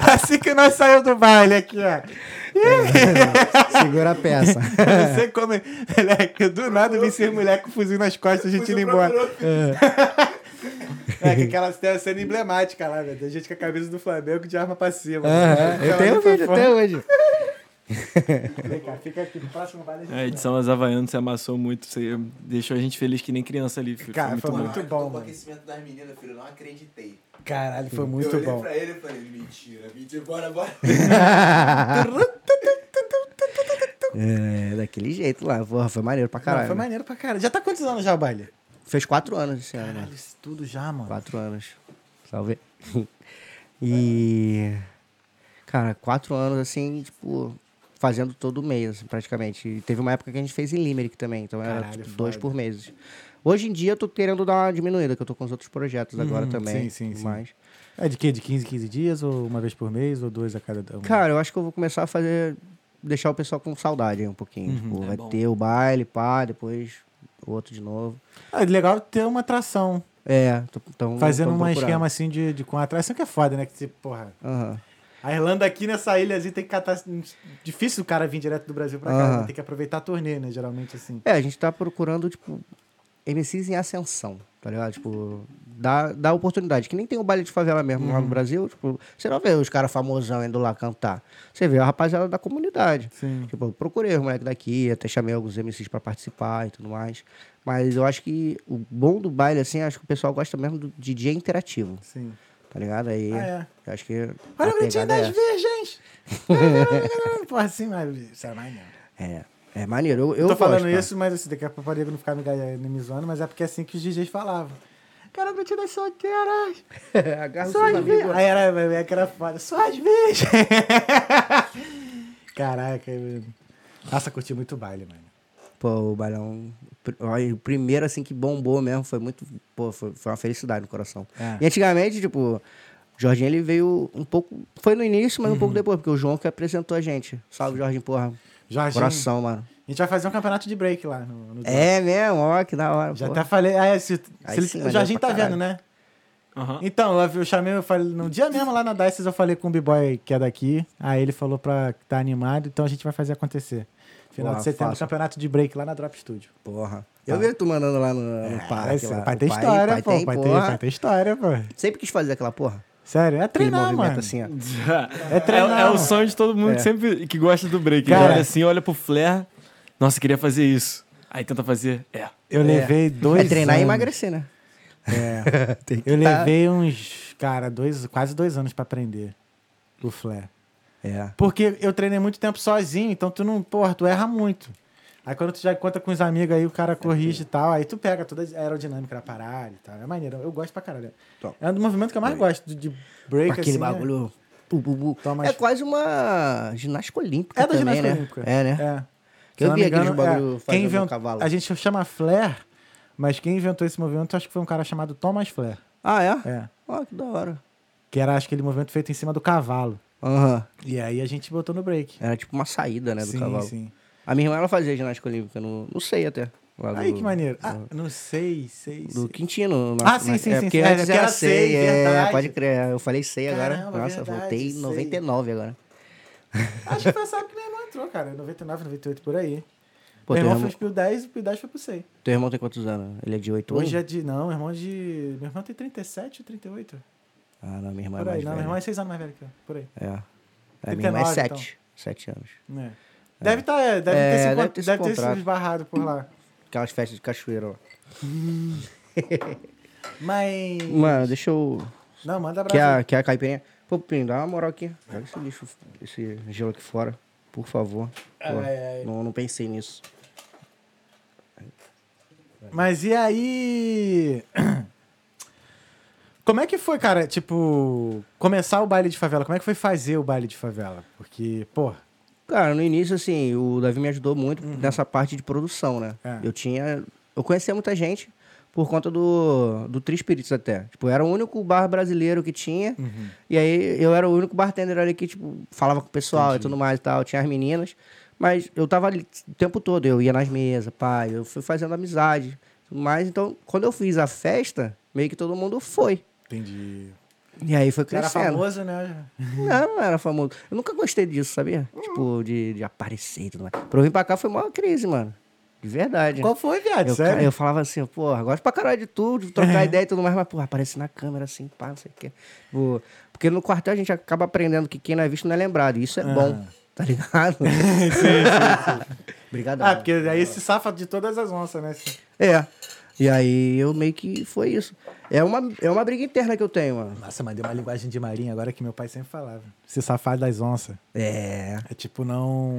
A: assim que nós saímos do baile aqui, ó.
B: Segura a peça.
A: Eu não sei como. Moleque, do nada vi ser mulher com fuzil nas costas, a gente indo embora. É, que aquela tem a cena emblemática lá, velho. A gente com a camisa do Flamengo de arma pra cima.
B: Aham, Eu tenho um vídeo até hoje.
A: Vem cá, fica aqui. No próximo baile a gente.
C: A edição As Havaianas se amassou muito, você deixou a gente feliz que nem criança ali. Foi,
A: Cara, foi muito
D: Muito
A: bom,
D: O
A: mano.
D: aquecimento das meninas, filho, eu não acreditei.
A: Caralho, foi
D: eu
A: muito
D: olhei
A: bom.
D: pra ele e falei, mentira, mentira, bora, bora.
B: É, daquele jeito lá. Porra, foi maneiro pra
A: Não,
B: caralho.
A: foi
B: né?
A: maneiro pra caralho. Já tá quantos anos já o baile?
B: Fez quatro anos esse ano, né?
A: Isso tudo já, mano.
B: Quatro anos. Salve. e. Cara, quatro anos assim, tipo, fazendo todo mês, assim, praticamente. E teve uma época que a gente fez em Limerick também, então era
A: Caralho,
B: tipo, dois
A: foda.
B: por mês. Hoje em dia eu tô querendo dar uma diminuída, que eu tô com os outros projetos agora
A: Uhum,
B: também.
A: sim, sim, sim.
B: Mas,
A: É de quê? De 15 em 15 dias? Ou uma vez por mês? Ou duas a cada...
B: cara, eu acho que eu vou começar a fazer. Deixar o pessoal com saudade aí um pouquinho.
A: Uhum,
B: tipo,
C: é
B: vai
C: bom.
B: ter o baile, pá, depois outro de novo.
A: Ah, é legal ter uma atração.
B: É, tô, então,
A: Fazendo um esquema assim de, de com atração que é foda, né? Que você, porra...
B: Aham.
A: A Irlanda aqui nessa ilhazinha tem que catar... Difícil o cara vir direto do Brasil pra cá. Né? Tem que aproveitar a turnê, né? Geralmente assim.
B: É, a gente tá procurando, tipo, MCs em ascensão, tá ligado? Tipo, dá, dá oportunidade. Que nem tem o baile de favela mesmo
A: Uhum.
B: lá no Brasil. Tipo, você não vê os caras famosão indo lá cantar. Você vê a rapaziada da comunidade.
A: Sim.
B: Tipo, eu procurei os moleques daqui, até chamei alguns MCs pra participar e tudo mais. Mas eu acho que o bom do baile, assim, acho que o pessoal gosta mesmo do DJ interativo,
A: Sim.
B: Tá ligado? Aí,
A: Ah, é.
B: eu acho que.
A: Olha o gritinho
B: é
A: das
B: essa.
A: virgens! Porra, assim, mas... Isso é mesmo.
B: É, é maneiro. Eu, eu
A: Eu tô falando
B: gosto, cara.
A: isso, mas assim, daqui a pouco pode não ficar me, me zoando, mas é porque é assim que os DJs falavam. Quero gritinho das solteiras!
B: Agarra
A: Só as
B: amigos.
A: Aí era, é que era foda. Só as virgens! Caraca, eu- nossa, curti muito baile, mano.
B: Pô, o bailão. O primeiro, assim, que bombou mesmo, foi muito. Pô, foi, foi uma felicidade no coração.
A: É.
B: E antigamente, tipo, o Jorginho ele veio um pouco. Foi no início, mas um
A: Uhum.
B: pouco depois, porque o João que apresentou a gente. Salve, Jorginho, porra.
A: Jorginho,
B: Coração, mano.
A: a gente vai fazer um campeonato de break lá no, no
B: É mesmo, ó, que da hora.
A: Já
B: pô.
A: até falei. Ah, é, se, se ele-
B: sim,
A: o Jorginho tá
B: caralho.
A: vendo, né?
C: Aham.
A: Então, eu, eu chamei, eu falei, no dia mesmo lá na Dices eu falei com o B-Boy que é daqui. Aí ele falou pra que tá animado, então a gente vai fazer acontecer. Final
B: Porra,
A: de setembro, campeonato de break lá na Drop Studio.
B: Porra. Eu vi tu mandando lá no, no
A: É,
B: parque. lá.
A: pai tem história, pô.
B: tem,
A: pai, tem, pai tem história, pô.
B: Sempre quis fazer aquela porra.
A: Sério, é treinar, mano.
B: assim, ó.
A: É treinar,
C: É, é o sonho de todo mundo
B: É.
C: que sempre que gosta do break.
A: Cara-
C: Ele olha assim, olha pro flare. Nossa, queria fazer isso. Aí tenta fazer. É.
A: Eu levei dois
B: É treinar e
A: anos.
B: emagrecer, né?
A: É.
B: Tem que
A: Eu
B: tá-
A: levei uns, cara, dois, quase dois anos pra aprender o flare.
B: É.
A: Porque eu treinei muito tempo sozinho, então tu não, porra, tu erra muito. Aí quando tu já conta com os amigos aí, o cara corrige e tal, aí tu pega toda a aerodinâmica da parada e tal. É maneiro, eu gosto pra caralho.
B: Top.
A: É um dos movimentos que eu mais gosto, de, break,
B: aquele
A: assim, né?
B: bagulho. pu, pu, pu.
A: Toma
B: É
A: as-
B: quase uma ginástica olímpica
A: É da
B: também,
A: ginástica
B: né?
A: olímpica.
B: É, né?
A: É.
B: Eu vi aqueles
A: engano,
B: bagulho
A: é,
B: fazendo
A: invent...
B: cavalo.
A: A gente chama flare, mas quem inventou esse movimento acho que foi um cara chamado Thomas Flare.
B: Ah, é?
A: É.
B: Ó, que da hora.
A: Que era, acho que aquele movimento feito em cima do cavalo.
B: Aham.
A: E aí a gente botou no break.
B: Era tipo uma saída, né, do
A: sim,
B: cavalo.
A: sim.
B: A minha irmã, ela fazia ginástica olímpica, no, não sei até. lá
A: Aí
B: do-
A: que maneiro. Ah,
B: do-
A: não sei, sei,
B: Do
A: sei.
B: Quintino.
A: Ah, sim, sim,
B: é,
A: sim,
B: Porque
A: sim. É,
B: antes
A: que
B: era sei, é, pode crer. Eu falei sei agora.
A: Caramba,
B: Nossa,
A: verdade,
B: voltei em
A: sei.
B: 99 agora.
A: Acho que foi essa que meu irmão entrou, cara. 99, 98, por aí.
B: Pô,
A: meu irmão
B: irmão,
A: fez pro 10 e pro 10 foi pro 100.
B: teu irmão tem quantos anos? Ele é de 8
A: Hoje
B: anos?
A: é de... Não, meu irmão é de... Meu irmão tem 37 ou 38?
B: Ah, não, minha irmã é
A: Por aí.
B: mais
A: Não,
B: velha.
A: irmão é 6 anos mais velho que eu. Por aí.
B: É. A minha irmã é
A: 39,
B: 7. 7 anos.
A: É. Deve, tá, é, deve,
B: É,
A: ter, se,
B: deve ter
A: deve ter se esbarrado por lá.
B: Aquelas festas de cachoeira, ó.
A: Mas...
B: Mano, deixa eu...
A: Não, manda abraço.
B: Quer a, quer a caipirinha? Pô, Pim, dá uma moral aqui. Joga esse lixo, esse gelo aqui fora. Por favor. Pô,
A: Ai, ai.
B: Não, não pensei nisso.
A: Mas e aí... Como é que foi, cara, tipo, começar o baile de favela? Como é que foi fazer o baile de favela? Porque, pô,
B: Cara, no início, assim, o Davi me ajudou muito nessa parte de produção, né?
A: Uhum. É.
B: Eu tinha... Eu conhecia muita gente por conta do, do Tri Spirits até. Tipo, era o único bar brasileiro que tinha.
A: Uhum.
B: E aí, eu era o único bartender ali que, tipo, falava com o pessoal e tudo mais e tal. Tinha as meninas. Mas eu tava ali o tempo todo. Eu ia nas mesas, pai. Eu fui fazendo amizade. Mais. Então, quando eu fiz a festa, meio que todo mundo foi.
A: Entendi.
B: E aí foi
A: Você era
B: crescendo.
A: famoso, né?
B: Não, não era famoso. Eu nunca gostei disso, sabia? Tipo, de, de aparecer e tudo mais. Pra eu vir pra cá foi uma crise, mano. De verdade.
A: Qual foi, viado?
B: Eu,
A: Sério?
B: eu falava assim, porra, gosto pra caralho de tudo, de trocar ideia e tudo mais, mas, porra, aparece na câmera assim, pá, não sei o quê. Porque no quartel a gente acaba aprendendo que quem não é visto não é lembrado. E isso é bom, tá ligado? sim, sim, sim. Obrigadão.
A: Ah, porque aí se safa de todas as onças, né?
B: É. E aí eu meio que foi isso. É uma, é uma briga interna que eu tenho, mano.
A: Nossa, mas deu uma linguagem de marinha agora que meu pai sempre falava. Se safar das onças.
B: É.
A: É tipo, não.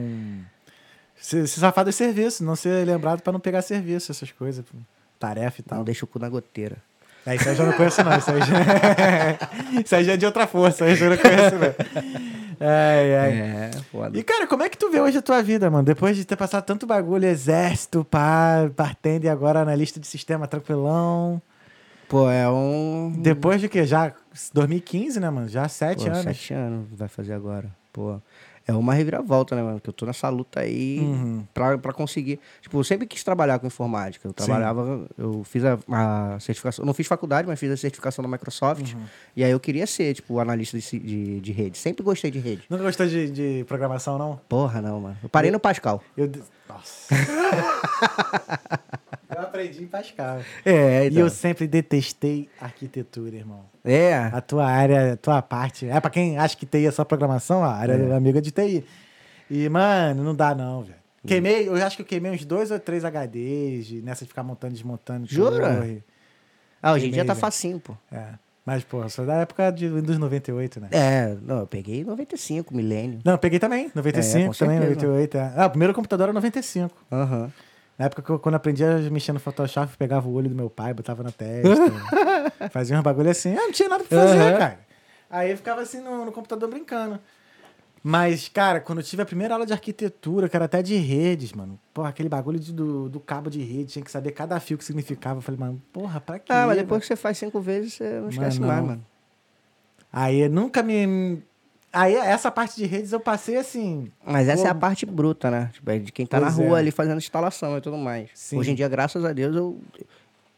A: Se, se safar do serviço, não ser lembrado pra não pegar serviço, essas coisas. Tarefa e
B: Não
A: tal.
B: deixa o cu na goteira.
A: É, isso aí eu já não conheço, não. Isso aí já, isso aí já é de outra força, aí eu já não conheço, não. Ai, ai.
B: É, foda.
A: E, cara, como é que tu vê hoje a tua vida, mano? Depois de ter passado tanto bagulho, exército, pá, bartender e agora analista de sistema tranquilão.
B: Pô, é um.
A: Depois de quê? Já 2015, né, mano? Já sete
B: Pô,
A: anos.
B: Sete anos vai fazer agora. Pô. É uma reviravolta, né, mano? Que eu tô nessa luta aí
A: Uhum.
B: pra, pra conseguir. Tipo, eu sempre quis trabalhar com informática. Eu trabalhava, eu fiz a, a certificação. Não fiz faculdade, mas fiz a certificação da Microsoft.
A: Uhum.
B: E aí eu queria ser, tipo, analista de, de, de rede. Sempre gostei de rede.
A: Nunca gostou de, de programação, não?
B: Porra, não, mano. Eu parei no Pascal.
A: Eu. Nossa. eu aprendi em Pascal.
B: É,
A: E eu sempre detestei arquitetura, irmão.
B: É.
A: A tua área, a tua parte. É pra quem acha que TI é só programação, a área do amigo é de TI. E, mano, não dá não, velho. Queimei, eu acho que eu queimei uns dois ou três HDs de- nessa de ficar montando e desmontando.
B: Jura?
A: torre.
B: Ah, hoje em dia tá facinho, pô.
A: É. Mas, pô, sou da época de Windows 98, né?
B: É, não, eu peguei 95, milênio.
A: Não, eu peguei também, 95
B: É,
A: também,
B: certeza.
A: 98. É. Ah, o primeiro computador era 95.
B: Aham.
A: Na época que eu, quando eu aprendi a mexer no Photoshop, eu pegava o olho do meu pai, botava na testa. fazia uns bagulho assim. Ah, não tinha nada pra fazer,
B: Aham.
A: cara. Aí eu ficava assim no, no computador brincando. Mas, cara, quando eu tive a primeira aula de arquitetura, que era até de redes, mano. Porra, aquele bagulho de- do, do cabo de rede, tinha que saber cada fio que significava. Eu falei, mano, porra, pra quê?
B: Ah, mas depois que você faz cinco vezes, você não esquece
A: Mas
B: mais,
A: não.
B: mano.
A: Aí nunca me. Aí essa parte de redes eu passei assim.
B: Mas essa
A: Pô.
B: é a parte bruta, né? Tipo, é de quem tá
A: Pois
B: na rua
A: é.
B: ali fazendo instalação e tudo mais.
A: Sim.
B: Hoje em dia, graças a Deus, eu,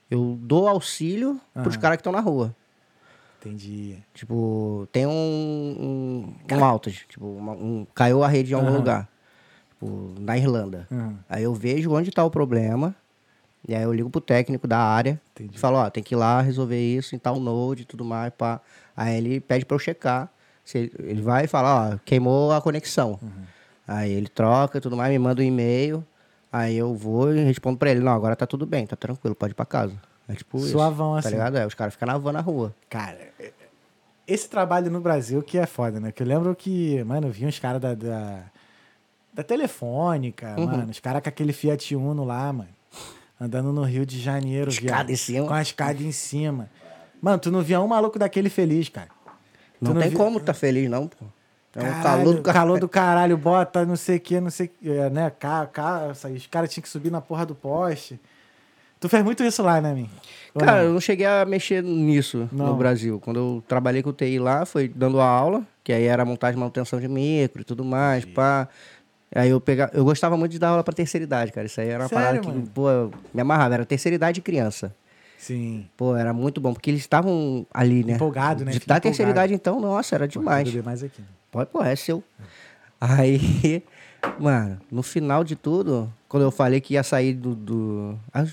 B: eu dou auxílio pros
A: Aham.
B: caras que estão na rua.
A: Entendi.
B: Tipo, tem um, um, um outage. Tipo, uma- um, caiu a rede em algum lugar. Tipo, na Irlanda.
A: Uhum.
B: Aí eu vejo onde tá o problema. E aí eu ligo pro técnico da área.
A: Entendi.
B: E falo, ó, tem que ir lá resolver isso em tal node e tudo mais, pá. Aí ele pede pra eu checar. Ele, vai e fala, ó, queimou a conexão.
A: Uhum.
B: Aí ele troca e tudo mais, me manda um e-mail. Aí eu vou e respondo pra ele, não, agora tá tudo bem, tá tranquilo, pode ir pra casa. É tipo isso.
A: Suavão,
B: Tá
A: assim.
B: ligado? É, os caras ficam na van na rua.
A: Cara, é- esse trabalho no Brasil que é foda, né? Que eu lembro que, mano, eu vi uns caras da, da, da Telefônica,
B: Uhum.
A: mano, os caras com aquele Fiat Uno lá, mano, andando no Rio de Janeiro,
B: Escada
A: viado,
B: em cima.
A: Com a escada em cima. Mano, tu não via um maluco daquele feliz, cara.
B: Não,
A: não
B: tem
A: vi-
B: como tá feliz, não, pô. É um calor do caralho.
A: calor do caralho, bota não sei o que, não sei o que, é, né? Ca, ca, os caras tinham que subir na porra do poste. Tu fez muito isso lá, né, mim?
B: Cara,
A: não?
B: eu não cheguei a mexer nisso
A: Não.
B: no Brasil. Quando eu trabalhei com o TI lá, foi dando a aula, que aí era montagem e manutenção de micro e tudo mais, pá. Aí eu pegava, eu gostava muito de dar aula pra terceira idade, cara. Isso aí era uma
A: Sério,
B: parada que,
A: mano?
B: pô, eu me amarrava. Era terceira idade e criança.
A: Sim.
B: Pô, era muito bom, porque eles estavam ali, né?
A: Empolgado, né?
B: De, da terceira idade, então, nossa, era demais.
A: beber mais aqui.
B: Pode, pô, é seu. Aí, mano, no final de tudo, quando eu falei que ia sair do. do... Ah,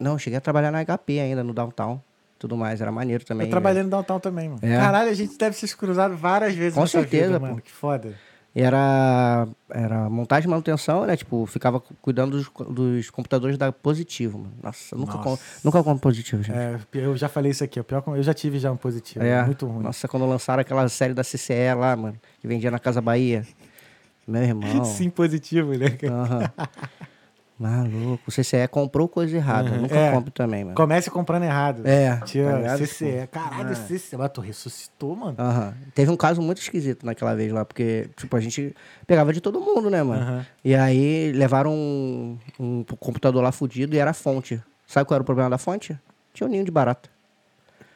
B: Não, cheguei a trabalhar na HP ainda, no downtown. Tudo mais, era maneiro também.
A: Eu trabalhei no downtown também, mano.
B: É.
A: Caralho, a gente deve ser cruzado várias vezes
B: Com certeza,
A: vida,
B: pô.
A: mano. Que foda.
B: Era, era montagem e manutenção, né? Tipo, ficava cu- cuidando dos, dos computadores da Positivo, mano. Nossa, eu nunca,
A: Nossa.
B: Com, nunca compro Positivo, gente.
A: É, eu já falei isso aqui. O pior, eu já tive já um positivo.
B: É,
A: Muito ruim.
B: Nossa, quando lançaram aquela série da CCE lá, mano, que vendia na Casa Bahia. Meu irmão.
A: Sim, positivo, né?
B: Aham. Maluco, o CCE comprou coisa errada.
A: Uhum.
B: Nunca
A: É.
B: compro também, mano.
A: Comece comprando errado.
B: É,
A: Tia,
B: tá?
A: CCE. Caralho,
B: É.
A: CCE. Mas tu ressuscitou, mano.
B: Aham. Teve um caso muito esquisito naquela vez lá, porque, tipo, a gente pegava de todo mundo, né, mano?
A: Aham.
B: E aí levaram um, um computador lá fudido e era a fonte. Sabe qual era o problema da fonte? Tinha um ninho de barata.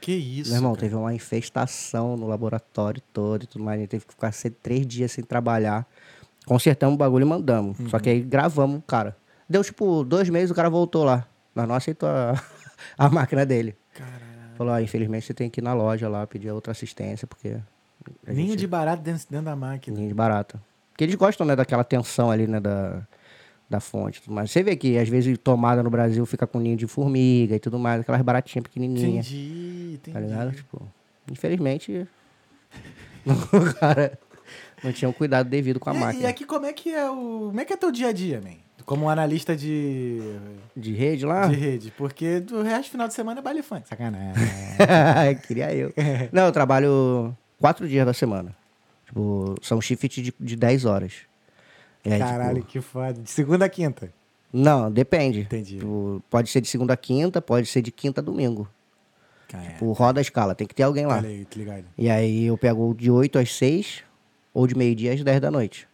A: Que isso,
B: Meu irmão,
A: cara.
B: teve uma infestação no laboratório todo e tudo mais. A gente teve que ficar três dias sem trabalhar. Consertamos o bagulho e mandamos. Só que aí gravamos cara. Deu, tipo, dois meses o cara voltou lá. Mas não aceitou a, a máquina dele.
A: Caralho.
B: Falou, ó, infelizmente você tem que ir na loja lá pedir outra assistência, porque...
A: Ninho
B: gente-
A: de barato dentro, dentro da máquina.
B: Ninho de barata. Porque eles gostam, né, daquela tensão ali, né, da, da fonte. mais. Você vê que, às vezes, tomada no Brasil fica com ninho de formiga e tudo mais. Aquelas baratinhas pequenininhas.
A: Entendi, entendi.
B: Tá ligado? Tipo, infelizmente, o cara não tinha um cuidado devido com a
A: E-
B: máquina.
A: E aqui como é que é o. Como é que é teu dia a dia, man? Como um analista de,
B: De rede lá?
A: de rede. Porque do resto final de semana é baile funk. Sacanagem.
B: Queria eu. Não, eu trabalho quatro dias da semana. Tipo, são shift de, de 10 horas. É,
A: Caralho,
B: tipo,
A: que foda. De segunda a quinta.
B: Não, depende.
A: Entendi.
B: Tipo, pode ser de segunda a quinta, pode ser de quinta a domingo. Tipo, roda a escala, tem que ter alguém lá.
A: Aí, tá ligado?
B: E aí eu pego de 8 às 6 ou de meio-dia às 10 da noite.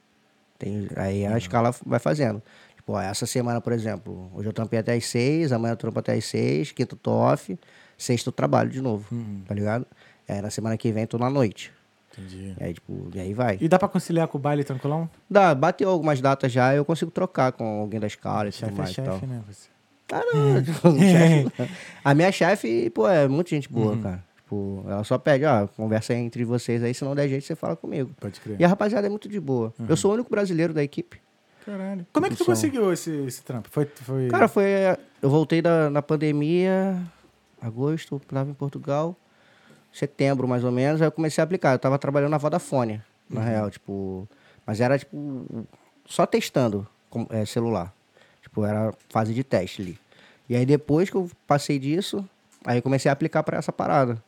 B: Tem, aí a escala vai fazendo. Ó, essa semana, por exemplo, hoje eu trampei até às 6, amanhã eu trampo até às 6, quinta eu tô off, sexta eu trabalho de novo, tá ligado? Aí na semana que vem eu tô na noite.
A: Entendi.
B: Aí, tipo, e aí vai.
A: E dá pra conciliar com o baile tranquilão?
B: Dá, bateu algumas datas já, eu consigo trocar com alguém da escala e tudo
A: é
B: mais tal.
A: chefe, né? Você.
B: Ah, não, tipo, chefe. A minha chefe, pô, é muita gente boa,
A: Uhum.
B: cara. Tipo, ela só pede, ó, conversa aí entre vocês aí, se não der jeito, você fala comigo.
A: Pode crer.
B: E a rapaziada é muito de boa.
A: Uhum.
B: Eu sou o único brasileiro da equipe.
A: Caralho. Como é que tu
B: Som.
A: conseguiu esse, esse trampo? Foi, foi...
B: Cara, foi. Eu voltei da, na pandemia, agosto, tava em Portugal, setembro mais ou menos, aí eu comecei a aplicar. Eu tava trabalhando na Vodafone, na
A: Uhum.
B: real, tipo. Mas era, tipo, só testando com- é, celular. Tipo, era fase de teste ali. E aí depois que eu passei disso, aí eu comecei a aplicar pra essa parada.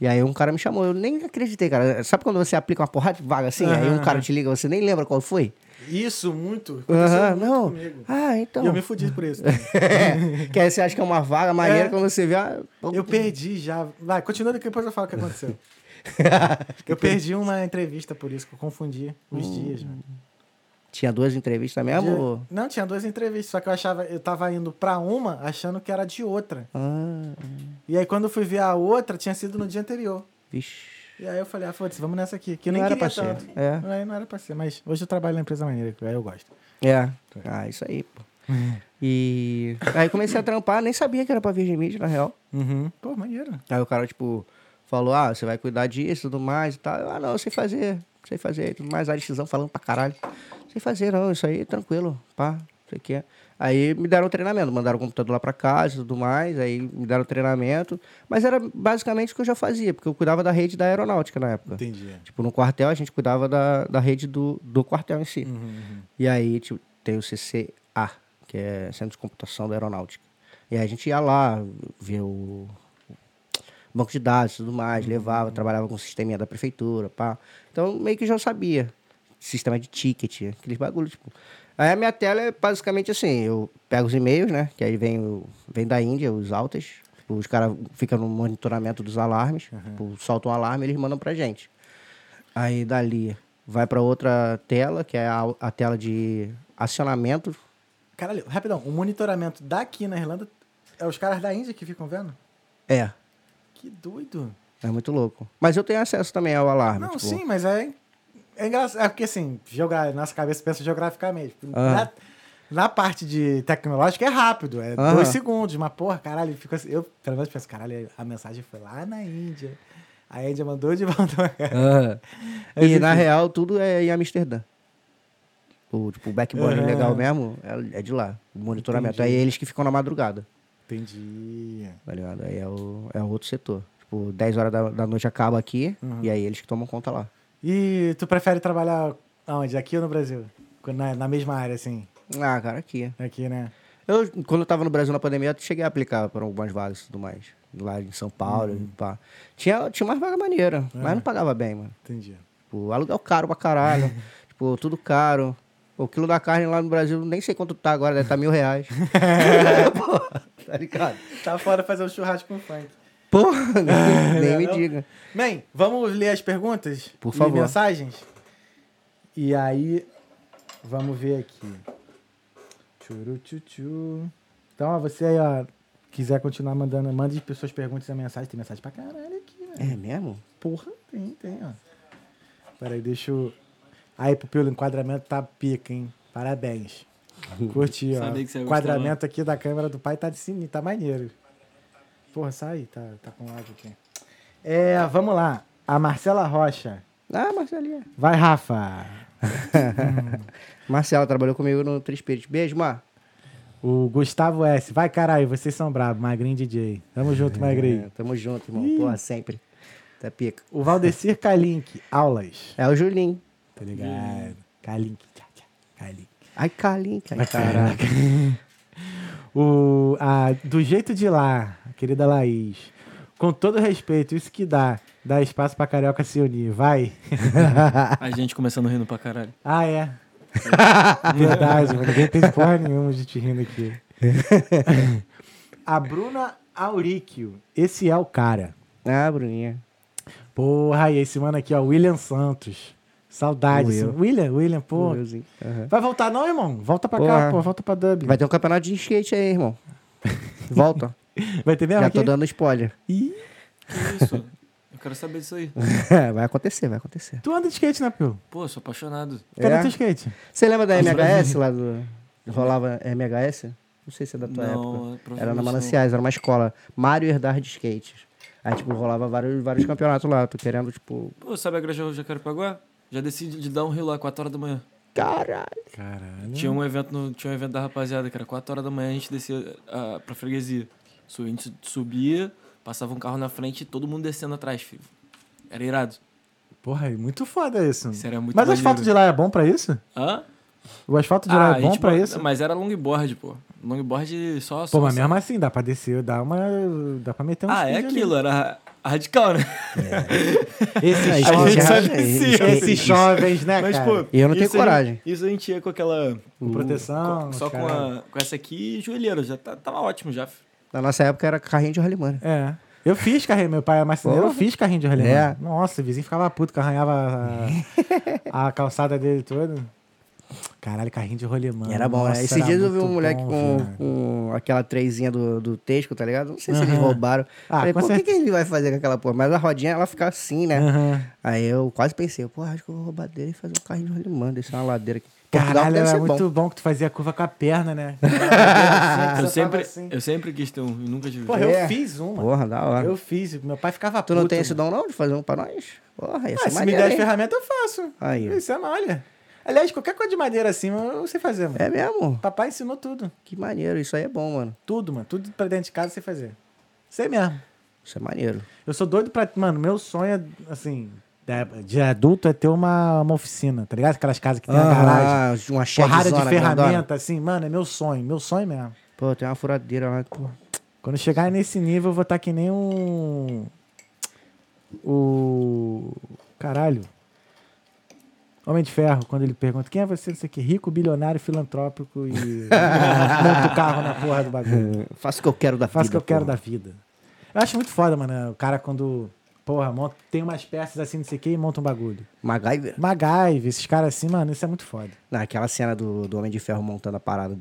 B: E aí um cara me chamou, eu nem acreditei, cara. Sabe quando você aplica uma porrada de vaga assim? Aí um cara te liga, você nem lembra qual foi?
A: Isso, muito.
B: Aham,
A: muito
B: não.
A: comigo.
B: Ah, então.
A: E eu me fudi por isso.
B: É, que aí você acha que é uma vaga maneira
A: É.
B: quando você vê. Ah,
A: Eu perdi já. Vai, continua que depois eu falo o que aconteceu. eu perdi uma entrevista por isso, que eu confundi os
B: Hum.
A: dias, mano.
B: Tinha duas entrevistas mesmo? Ou-
A: Não, tinha duas entrevistas, só que eu achava, eu tava indo pra uma achando que era de outra.
B: Ah,
A: E aí quando eu fui ver a outra, tinha sido no dia anterior.
B: vixe.
A: E aí eu falei, ah, foda-se, vamos nessa aqui. Que eu
B: Não
A: nem
B: era ser,
A: tanto.
B: é.
A: Aí não era pra ser, mas hoje eu trabalho na empresa maneira, aí eu gosto.
B: É. Ah, isso aí, pô. E aí comecei a trampar, nem sabia que era pra Virgin Media, na real.
A: Uhum. Pô, maneiro.
B: Aí o cara, tipo, falou, ah, você vai cuidar disso e tudo mais e tal. Eu, ah, não, eu sei fazer, sei fazer e tudo mais. A decisão falando pra caralho. Sei fazer, não, isso aí, tranquilo, pá, sei que é. Aí me deram treinamento, mandaram o computador lá pra casa e tudo mais, aí me deram treinamento. Mas era basicamente o que eu já fazia, porque eu cuidava da rede da aeronáutica na época.
A: Entendi.
B: Tipo, no quartel a gente cuidava da, da rede do, do quartel em si.
A: Uhum,
B: E aí tipo, tem o CCA, que é Centro de Computação da Aeronáutica. E aí a gente ia lá ver o banco de dados e tudo mais, levava, trabalhava com o sisteminha da prefeitura, pá. Então meio que já sabia. Sistema de ticket, aqueles bagulhos, tipo. Aí a minha tela é basicamente assim, eu pego os e-mails, né? Que aí vem, o- vem da Índia, os altas. Os caras ficam no monitoramento dos alarmes, tipo, soltam um alarme eles mandam pra gente. Aí dali vai pra outra tela, que é a, a tela de acionamento.
A: Caralho, rapidão, o monitoramento daqui na Irlanda é os caras da Índia que ficam vendo?
B: É,
A: Que doido.
B: é muito louco. Mas eu tenho acesso também ao alarme.
A: Não,
B: tipo,
A: sim, mas é, é engraçado. É porque assim, geogra... nossa cabeça pensa geograficamente.
B: Aham.
A: Na, na parte de tecnológica é rápido, é
B: Aham.
A: dois segundos, mas porra, caralho, fica assim, eu pelo menos penso, caralho, a mensagem foi lá na Índia. A Índia mandou de volta. Mas,
B: E na real, tudo é em Amsterdã. O, tipo, o backbone
A: Aham.
B: legal mesmo é, é de lá. O monitoramento.
A: Entendi.
B: Aí eles que ficam na madrugada,
A: Entendi.
B: tá ligado? Aí é, o, é outro setor. Tipo, 10 horas da, da noite acaba aqui,
A: Uhum.
B: e aí eles que tomam conta lá.
A: E tu prefere trabalhar aonde? Aqui ou no Brasil? Na, na mesma área, assim?
B: Ah, cara, aqui.
A: Aqui, né?
B: Eu, quando eu tava no Brasil na pandemia, eu cheguei a aplicar para algumas vagas e tudo mais. Lá em São Paulo,
A: Uhum.
B: pá. Tinha, tinha umas vagas maneiras,
A: É.
B: mas não pagava bem, mano.
A: Entendi.
B: Tipo, aluguel caro pra caralho. tipo, tudo caro. O quilo da carne lá no Brasil, nem sei quanto tá agora, deve estar mil reais. Pô, tá ligado?
A: Tá fora fazer um churrasco com funk.
B: Porra, nem, nem me
A: não?
B: diga.
A: Bem, vamos ler as perguntas?
B: Por
A: e
B: favor.
A: mensagens? E aí, vamos ver aqui. Churu, tchu, Então, ó, você aí, ó, quiser continuar mandando, mande suas perguntas e mensagens. Tem mensagem pra caralho aqui, né?
B: É mesmo?
A: Porra, tem, tem, ó. Peraí, deixa eu... Aí, Pupilo, o enquadramento tá pica, hein? Parabéns. Curti, ó.
C: Sabia que você
A: O enquadramento aqui da câmera do pai tá de cima, tá maneiro. Porra, sai, tá, tá com áudio aqui. É, vamos lá. A Marcela Rocha.
B: Ah, Marcelinha.
A: Vai, Rafa.
B: Marcela trabalhou comigo no Trispirit. Beijo, Mar.
A: O Gustavo S. Vai, caralho, vocês são bravos. Magrinho DJ. Tamo junto, Magrinho.
B: É, tamo junto, irmão. Porra, sempre. Tá pica.
A: O Valdecir Kalink. Aulas.
B: É o Julinho.
A: Tá ligado? Kalink. Kalink.
B: Ai, cara.
A: Vai, caraca. O, a, do jeito de lá, querida Laís. Com todo respeito, isso que dá. Dá espaço pra carioca se unir. Vai.
C: A gente começando rindo pra caralho.
A: Ah, é. Verdade, mas ninguém tem porra nenhuma de te rindo aqui. A Bruna Auríquio. Esse é o cara.
B: Ah, Bruninha.
A: Porra, e esse mano aqui, ó, William Santos. Saudade.
B: Will.
A: esse- William, William, pô.
B: Willzinho. Aham.
A: Vai voltar não, irmão? Volta pra cá,
B: Porra.
A: pô. Volta pra Dublin.
B: Vai ter um campeonato de skate aí, irmão. Volta.
A: Vai ter mesmo
B: Já
A: aqui?
B: tô dando spoiler.
A: Ih,
C: Que isso? Eu quero saber disso aí.
B: vai acontecer, vai acontecer.
A: tu anda de skate, né, Pio?
C: Pô, sou apaixonado.
A: Cadê
B: É?
A: teu skate?
B: Você lembra da MHS lá do. Rolava MHS? Não sei se é da tua
C: Não,
B: época.
C: provavelmente
B: Era na
C: não.
B: Mananciais, era uma escola. Mário Herdar de Skates. Aí, tipo, rolava vários, vários campeonatos lá. Tô querendo, tipo.
C: Pô, sabe a igreja Jacarepaguá? Já desci de dar um rio lá, 4 horas da manhã.
B: Caralho.
A: Caralho.
C: Tinha um evento no, tinha um evento da rapaziada, que era 4 horas da manhã, a gente descia ah, pra freguesia. Su- A gente subia, passava um carro na frente e todo mundo descendo atrás, filho. Era irado.
A: Porra, é muito foda isso.
C: Isso era muito
A: Mas o asfalto de lá é bom pra isso?
C: Hã?
A: O asfalto de lá
C: Ah,
A: é
C: a
A: bom pra
C: bo-
A: isso?
C: Mas era longboard, pô. Longboard só... só
A: Pô, mas
C: só-
A: mesmo assim, dá pra descer, dá uma. Dá pra meter um
C: Ah, é
A: speed ali.
C: aquilo, era radical, né?
A: Esses
B: Aí,
C: A
A: jovens,
C: gente só
B: é,
C: descia.
B: isso-
A: esses jovens, né,
C: Mas,
A: cara?
C: pô...
B: E eu não tenho
C: a gente-
B: coragem.
C: isso a gente ia com aquela...
A: Com proteção.
C: com- só com, a, com essa aqui e joelheira. Já tá- tava ótimo já.
B: Na nossa época era carrinho de rolimã.
A: É. Eu fiz carrinho, meu pai é marceneiro, eu fiz carrinho de rolimã.
B: É.
A: Nossa, o vizinho ficava puto que arranhava a, a calçada dele toda. Caralho, carrinho de rolimã.
B: Era bom, né?
A: Nossa,
B: Esses
A: era
B: dias eu vi um moleque com, com aquela trezinha do, do Tesco, tá ligado? Não sei se eles roubaram.
A: Ah,
B: Falei, pô, o que,
A: certeza.
B: que ele vai fazer com aquela porra? Mas a rodinha, ela fica assim, né?
A: Aham.
B: Aí eu quase pensei, pô, acho que eu vou roubar dele e fazer um carrinho de rolimã, descer uma ladeira aqui. Portugal
A: Caralho,
B: deve
A: era muito
B: bom.
A: bom. que tu fazia curva com a perna, né?
C: Eu sempre,
A: Assim.
C: eu sempre quis ter um, e nunca tive.
A: Porra,
B: É.
A: eu fiz uma.
B: Porra, da hora.
A: Eu fiz. Meu pai ficava
B: Tu não
A: puto,
B: tem esse
A: mano.
B: dom não de fazer um pra nós? Porra, ia
A: Ah,
B: ser
A: se me der as ferramentas, eu faço.
B: Aí.
A: Isso é malha. Aliás, qualquer coisa de madeira assim, eu sei fazer, mano.
B: É mesmo?
A: Papai ensinou tudo.
B: Que maneiro, isso aí é bom, mano.
A: Tudo, mano. Tudo pra dentro de casa eu sei fazer. Sei mesmo.
B: Isso é maneiro.
A: Eu sou doido pra. Mano, meu sonho é, assim, de- de adulto é ter uma, uma oficina, tá ligado? Aquelas casas que tem a garagem.
B: Ah, uma
A: Porrada de ferramenta, assim, mano, é meu sonho, meu sonho mesmo.
B: Pô, tem uma furadeira lá. Pô.
A: Quando chegar nesse nível, eu vou estar que nem um. O. Caralho. Homem de Ferro, quando ele pergunta quem é você, não sei o que, rico, bilionário, filantrópico e monta o carro na porra do bagulho.
B: Faço o que eu quero da
A: Faz o
B: vida.
A: que eu quero da vida. Eu acho muito foda, mano. O cara quando, porra, monta, tem umas peças assim, não sei o que, e monta um bagulho.
B: MacGyver.
A: MacGyver, esses caras assim, mano, isso é muito foda.
B: Não, aquela cena do, do Homem de Ferro montando a parada.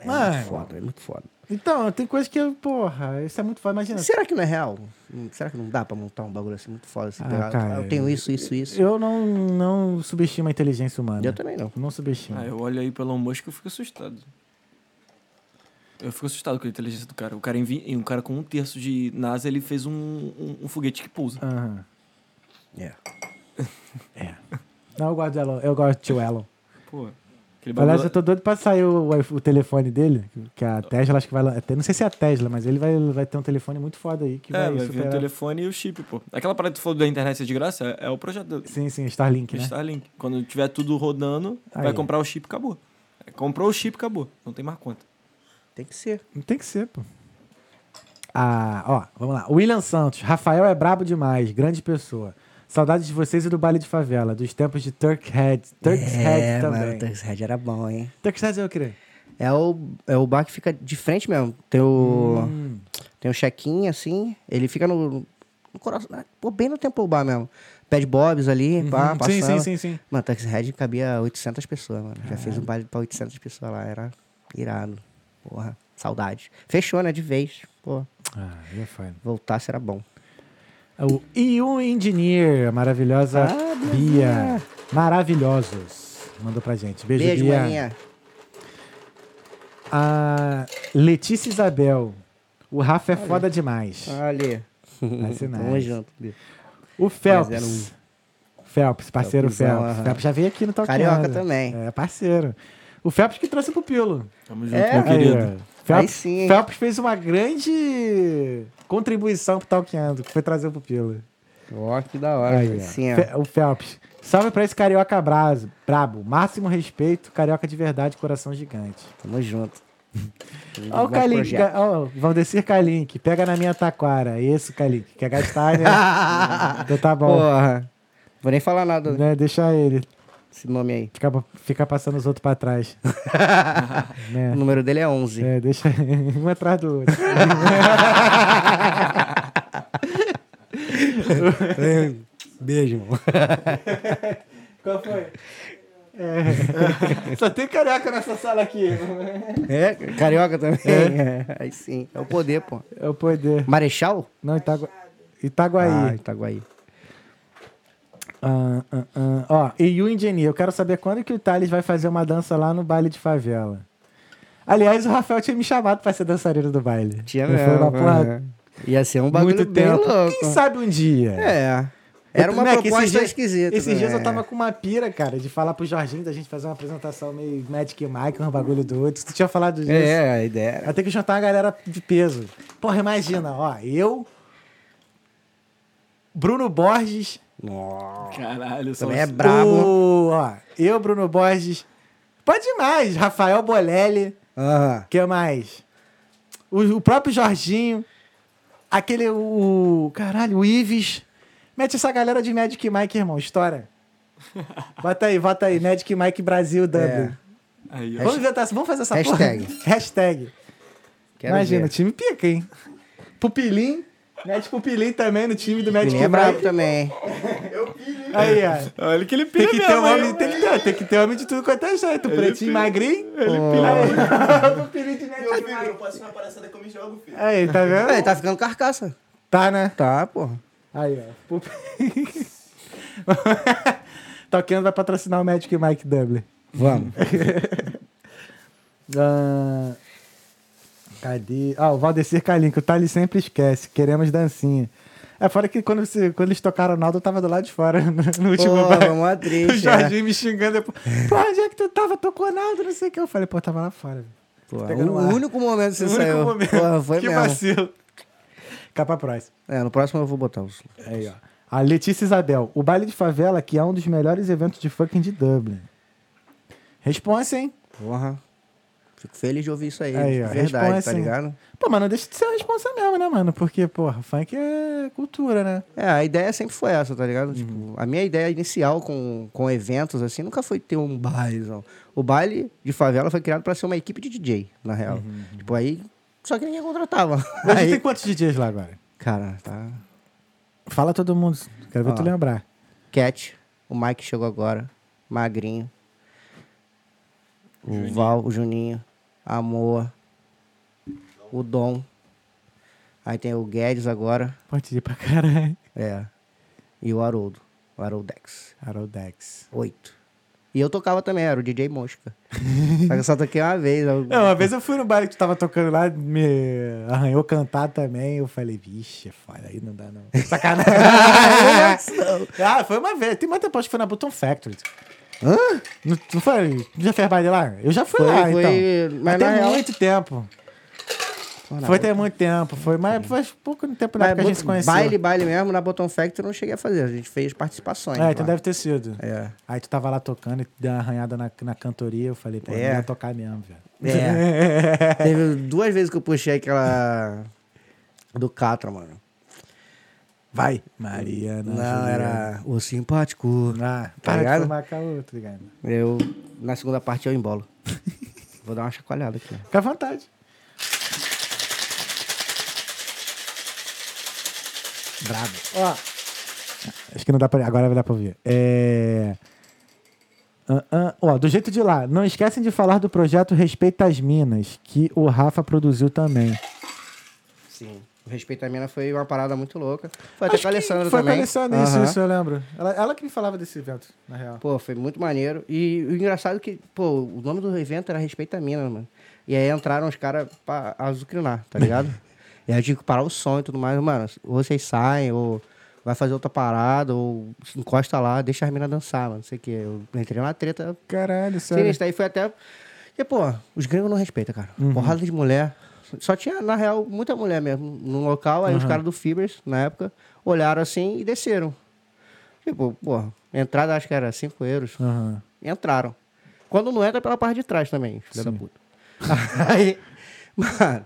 B: É
A: Mano.
B: muito foda, é muito foda.
A: Então, tem coisa que, eu, porra, isso é muito foda. Imagina,
B: Será que não é real? Hum, Será que não dá pra montar um bagulho assim muito foda? Assim,
A: Ah,
B: pegar,
A: cara,
B: eu tenho isso, isso, isso.
A: eu não, não subestimo a inteligência humana.
B: Eu também não.
A: Não subestimo.
C: Ah, eu olho aí pelo Musk e eu fico assustado. Eu fico assustado com a inteligência do cara. O cara, envi... um cara com um terço de NASA, ele fez um, um, um foguete que pousa.
A: Aham.
B: É.
A: Não, eu gosto de Elon. Eu gosto de tio Elon.
C: Pô, aquele
A: Aliás, eu tô doido pra sair o, o telefone dele, que a Tesla acho que vai... até- Não sei se é a Tesla, mas ele vai, vai ter um telefone muito foda aí, que
C: É,
A: vai,
C: vai vir o telefone e o chip, pô. Aquela parada que tu falou da internet ser de graça é, é o projeto
A: Sim, sim, Starlink, né?
C: Starlink. Quando tiver tudo rodando, vai
A: Aí.
C: comprar o chip acabou. É, Comprou o chip acabou. Não tem mais conta.
B: Tem que ser.
A: Tem que ser, pô. Ah, ó, vamos lá. William Santos. Rafael é brabo demais, grande pessoa. Saudades de vocês e do baile de favela, dos tempos de Turkhead. Turkhead
B: é,
A: também.
B: mano, o Turkhead era bom, hein?
A: Turkhead é o quê?
B: É o, é o bar que fica de frente mesmo. Tem o,
A: Hum.
B: tem um check-in, assim. Ele fica no, no coração. Pô, bem no Temple Bar mesmo. Pad Bobs ali, pá,
A: Uhum.
B: passando.
A: Sim, sim, sim, sim.
B: Mano, Turkhead cabia 800 pessoas, mano. Já fez um baile pra 800 pessoas lá. Era irado. Porra, saudade. Fechou, né? De vez. Pô,
A: Ah, aí é foda.
B: voltasse era bom.
A: O EU Engineer, a maravilhosa
B: Ah,
A: Bia. Maravilhosos. Mandou pra gente. Beijo,
B: Beijo,
A: Bia.
B: maninha.
A: A Letícia Isabel. O Rafa é foda demais.
B: Olha. Tamo junto.
A: O Phelps.
B: um-
A: Phelps, parceiro Phelps. Phelps já veio aqui no Talk
B: Carioca também.
A: É, parceiro. O Phelps que trouxe pro Pilo.
C: Tamo junto,
B: É?
C: meu querido.
A: Aí, ó. Phelps,
B: sim?
A: Phelps fez uma grande contribuição pro Talkando, que foi trazer pro Pilo.
B: Ó, que da hora.
A: Aí.
B: Sim.
A: Fe- o Phelps. Salve pra esse carioca braso, brabo. Máximo respeito, carioca de verdade, coração gigante.
B: Tamo junto.
A: Ó o Kalink, ó, vão descer Kalink, pega na minha taquara. Esse Kalink, quer gastar, né? então tá bom.
B: Porra. Vou nem falar nada.
A: Né, deixa ele.
B: Esse nome aí.
A: Fica, fica passando os outros pra trás. né?
B: O número dele é 11.
A: É, deixa um atrás do outro.
B: Beijo, irmão.
A: Qual foi? É. Só tem careca nessa sala aqui.
B: É, carioca também. É. Aí sim, é o poder, pô.
A: É o poder.
B: Marechal?
A: Não, Itagua... Itaguaí.
B: Ah, Itaguaí.
A: Ah, ah, ah. Ó, e o Engineer, eu quero saber quando que o Thales vai fazer uma dança lá no baile de favela. Aliás, o Rafael tinha me chamado pra ser dançarino do baile.
B: Tinha
A: Não
B: mesmo.
A: Uma porra
B: é. Ia ser um bagulho
A: muito
B: bem
A: tempo.
B: louco.
A: Quem sabe um dia?
B: É. Era uma
A: Mac, esses
B: proposta
A: dias-
B: esquisita.
A: Esses dias eu
B: né?
A: tava com uma pira, cara, de falar pro Jorginho da gente fazer uma apresentação meio Magic Mike, um bagulho do outro. Tu tinha falado disso.
B: É, a ideia era.
A: Vai ter que juntar uma galera de peso. Porra, imagina, ó, eu, Bruno Borges,
C: Caralho, só
B: Também é brabo.
A: ó, eu, Bruno Borges, pode mais, Rafael Bolelli,
B: Aham.
A: que mais? O, o próprio Jorginho, aquele, o, caralho, o Ives. Mete essa galera de Magic Mike, irmão, história. Bota aí, bota aí, Magic Mike Brasil Dublin.
C: Aí, ó.
A: Vamos inventar, vamos fazer essa
B: Hashtag.
A: porra. Hashtag.
B: Quero
A: Imagina,
B: ver.
A: time pica, hein? Pupilim, mete Pupilim também no time do Magic
B: Ele é brabo também.
A: Aí, ó.
C: Olha que ele
A: Tem
C: pira
A: que, ter
C: mesmo,
A: homem, tem, que ter, tem que ter homem de tudo quanto é jeito. Pretinho, magrinho. Pupilim de
D: Meu
A: Magic
D: filho, não posso ir na palhaçada que eu me jogo, filho.
A: Aí, tá vendo?
B: É, tá ficando carcaça.
A: Tá, né?
B: Tá, porra.
A: Aí, ó. Toquendo vai patrocinar o Magic Mike Dublin.
B: Vamos.
A: Ah, cadê? Ah, o Valdecir Calim, que o Thales sempre esquece. Queremos dancinha. É fora que quando, você, quando eles tocaram o Naldo, eu tava do lado de fora no, no último
B: Pô,
A: baile.
B: mó
A: O
B: triste,
A: Jorginho me xingando depois. Pô, onde é que tu tava? Tocou Naldo, não sei o que. Eu falei, pô, tava lá fora.
B: Pô, o
A: ar.
B: único momento que você
A: único
B: saiu.
A: momento.
B: Porra, foi
A: que
B: mesmo.
A: vacilo. Capa próxima.
B: É, no próximo eu vou botar os.
A: Aí, ó. A Letícia Isabel. O baile de favela, que é um dos melhores eventos de fucking de Dublin. Responsa, hein?
B: Porra. Fico feliz de ouvir isso aí.
A: Aí, ó,
B: verdade,
A: responde
B: tá
A: assim.
B: ligado?
A: Pô, mas não deixa de ser uma responsa mesmo, né, mano? Porque, porra, funk é cultura, né?
B: É, a ideia sempre foi essa, tá ligado?
A: Uhum.
B: Tipo, a minha ideia inicial com, com eventos, assim, nunca foi ter um bailezão. O baile de favela foi criado pra ser uma equipe de DJ, na real. Tipo, aí. Só que ninguém contratava.
A: Uhum. Hoje
B: Aí,
A: tem quantos DJs lá agora?
B: cara, tá.
A: Fala todo mundo. Quero ver
B: Ó.
A: tu lembrar.
B: Cat, o Mike chegou agora, Magrinho, o Val, o Juninho, a Moa, o Dom. Aí tem o Guedes agora,
A: Pode ir pra caralho.
B: é. E o Haroldo, o Haroldex.
A: Haroldex.
B: Oito. E eu tocava também, era o DJ Mosca. Só que eu só toquei uma vez. eu-
A: Não, uma vez eu fui no baile que tu tava tocando lá, me arranhou cantar também. Eu falei, vixe, foda, aí não dá não. Sacanagem. ah, foi uma vez. Tem muito tempo, acho que foi na Button Factory.
B: Hã?
A: Não, não foi? Já fez baile lá? Eu já fui
B: Foi,
A: lá,
B: foi,
A: então.
B: mas na
A: tem
B: real-
A: muito tempo.
B: Na
A: Foi tem muito tempo. Foi, mas faz pouco tempo na época que a gente se conheceu.
B: baile, baile mesmo, na Bottom Factory eu não cheguei a fazer. A gente fez participações.
A: É, então
B: lá.
A: deve ter sido.
B: É.
A: Aí tu tava lá tocando e deu uma arranhada na, na cantoria. Eu falei, pô,
B: É.
A: não ia tocar mesmo, velho.
B: É. Teve duas vezes que eu puxei aquela do Catra, mano.
A: Vai. Mariana.
B: Não,
A: Juliana.
B: era o simpático.
A: Ah,
B: Tá
A: para
B: ligado?
A: de fumar com a outra, ligado?
B: Eu, na segunda parte, eu embolo. Vou dar uma chacoalhada aqui.
A: Fica à vontade. Brabo. Ó. Acho que não dá pra. Agora vai dar pra ouvir. É. Ah, Ó, do jeito de lá, não esquecem de falar do projeto Respeita as Minas, que o Rafa produziu também.
B: Sim. O Respeito à Mina foi uma parada muito louca. Foi até
A: Acho
B: com a Alessandra
A: Foi
B: também.
A: com a Alessandra, isso,
B: Aham.
A: isso eu lembro. Ela, ela que me falava desse evento, na real.
B: Pô, foi muito maneiro. E o engraçado é que, pô, o nome do evento era Respeita a Mina, mano. E aí entraram os caras pra azucrinar, tá ligado? e aí eu tinha que parar o som e tudo mais. Mano, ou vocês saem, ou vai fazer outra parada, ou encosta lá, deixa as minas dançar, mano. Não sei o quê. Eu entrei numa treta
A: Caralho, sério.
B: sinistra. Aí foi até... E, pô, os gringos não respeitam, cara.
A: Uhum.
B: Porrada de mulher. Só tinha, na real, muita mulher mesmo no local. Aí os
A: Uhum.
B: caras do Fibers, na época, olharam assim e desceram. Tipo, pô, entrada acho que era 5 euros.
A: Aham.
B: Entraram. Quando não entra, pela parte de trás também, filha da puta. Aí, mano,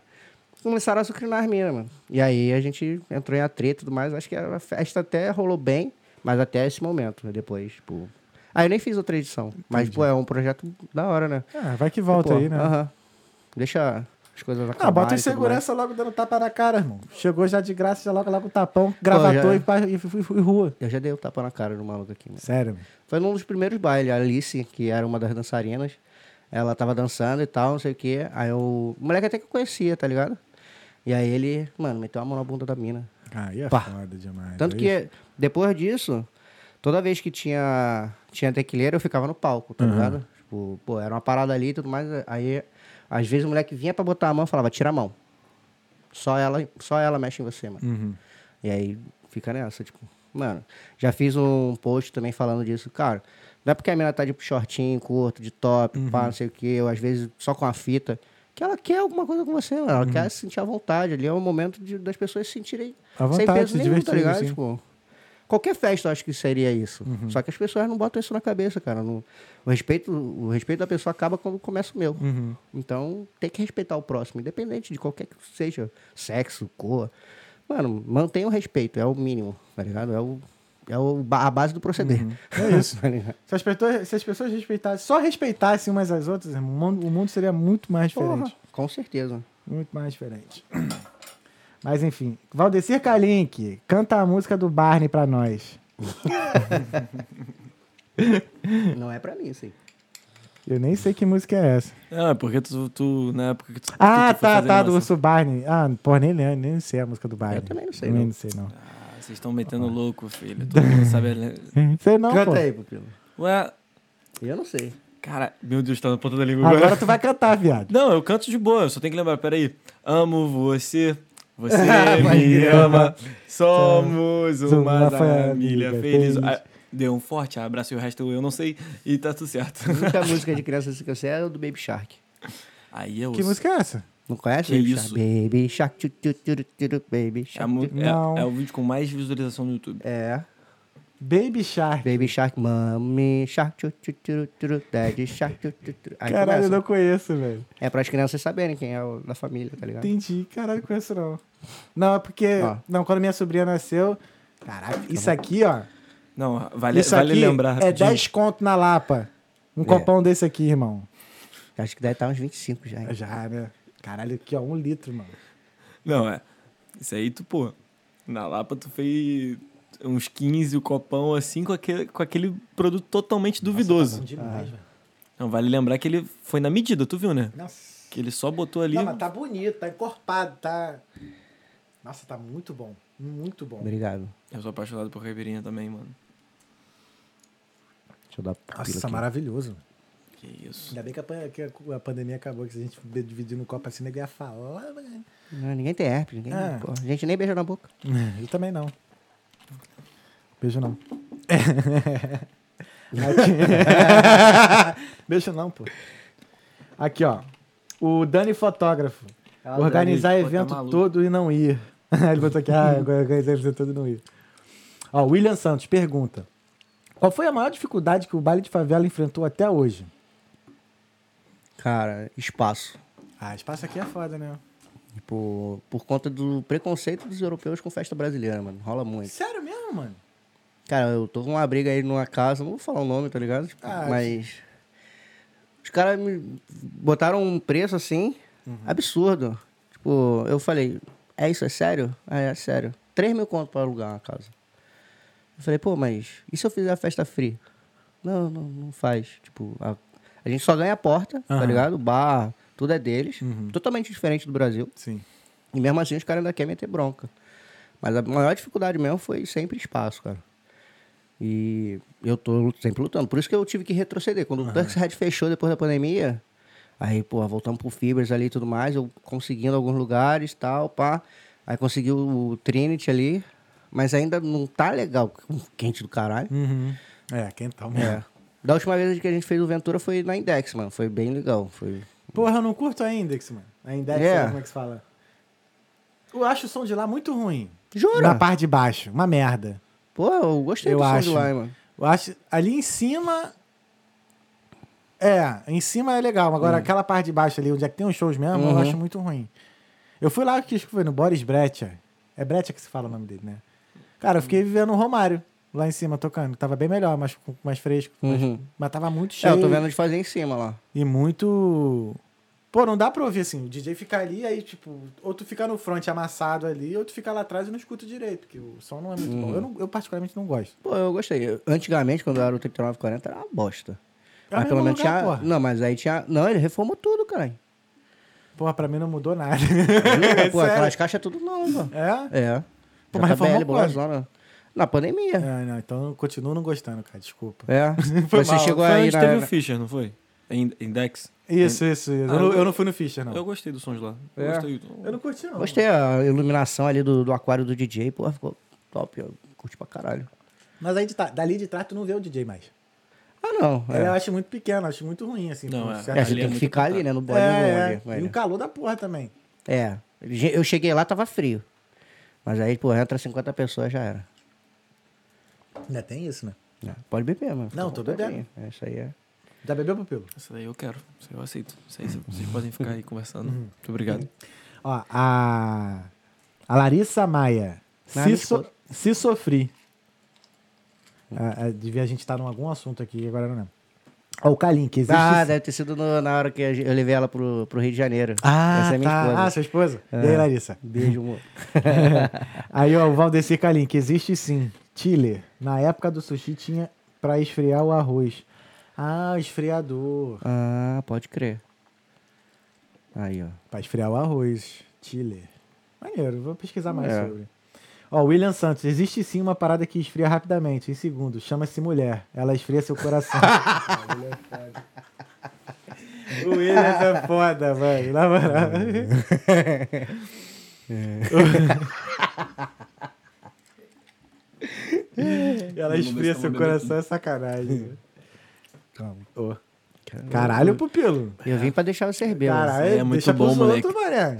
B: começaram a azucrinar as minas, mano. E aí a gente entrou em atrito e tudo mais. Acho que a festa até rolou bem, mas até esse momento. Depois, tipo. Aí eu nem fiz outra edição. Mas, pô, é um projeto da hora, né?
A: Ah, vai que volta
B: Pô,
A: aí, né?
B: aham. Deixa as coisas
A: Ah,
B: acabarem.
A: bota em
B: e tudo
A: segurança logo dando tapa na cara, irmão. Chegou já de graça, já logo, logo o tapão, gravatou
B: já-
A: e, e, fui- fui rua.
B: Eu já dei o tapa na cara do maluco aqui, mano.
A: Sério, mano.
B: Foi num dos primeiros bailes. A Alice, que era uma das dançarinas, ela tava dançando e tal, não sei o quê. Aí eu... O moleque até que eu conhecia, tá ligado? E aí ele, mano, meteu a mão na bunda da mina.
A: Aí é
B: Pá.
A: foda demais.
B: Tanto
A: Aí-
B: que depois disso, toda vez que tinha, tinha tequileira, eu ficava no palco, tá ligado? Tipo, pô, era uma parada ali e tudo mais. Aí, às vezes o moleque vinha pra botar a mão e falava, tira a mão. Só ela, só ela mexe em você, mano.
A: Uhum.
B: E aí fica nessa, tipo, mano, já fiz um post também falando disso, cara. Não é porque a menina tá de shortinho, curto, de top,
A: Uhum.
B: pá, não sei o quê, ou às vezes só com a fita, que ela quer alguma coisa com você, mano. Ela quer se sentir à vontade. Ali é o momento de- das pessoas se sentirem
A: À
B: sem
A: vontade,
B: peso
A: se
B: nenhum, tá ligado?
A: sim.
B: Tipo, qualquer festa eu acho que seria isso. Só que as pessoas não botam isso na cabeça, cara. Não- o, respeito, o respeito da pessoa acaba quando começa o meu.
A: Uhum.
B: Então, tem que respeitar o próximo, independente de qualquer que seja, sexo, cor. Mano, mantenha o respeito, é o mínimo, tá ligado? É, o, é o, a base do proceder.
A: É isso.
B: Tá?
A: Se as, pessoas, se as pessoas respeitassem, só respeitassem umas às outras, o mundo, o mundo seria muito mais diferente.
B: Porra, com certeza.
A: Muito mais diferente. Mas enfim. Valdecir Kalink, canta a música do Barney pra nós.
B: Não é pra mim, assim.
A: Eu nem sei que música é essa.
C: Não, é porque tu, tu na época que tu.
A: Ah,
C: que tu foi
A: tá, tá, do Urso Barney. Ah, porra, nem, nem sei a música do Barney.
B: também não sei,
A: Também
B: não.
A: não sei, não.
C: Ah, vocês estão metendo louco, filho. Todo mundo sabe.
A: Sei não,
B: Canta
A: pô.
B: aí, Pupilo.
C: Ué,
B: Eu não sei.
C: cara, meu Deus, tá na ponta da língua agora.
A: Agora tu vai cantar, viado.
C: Não, eu canto de boa, eu só tenho que lembrar, peraí. Amo você, você me ama, somos uma
A: uma
C: família
A: família
C: feliz.
A: feliz.
C: Ah, Deu um forte abraço e o resto eu não sei e tá tudo certo.
B: A única música de criança assim que eu sei é o do Baby Shark.
C: Aí eu
A: Que música é essa?
B: Não conhece?
C: Que
B: Baby
C: isso?
B: Shark? Baby Shark. Baby
C: É, a
B: Shark. tchu.
A: Não.
C: é, é o vídeo com mais visualização no YouTube.
B: É.
A: Baby Shark.
B: Baby Shark, Mami Shark, tchu, tchu, tchu, tchu, Daddy Shark. tchu, tchu, tchu. Aí
A: Caralho, eu
B: começa.
A: não conheço, velho.
B: É para as crianças saberem quem é o da família, tá ligado?
A: Entendi. Caralho, conheço não. Não, é porque.
B: Ó.
A: Não, quando minha sobrinha nasceu. Caraca, isso aqui, ó.
C: Não, vale,
A: isso
C: vale
A: aqui
C: lembrar.
A: é
C: rapidinho.
A: 10 conto na Lapa. Um copão desse aqui, irmão.
B: Acho que deve estar uns 25 já. hein?
A: Já, né? Caralho, aqui, ó, um litro, mano.
C: Não, é. Isso aí tu, pô. Na Lapa tu fez uns 15 o copão assim com aquele, com aquele produto totalmente duvidoso.
A: Tá bom demais, velho.
C: Não, vale lembrar que ele foi na medida, tu viu, né?
A: Nossa.
C: Que ele só botou ali.
A: Não, mas tá bonito, tá encorpado, tá. Nossa, tá muito bom. Muito bom.
B: Obrigado.
C: Eu sou apaixonado por caipirinha também, mano.
B: Deixa eu dar
A: Nossa,
B: aqui.
A: maravilhoso.
C: Que isso.
A: Ainda bem que a, que a pandemia acabou, que se a gente dividir no copo assim, ninguém ia falar.
B: Não, ninguém tem herpes, ninguém.
A: É.
B: pô, a gente nem beija na boca.
A: Eu também não. Beijo não. Aqui- Beijo não, pô. Aqui, ó. O Dani Fotógrafo.
B: Ah,
A: Organizar
C: Dani, pô, tá
A: evento
C: maluco.
A: todo e não ir. Ele botou aqui, ah, organizar evento todo e não ir. Ó, William Santos pergunta. Qual foi a maior dificuldade que o baile de favela enfrentou até hoje?
B: Cara, espaço.
A: Ah, espaço aqui é foda, né?
B: Por, por conta do preconceito dos europeus com festa brasileira, mano. Rola muito.
A: Sério mesmo, mano?
B: Cara, eu tô com uma briga aí numa casa, não vou falar o nome, tá ligado? Tipo,
A: Ah,
B: mas. Os caras me botaram um preço assim,
A: Uhum.
B: absurdo. Tipo, eu falei, é isso, é sério? Ah, é sério. 3 mil conto pra alugar uma casa. Eu falei, pô, mas e se eu fizer a festa free? Não, não, não faz. Tipo, a, a gente só ganha a porta, tá
A: Aham.
B: ligado? O bar, tudo é deles.
A: Uhum.
B: Totalmente diferente do Brasil.
A: Sim.
B: E mesmo assim os caras ainda querem meter bronca. Mas a maior dificuldade mesmo foi sempre espaço, cara. E eu tô sempre lutando. Por isso que eu tive que retroceder. Quando o Turks Red fechou depois da pandemia, aí, pô, voltamos pro Fibers ali e tudo mais, eu conseguindo alguns lugares tal, pá. Aí consegui o Trinity ali, mas ainda não tá legal, quente do caralho.
A: Uhum. É, quentão mesmo.
B: É. Da última vez que a gente fez o Ventura foi na Index, mano. Foi bem legal. Foi...
A: Porra, eu não curto a Index, mano. A Index,
B: É.
A: sabe como é que se fala? Eu acho o som de lá muito ruim.
B: Jura?
A: Na parte de baixo, uma merda.
B: Pô, eu gostei
A: Eu
B: do
A: acho.
B: hein, mano.
A: Eu acho. Ali em cima. É, em cima é legal. Agora, aquela parte de baixo ali, onde é que tem os shows mesmo, eu
B: Uhum.
A: acho muito ruim. Eu fui lá, que foi no Boris Brecha. É Brecha que se fala o nome dele, né? Cara, eu fiquei vivendo o Romário. lá em cima tocando. Tava bem melhor, mais, mais fresco. mais-
B: Uhum.
A: mas tava muito
B: É,
A: cheio.
B: eu tô vendo de fazer em cima lá.
A: E muito. Pô, não dá pra ouvir assim. O DJ fica ali, aí, tipo, ou tu fica no front amassado ali, ou tu fica lá atrás e não escuta direito, porque o som não é muito
B: Uhum.
A: bom. Eu, não- eu particularmente não gosto.
B: Pô, eu gostei. Antigamente, quando eu era o 3940, era uma bosta.
A: É
B: mas pelo menos
A: lugar,
B: tinha.
A: porra.
B: Não, mas aí tinha. Não, ele reformou tudo, caralho.
A: Porra, pra mim não mudou nada.
B: Pô,
A: Sério?
B: aquelas caixas é tudo novo.
A: É?
B: É.
A: Pô, mas reformou quando?
B: bolazona. Na pandemia.
A: É, não, então eu continuo não gostando, cara. Desculpa.
B: É.
A: Foi
B: Você
A: mal.
B: chegou
C: Foi
B: aí na.
C: teve o Fischer, não foi? Index?
A: Isso, isso, isso.
C: Ah,
A: eu, não,
C: eu-
A: eu não fui no Fischer, não.
C: Eu gostei dos sons lá.
B: É.
C: Gostei.
A: Eu não curti, não.
B: Gostei a iluminação ali do, do aquário do DJ, pô, ficou top. Eu curti pra caralho.
A: Mas aí de tá- dali de trás tu não vê o DJ mais.
B: Ah, não.
A: Eu
B: É,
A: acho muito pequeno, eu acho muito ruim, assim.
C: Não, é.
A: certa-
B: é você
C: ali
B: tem
C: é
B: que ficar ali, né? No bolinho
A: É, é. E o calor da porra também.
B: É. Eu cheguei lá, tava frio. Mas aí, pô, entra 50 pessoas, já era.
A: Ainda tem isso, né?
B: É, Pode beber, mano.
A: Não, tô bebendo.
B: É, isso aí é.
A: Já bebeu, Pupilo?
C: Essa daí eu quero. Isso aí eu aceito. Isso aí vocês podem ficar aí conversando. Muito obrigado.
A: Ó, a, a Larissa Maia.
B: Ah,
A: Se, so- se sofri. Ah, ah, devia a gente estar em algum assunto aqui, agora não lembro. Ó, o Kalink, existe...
B: Ah, deve ter sido no- na hora que eu levei ela pro, pro Rio de Janeiro.
A: Ah,
B: Essa é minha
A: tá.
B: esposa.
A: Ah, sua esposa? E
B: É.
A: aí, Larissa?
B: Beijo, amor.
A: Aí, ó, o Valdeci Kalink, existe sim. Chile. Na época do sushi tinha pra esfriar o arroz. Ah, o esfriador.
B: Ah, pode crer. Aí, ó.
A: Pra esfriar o arroz. Chile. Maneiro, vou pesquisar mais
B: É.
A: sobre. Ó, William Santos, existe sim uma parada que esfria rapidamente, em segundos. Chama-se mulher. Ela esfria seu coração. Ah, o William é foda. O William é foda, mano. Na moral. Ela esfria seu coração é sacanagem. Calma. Ô. Caralho, pupilo.
B: Eu vim pra deixar você beber.
A: Caralho,
C: é muito
A: deixa
C: bom,
A: pros
C: moleque.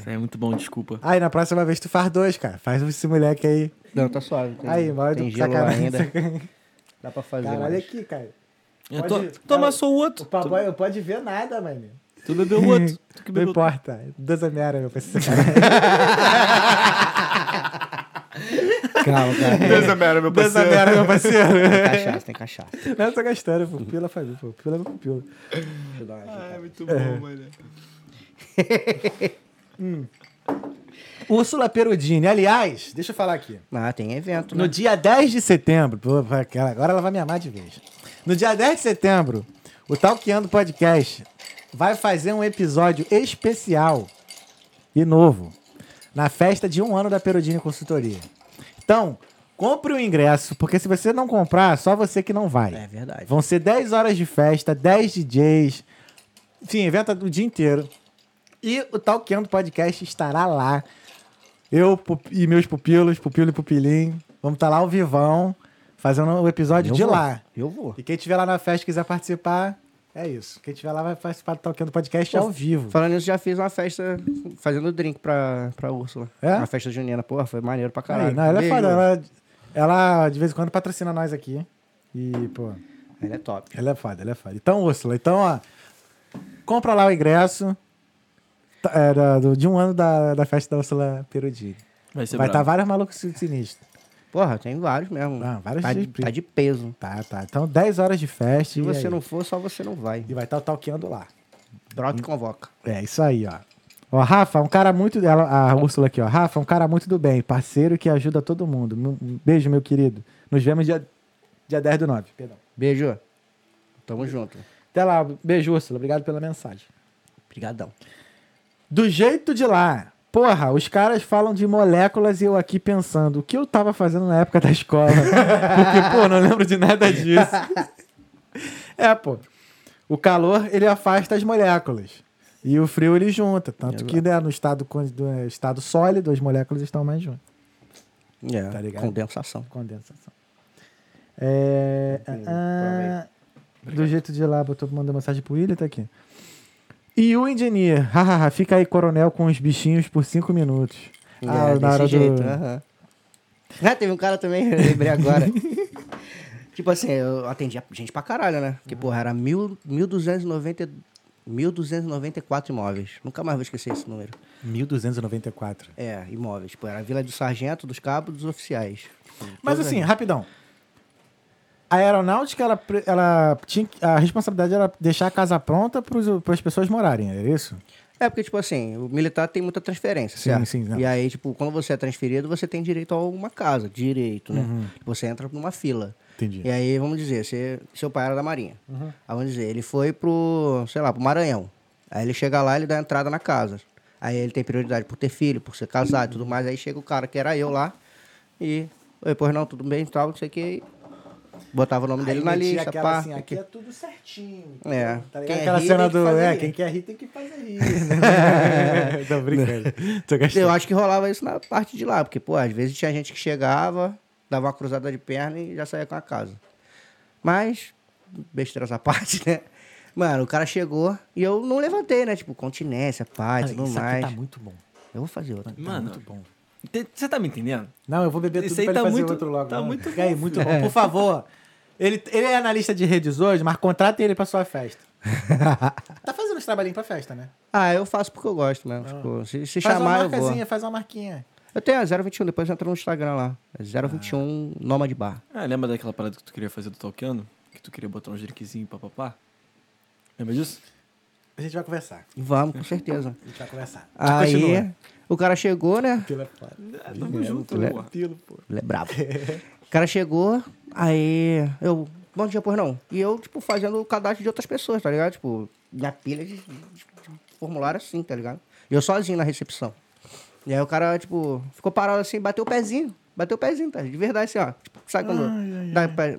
C: aí é muito bom, desculpa.
A: Aí, na próxima vez tu faz dois, cara. Faz esse moleque aí.
B: Não, tá suave. Tem,
A: Aí, mal
B: tem
A: do
B: gelo
A: sacanagem.
B: ainda. Dá pra fazer
A: Caralho,
B: mais.
A: aqui, cara.
C: Eu
A: Pode-
C: to- Toma só o outro.
A: O papai não pode ver nada, mano.
C: Tu, bebeu o outro. Tu que
A: Não
C: bebeu
A: importa. Deus é minha, meu parceiro.
B: Calma, cara.
D: Deus é mera, meu
A: Deus é
D: parceiro.
A: minha, meu parceiro.
B: Tem cachaça, tem cachaça.
A: Não, eu tô gastando. Pupila faz. Pupila é meu pupila.
B: Deixa eu dar uma agitada.
D: É muito bom, mano.
A: Úrsula Perudini. Aliás, deixa eu falar aqui.
B: Ah, tem evento, né?
A: No dia 10 de setembro, pô, agora ela vai me amar de vez. No dia 10 de setembro, o Talkeando Podcast vai fazer um episódio especial e novo na festa de um ano da Perudini Consultoria. Então, compre o ingresso, porque se você não comprar, só você que não vai.
B: É verdade.
A: Vão ser 10 horas de festa, 10 DJs. Enfim, evento o dia inteiro. E o Talkeando Podcast estará lá. Eu e meus pupilos, pupilo e pupilinho. Vamos estar lá ao vivão, fazendo o episódio
B: Eu
A: de
B: vou.
A: lá.
B: Eu vou.
A: E quem estiver lá na festa e quiser participar, é isso. Quem estiver lá vai participar do Talkeando Podcast ao vivo.
B: Falando nisso, já fiz uma festa fazendo drink pra, pra Úrsula.
A: É?
B: Uma festa junina. Porra, foi maneiro pra
A: Aí,
B: caralho.
A: não, ela é
B: Beijo.
A: foda. Ela, ela, de vez em quando patrocina nós aqui. E, pô,
B: Ela é top.
A: Ela é foda, ela é foda. Então, Úrsula, então, ó. Compra lá o ingresso tá, é, da- do- de um ano da, da festa da Úrsula Perudini.
C: Vai ser
A: Vai estar
C: brabo.
A: vários malucos sinistros.
B: Porra, tem vários mesmo.
A: Ah, vários
B: tá,
A: de-
B: tá de peso.
A: Tá, tá. Então, 10 horas de festa.
B: Se
A: e
B: você
A: aí?
B: não for, só você não vai.
A: E vai estar o talqueando lá.
B: Brota e convoca.
A: É, isso aí, ó. Ó, Rafa, um cara muito. Ela, a Úrsula aqui, ó. Rafa, um cara muito do bem, parceiro que ajuda todo mundo. Um beijo, meu querido. Nos vemos dia, dia 10 do 9. Perdão.
B: Beijo. Tamo junto.
A: Até lá. Beijo, Úrsula. Obrigado pela mensagem.
B: Obrigadão.
A: Do jeito de lá. Porra, os caras falam de moléculas e eu aqui pensando, o que eu tava fazendo na época da escola? Porque, pô, não lembro de nada disso. é, pô. O calor, ele afasta as moléculas. E o frio, ele junta. Tanto que, né, no estado, é, estado sólido, as moléculas estão mais juntas.
B: É,
A: Tá ligado?
B: condensação.
A: Condensação. É, ah, do jeito de lá, botou mandando mensagem pro William, tá aqui. E o engineer, hahaha, fica aí, coronel, com os bichinhos por cinco minutos. ah,
B: é,
A: na hora
B: jeito.
A: do...
B: aham. Ah, teve um cara também, eu lembrei agora. tipo assim, eu atendia gente pra caralho, né? Porque, porra, era mil, 1290, 1294 imóveis. Nunca mais vou esquecer esse número.
A: 1294.
B: É, imóveis. Pô, era a Vila do Sargento, dos Cabos, dos Oficiais.
A: Mas assim,
B: as-
A: rapidão. A aeronáutica, ela, ela tinha. A responsabilidade era deixar a casa pronta para as pessoas morarem, é isso?
B: É porque, tipo assim, o militar tem muita transferência,
A: Sim,
B: certo?
A: sim, não.
B: E aí, tipo, quando você é transferido, você tem direito a uma casa, direito, né? Você entra numa fila.
A: Uhum. Entendi.
B: E aí, vamos dizer, você, seu pai era da Marinha.
A: Uhum.
B: Aí, vamos dizer, ele foi pro, sei lá, pro Maranhão. Aí ele chega lá, ele dá entrada na casa. Aí ele tem prioridade por ter filho, por ser casado e tudo mais. Aí chega o cara que era eu lá e... Oi, pois não, tudo bem e tal, não sei o que. Botava o nome dele na lista,
A: aquela
B: pá.
A: assim, aqui é tudo certinho.
B: É.
A: Tá ligado?
B: Quem é
A: aquela
B: rir
A: cena
B: tem que
A: do.
B: fazer
A: É,
B: rir.
A: quem quer rir tem que fazer rir. né? Tô brincando. Tô gastando.
B: Eu acho que rolava isso na parte de lá, porque, pô, às vezes tinha gente que chegava, dava uma cruzada de perna e já saía com a casa. Mas, besteira essa parte, né? Mano, o cara chegou e eu não levantei, né? Tipo, continência, paz, tudo
A: isso
B: mais.
A: aqui tá muito bom.
B: Eu vou fazer outra.
A: Tá
C: Mano,
A: muito bom.
C: Você tá me entendendo?
A: Não, eu vou beber tudo
C: Esse
A: pra ele
C: tá
A: fazer
C: muito-
A: outro logo.
C: tá muito
A: aí, muito bom. Por favor. Ele, ele é analista de redes hoje, mas contrata ele pra sua festa. tá fazendo os trabalhinhos pra festa, né?
B: Ah, eu faço porque eu gosto mesmo. Tipo, se, se
A: faz
B: chamar,
A: uma
B: eu vou.
A: marcazinha, faz uma marquinha.
B: Eu tenho a 021, depois entra no Instagram lá. É 021 Nômade Bar.
C: Ah, lembra daquela parada que tu queria fazer do Talkiano? Que tu queria botar um jeriquezinho pra papá? Lembra disso?
A: A gente vai conversar.
B: Vamos, com certeza.
A: A gente vai conversar.
B: Aí,
A: Continua.
B: O cara chegou, né?
A: Pila é foda.
C: tamo junto,
B: né?
C: porra.
A: Pô.
B: Ele é brabo. o cara chegou, aí eu, bom dia, pois não. E eu, tipo, fazendo o cadastro de outras pessoas, tá ligado? Tipo, minha pilha de, de- de formulário assim, tá ligado? E eu sozinho na recepção. E aí o cara, tipo, ficou parado assim, bateu o pezinho. Bateu o pezinho, tá? De verdade, assim, ó. Tipo, sabe quando. dá pé-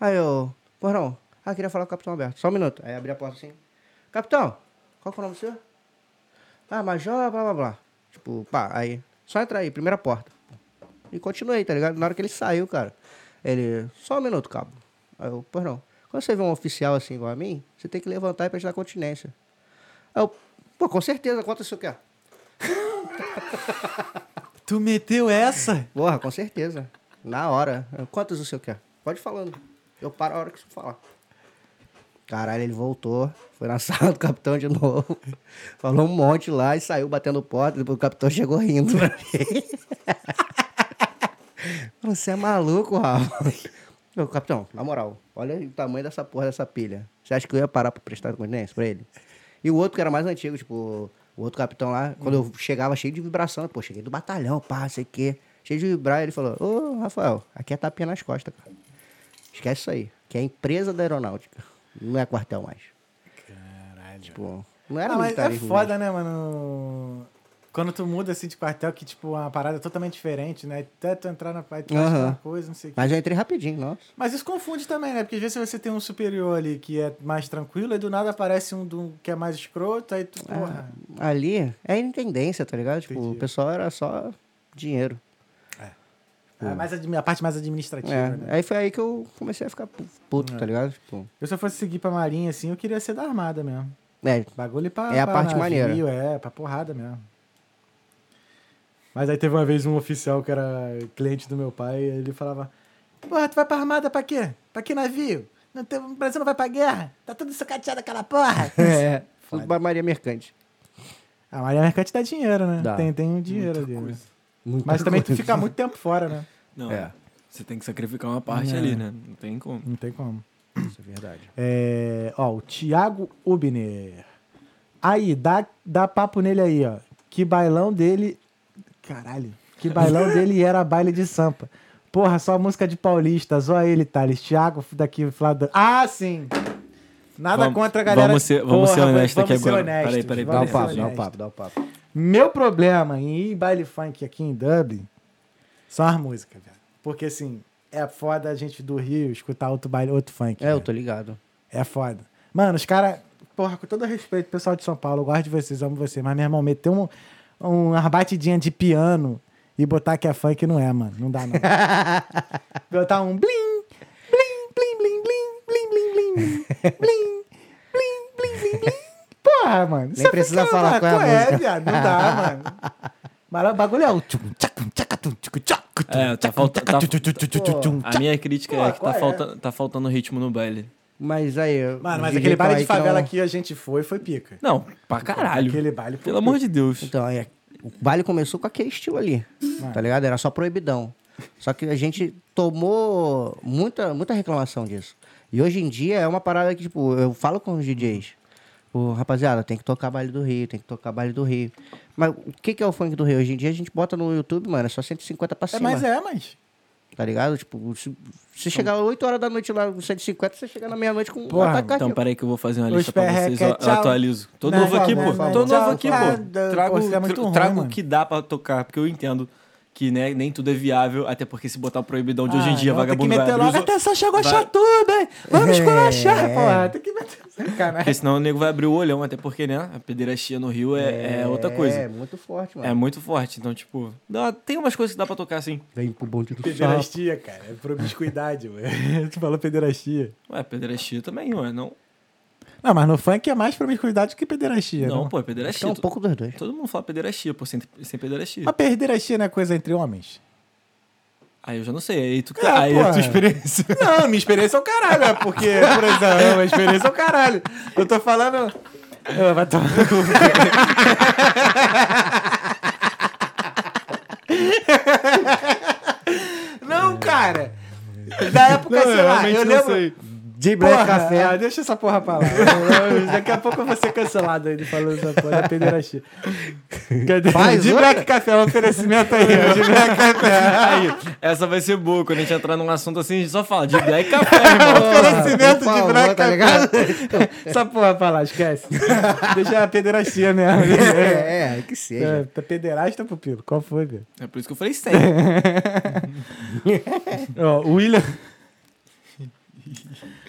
B: Aí eu, pois não. Ah, queria falar com o Capitão Alberto. Só um minuto. Aí abri a porta assim. Capitão, qual que é o nome seu? Ah, Major, blá blá blá. Tipo, pá, aí. Só entra aí, primeira porta. E continuei, tá ligado? Na hora que ele saiu, cara. Ele, só um minuto, cabo. Aí eu, pois não. Quando você vê um oficial assim igual a mim, você tem que levantar e prestar continência. Aí eu, pô, com certeza, quanto senhor quer?
A: Tu meteu essa?
B: Porra, com certeza. Na hora. Eu, Quantos o senhor quer? Pode ir falando. Eu paro a hora que senhor falar. Caralho, ele voltou, foi na sala do capitão de novo, falou um monte lá e saiu batendo porta. Depois o capitão chegou rindo pra mim. Você é maluco, Rafa? Ô, capitão, na moral, olha o tamanho dessa porra dessa pilha. Você acha que eu ia parar pra prestar continência pra ele? E o outro que era mais antigo, tipo, o outro capitão lá, quando eu chegava cheio de vibração, pô, cheguei do batalhão, pá, sei o quê. Cheio de vibrar, ele falou, ô, Rafael, aqui é tapinha nas costas, cara. Esquece isso aí. Que é a empresa da aeronáutica. Não é quartel mais.
A: Caralho.
B: Tipo, não era
A: Ah, mas é foda, né, mano? Quando tu muda assim de quartel, que tipo, uma parada totalmente diferente, né? Até tu entrar na parte uma coisa, não sei o.
B: Mas eu entrei rapidinho, nossa.
A: Mas isso confunde também, né? Porque às vezes você tem um superior ali que é mais tranquilo, e do nada aparece um do- que é mais escroto, aí tu, porra.
B: Ali é intendência, tá ligado? Tipo,
A: Entendi.
B: o pessoal era só dinheiro.
A: É, mais a parte mais administrativa,
B: É,
A: né?
B: aí foi aí que eu comecei a ficar pu- puto, tá ligado? Tipo,
A: Eu se eu fosse seguir pra marinha, assim, eu queria ser da armada mesmo.
B: é,
A: Bagulho pra.
B: É a
A: pra
B: parte maneira.
A: É, pra porrada mesmo. Mas aí teve uma vez um oficial que era cliente do meu pai, ele falava: Porra, tu vai pra armada pra quê? Pra que navio? Não tem, o Brasil não vai pra guerra? Tá tudo sucateado aquela porra.
B: é, tudo pra Maria Mercante.
A: A Maria Mercante dá dinheiro, né?
B: Dá.
A: Tem, tem um dinheiro ali. né?
C: coisa.
A: Mas também tu fica muito tempo fora, né?
C: Não,
B: É.
C: você tem que sacrificar uma parte
A: É.
C: ali, né? Não tem como.
A: Não tem como.
B: Isso é verdade.
A: É, ó, o Thiago Ubner. Aí, dá, dá papo nele aí, ó. Que bailão dele. Caralho. Que bailão dele era baile de sampa. Porra, só música de paulista. Zoa ele, Thales. Thiago daqui, Flávio. Ah, sim! Nada
C: Vamos-
A: contra a galera.
C: vamos ser- vamos ser honestos
A: vamos
C: aqui
A: ser
C: agora.
A: honestos,
C: Peraí, peraí,
B: Dá
A: vamos
B: o
A: ser
B: papo, dá o papo, dá o papo.
A: Meu problema em ir baile funk aqui em Dublin são as músicas, velho. Porque, assim, é foda a gente do Rio escutar outro baile, outro funk.
B: É, eu
A: velho.
B: tô ligado.
A: É foda. Mano, os caras. Porra, com todo respeito, pessoal de São Paulo, eu gosto de vocês, amo vocês. Mas, meu irmão, meter um, um, uma batidinha de piano e botar que é funk não é, mano. Não dá, não. botar um blim, blim, blim, blim, blim, blim, blim, blim, blim, blim, blim, blim, blim. Porra, mano. isso
B: Nem
A: é
B: precisa
A: ficar,
B: falar
A: mano,
B: qual é a
A: é,
B: música.
A: viado. Não dá, mano. Mas o bagulho é o. tchum, tchacum, tchacatum, tchucu, tchacu,
C: É, tá
A: tchacum,
C: falta- tá- A minha crítica
A: Pô,
C: é que
A: qual
C: tá,
A: é?
C: falta, tá faltando ritmo no baile.
B: Mas aí.
A: Mano, mas aquele baile de
B: que não-
A: favela que a gente foi, foi pica.
C: Não, pra caralho.
A: Aquele baile foi
C: Pelo amor de Deus.
B: Então, aí, o baile começou com aquele estilo ali,
A: Mano.
B: tá ligado? Era só proibidão. Só que a gente tomou muita, muita reclamação disso. E hoje em dia é uma parada que, tipo, eu falo com os DJs. Pô, rapaziada, tem que tocar baile do Rio, tem que tocar baile do Rio. Mas o que, que é o funk do Rio? Hoje em dia a gente bota no YouTube, mano, é só 150 pra
A: É,
B: cima.
A: mas é, mas.
B: Tá ligado? Tipo, se, se chegar 8 horas da noite lá no 150, você chega na meia-noite com um
A: Porra,
B: ataque
C: Então, peraí que eu vou fazer uma lista pra vocês. Eu, eu atualizo. Tô
A: Não,
C: novo aqui,
A: não,
C: pô.
A: não,
C: Tô
A: não.
C: novo aqui, pô. Trago,
A: é ruim,
C: trago o que dá pra tocar, porque eu entendo que né, nem tudo é viável, até porque se botar o proibidão de hoje em
A: Ah,
C: dia,
A: não,
C: vagabundo
A: Tem que
C: vai
A: meter
C: abrir
A: logo,
C: os...
A: atenção, chegou a
C: vai-
A: chatuba, hein? Vamos
B: É.
A: esculachar, porra. Tem que meter sacanagem.
C: Porque senão o nego vai abrir o olhão, até porque, né, a pederastia no Rio é, é outra
B: É
C: coisa.
B: muito forte, mano.
C: É muito forte, então, tipo, dá- tem umas coisas que dá pra tocar assim.
B: Vem pro bonde do sapo.
A: Pederastia, cara. É promiscuidade, mano. tu falou pederastia.
C: Ué, pederastia também, ué, não?
A: Não, mas no funk é mais promiscuidade que pederastia,
C: Não,
A: não?
C: pô, é
B: que é
C: pederastia.
B: um pouco dos dois.
C: Todo mundo fala pederastia, pô, sem, sem pederastia.
A: Mas pederastia não é coisa entre homens?
C: Aí eu já não sei, aí tu
A: É,
C: aí é a tua experiência.
A: Não, minha experiência é o caralho, é porque, por exemplo, minha experiência é o caralho. Eu tô falando. Ah, vai tomar no cu. Não, cara. Da época,
C: Não,
A: sei
C: eu
A: lá,
C: realmente
A: eu
C: não
A: lembro.
C: sei.
B: De Black
A: Porra,
B: Café.
A: ah, deixa essa porra pra lá. Daqui a pouco eu vou ser cancelado aí falando essa porra da pederastia. Cadê?
B: Faz
A: de. Black Café, um oferecimento aí, de Black Café.
C: Aí, essa vai ser boa. Quando a gente entrar num assunto assim, a gente só fala de black café, irmão.
A: Oferecimento de Black
B: tá
A: Café.
B: ligado?
A: Essa porra pra lá, esquece. Deixa a pederastia mesmo.
B: É, é, que seja.
A: É, tá pederasta, pupilo? Qual foi, velho?
C: É por isso que eu falei sem.
A: Ó, o William.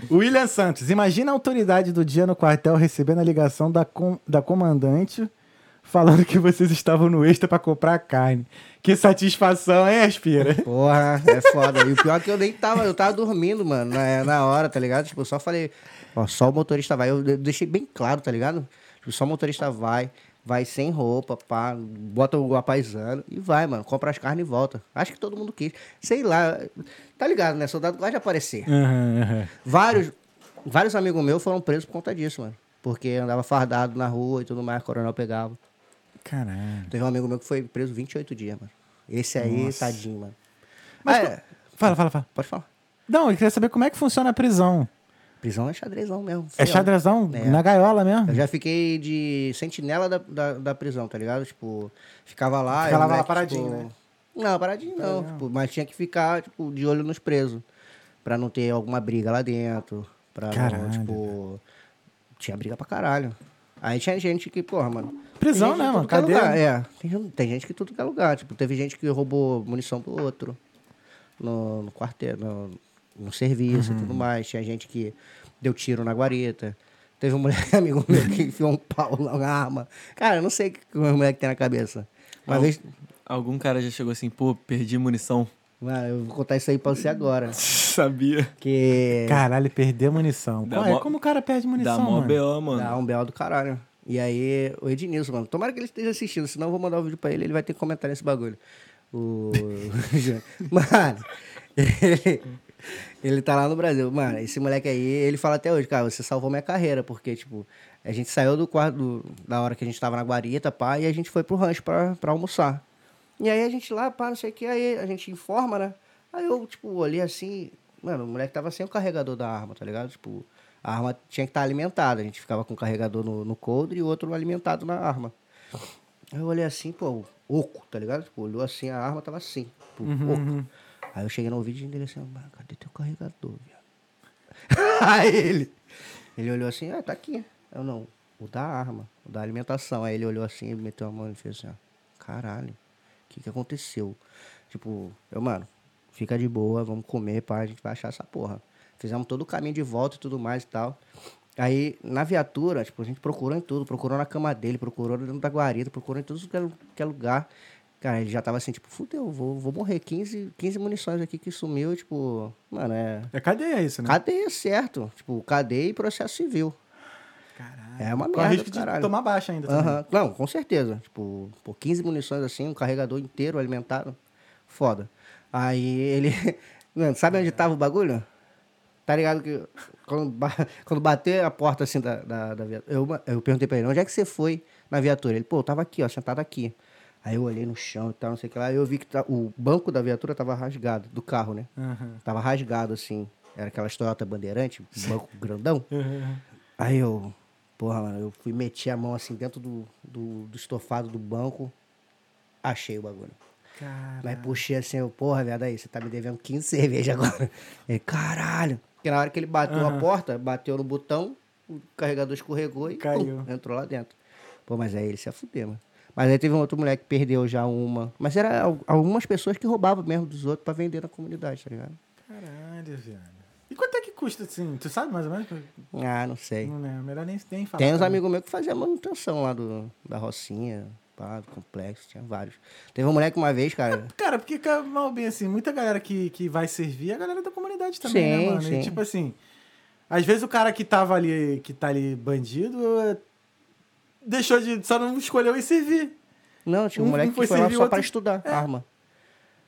A: William Santos, imagina a autoridade do dia no quartel recebendo a ligação da, com, da comandante falando que vocês estavam no extra pra comprar carne. Que satisfação, hein, Aspira?
B: Porra, é foda. E o pior é que eu nem tava, eu tava dormindo, mano, na, na hora, tá ligado? Tipo, eu só falei, ó, só o motorista vai. Eu de- deixei bem claro, tá ligado? Tipo, só o motorista vai, vai sem roupa, pá, bota o apaisando e vai, mano. Compra as carnes e volta. Acho que todo mundo quis. Sei lá, tá ligado, né? Soldado gosta de aparecer. Vários, vários amigos meus foram presos por conta disso, mano. Porque andava fardado na rua e tudo mais, coronel pegava.
A: Caralho.
B: Teve um amigo meu que foi preso 28 dias, mano. Esse aí,
A: Nossa.
B: tadinho, mano.
A: Mas
B: Ah, é,
A: Fala, fala, fala.
B: pode falar.
A: Não, eu queria saber como é que funciona a prisão.
B: Prisão é xadrezão mesmo.
A: É xadrezão
B: É.
A: na gaiola mesmo?
B: Eu já fiquei de sentinela da, da, da prisão, tá ligado? Tipo, ficava lá.
A: Ficava lá
B: moleque,
A: paradinho,
B: tipo,
A: né?
B: Não, paradinho não. tipo, mas tinha que ficar, tipo, de olho nos presos. Pra não ter alguma briga lá dentro. Pra
A: Caralho,
B: não, tipo... Tinha briga pra caralho. Aí tinha gente que, porra, mano...
A: Prisão, né, mano?
B: é
A: Cadeia.
B: É, tem, tem gente que tudo que é lugar. Tipo, teve gente que roubou munição do outro. No, no quartel, no, no serviço e
A: Uhum.
B: tudo mais. Tinha gente que deu tiro na guarita. Teve um moleque amigo meu que enfiou um pau na arma. Cara, eu não sei o que o moleque tem na cabeça. Uma
C: Al-
B: vez...
C: Algum cara já chegou assim, pô, perdi munição.
B: Mano, eu vou contar isso aí pra você agora.
C: Sabia.
B: Que
A: Caralho, perder munição. Qual é?
C: mó-
A: Como o cara perde munição,
C: Dá mó
A: mano?
C: BO, mano.
B: dá um belo do caralho. E aí, o Ednilson, mano. Tomara que ele esteja assistindo, senão eu vou mandar o vídeo pra ele, ele vai ter que comentar nesse bagulho. O. mano, ele, ele tá lá no Brasil. Mano, esse moleque aí, ele fala até hoje, cara, você salvou minha carreira, porque, tipo, a gente saiu do quarto do- da hora que a gente tava na guarita, pá, e a gente foi pro rancho pra, pra almoçar. E aí a gente lá, pá, não sei o que, aí a gente informa, né? Aí eu, tipo, olhei assim, mano, o moleque tava sem o carregador da arma, tá ligado? Tipo, a arma tinha que estar alimentada. A gente ficava com o carregador no, no coldre e o outro alimentado na arma. Aí eu olhei assim, pô, oco, tá ligado? Tipo, olhou assim, a arma tava assim, tipo, oco. Aí eu cheguei no vídeo dele assim, "Mano, cadê teu carregador, viado? Aí ele, ele olhou assim, ah, tá aqui. Eu não, o da arma, o da alimentação. Aí ele olhou assim, ele meteu a mão e fez assim, ó, caralho, o que que aconteceu? Tipo, eu, mano, fica de boa, vamos comer, pá, a gente vai achar essa porra. Fizemos todo o caminho de volta e tudo mais e tal. Aí, na viatura, tipo, a gente procurou em tudo, procurou na cama dele, procurou dentro da guarida, procurou em tudo que é, é lugar. Cara, ele já tava assim, tipo, fudeu, vou, vou morrer. 15, 15 munições aqui que sumiu, tipo, mano, é.
A: É cadeia isso, né?
B: Cadeia, certo. Tipo, cadeia e processo civil.
A: Caralho.
B: É uma
A: Com
B: merda
A: risco
B: do
A: de
B: caralho.
A: tomar baixa ainda.
B: Aham. Não, com certeza. Tipo, por 15 munições assim, um carregador inteiro alimentado. Foda. Aí ele. Mano, sabe onde tava o bagulho? Tá ligado que quando, quando bater a porta assim da, da, da viatura, eu, eu perguntei pra ele, onde é que você foi na viatura? Ele, pô, eu tava aqui, ó, sentado aqui. Aí eu olhei no chão e tal, não sei o que lá. Aí eu vi que tá- o banco da viatura tava rasgado, do carro, né?
A: Aham.
B: Tava rasgado assim. Era aquelas Toyota Bandeirante, banco grandão. Aí eu, porra, mano, eu fui meter a mão assim dentro do, do, do estofado do banco. Achei o bagulho.
A: Cara.
B: Mas puxei assim, eu, porra, velho, aí, você tá me devendo 15 cerveja agora. Ele, caralho. Porque na hora que ele bateu a porta, bateu no botão, o carregador escorregou e
A: Caiu.
B: pum, entrou lá dentro. Pô, mas aí ele se afudeu, mano. Mas aí teve um outro moleque que perdeu já uma. Mas era al- algumas pessoas que roubavam mesmo dos outros pra vender na comunidade, tá ligado?
A: Caralho, velho. E quanto é que custa, assim? Tu sabe mais ou menos?
B: Ah, não sei.
A: Não lembro. Melhor nem, nem falar.
B: Tem uns amigos meus que faziam manutenção lá do, da Rocinha, pá, do complexo, tinha vários. Teve um moleque uma vez, cara.
A: Cara, porque, mal bem assim, muita galera que, que vai servir é a galera da comunidade também,
B: Sim,
A: né, mano?
B: sim.
A: E tipo assim, às vezes o cara que tava ali, que tá ali bandido, é, deixou de. só não escolheu ir servir.
B: Não, tinha um
A: Um
B: moleque que foi lá só
A: outro-
B: pra estudar arma.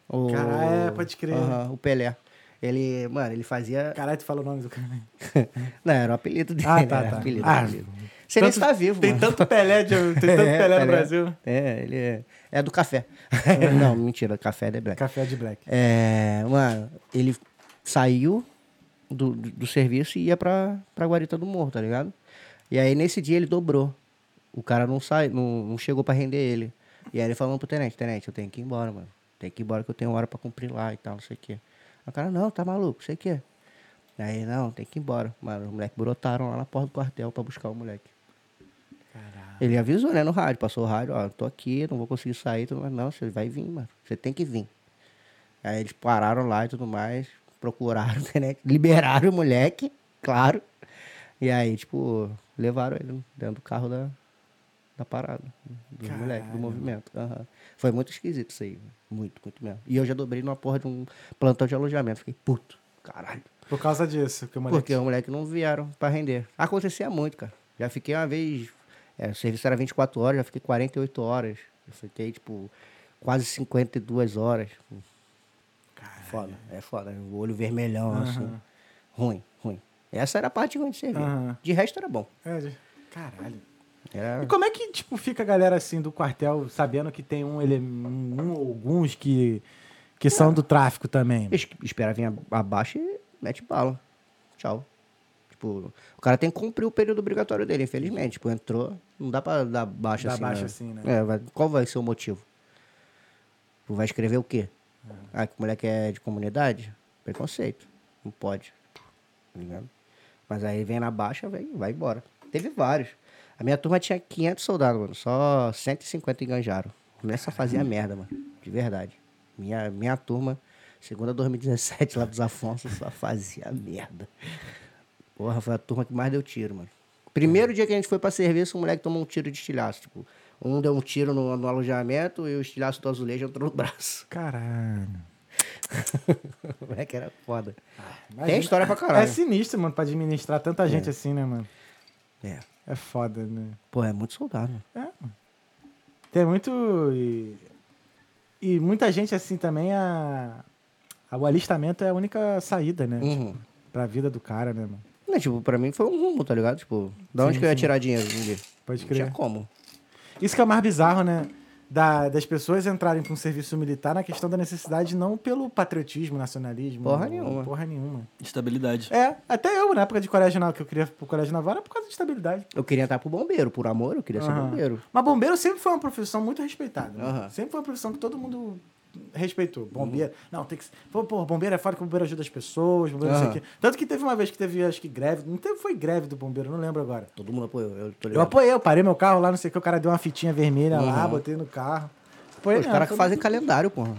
B: O...
A: Cara, é, pode crer.
B: O Pelé. Ele, mano, ele fazia.
A: Caralho, tu fala o nome do cara. né?
B: Não, era o apelido dele.
A: Ah, tá,
B: era
A: tá.
B: Apelido,
A: Ah,
B: apelido. Você nem
A: Tanto-
B: está vivo,
A: Tem
B: mano.
A: tanto Pelé, de, tem tanto
B: É,
A: Pelé no
B: Pelé.
A: Brasil.
B: É, ele é, é do café. não, mentira, café é de black.
A: Café de Black.
B: É, mano, ele saiu do, do, do serviço e ia pra, pra Guarita do Morro, tá ligado? E aí nesse dia ele dobrou. O cara não sai, não, não chegou pra render ele. E aí ele falou pro tenente, tenente, eu tenho que ir embora, mano. Tem que ir embora que eu tenho hora pra cumprir lá e tal, não sei o quê. O cara, não, tá maluco, sei o quê. Aí, não, tem que ir embora. Mano, os moleques brotaram lá na porta do quartel pra buscar o moleque. Ele avisou, né, no rádio, passou o rádio, ó, tô aqui, não vou conseguir sair, tudo mais. Não, você vai vir, mano. Você tem que vir. Aí eles pararam lá e tudo mais, procuraram, né? Liberaram o moleque, claro. E aí, tipo, levaram ele dentro do carro da, da parada. Do
A: Caralho.
B: moleque, do movimento. Aham. Foi muito esquisito isso aí. Muito, muito mesmo. E eu já dobrei numa porra de um plantão de alojamento. Fiquei puto. Caralho.
A: Por causa disso, que o moleque.
B: Porque os moleques não vieram pra render. Acontecia muito, cara. Já fiquei uma vez. é, o serviço era 24 horas, já fiquei 48 horas. Eu fiquei, tipo, quase 52 horas. Foda, é foda. O olho vermelhão, assim. Ruim, ruim. Essa era a parte ruim de servir.
A: Aham.
B: De resto era bom.
A: É, de- Caralho.
B: Era...
A: E como é que, tipo, fica a galera assim do quartel sabendo que tem um, ele, um alguns que, que são do tráfico também?
B: Es- Espera vir a- abaixo e mete bala. Tchau. Tipo, o cara tem que cumprir o período obrigatório dele, infelizmente. Tipo, entrou, não dá pra dar baixa assim.
A: baixa
B: né?
A: assim, né?
B: É, vai- qual vai ser o motivo? Tu vai escrever o quê? Ah, que moleque é de comunidade? Preconceito. Não pode. Tá ligado? Mas aí vem na baixa, vai, vai embora. Teve vários. A minha turma tinha 500 soldados, mano. Só 150 enganjaram. Nessa fazia merda, mano. De verdade. Minha, minha turma, segunda 2017 lá dos Afonso, só fazia merda. Porra, foi a turma que mais deu tiro, mano. Primeiro dia que a gente foi pra serviço, um moleque tomou um tiro de estilhaço. Tipo, um deu um tiro no, no alojamento e o estilhaço do azulejo entrou no braço.
A: Caralho.
B: o moleque era foda.
A: Imagina-
B: Tem história pra caralho.
A: É sinistro, mano, pra administrar tanta gente assim, né, mano?
B: É.
A: É foda, né?
B: Pô, é muito soldado.
A: É. Tem muito. E, e muita gente assim também, a, a- o alistamento é a única saída, né?
B: Uhum.
A: Pra vida do cara, né, mano?
B: Não, tipo, pra mim foi um rumo, tá ligado? Tipo, da onde
A: Sim,
B: que eu ia
A: sim.
B: tirar dinheiro? Ninguém.
A: Pode
B: Não
A: crer.
B: tinha como.
A: Isso que é o mais bizarro, né? Da- das pessoas entrarem com o serviço militar na questão da necessidade, não pelo patriotismo, nacionalismo.
B: Porra nenhuma.
A: Porra nenhuma.
C: Estabilidade.
A: É, até eu, na época de colégio naval, que eu queria pro colégio naval, era por causa de estabilidade.
B: Eu queria entrar pro bombeiro, por amor, eu queria ser
A: Aham.
B: bombeiro.
A: Mas bombeiro sempre foi uma profissão muito respeitada. né?
B: Aham.
A: Sempre foi uma profissão que todo mundo respeitou. Bombeiro.
B: Uhum.
A: Não, tem que. Pô, pô, bombeiro é foda que o bombeiro ajuda as pessoas, bombeiro não sei o quê. Tanto que teve uma vez que teve, acho que greve. Não teve, foi greve do bombeiro, não lembro agora.
B: Todo mundo apoiou, eu tô
A: Eu apoiei, eu parei meu carro lá, não sei o que, o cara deu uma fitinha vermelha lá,
B: Uhum.
A: botei no carro.
B: Pô,
A: Apoiei
B: os caras que fazem
A: mundo-
B: calendário, porra.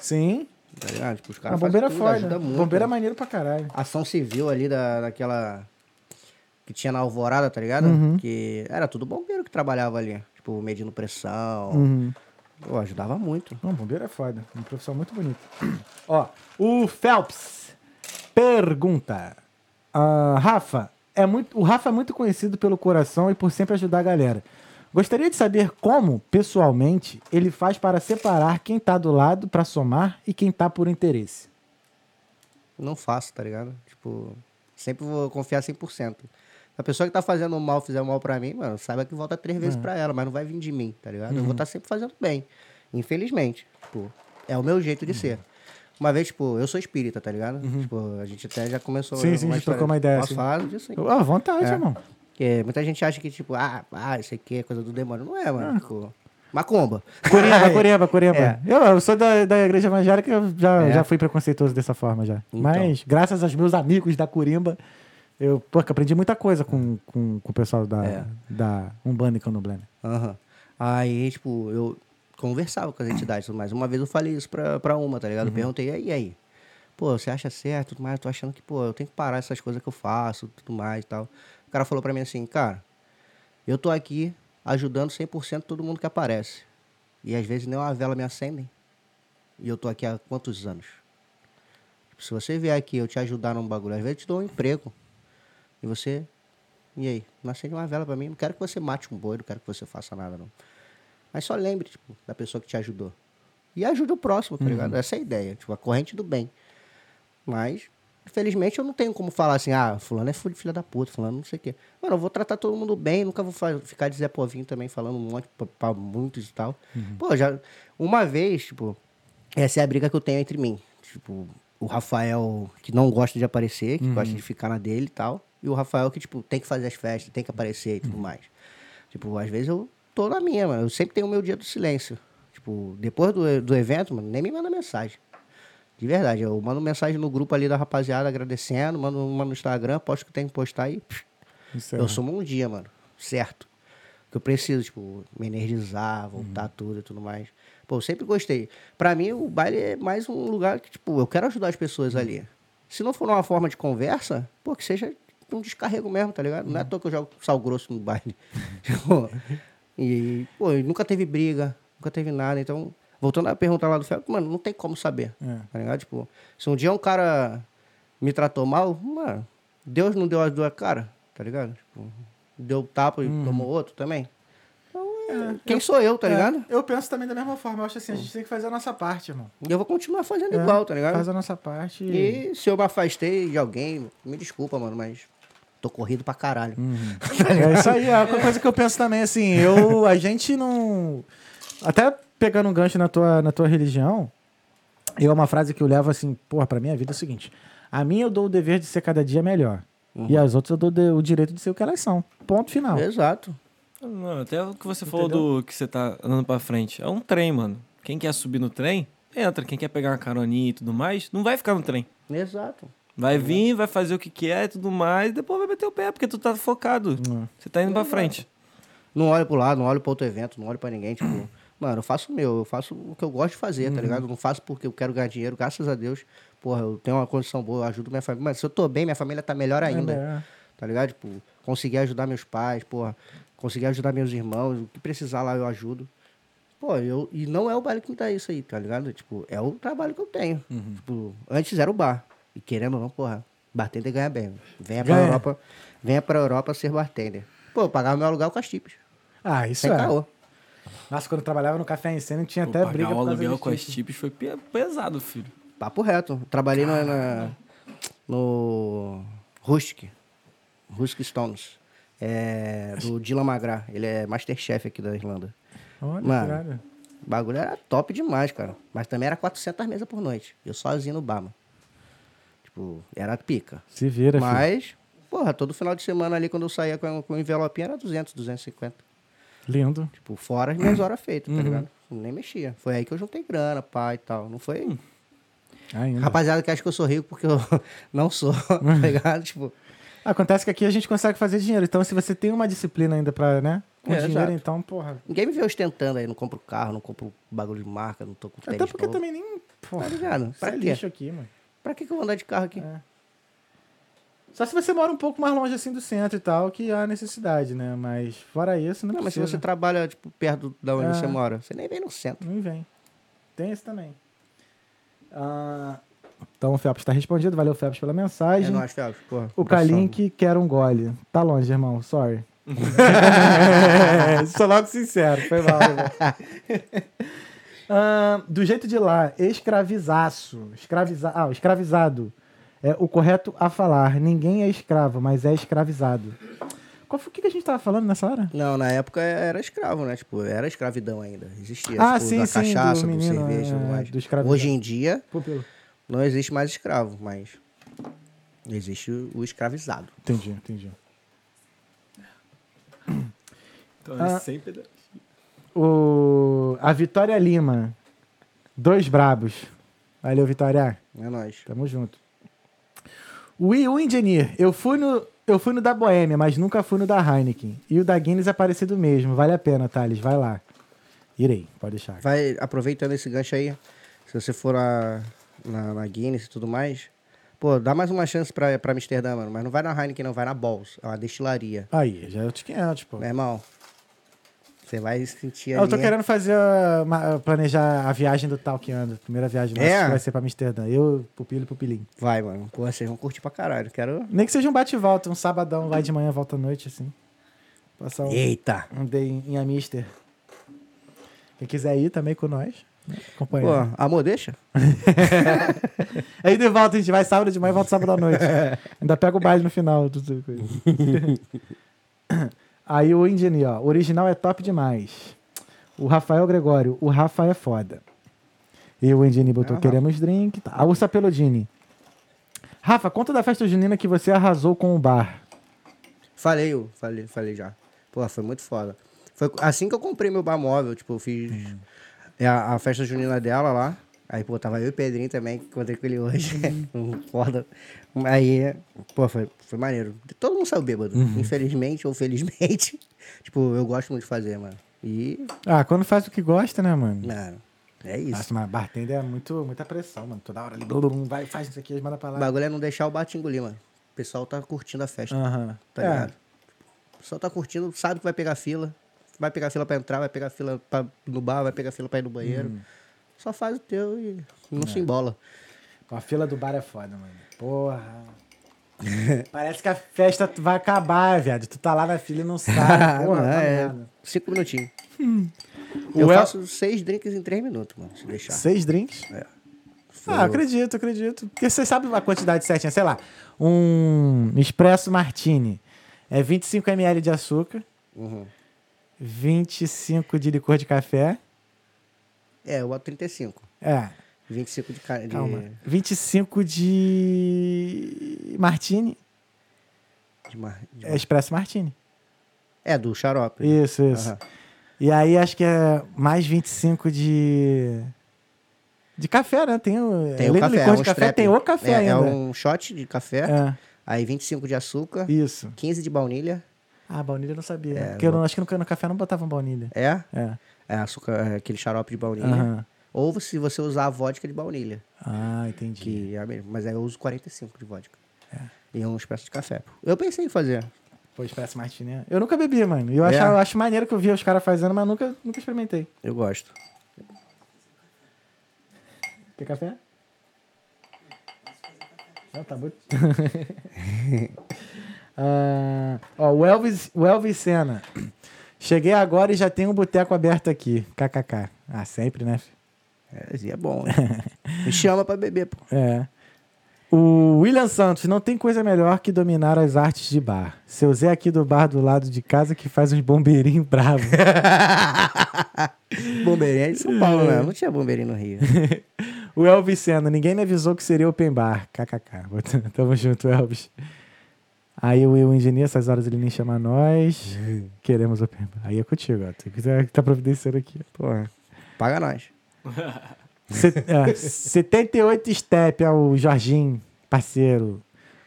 A: Sim.
B: Tá ligado? Tipo, os
A: A
B: caras
A: bombeira é
B: tudo,
A: foda.
B: ajuda muito.
A: Bombeiro é maneiro pra caralho.
B: ação civil ali da, daquela. Que tinha na Alvorada, tá ligado?
A: Uhum.
B: Que era tudo bombeiro que trabalhava ali. Tipo, medindo pressão. Pô, ajudava muito.
A: Não, bombeiro é foda. Uma profissão muito bonita. Ó, o Phelps pergunta. ah, Rafa, é muito, o Rafa é muito conhecido pelo coração e por sempre ajudar a galera. Gostaria de saber como, pessoalmente, ele faz para separar quem tá do lado pra somar e quem tá por interesse.
B: Não faço, tá ligado? Tipo, sempre vou confiar 100%. A pessoa que tá fazendo mal, fizer mal pra mim, mano, saiba que volta três
A: É.
B: vezes pra ela, mas não vai vir de mim, tá ligado?
A: Uhum.
B: Eu vou estar sempre fazendo bem. Infelizmente. Tipo, é o meu jeito
A: Uhum.
B: de ser. Uma vez, tipo, eu sou espírita, tá ligado? Tipo, a gente até já começou.
A: Sim, sim, a gente trocou uma ideia,
B: Posso
A: assim.
B: falar disso aí?
A: À vontade,
B: É.
A: irmão.
B: Porque muita gente acha que, tipo, ah, ah, isso aqui é coisa do demônio. Não é,
A: Ah.
B: mano. Tipo, macumba.
A: Curimba, Curimba, Curimba.
B: É.
A: Eu, eu sou da, da igreja evangélica, eu já,
B: É.
A: já fui preconceituoso dessa forma já.
B: Então.
A: Mas, graças aos meus amigos da Curimba, eu pô, aprendi muita coisa com, com, com o pessoal da,
B: É.
A: da Umbanda e Candomblé. né?
B: Aham. Aí, tipo, eu conversava com as entidades e tudo mais. Uma vez eu falei isso pra, pra uma, tá ligado? Eu perguntei, e aí, e aí? Pô, você acha certo tudo mais? Eu tô achando que, pô, eu tenho que parar essas coisas que eu faço, tudo mais e tal. O cara falou pra mim assim, cara, eu tô aqui ajudando 100% todo mundo que aparece. E às vezes nem uma vela me acendem. E eu tô aqui há quantos anos? Tipo, se você vier aqui eu te ajudar num bagulho, às vezes eu te dou um emprego. E você e aí? Não acende uma vela pra mim. Não quero que você mate um boi, não quero que você faça nada, não. Mas só lembre, tipo, da pessoa que te ajudou. E ajude o próximo, tá ligado? Essa é a ideia. Tipo, a corrente do bem. Mas, infelizmente, eu não tenho como falar assim, ah, fulano é filho filha da puta, fulano não sei o quê. Mano, eu vou tratar todo mundo bem, nunca vou ficar de Zé Povinho também, falando um monte pra, pra muitos e tal. Pô, já... Uma vez, tipo, essa é a briga que eu tenho entre mim. Tipo, o Rafael, que não gosta de aparecer, que gosta de ficar na dele e tal. E o Rafael que, tipo, tem que fazer as festas, tem que aparecer e tudo mais. Tipo, às vezes eu tô na minha, mano. Eu sempre tenho o meu dia do silêncio. Tipo, depois do, do evento, mano, nem me manda mensagem. De verdade, eu mando mensagem no grupo ali da rapaziada agradecendo, mando uma no Instagram, posto que tem que postar aí.
A: Isso é-
B: Eu sumo um dia, mano. Certo. Que eu preciso, tipo, me energizar, voltar tudo e tudo mais. Pô, eu sempre gostei. Pra mim, o baile é mais um lugar que, tipo, eu quero ajudar as pessoas ali. Se não for numa forma de conversa, pô, que seja um descarrego mesmo, tá ligado? Não é à toa que eu jogo sal grosso no baile. E, pô, nunca teve briga, nunca teve nada. Então, voltando à pergunta lá do Fel, mano, não tem como saber.
A: É.
B: Tá ligado? Tipo, se um dia um cara me tratou mal, mano, Deus não deu as duas caras, tá ligado? Tipo, deu tapa e tomou outro também. Então, é, quem sou eu, tá ligado?
A: É, eu penso também da mesma forma. Eu acho assim, a gente tem que fazer a nossa parte, irmão.
B: Eu vou continuar fazendo
A: É,
B: igual, tá ligado?
A: Faz a nossa parte. e-
B: E se eu me afastei de alguém, me desculpa, mano, mas tô corrido pra caralho.
A: É isso aí, é uma coisa que eu penso também, assim, eu, a gente não... Até pegando um gancho na tua, na tua religião, eu é uma frase que eu levo assim, porra, pra minha vida é o seguinte, a mim eu dou o dever de ser cada dia melhor, e as outras eu dou de- o direito de ser o que elas são, ponto final.
B: Exato.
C: Não, até o que você falou
A: Entendeu?
C: do que você tá andando pra frente. É um trem, mano. Quem quer subir no trem, entra. Quem quer pegar uma caroninha e tudo mais, não vai ficar no trem.
B: Exato.
C: Vai vir, vai fazer o que quer e tudo mais, e depois vai meter o pé, porque tu tá focado. Você tá indo pra frente.
B: Não olho pro lado, não olho pro outro evento, não olho pra ninguém, tipo, mano, eu faço o meu, eu faço o que eu gosto de fazer,
A: Uhum.
B: tá ligado? Eu não faço porque eu quero ganhar dinheiro, graças a Deus. Porra, eu tenho uma condição boa, eu ajudo minha família. Mas se eu tô bem, minha família tá melhor ainda.
A: É.
B: Tá ligado? Tipo, conseguir ajudar meus pais, porra, conseguir ajudar meus irmãos, o que precisar lá eu ajudo. Pô, eu, e não é o baile que me dá isso aí, tá ligado? Tipo, é o trabalho que eu tenho.
A: Uhum.
B: Tipo, antes era o bar. E querendo ou não, porra, bartender ganha bem. Venha pra
A: Ganha.
B: Europa, venha pra Europa ser bartender. Pô, eu pagava meu aluguel com as tips.
A: Ah, isso
B: Sem
A: é.
B: caô.
A: Nossa, quando eu trabalhava no Café em Cena, tinha até
C: Pô,
A: briga
C: pagar o
A: por causa
C: aluguel com as tips foi pe- pesado, filho.
B: Papo reto. Trabalhei na, na- no Rustic. Rustic Stones. É, do Dylan McGrath. Ele é Masterchef aqui da Irlanda.
A: Olha,
B: Mano.
A: caralho.
B: O bagulho era top demais, cara. Mas também era 400 mesas por noite. Eu sozinho no bar, mano. Tipo, era pica.
A: Se vira, filho.
B: Mas, porra, todo final de semana ali, quando eu saía com, com o envelopinho, era 200, 250.
A: Lindo.
B: Tipo, fora as minhas horas feitas,
A: Uhum.
B: tá ligado? Nem mexia. Foi aí que eu juntei grana, pai e tal. Não foi...
A: Hum. Ainda.
B: Rapaziada que acha que eu sou rico porque eu não sou, tá ligado? Tipo,
A: Acontece que aqui a gente consegue fazer dinheiro. Então, se você tem uma disciplina ainda pra, né? Com
B: É,
A: dinheiro,
B: exato.
A: então, porra.
B: ninguém me vê ostentando aí. Não compro carro, não compro bagulho de marca, não tô com tênis
A: Até porque
B: novo.
A: também nem. Porra,
B: Tá ligado? Pra
A: é
B: quê?
A: lixo aqui, mano.
B: Pra que, que eu vou andar de carro aqui?
A: É. Só se você mora um pouco mais longe assim do centro e tal, que há necessidade, né? Mas fora isso, não,
B: Não, mas se
A: precisa.
B: você trabalha, tipo, perto da onde
A: É.
B: você mora, você nem vem no centro.
A: Não vem. Tem esse também. Ah, então o Felps está respondido. Valeu, Felps, pela
B: É
A: mensagem.
B: nóis, Felps, porra.
A: o. Kalink quer um gole. Tá longe, irmão. Sorry. Sou logo sincero. Foi mal, irmão. Ah, do jeito de lá, escravizaço. Escraviza... Ah, o escravizado. É o correto a falar. Ninguém é escravo, mas é escravizado. Qual foi o que a gente tava falando nessa hora?
B: Não, na época era escravo, né? Tipo, era escravidão ainda. Existia.
A: Ah,
B: tipo,
A: sim,
B: da
A: sim,
B: cachaça,
A: do
B: do,
A: menino,
B: cerveja
A: é, do escravidão.
B: Hoje em dia,
A: Pupilo.
B: não existe mais escravo, mas existe o o escravizado.
A: Entendi, entendi.
C: Então
A: Ah.
C: é sempre.
A: O... A Vitória Lima. Dois brabos. Valeu, Vitória.
B: É nóis.
A: Tamo junto. O Will Engineer. Eu fui no. Eu fui no da Boêmia, mas nunca fui no da Heineken. E o da Guinness é parecido mesmo. Vale a pena, Thales. Vai lá. Irei, pode deixar.
B: Vai, aproveitando esse gancho aí, se você for a- na, na Guinness e tudo mais, pô, dá mais uma chance pra, pra Amsterdã, mano. Mas não vai na Heineken, não, vai na Balls. É uma destilaria.
A: Aí, já é outros 500, pô.
B: Meu irmão, você vai sentir
A: Ah,
B: ali...
A: Eu tô querendo fazer, a- ma- planejar a viagem do Talkando. Primeira viagem nossa
B: É?
A: que vai ser pra Amsterdã. Eu, Pupilo e Pupilinho.
B: Vai, mano. Pô, vocês vão curtir pra caralho. Quero...
A: Nem que seja um bate e volta, um sabadão, vai de manhã, volta à noite, assim. Passar um,
B: Eita!
A: um day em, Amister. Quem quiser ir também com nós, né?
B: Pô,
A: acompanhando.
B: amor, deixa?
A: Aí de volta, a gente vai sábado de manhã e volta sábado à nonoite. Ainda pega o baile no final. do- do- coisa. Aí o Indini, ó. O original é top demais. O Rafael Gregório, o Rafa é foda. E o Indini botou
B: Ah,
A: queremos drink. Tá. A Ursa Pelodini. Rafa, conta da festa junina que você arrasou com o bar.
B: Falei, eu falei, falei já. Pô, foi muito foda. Foi assim que eu comprei meu bar móvel, tipo, eu fiz é, a, a festa junina dela lá. Aí, pô, tava eu e o Pedrinho também, que encontrei com ele hoje. Um foda. Aí, pô, foi, foi maneiro. Todo mundo saiu bêbado. Infelizmente ou felizmente. tipo, eu gosto muito de fazer, mano. E,
A: Ah, quando faz o que gosta, né, mano?
B: mano, é isso.
A: Nossa, mas bartender é muito, muita pressão, mano. Toda hora ali, blum, blum, vai, faz isso aqui, manda pra
B: O
A: lá.
B: bagulho é não deixar o bate engolir, mano. O pessoal tá curtindo a festa.
A: Aham.
B: tá
A: É.
B: ligado? O pessoal tá curtindo, sabe que vai pegar fila. Vai pegar fila pra entrar, vai pegar fila pra, no bar, vai pegar fila pra ir no banheiro.
A: Hum.
B: Só faz o teu e
A: É.
B: não se embola.
A: A fila do bar é foda, mano. Porra. Parece que a festa vai acabar, viado. Tu tá lá na fila e não sabe. Porra,
B: Não,
A: tá
B: é, cinco minutinhos.
A: O
B: Eu
A: El-
B: faço seis drinks em três minutos, mano, se deixar.
A: Seis drinks?
B: É.
A: Ah, acredito, acredito. Porque você sabe a quantidade certinha. Sei lá, um espresso martini é 25 ml de açúcar,
B: Uhum.
A: 25 de licor de café.
B: É, eu boto 35.
A: É,
B: 25 de... de...
A: calma. 25 de martini.
B: de mar- de
A: É
B: mar-
A: espresso martini.
B: É, do xarope.
A: Isso, isso.
B: Aham.
A: E aí acho que é mais 25 de. De café, né? Tem o.
B: Tem o café,
A: licor
B: é
A: de
B: um
A: café,
B: strap.
A: tem o café
B: é,
A: ainda.
B: É um shot de café,
A: É,
B: aí 25 de açúcar,
A: isso.
B: 15 de baunilha.
A: Ah, baunilha eu não sabia.
B: É,
A: porque eu não, acho que no, no café não botavam baunilha.
B: É,
A: É.
B: é açúcar, é aquele xarope de baunilha.
A: Aham.
B: Ou se você usar a vodka de baunilha,
A: Ah, entendi.
B: que é a mesma. Mas aí eu uso 45 de vodka. E um expresso de café. Eu pensei em fazer.
A: Pô, Expresso Martini. Eu nunca bebi, mano. E Eu,
B: É?
A: acho, eu acho maneiro que eu via os caras fazendo, mas nunca, nunca experimentei.
B: Eu gosto.
A: Quer café? Não, tá muito. Ah, ó, o Elvis, o Elvis Senna. Cheguei agora e já tem um boteco aberto aqui. KKK. Ah, sempre, né?
B: É, é bom. né? Me chama pra beber, pô.
A: É. O William Santos, não tem coisa melhor que dominar as artes de bar. Seu Zé aqui do bar do lado de casa que faz uns bombeirinhos bravos.
B: Bombeirinho é de São Paulo, né? Não tinha bombeirinho no Rio.
A: o Elvis Senna, ninguém me avisou que seria open bar. KKK. Tamo junto, Elvis. Aí o Will Engineer, essas horas ele nem chama nós. Queremos open bar. Aí é contigo, ó. Tem que tá, providenciando aqui.
B: Porra, paga nós.
A: Set- é, 78 step ao Jorginho, parceiro.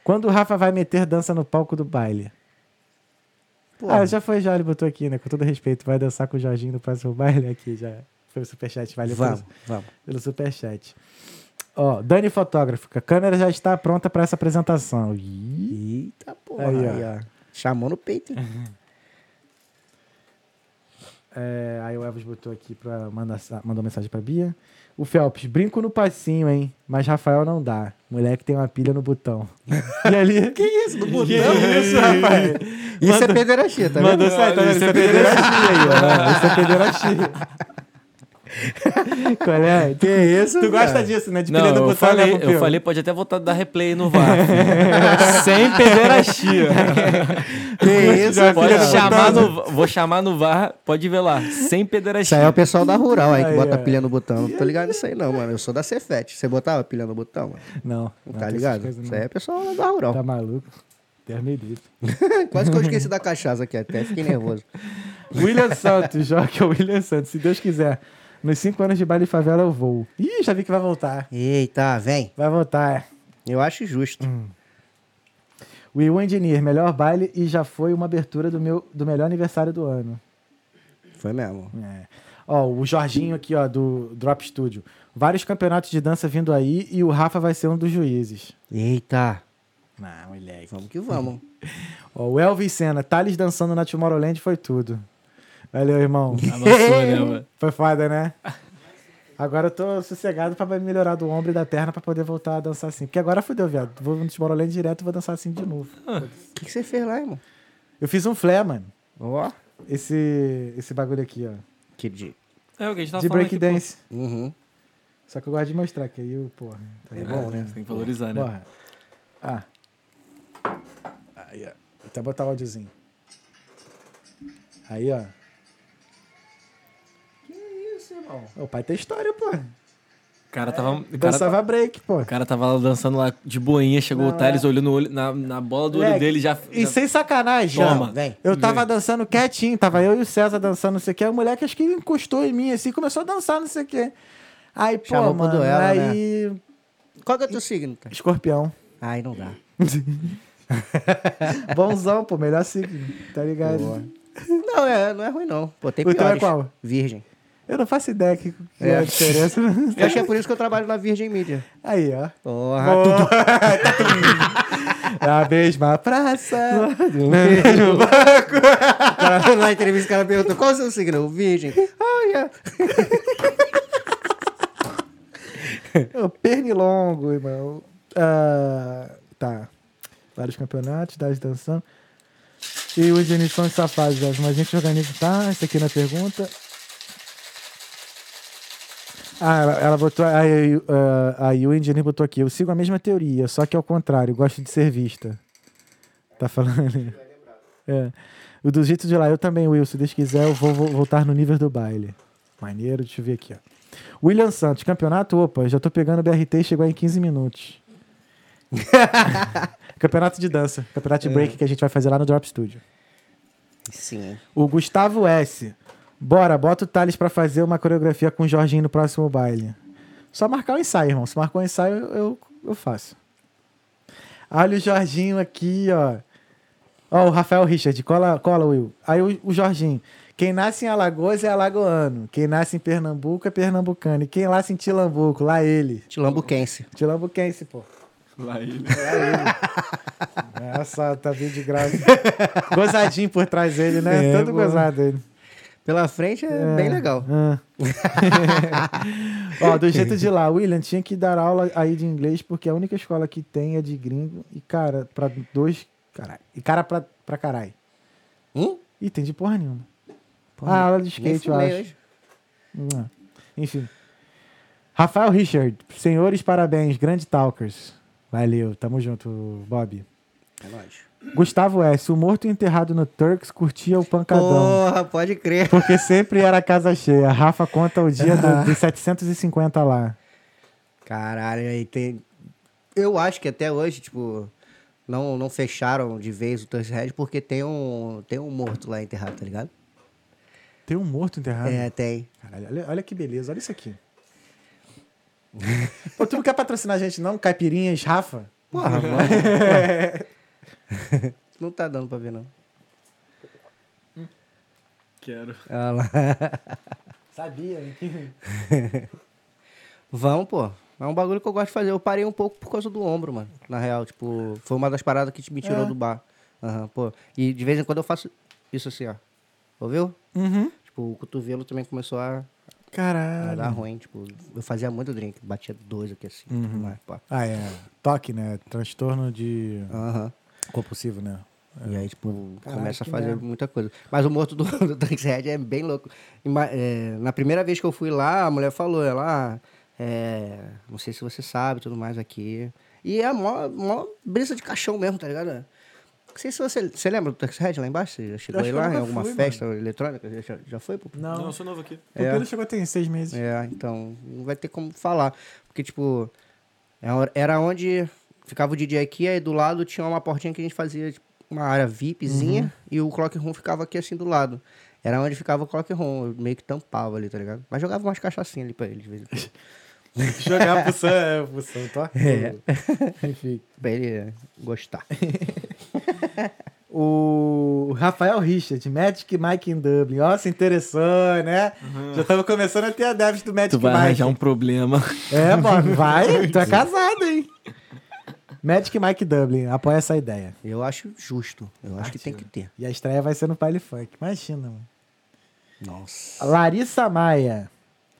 A: Quando o Rafa vai meter dança no palco do baile?
B: Porra,
A: Ah, já foi já, ele botou aqui, né? Com todo respeito, vai dançar com o Jorginho no próximo baile aqui já. Foi o superchat, valeu
B: vamos,
A: pelo,
B: vamos.
A: pelo superchat. Ó, Dani Fotógrafa, a câmera já está pronta para essa apresentação. Ih,
B: Eita porra,
A: Aí,
B: aí,
A: ó.
B: Chamou no peito, hein?
A: é, aí o Elvis botou aqui pra mandar mandou mensagem pra Bia. O Phelps, brinco no passinho, hein? Mas Rafael não dá. Moleque tem uma pilha no botão. E ali. que isso? No botão? Que isso, rapaz?
B: Isso é pederastia, tá
A: Mandou
B: vendo?
A: sair, tá vendo? Isso é pederastia aí, ó. Isso é pederastia. Qual é? Tu,
B: isso,
A: tu gosta
B: cara?
A: disso, né? De
C: Não,
A: pilha no
C: eu
A: botão, né,
C: falei, eu
A: Pompeu?
C: falei, pode até voltar da replay no VAR. Sem pederastia.
B: Que isso,
C: Pode chamar no, vou chamar no VAR, pode ver lá. Sem
B: Isso
C: pederastia.
B: aí é o pessoal da Rural aí que
A: Aí,
B: bota
A: é.
B: pilha no botão. Não tô ligado nisso aí não, mano. Eu sou da Cefete. Você botava pilha no botão, mano?
A: Não.
B: Não
A: não
B: tá
A: tem
B: ligado? Isso
A: não.
B: aí é pessoal da Rural.
A: Tá maluco? Deus me livre.
B: Quase que eu esqueci da cachaça aqui até. Fiquei nervoso.
A: William Santos, joga o William Santos. Se Deus quiser, nos cinco anos de baile favela eu vou. Ih, já vi que vai voltar.
B: Eita, vem.
A: Vai voltar.
B: Eu acho justo.
A: Will Engineer, melhor baile e já foi uma abertura do, meu, do melhor aniversário do ano.
B: Foi mesmo.
A: É. Ó, o Jorginho aqui, ó, do Drop Studio. Vários campeonatos de dança vindo aí e o Rafa vai ser um dos juízes.
B: Eita.
A: Não, moleque.
B: Vamos que vamos.
A: Ó, o Elvis Senna, Thales dançando na Tomorrowland foi tudo. Valeu, irmão.
C: Avançou, né, mano?
A: Foi foda, né? Agora eu tô sossegado pra melhorar do ombro e da perna pra poder voltar a dançar assim. Porque agora fudeu, viado. Vou no Tomorrowland direto e vou dançar assim de novo.
B: O que, que você fez lá, irmão?
A: Eu fiz um flare, mano.
B: Ó.
A: Esse, esse bagulho aqui, ó.
B: Que de...
C: É o que a gente tava
A: de breakdance.
B: Uhum.
A: Só que eu gosto de mostrar, que aí eu, porra. Tá.
C: É
A: bom,
C: né?
A: né?
C: Você tem que valorizar, né?
A: Porra. Ah. Aí, ó. Vou até botar o áudiozinho. Aí, ó. Irmão? O pai tem história, pô.
C: O cara tava... O cara,
A: Dançava break, pô.
C: o cara tava lá dançando lá de boinha, chegou
A: Não,
C: o Thales,
A: é.
C: olhou no olho, na, na bola do olho dele já...
A: E
C: já-
A: sem sacanagem,
C: Toma.
B: Vem.
A: Eu tava dançando quietinho, tava eu e o César dançando, não sei o que. Aí o moleque acho que encostou em mim, assim, começou a dançar, não sei o que. Aí, pô,
B: Chamou
A: mano,
B: duelo, né?
A: aí...
B: Qual que é o teu signo, cara?
A: Escorpião.
B: Ai, não dá.
A: Bonzão, pô, melhor signo, tá ligado?
B: Boa. Não, é, não é ruim, não. Pô, tem
A: O teu é qual?
B: Virgem.
A: Eu não faço ideia que, que é.
B: É.
A: a diferença.
B: Eu acho que é por isso que eu trabalho na Virgem Mídia.
A: Aí, ó.
B: Porra.
A: É a mesma praça.
B: O cara, na entrevista, o cara perguntou, qual é o seu signo? Virgem. Olha.
A: O pernilongo, irmão. Ah, tá. Vários campeonatos, das dançando. E os os safados. Mas a gente organiza. Tá, essa aqui na pergunta. Ah, ela, botou. A, a, a Yu botou aqui. Eu sigo a mesma teoria, só que ao contrário. Gosto de ser vista. Tá falando? É. O do jeito de lá, eu também, Will. Se Deus quiser, eu vou, vou voltar no nível do baile. Maneiro, deixa eu ver aqui, ó. William Santos, campeonato? Opa, já tô pegando o BRT e chegou em 15 minutos. campeonato de dança, campeonato de break que a gente vai fazer lá no Drop Studio.
B: Sim.
A: O Gustavo S. Bora, bota o Thales pra fazer uma coreografia com o Jorginho no próximo baile. Só marcar o ensaio, irmão. Se marcar o ensaio, eu, eu faço. Olha o Jorginho aqui, ó. Ó, o Rafael Richard, cola, cola, Will. Aí o, o Jorginho. Quem nasce em Alagoas é alagoano. Quem nasce em Pernambuco é pernambucano. E quem nasce em Tilambuco, lá ele.
B: Tilambuquense.
A: Tilambuquense, pô.
C: Lá ele.
A: É só, tá vindo de graça. Gozadinho por trás dele, né?
B: É,
A: Todo
B: pô.
A: gozado ele.
B: Pela frente é, bem legal.
A: Ah. Ó, do jeito de lá, William tinha que dar aula aí de inglês porque a única escola que tem é de gringo e cara, pra dois. Caralho. E cara pra, pra caralho.
B: Hum?
A: Ih, tem de porra nenhuma.
B: Porra,
A: ah, aula de skate, eu acho.
B: hoje.
A: Hum, Enfim. Rafael Richard, senhores, parabéns, grande talkers. Valeu, tamo junto, Bob.
B: É nóis.
A: Gustavo S., o morto enterrado no Turks curtia o pancadão.
B: Porra, pode crer.
A: Porque sempre era casa cheia. Rafa conta o dia do, dos 750 lá.
B: Caralho, aí tem. Eu acho que até hoje, tipo, não, não fecharam de vez o Turks Red porque tem um, tem um morto lá enterrado, tá ligado?
A: Tem um morto enterrado.
B: É, tem.
A: Caralho, olha, olha que beleza, olha isso aqui. Pô, tu não quer patrocinar a gente, não? Caipirinhas, Rafa?
B: Porra, mano. não tá dando pra ver, não.
C: Quero.
B: Olha lá.
A: Sabia.
B: Vamos, pô. É um bagulho que eu gosto de fazer. Eu parei um pouco por causa do ombro, mano. Na real, tipo, foi uma das paradas que me tirou
A: É.
B: do bar. Aham, pô. E de vez em quando eu faço isso assim, ó. Ouviu?
A: Uhum.
B: Tipo, o cotovelo também começou a, a
A: Caralho.
B: dar ruim. Tipo, eu fazia muito drink, batia dois aqui assim.
A: Uhum.
B: Mas, pô.
A: Ah, é. Toque, né? Transtorno de
B: Aham.
A: Compulsivo, né?
B: E aí, tipo,
A: Caraca,
B: começa a fazer
A: merda.
B: muita coisa. Mas o morto do, do Tankhead é bem louco. É, na primeira vez que eu fui lá, a mulher falou, ela, ah, é, não sei se você sabe, tudo mais aqui. E é mó, mó brisa de caixão mesmo, tá ligado? Não sei se você, você lembra do Tankhead lá embaixo? Você já chegou aí lá em alguma
A: fui,
B: festa eletrônica? Já, já foi? Pô?
A: Não,
C: Não, eu sou novo aqui.
A: o Pupilo chegou tem seis meses.
B: É, então, não vai ter como falar. Porque, tipo, é era onde ficava o DJ aqui, aí do lado tinha uma portinha que a gente fazia tipo, uma área VIPzinha e o Clock Room ficava aqui assim do lado. Era onde ficava o Clock Room, eu meio que tampava ali, tá ligado? Mas jogava umas cachaçinhas ali pra ele de vez em quando.
A: Jogar pro Sam, é, pro Sam, tô
B: É.
A: Enfim.
B: pra ele é, gostar.
A: O Rafael Richard, Magic Mike em Dublin. Ó, se interessou, né? Já tava começando a ter adeptos do Magic
C: Tu vai
A: Mike.
C: arranjar um problema.
A: É, mano, vai. tu é casado, hein? Magic Mike Dublin, apoia essa ideia.
B: Eu acho justo. Eu acho que tem que ter.
A: E a estreia vai ser no Baile Funk. Imagina, mano.
B: Nossa.
A: Larissa Maia.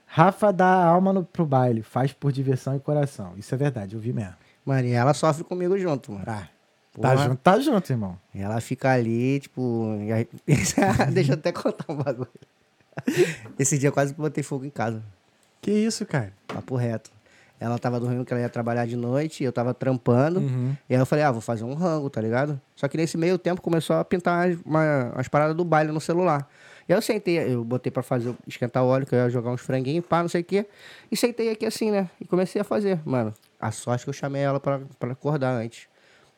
A: Rafa dá alma no, pro baile, faz por diversão e coração. Isso é verdade, eu vi mesmo.
B: Mano, e ela sofre comigo junto, mano.
A: Ah, tá junto, tá junto, irmão.
B: Ela fica ali, tipo. Deixa eu até contar um bagulho. Esse dia eu quase botei fogo em casa.
A: Que isso, cara?
B: Papo reto. Ela tava dormindo que ela ia trabalhar de noite, eu tava trampando.
A: Uhum.
B: E aí eu falei, ah, vou fazer um rango, tá ligado? Só que nesse meio tempo começou a pintar as, uma- as paradas do baile no celular. E aí eu sentei, eu botei pra fazer, esquentar o óleo, que eu ia jogar uns franguinhos, pá, não sei o quê. E sentei aqui assim, né? E comecei a fazer. Mano, a sorte que eu chamei ela pra acordar antes.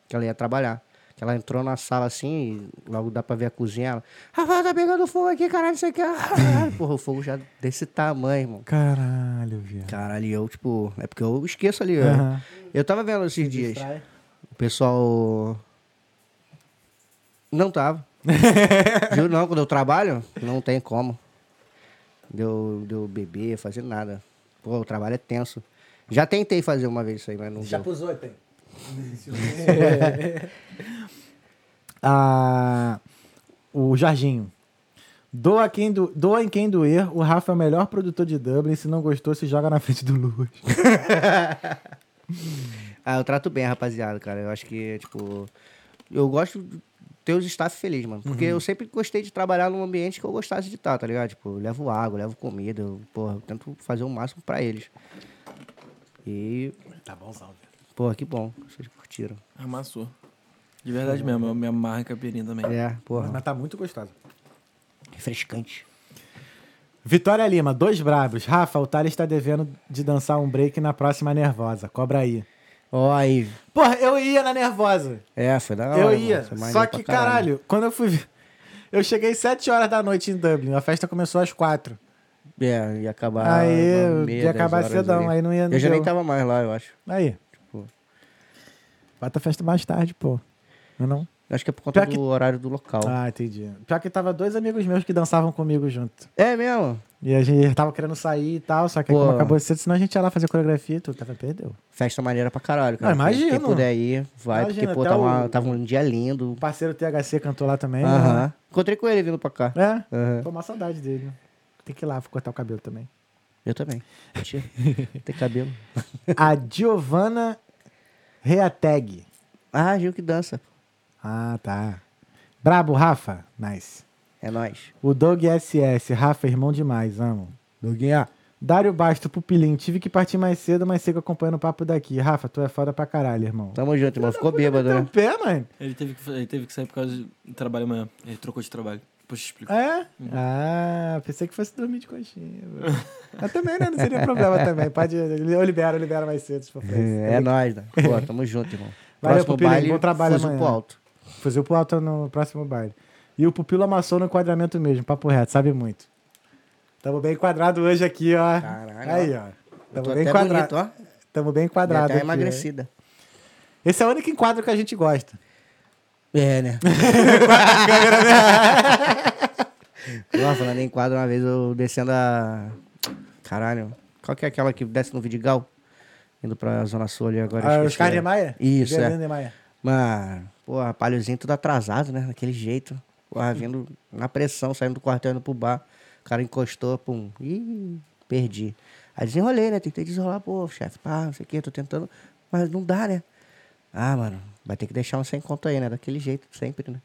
B: Que ela ia trabalhar. Que ela entrou na sala assim, e logo dá pra ver a cozinha. Ela, Rafael, tá pegando fogo aqui, caralho, isso aqui. Porra, o fogo já desse tamanho, irmão.
A: Caralho, viado.
B: Caralho, eu, tipo, é porque eu esqueço ali.
A: Aham.
B: Eu tava vendo esses dias.
A: Distrai.
B: O pessoal. Não tava. Juro não, quando eu trabalho, não tem como. Deu, deu beber, fazer nada. Pô, o trabalho é tenso. Já tentei fazer uma vez isso aí, mas não
A: Já
B: deu.
A: pusou, tem? ah, o Jorginho. Doa, quem do, doa em quem doer, o Rafa é o melhor produtor de Dublin. Se não gostou, se joga na frente do Luz.
B: Ah, eu trato bem, a rapaziada, cara. Eu acho que, tipo. Eu gosto de ter os staff felizes, mano. Porque eu sempre gostei de trabalhar num ambiente que eu gostasse de estar, tá ligado? Tipo, eu levo água, eu levo comida, eu, porra, eu tento fazer o máximo pra eles. E,
A: Tá bonzão, velho.
B: Porra, que bom. Vocês curtiram.
C: Amassou. De verdade mesmo, eu me amarro em caipirinha também.
B: É, porra,
A: Mas tá muito gostoso.
B: refrescante.
A: Vitória Lima, dois bravos. Rafa, o Thales está devendo de dançar um break na próxima Nervosa. Cobra aí.
B: Ó, aí.
A: Porra, eu ia na Nervosa.
B: É, foi da hora.
A: eu
B: mano.
A: ia.
B: Maneiro
A: Só
B: pra
A: que, caralho, quando eu fui. ver- Eu cheguei 7 horas da noite em Dublin. A festa começou às 4.
B: É, ia acabar.
A: Aí,
B: uma meia,
A: ia
B: dez
A: acabar
B: horas
A: cedão, aí não ia-
B: Eu já
A: deu.
B: nem tava mais lá, eu acho.
A: Aí. Bota a festa mais tarde, pô. Não é não?
B: Acho que é por conta
A: Pior
B: do
A: que-
B: horário do local.
A: Ah, entendi. Pior que tava dois amigos meus que dançavam comigo junto.
B: É mesmo?
A: E a gente tava querendo sair e tal, só que
B: Pô.
A: como acabou cedo, senão a gente ia lá fazer coreografia e tudo. Tava, perdeu.
B: Festa maneira pra caralho, cara.
A: Ah, imagino.
B: Quem puder ir, vai.
A: Imagina,
B: porque, pô, tava,
A: o-
B: tava um dia lindo.
A: O parceiro THC cantou lá também. né?
B: Aham. Encontrei com ele vindo pra cá.
A: É?
B: Aham.
A: Foi uma saudade dele. Tem que ir lá cortar o cabelo também.
B: Eu também. Tem cabelo.
A: A Giovanna Reateg.
B: Ah, Gil que dança.
A: Ah, tá. Brabo, Rafa. Nice.
B: É nóis.
A: O Doug SS. Rafa, irmão demais. Amo. Doguinha. Dário Basto, pupilinho. Tive que partir mais cedo, mas sigo acompanhando o papo daqui. Rafa, tu é foda pra caralho, irmão.
B: Tamo junto, irmão. Ficou bêbado, né?
A: pé, mano.
C: Ele teve, que, ele teve que sair por causa de trabalho amanhã. Ele trocou de trabalho. Depois te explico.
A: É? Ah, pensei que fosse dormir de coxinha. Mas também, né? Não seria problema também. Pode, eu libero, eu libero mais cedo, isso.
B: É, é nóis, né? Pô, tamo junto, irmão.
A: Valeu,
B: Próximo baile,
A: Bom trabalho
B: fuzil
A: amanhã.
B: pro alto.
A: Fuzil pro alto no próximo baile. E o pupilo amassou no enquadramento mesmo, papo reto, sabe muito. Tamo bem enquadrado hoje aqui, ó.
B: Caralho,
A: Aí, ó. Tamo bem enquadrado.
B: bonito, ó.
A: Tamo bem enquadrado
B: até
A: aqui.
B: emagrecida.
A: Esse é o único enquadro que a gente gosta.
B: É, né? Nossa, falando em quadro, uma vez eu descendo a... Caralho. Qual que é aquela que desce no Vidigal? Indo pra Zona Sul ali agora.
A: Ah,
B: esqueci.
A: os caras de Maia?
B: Isso, é.
A: Maia.
B: Mano, porra, palhozinho tudo atrasado, né? Daquele jeito. Porra, vindo na pressão, saindo do quartel indo pro bar. O cara encostou, pum. Ih, perdi. Aí desenrolei, né? Tentei desenrolar, pô, chefe, pá, não sei o que, tô tentando. Mas não dá, né? Ah, mano, vai ter que deixar um sem conto aí, né? Daquele jeito, sempre, né?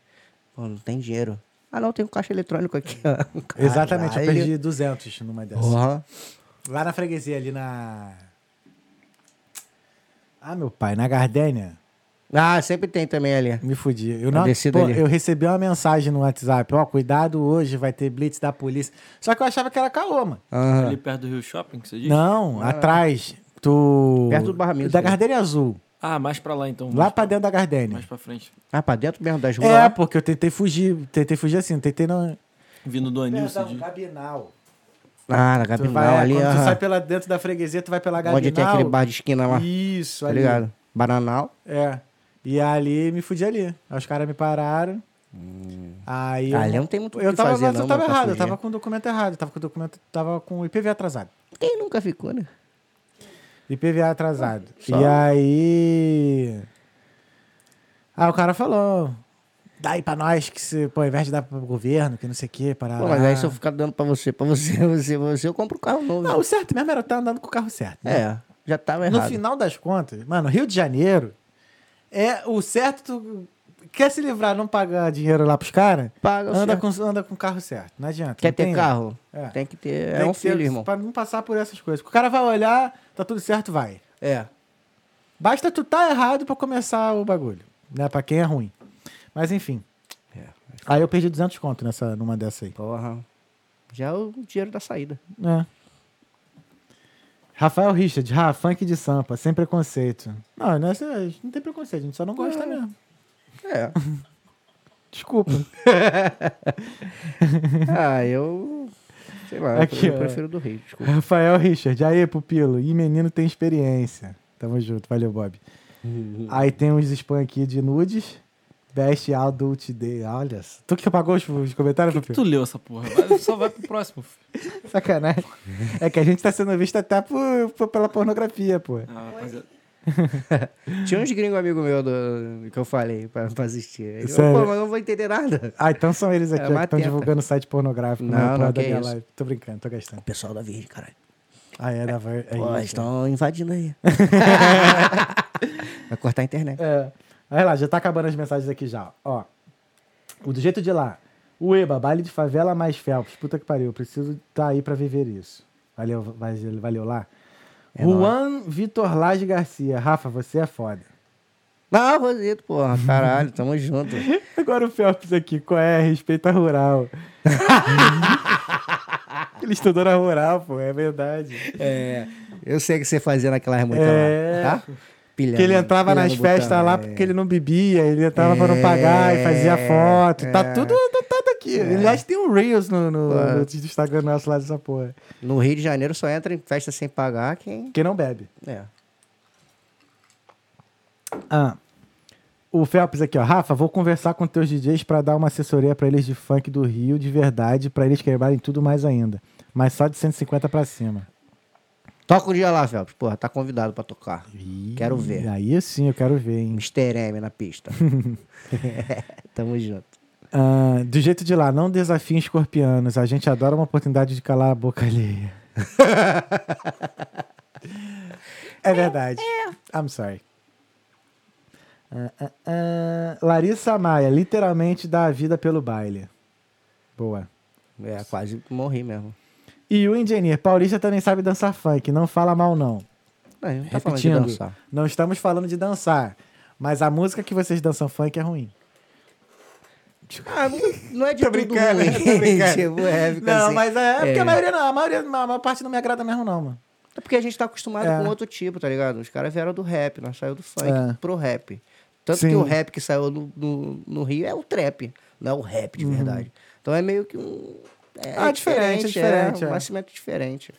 B: Pô, não tem dinheiro. Ah, não, tem um caixa eletrônico aqui. ó.
A: Exatamente, eu perdi 200 numa dessas.
B: Porra.
A: Lá na freguesia, ali na... Ah, meu pai, na Gardênia,
B: Ah, sempre tem também ali.
A: me fudi. Eu,
B: Na
A: não, pô,
B: ali.
A: eu recebi uma mensagem no WhatsApp, ó, cuidado hoje, vai ter blitz da polícia. Só que eu achava que era caô, mano.
B: Aham.
C: Ali perto do Rio Shopping, que você diz?
A: Não, atrás, tu...
B: Perto do Barra Miss,
A: Da
B: né?
A: Gardênia Azul,
C: Ah, mais pra lá então.
A: lá pra dentro da Gardênia.
C: mais pra frente.
B: Ah, pra dentro mesmo das ruas
A: É,
B: lá?
A: porque eu tentei fugir, tentei fugir assim, tentei não...
C: Vindo do Anil, você diz.
A: Gabinal.
B: Ah, na
A: Tu
B: Gabinal
A: vai,
B: ali,
A: quando tu
B: aham.
A: sai pela dentro da freguesia, tu vai pela Gabinal.
B: Onde tem aquele bar de esquina lá.
A: Isso,
B: Tá
A: ali.
B: ligado? Bananal.
A: É. E ali me fudi ali. Aí os caras me pararam. Aí
B: Ali não tem muito o
A: eu
B: que
A: tava,
B: fazer,
A: mas
B: não,
A: eu tava errado, eu tava com o documento errado, eu tava com o documento, tava com o IPVA atrasado.
B: Quem nunca ficou, né?
A: IPVA atrasado.
B: Só.
A: E aí Aí o cara falou: "Dá aí pra nós que se, pô, ao invés de dar pro governo, que não sei o quê, para
B: Pô, mas aí se eu ficar dando pra você, pra você, você, você, eu compro um carro novo.
A: Não, o certo mesmo era eu estar andando com o carro certo. né?
B: É, já tava
A: No
B: errado.
A: final das contas, mano, Rio de Janeiro é o certo. Quer se livrar, não pagar dinheiro lá pros caras?
B: Paga o
A: Anda
B: certo.
A: com, anda com o carro certo. Não adianta.
B: Quer
A: não
B: ter
A: tem-
B: carro?
A: É.
B: Tem que ter.
A: tem
B: é um
A: que ter-
B: filho, irmão.
A: Pra não passar por essas coisas. O cara vai olhar, tá tudo certo, vai.
B: É.
A: Basta tu tá errado pra começar o bagulho. Né? Pra quem é ruim. Mas enfim.
B: É.
A: Aí eu perdi 200 conto nessa, numa dessa aí.
B: Porra. Já é o dinheiro da saída.
A: É. Rafael Richard, Rafa, funk de Sampa, sem preconceito. Não, não, é, não tem preconceito, a gente só não gosta mesmo.
B: É.
A: Desculpa.
B: ah, eu. Sei lá,
A: Aqui,
B: eu
A: ó.
B: prefiro do Rio, desculpa.
A: Rafael Richard, aí, pupilo. E menino tem experiência. Tamo junto, valeu, Bob. Aí tem uns spam aqui de nudes. Best Adult Day. Olha, tu que apagou os, os comentários,
C: Por que, que
A: Pupilo?
C: tu leu essa porra? Vai- só vai pro próximo. filho.
A: Sacanagem. É que a gente tá sendo visto até por, por- pela pornografia, pô.
C: Ah, rapaziada.
B: Tinha uns gringos amigos meus do, que eu falei pra, pra assistir.
A: Sério?
B: Pô, mas eu não vou entender nada.
A: Ah, então são eles aqui
B: É
A: que estão divulgando site pornográfico
B: Não,
A: na
B: não,
A: porra
B: que
A: da minha
B: isso.
A: live. Tô brincando, tô gastando.
B: O pessoal da Virgem, caralho.
A: Ah, é, da Var- é
B: Pô,
A: isso.
B: eles estão invadindo aí. Vai cortar a internet.
A: É. Olha lá, já tá acabando as mensagens aqui já. Ó. O do jeito de lá. O EBA, baile de favela mais Phelps. Puta que pariu, eu preciso estar aí pra viver isso. Valeu, valeu, valeu lá.
B: É
A: Juan Vitor Lage Garcia. Rafa, você é foda.
B: Não, Rosito, porra. Caralho, tamo junto.
A: Agora o Phelps aqui, qual é? Respeita a rural. Ele estudou na rural, pô, é verdade.
B: É, eu sei que você fazia naquela remoita
A: É.
B: lá, tá? Pilhando,
A: Que ele entrava nas
B: o
A: festas lá
B: é.
A: porque ele não bebia, ele entrava pra não pagar e fazia
B: É,
A: foto. Tá
B: é.
A: tudo anotado aqui. Aliás, tem um Reels no, no, no Instagram nosso lá dessa porra.
B: No Rio de Janeiro só entra em festa sem pagar quem...
A: Quem não bebe.
B: É.
A: Ah. O Phelps aqui, ó. Rafa, vou conversar com teus DJs pra dar uma assessoria pra eles de funk do Rio, de verdade, pra eles quebrarem tudo mais ainda. Mas só de 150 pra cima.
B: Toca um dia lá, Phelps. Porra, tá convidado pra tocar. Quero ver.
A: Aí sim, eu quero ver, hein?
B: Mr. M na pista. Tamo junto.
A: Ah, do jeito de lá, não desafiem escorpianos. A gente adora uma oportunidade de calar a boca alheia. é verdade. I'm sorry. Ah, ah. Larissa Maia, literalmente dá a vida pelo baile. Boa.
B: É, quase morri mesmo.
A: E o engineer, Paulista também sabe dançar funk, não fala mal não.
B: Gente não tá falando de
A: Repetindo,
B: dançar.
A: não estamos falando de dançar, mas a música que vocês dançam funk é ruim.
B: Ah, não, não é de tudo
A: brincando,
B: ruim.
A: tô brincando.
B: tipo, é,
A: Não,
B: assim.
A: mas é, é porque
B: É.
A: a maioria não, a maioria, a maior parte não me agrada mesmo não, mano.
B: É porque a gente tá acostumado
A: É.
B: com outro tipo, tá ligado? Os caras vieram do rap, nós saiu do funk
A: É.
B: pro rap. Tanto
A: Sim.
B: que o rap que saiu no, no, no Rio é o trap, não é o rap de verdade. Então é meio que um. É
A: Uhum. Ah, diferente, é diferente,
B: É, um
A: é.
B: nascimento diferente.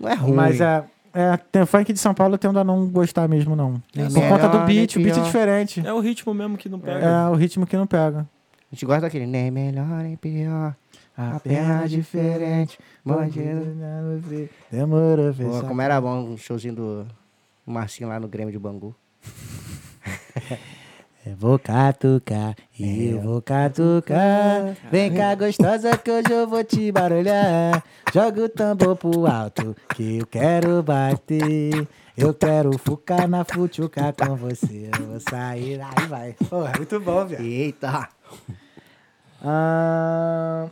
B: Não é ruim.
A: Mas é, é, tem funk de São Paulo eu tendo a não gostar mesmo não.
B: É
A: Por
B: melhor,
A: conta do beat, o beat é diferente.
C: É o ritmo mesmo que não pega.
A: É o ritmo que não pega.
B: A gente gosta daquele nem melhor nem pior. Apenas diferente. Bandido.
A: Demorou,
B: Pô,
A: fechar.
B: como era bom um showzinho do Marcinho lá no Grêmio de Bangu.
A: Eu vou catucar, eu vou catucar. Vem cá, gostosa, que hoje eu vou te barulhar. Joga o tambor pro alto, que eu quero bater. Eu quero fucar na futuca com você. Eu vou sair, aí vai. Porra, muito bom, velho.
B: Eita!
A: Ah,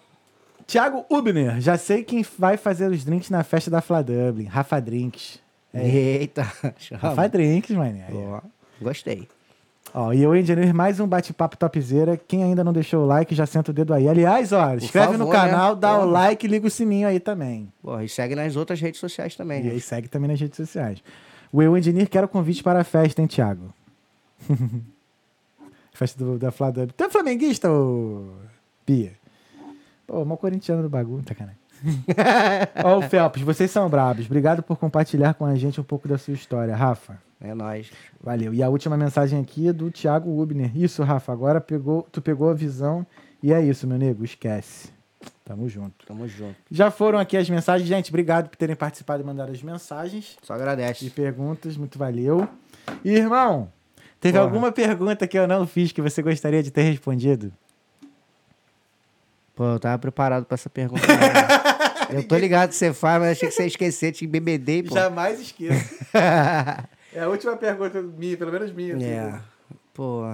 A: Tiago Ubner, já sei quem vai fazer os drinks na festa da Fla Dublin. Rafa Drinks.
B: Eita, chama.
A: Rafa Drinks, mané. Ó.
B: Gostei.
A: Ó, e o Engineer, mais um bate-papo topzera. Quem ainda não deixou o like, já senta o dedo aí. Aliás, ó, inscreve no
B: favor,
A: canal,
B: né?
A: dá o
B: Porra.
A: like e liga o sininho aí também.
B: Pô, e segue nas outras redes sociais também.
A: E aí
B: né?
A: segue também nas redes sociais. O Eu Engineer quer o convite para a festa, hein, Thiago? festa do, da Flá Dub. Tu é flamenguista, ô Pia? Pô, mal corintiano do bagulho, tá caralho. Ó, o Felps, vocês são brabos. Obrigado por compartilhar com a gente um pouco da sua história, Rafa.
B: É nóis.
A: Valeu. E a última mensagem aqui é do Thiago Ubner. Isso, Rafa, agora pegou, tu pegou a visão e é isso, meu nego, esquece. Tamo junto.
B: Tamo junto.
A: Já foram aqui as mensagens, gente. Obrigado por terem participado e mandado as mensagens
B: Só
A: e
B: agradece.
A: perguntas. Muito valeu. E, irmão, teve
B: Porra.
A: alguma pergunta que eu não fiz que você gostaria de ter respondido?
B: Pô, eu tava preparado pra essa pergunta. né? eu tô ligado que você faz, mas achei que você ia esquecer, te embebedei, pô.
A: Jamais esqueço. é a última pergunta minha, pelo menos minha.
B: é. Pô,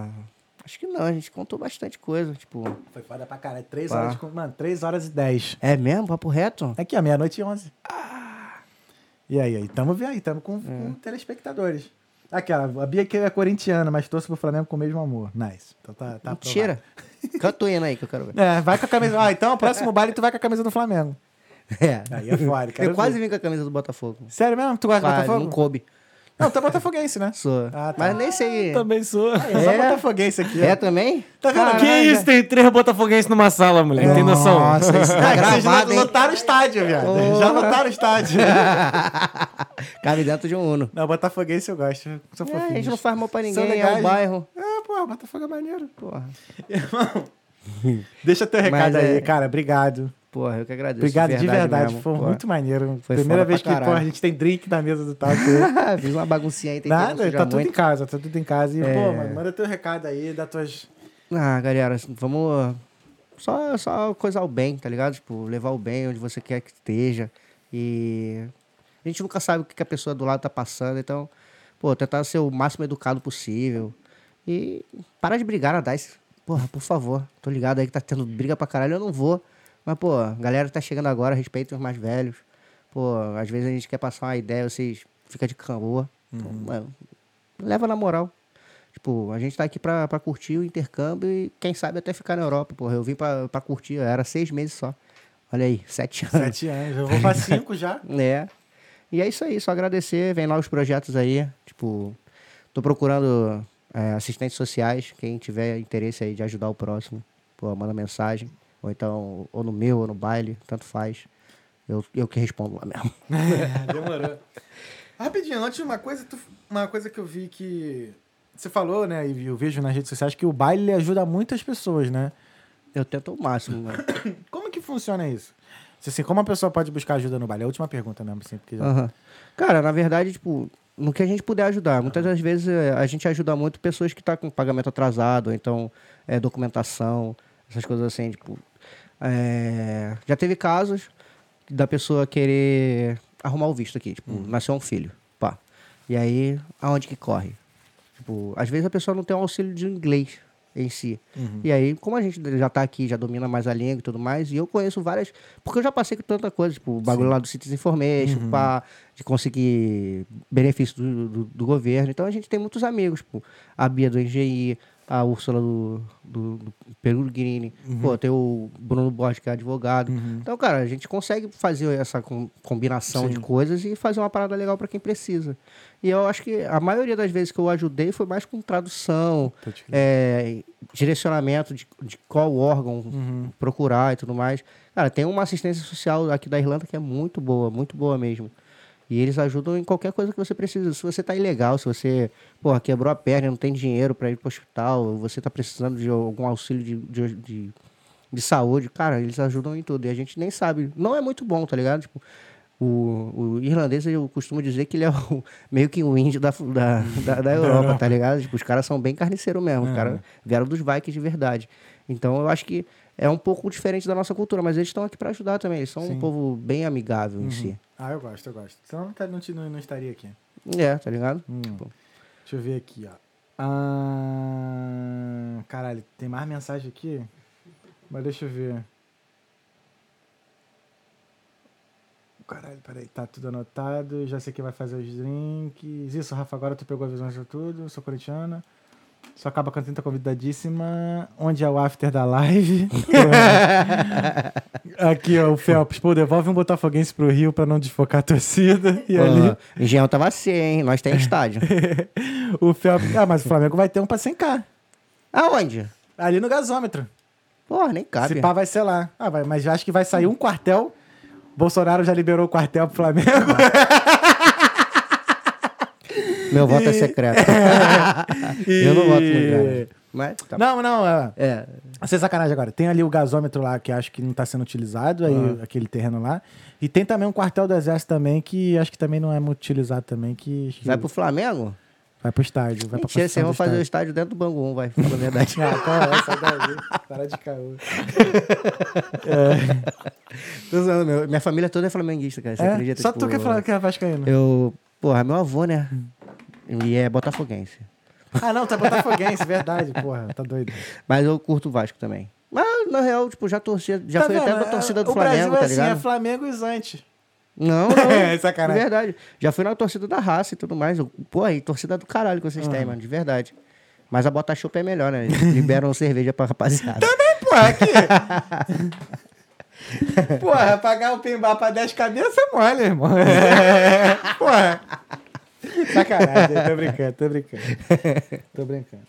B: acho que não, a gente contou bastante coisa, tipo...
A: Foi foda pra caralho. Três
B: Pá.
A: horas, de mano, três horas e dez.
B: É mesmo? Papo reto?
A: Aqui, ó, meia-noite e onze. E aí, aí, tamo vendo aí, tamo com, com telespectadores. Aquela, a Bia que é corintiana, mas torce pro Flamengo com o mesmo amor. Nice. Então tá, tá
B: Mentira. Canta o hino aí que eu quero ver.
A: É, vai com a camisa. Ah, então o próximo baile tu vai com a camisa do Flamengo.
B: É.
A: Aí é foda, quero
B: Eu quase vim com a camisa do Botafogo.
A: Sério mesmo? Tu gosta do Botafogo?
B: não coube.
A: Não, tu é botafoguense, né?
B: Sou.
A: Ah, tá.
B: Mas nem sei...
C: Também sou.
A: É só botafoguense aqui. ó.
B: É também?
A: Tá vendo?
C: Que isso? Tem três botafoguenses numa sala, moleque. Tem noção?
B: Nossa, isso tá
A: Ah, vocês
B: gravado, hein?
A: lotaram o estádio, viado.
B: Porra.
A: Já lotaram o estádio.
B: Cabe dentro de um Uno.
A: não, botafoguense eu gosto. Sou
B: É, a gente não faz mal pra
A: São
B: ninguém, é um bairro.
A: É, pô, Botafogo é maneiro.
B: Porra.
A: Deixa teu recado
B: Mas
A: aí,
B: é-
A: cara. Obrigado.
B: Porra, eu que agradeço.
A: Obrigado de verdade. Foi
B: Porra.
A: muito maneiro.
B: Foi
A: Primeira vez que
B: caralho.
A: a gente tem drink na mesa do taco.
B: Fiz uma baguncinha aí, não
A: Nada, tá tudo
B: muito.
A: em casa, tá tudo em casa. E,
B: É.
A: pô, mano, manda teu recado aí, dá tuas.
B: Ah, galera, assim, vamos. Só, só coisar o bem, tá ligado? Tipo, levar o bem onde você quer que esteja. E. A gente nunca sabe o que a pessoa do lado tá passando, então, pô, tentar ser o máximo educado possível. E para de brigar na DICE. Porra, por favor. Tô ligado aí que tá tendo briga pra caralho, eu não vou. Mas, pô, a galera tá chegando agora, respeitem os mais velhos. Pô, às vezes a gente quer passar uma ideia, vocês ficam de. Então, mano, leva na moral. Tipo, a gente tá aqui pra, pra curtir o intercâmbio e quem sabe até ficar na Europa, porra. Eu vim pra, pra curtir, era seis meses só. Olha aí, sete anos.
A: Sete anos. Eu vou pra cinco já.
B: É. E é isso aí, só agradecer. Vem lá os projetos aí. Tipo, tô procurando é, assistentes sociais. Quem tiver interesse aí de ajudar o próximo, pô, manda mensagem. Ou então, ou no meu, ou no baile, tanto faz. Eu, eu que respondo lá mesmo.
A: Demorou. Rapidinho, antes uma coisa, tu- uma coisa que eu vi que. Você falou, né? E eu vejo nas redes sociais que o baile ajuda muitas pessoas, né?
B: Eu tento o máximo, mano.
A: Como que funciona isso? Assim, como a pessoa pode buscar ajuda no baile? É a última pergunta mesmo, assim, porque já...
B: Aham. Cara, na verdade, tipo, no que a gente puder ajudar. Muitas das vezes eh, a gente ajuda muito pessoas que estão com pagamento atrasado, ou então é, documentação, essas coisas assim, tipo. É, Já teve casos da pessoa querer arrumar o visto aqui, tipo, nasceu um filho, pá. E aí, aonde que corre? Tipo, às vezes a pessoa não tem um auxílio de inglês em si. E aí, como a gente já tá aqui, já domina mais a língua e tudo mais, e eu conheço várias. Porque eu já passei com tanta coisa, tipo, o bagulho lá do Citizen Information, pá, de conseguir benefício do, do, do governo. Então a gente tem muitos amigos, tipo, a Bia do Engenharia, a Úrsula do, do, do Perugrine, pô, tem o Bruno Borges, que é advogado. Então, cara, a gente consegue fazer essa com- combinação de coisas e fazer uma parada legal para quem precisa. E eu acho que a maioria das vezes que eu ajudei foi mais com tradução, é, direcionamento de, de qual órgão procurar e tudo mais. Cara, tem uma assistência social aqui da Irlanda que é muito boa, muito boa mesmo. E eles ajudam em qualquer coisa que você precisa. Se você tá ilegal, se você, porra, quebrou a perna não tem dinheiro para ir pro hospital, ou você tá precisando de algum auxílio de, de, de, de saúde, cara, eles ajudam em tudo. E a gente nem sabe. Não é muito bom, tá ligado? Tipo, o, o irlandês, eu costumo dizer que ele é o- meio que o índio da, da, da, da Europa, tá ligado? Tipo, os caras são bem carniceiros mesmo. Os caras vieram dos Vikings de verdade. Então, eu acho que é um pouco diferente da nossa cultura, mas eles estão aqui para ajudar também. Eles são um povo bem amigável em si.
A: Ah, eu gosto, eu gosto. Senão não, tá- não, não, estaria aqui.
B: É, tá ligado?
A: Hum.
B: Tipo,
A: Deixa eu ver aqui, ó. Ah, caralho, tem mais mensagem aqui? Mas deixa eu ver. Caralho, peraí, tá tudo anotado. Já sei que vai fazer os drinks. Isso, Rafa, agora tu pegou a visão de tudo. Sou corintiana. Só acaba com a tá convidadíssima. Onde é o after da live? Aqui, ó, o Felps. Pô, devolve um botafoguense pro Rio pra não desfocar a torcida. E
B: Pô,
A: ali,
B: Engenhão tava C, hein? Nós tem estádio.
A: o Felps... Ah, mas o Flamengo vai ter um pra 100k.
B: Aonde?
A: Ali no gasômetro.
B: Porra, nem cabe.
A: Se pá, vai ser lá. Ah, vai, mas acho que vai sair um quartel. Bolsonaro já liberou o quartel pro Flamengo.
B: Meu voto é secreto. Eu não voto no Grêmio. Mas tá.
A: Não, não, é.
B: É.
A: Sem sacanagem agora. Tem ali o gasômetro lá que acho que não tá sendo utilizado, aí,
B: Ah.
A: aquele terreno lá. E tem também um quartel do exército também que acho que também não é muito utilizado também, que,
B: Vai pro Flamengo?
A: vai pro estádio. Vai pra
B: Mentira,
A: construção
B: vocês vão fazer o
A: estádio.
B: dentro do Bangu 1, vai. Fala a verdade.
A: Ah, qual é essa daí? Para de caô.
B: Meu. Minha família toda é flamenguista, cara. Você
A: É?
B: acredita?
A: Só
B: Tipo,
A: tu que é fala que é vascaíno.
B: Eu. Porra, meu avô, né? E é botafoguense.
A: Ah, não, tá botafoguense, verdade, porra, tá doido.
B: Mas eu curto o Vasco também. Mas, na real, tipo, já torcia. Já
A: Tá
B: fui até pra torcida do
A: o
B: Flamengo,
A: Brasil é
B: tá
A: assim,
B: ligado?
A: é Flamengo e Zante.
B: Não, não.
A: É, sacanagem.
B: De verdade. Já fui na torcida da raça e tudo mais. Pô, aí, torcida do caralho que vocês têm, mano. De verdade. Mas a Bota Chopp é melhor, né? Eles Liberam cerveja pra rapaziada.
A: Porra, aqui. Porra, pagar o pimbar pra 10 cabeças é mole, irmão. É. Porra. Sacanagem, tô brincando, tô brincando. Tô brincando.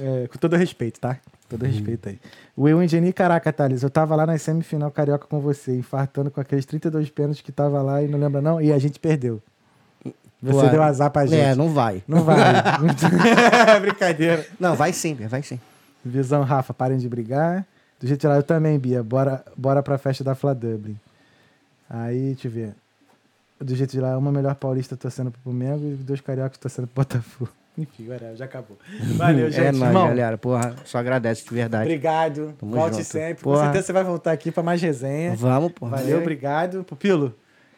A: É, com todo respeito, tá? Com todo respeito aí. O Will Ingeni, caraca, Thales, eu tava lá na semifinal carioca com você, infartando com aqueles 32 pênaltis que tava lá e não lembra não? E a gente perdeu. Você deu azar pra gente.
B: É, não vai.
A: Não vai. Brincadeira.
B: Não, vai sim, vai sim.
A: Visão, Rafa, parem de brigar. Do jeito lá, eu também, Bia. Bora, bora pra festa da Fla Dublin. Aí, deixa eu ver. Do jeito de lá, uma melhor paulista torcendo pro Flamengo e dois cariocas torcendo pro Botafogo. Enfim, whatever, já acabou. Valeu, gente.
B: é nóis,
A: Irmão,
B: galera. Porra, só agradece de verdade.
A: obrigado.
B: Tamo
A: Volte
B: junto.
A: sempre. Com
B: Porra.
A: certeza você vai voltar aqui pra mais resenha.
B: Vamos, porra.
A: Valeu, obrigado. Pupilo,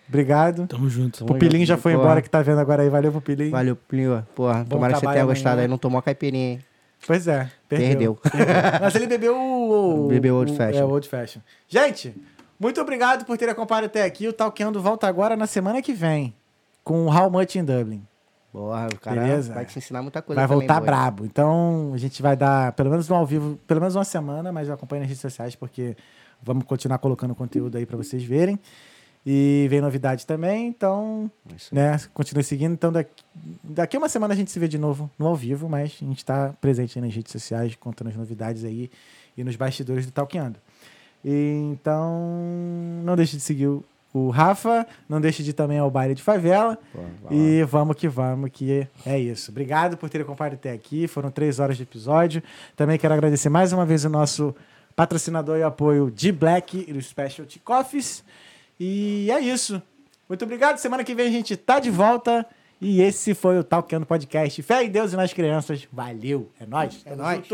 A: obrigado.
C: Tamo junto.
B: Tamo
A: Pupilinho
B: junto.
A: já foi
B: Porra.
A: embora que tá vendo agora aí. Valeu, Pupilinho.
B: Valeu, Plinho. Porra, tomara que você tenha gostado
A: amanhã.
B: aí. Não tomou a caipirinha, hein?
A: Pois é, perdeu.
B: Perdeu.
A: Mas ele bebeu o.
B: Bebeu Old Fashion.
A: É, o Old Fashion. Gente, muito obrigado por terem acompanhado até aqui. O Talkando volta agora na semana que vem. Com o How Much in Dublin.
B: Porra, o cara
A: Beleza.
B: vai te ensinar muita coisa
A: Vai
B: também,
A: voltar
B: boa.
A: brabo. Então, a gente vai dar, pelo menos no ao vivo, pelo menos uma semana, mas acompanhe nas redes sociais, porque vamos continuar colocando conteúdo aí pra vocês verem. E vem novidade também, então,
B: Isso.
A: né, continue seguindo. Então, daqui, daqui a uma semana a gente se vê de novo no ao vivo, mas a gente tá presente aí nas redes sociais, contando as novidades aí e nos bastidores do Talkando. E, então, não deixe de seguir o, o Rafa, não deixe de ir também ao baile de favela.
B: Lá.
A: E vamos que vamos, que é isso. Obrigado por terem acompanhado até aqui. Foram três horas de episódio. Também quero agradecer mais uma vez o nosso patrocinador e apoio de Black e do Specialty Coffees. E é isso. Muito obrigado. Semana que vem a gente tá de volta. E esse foi o Talkando Podcast. Fé em Deus e nas crianças. Valeu. É nóis.
B: É
A: Tamo
B: nóis.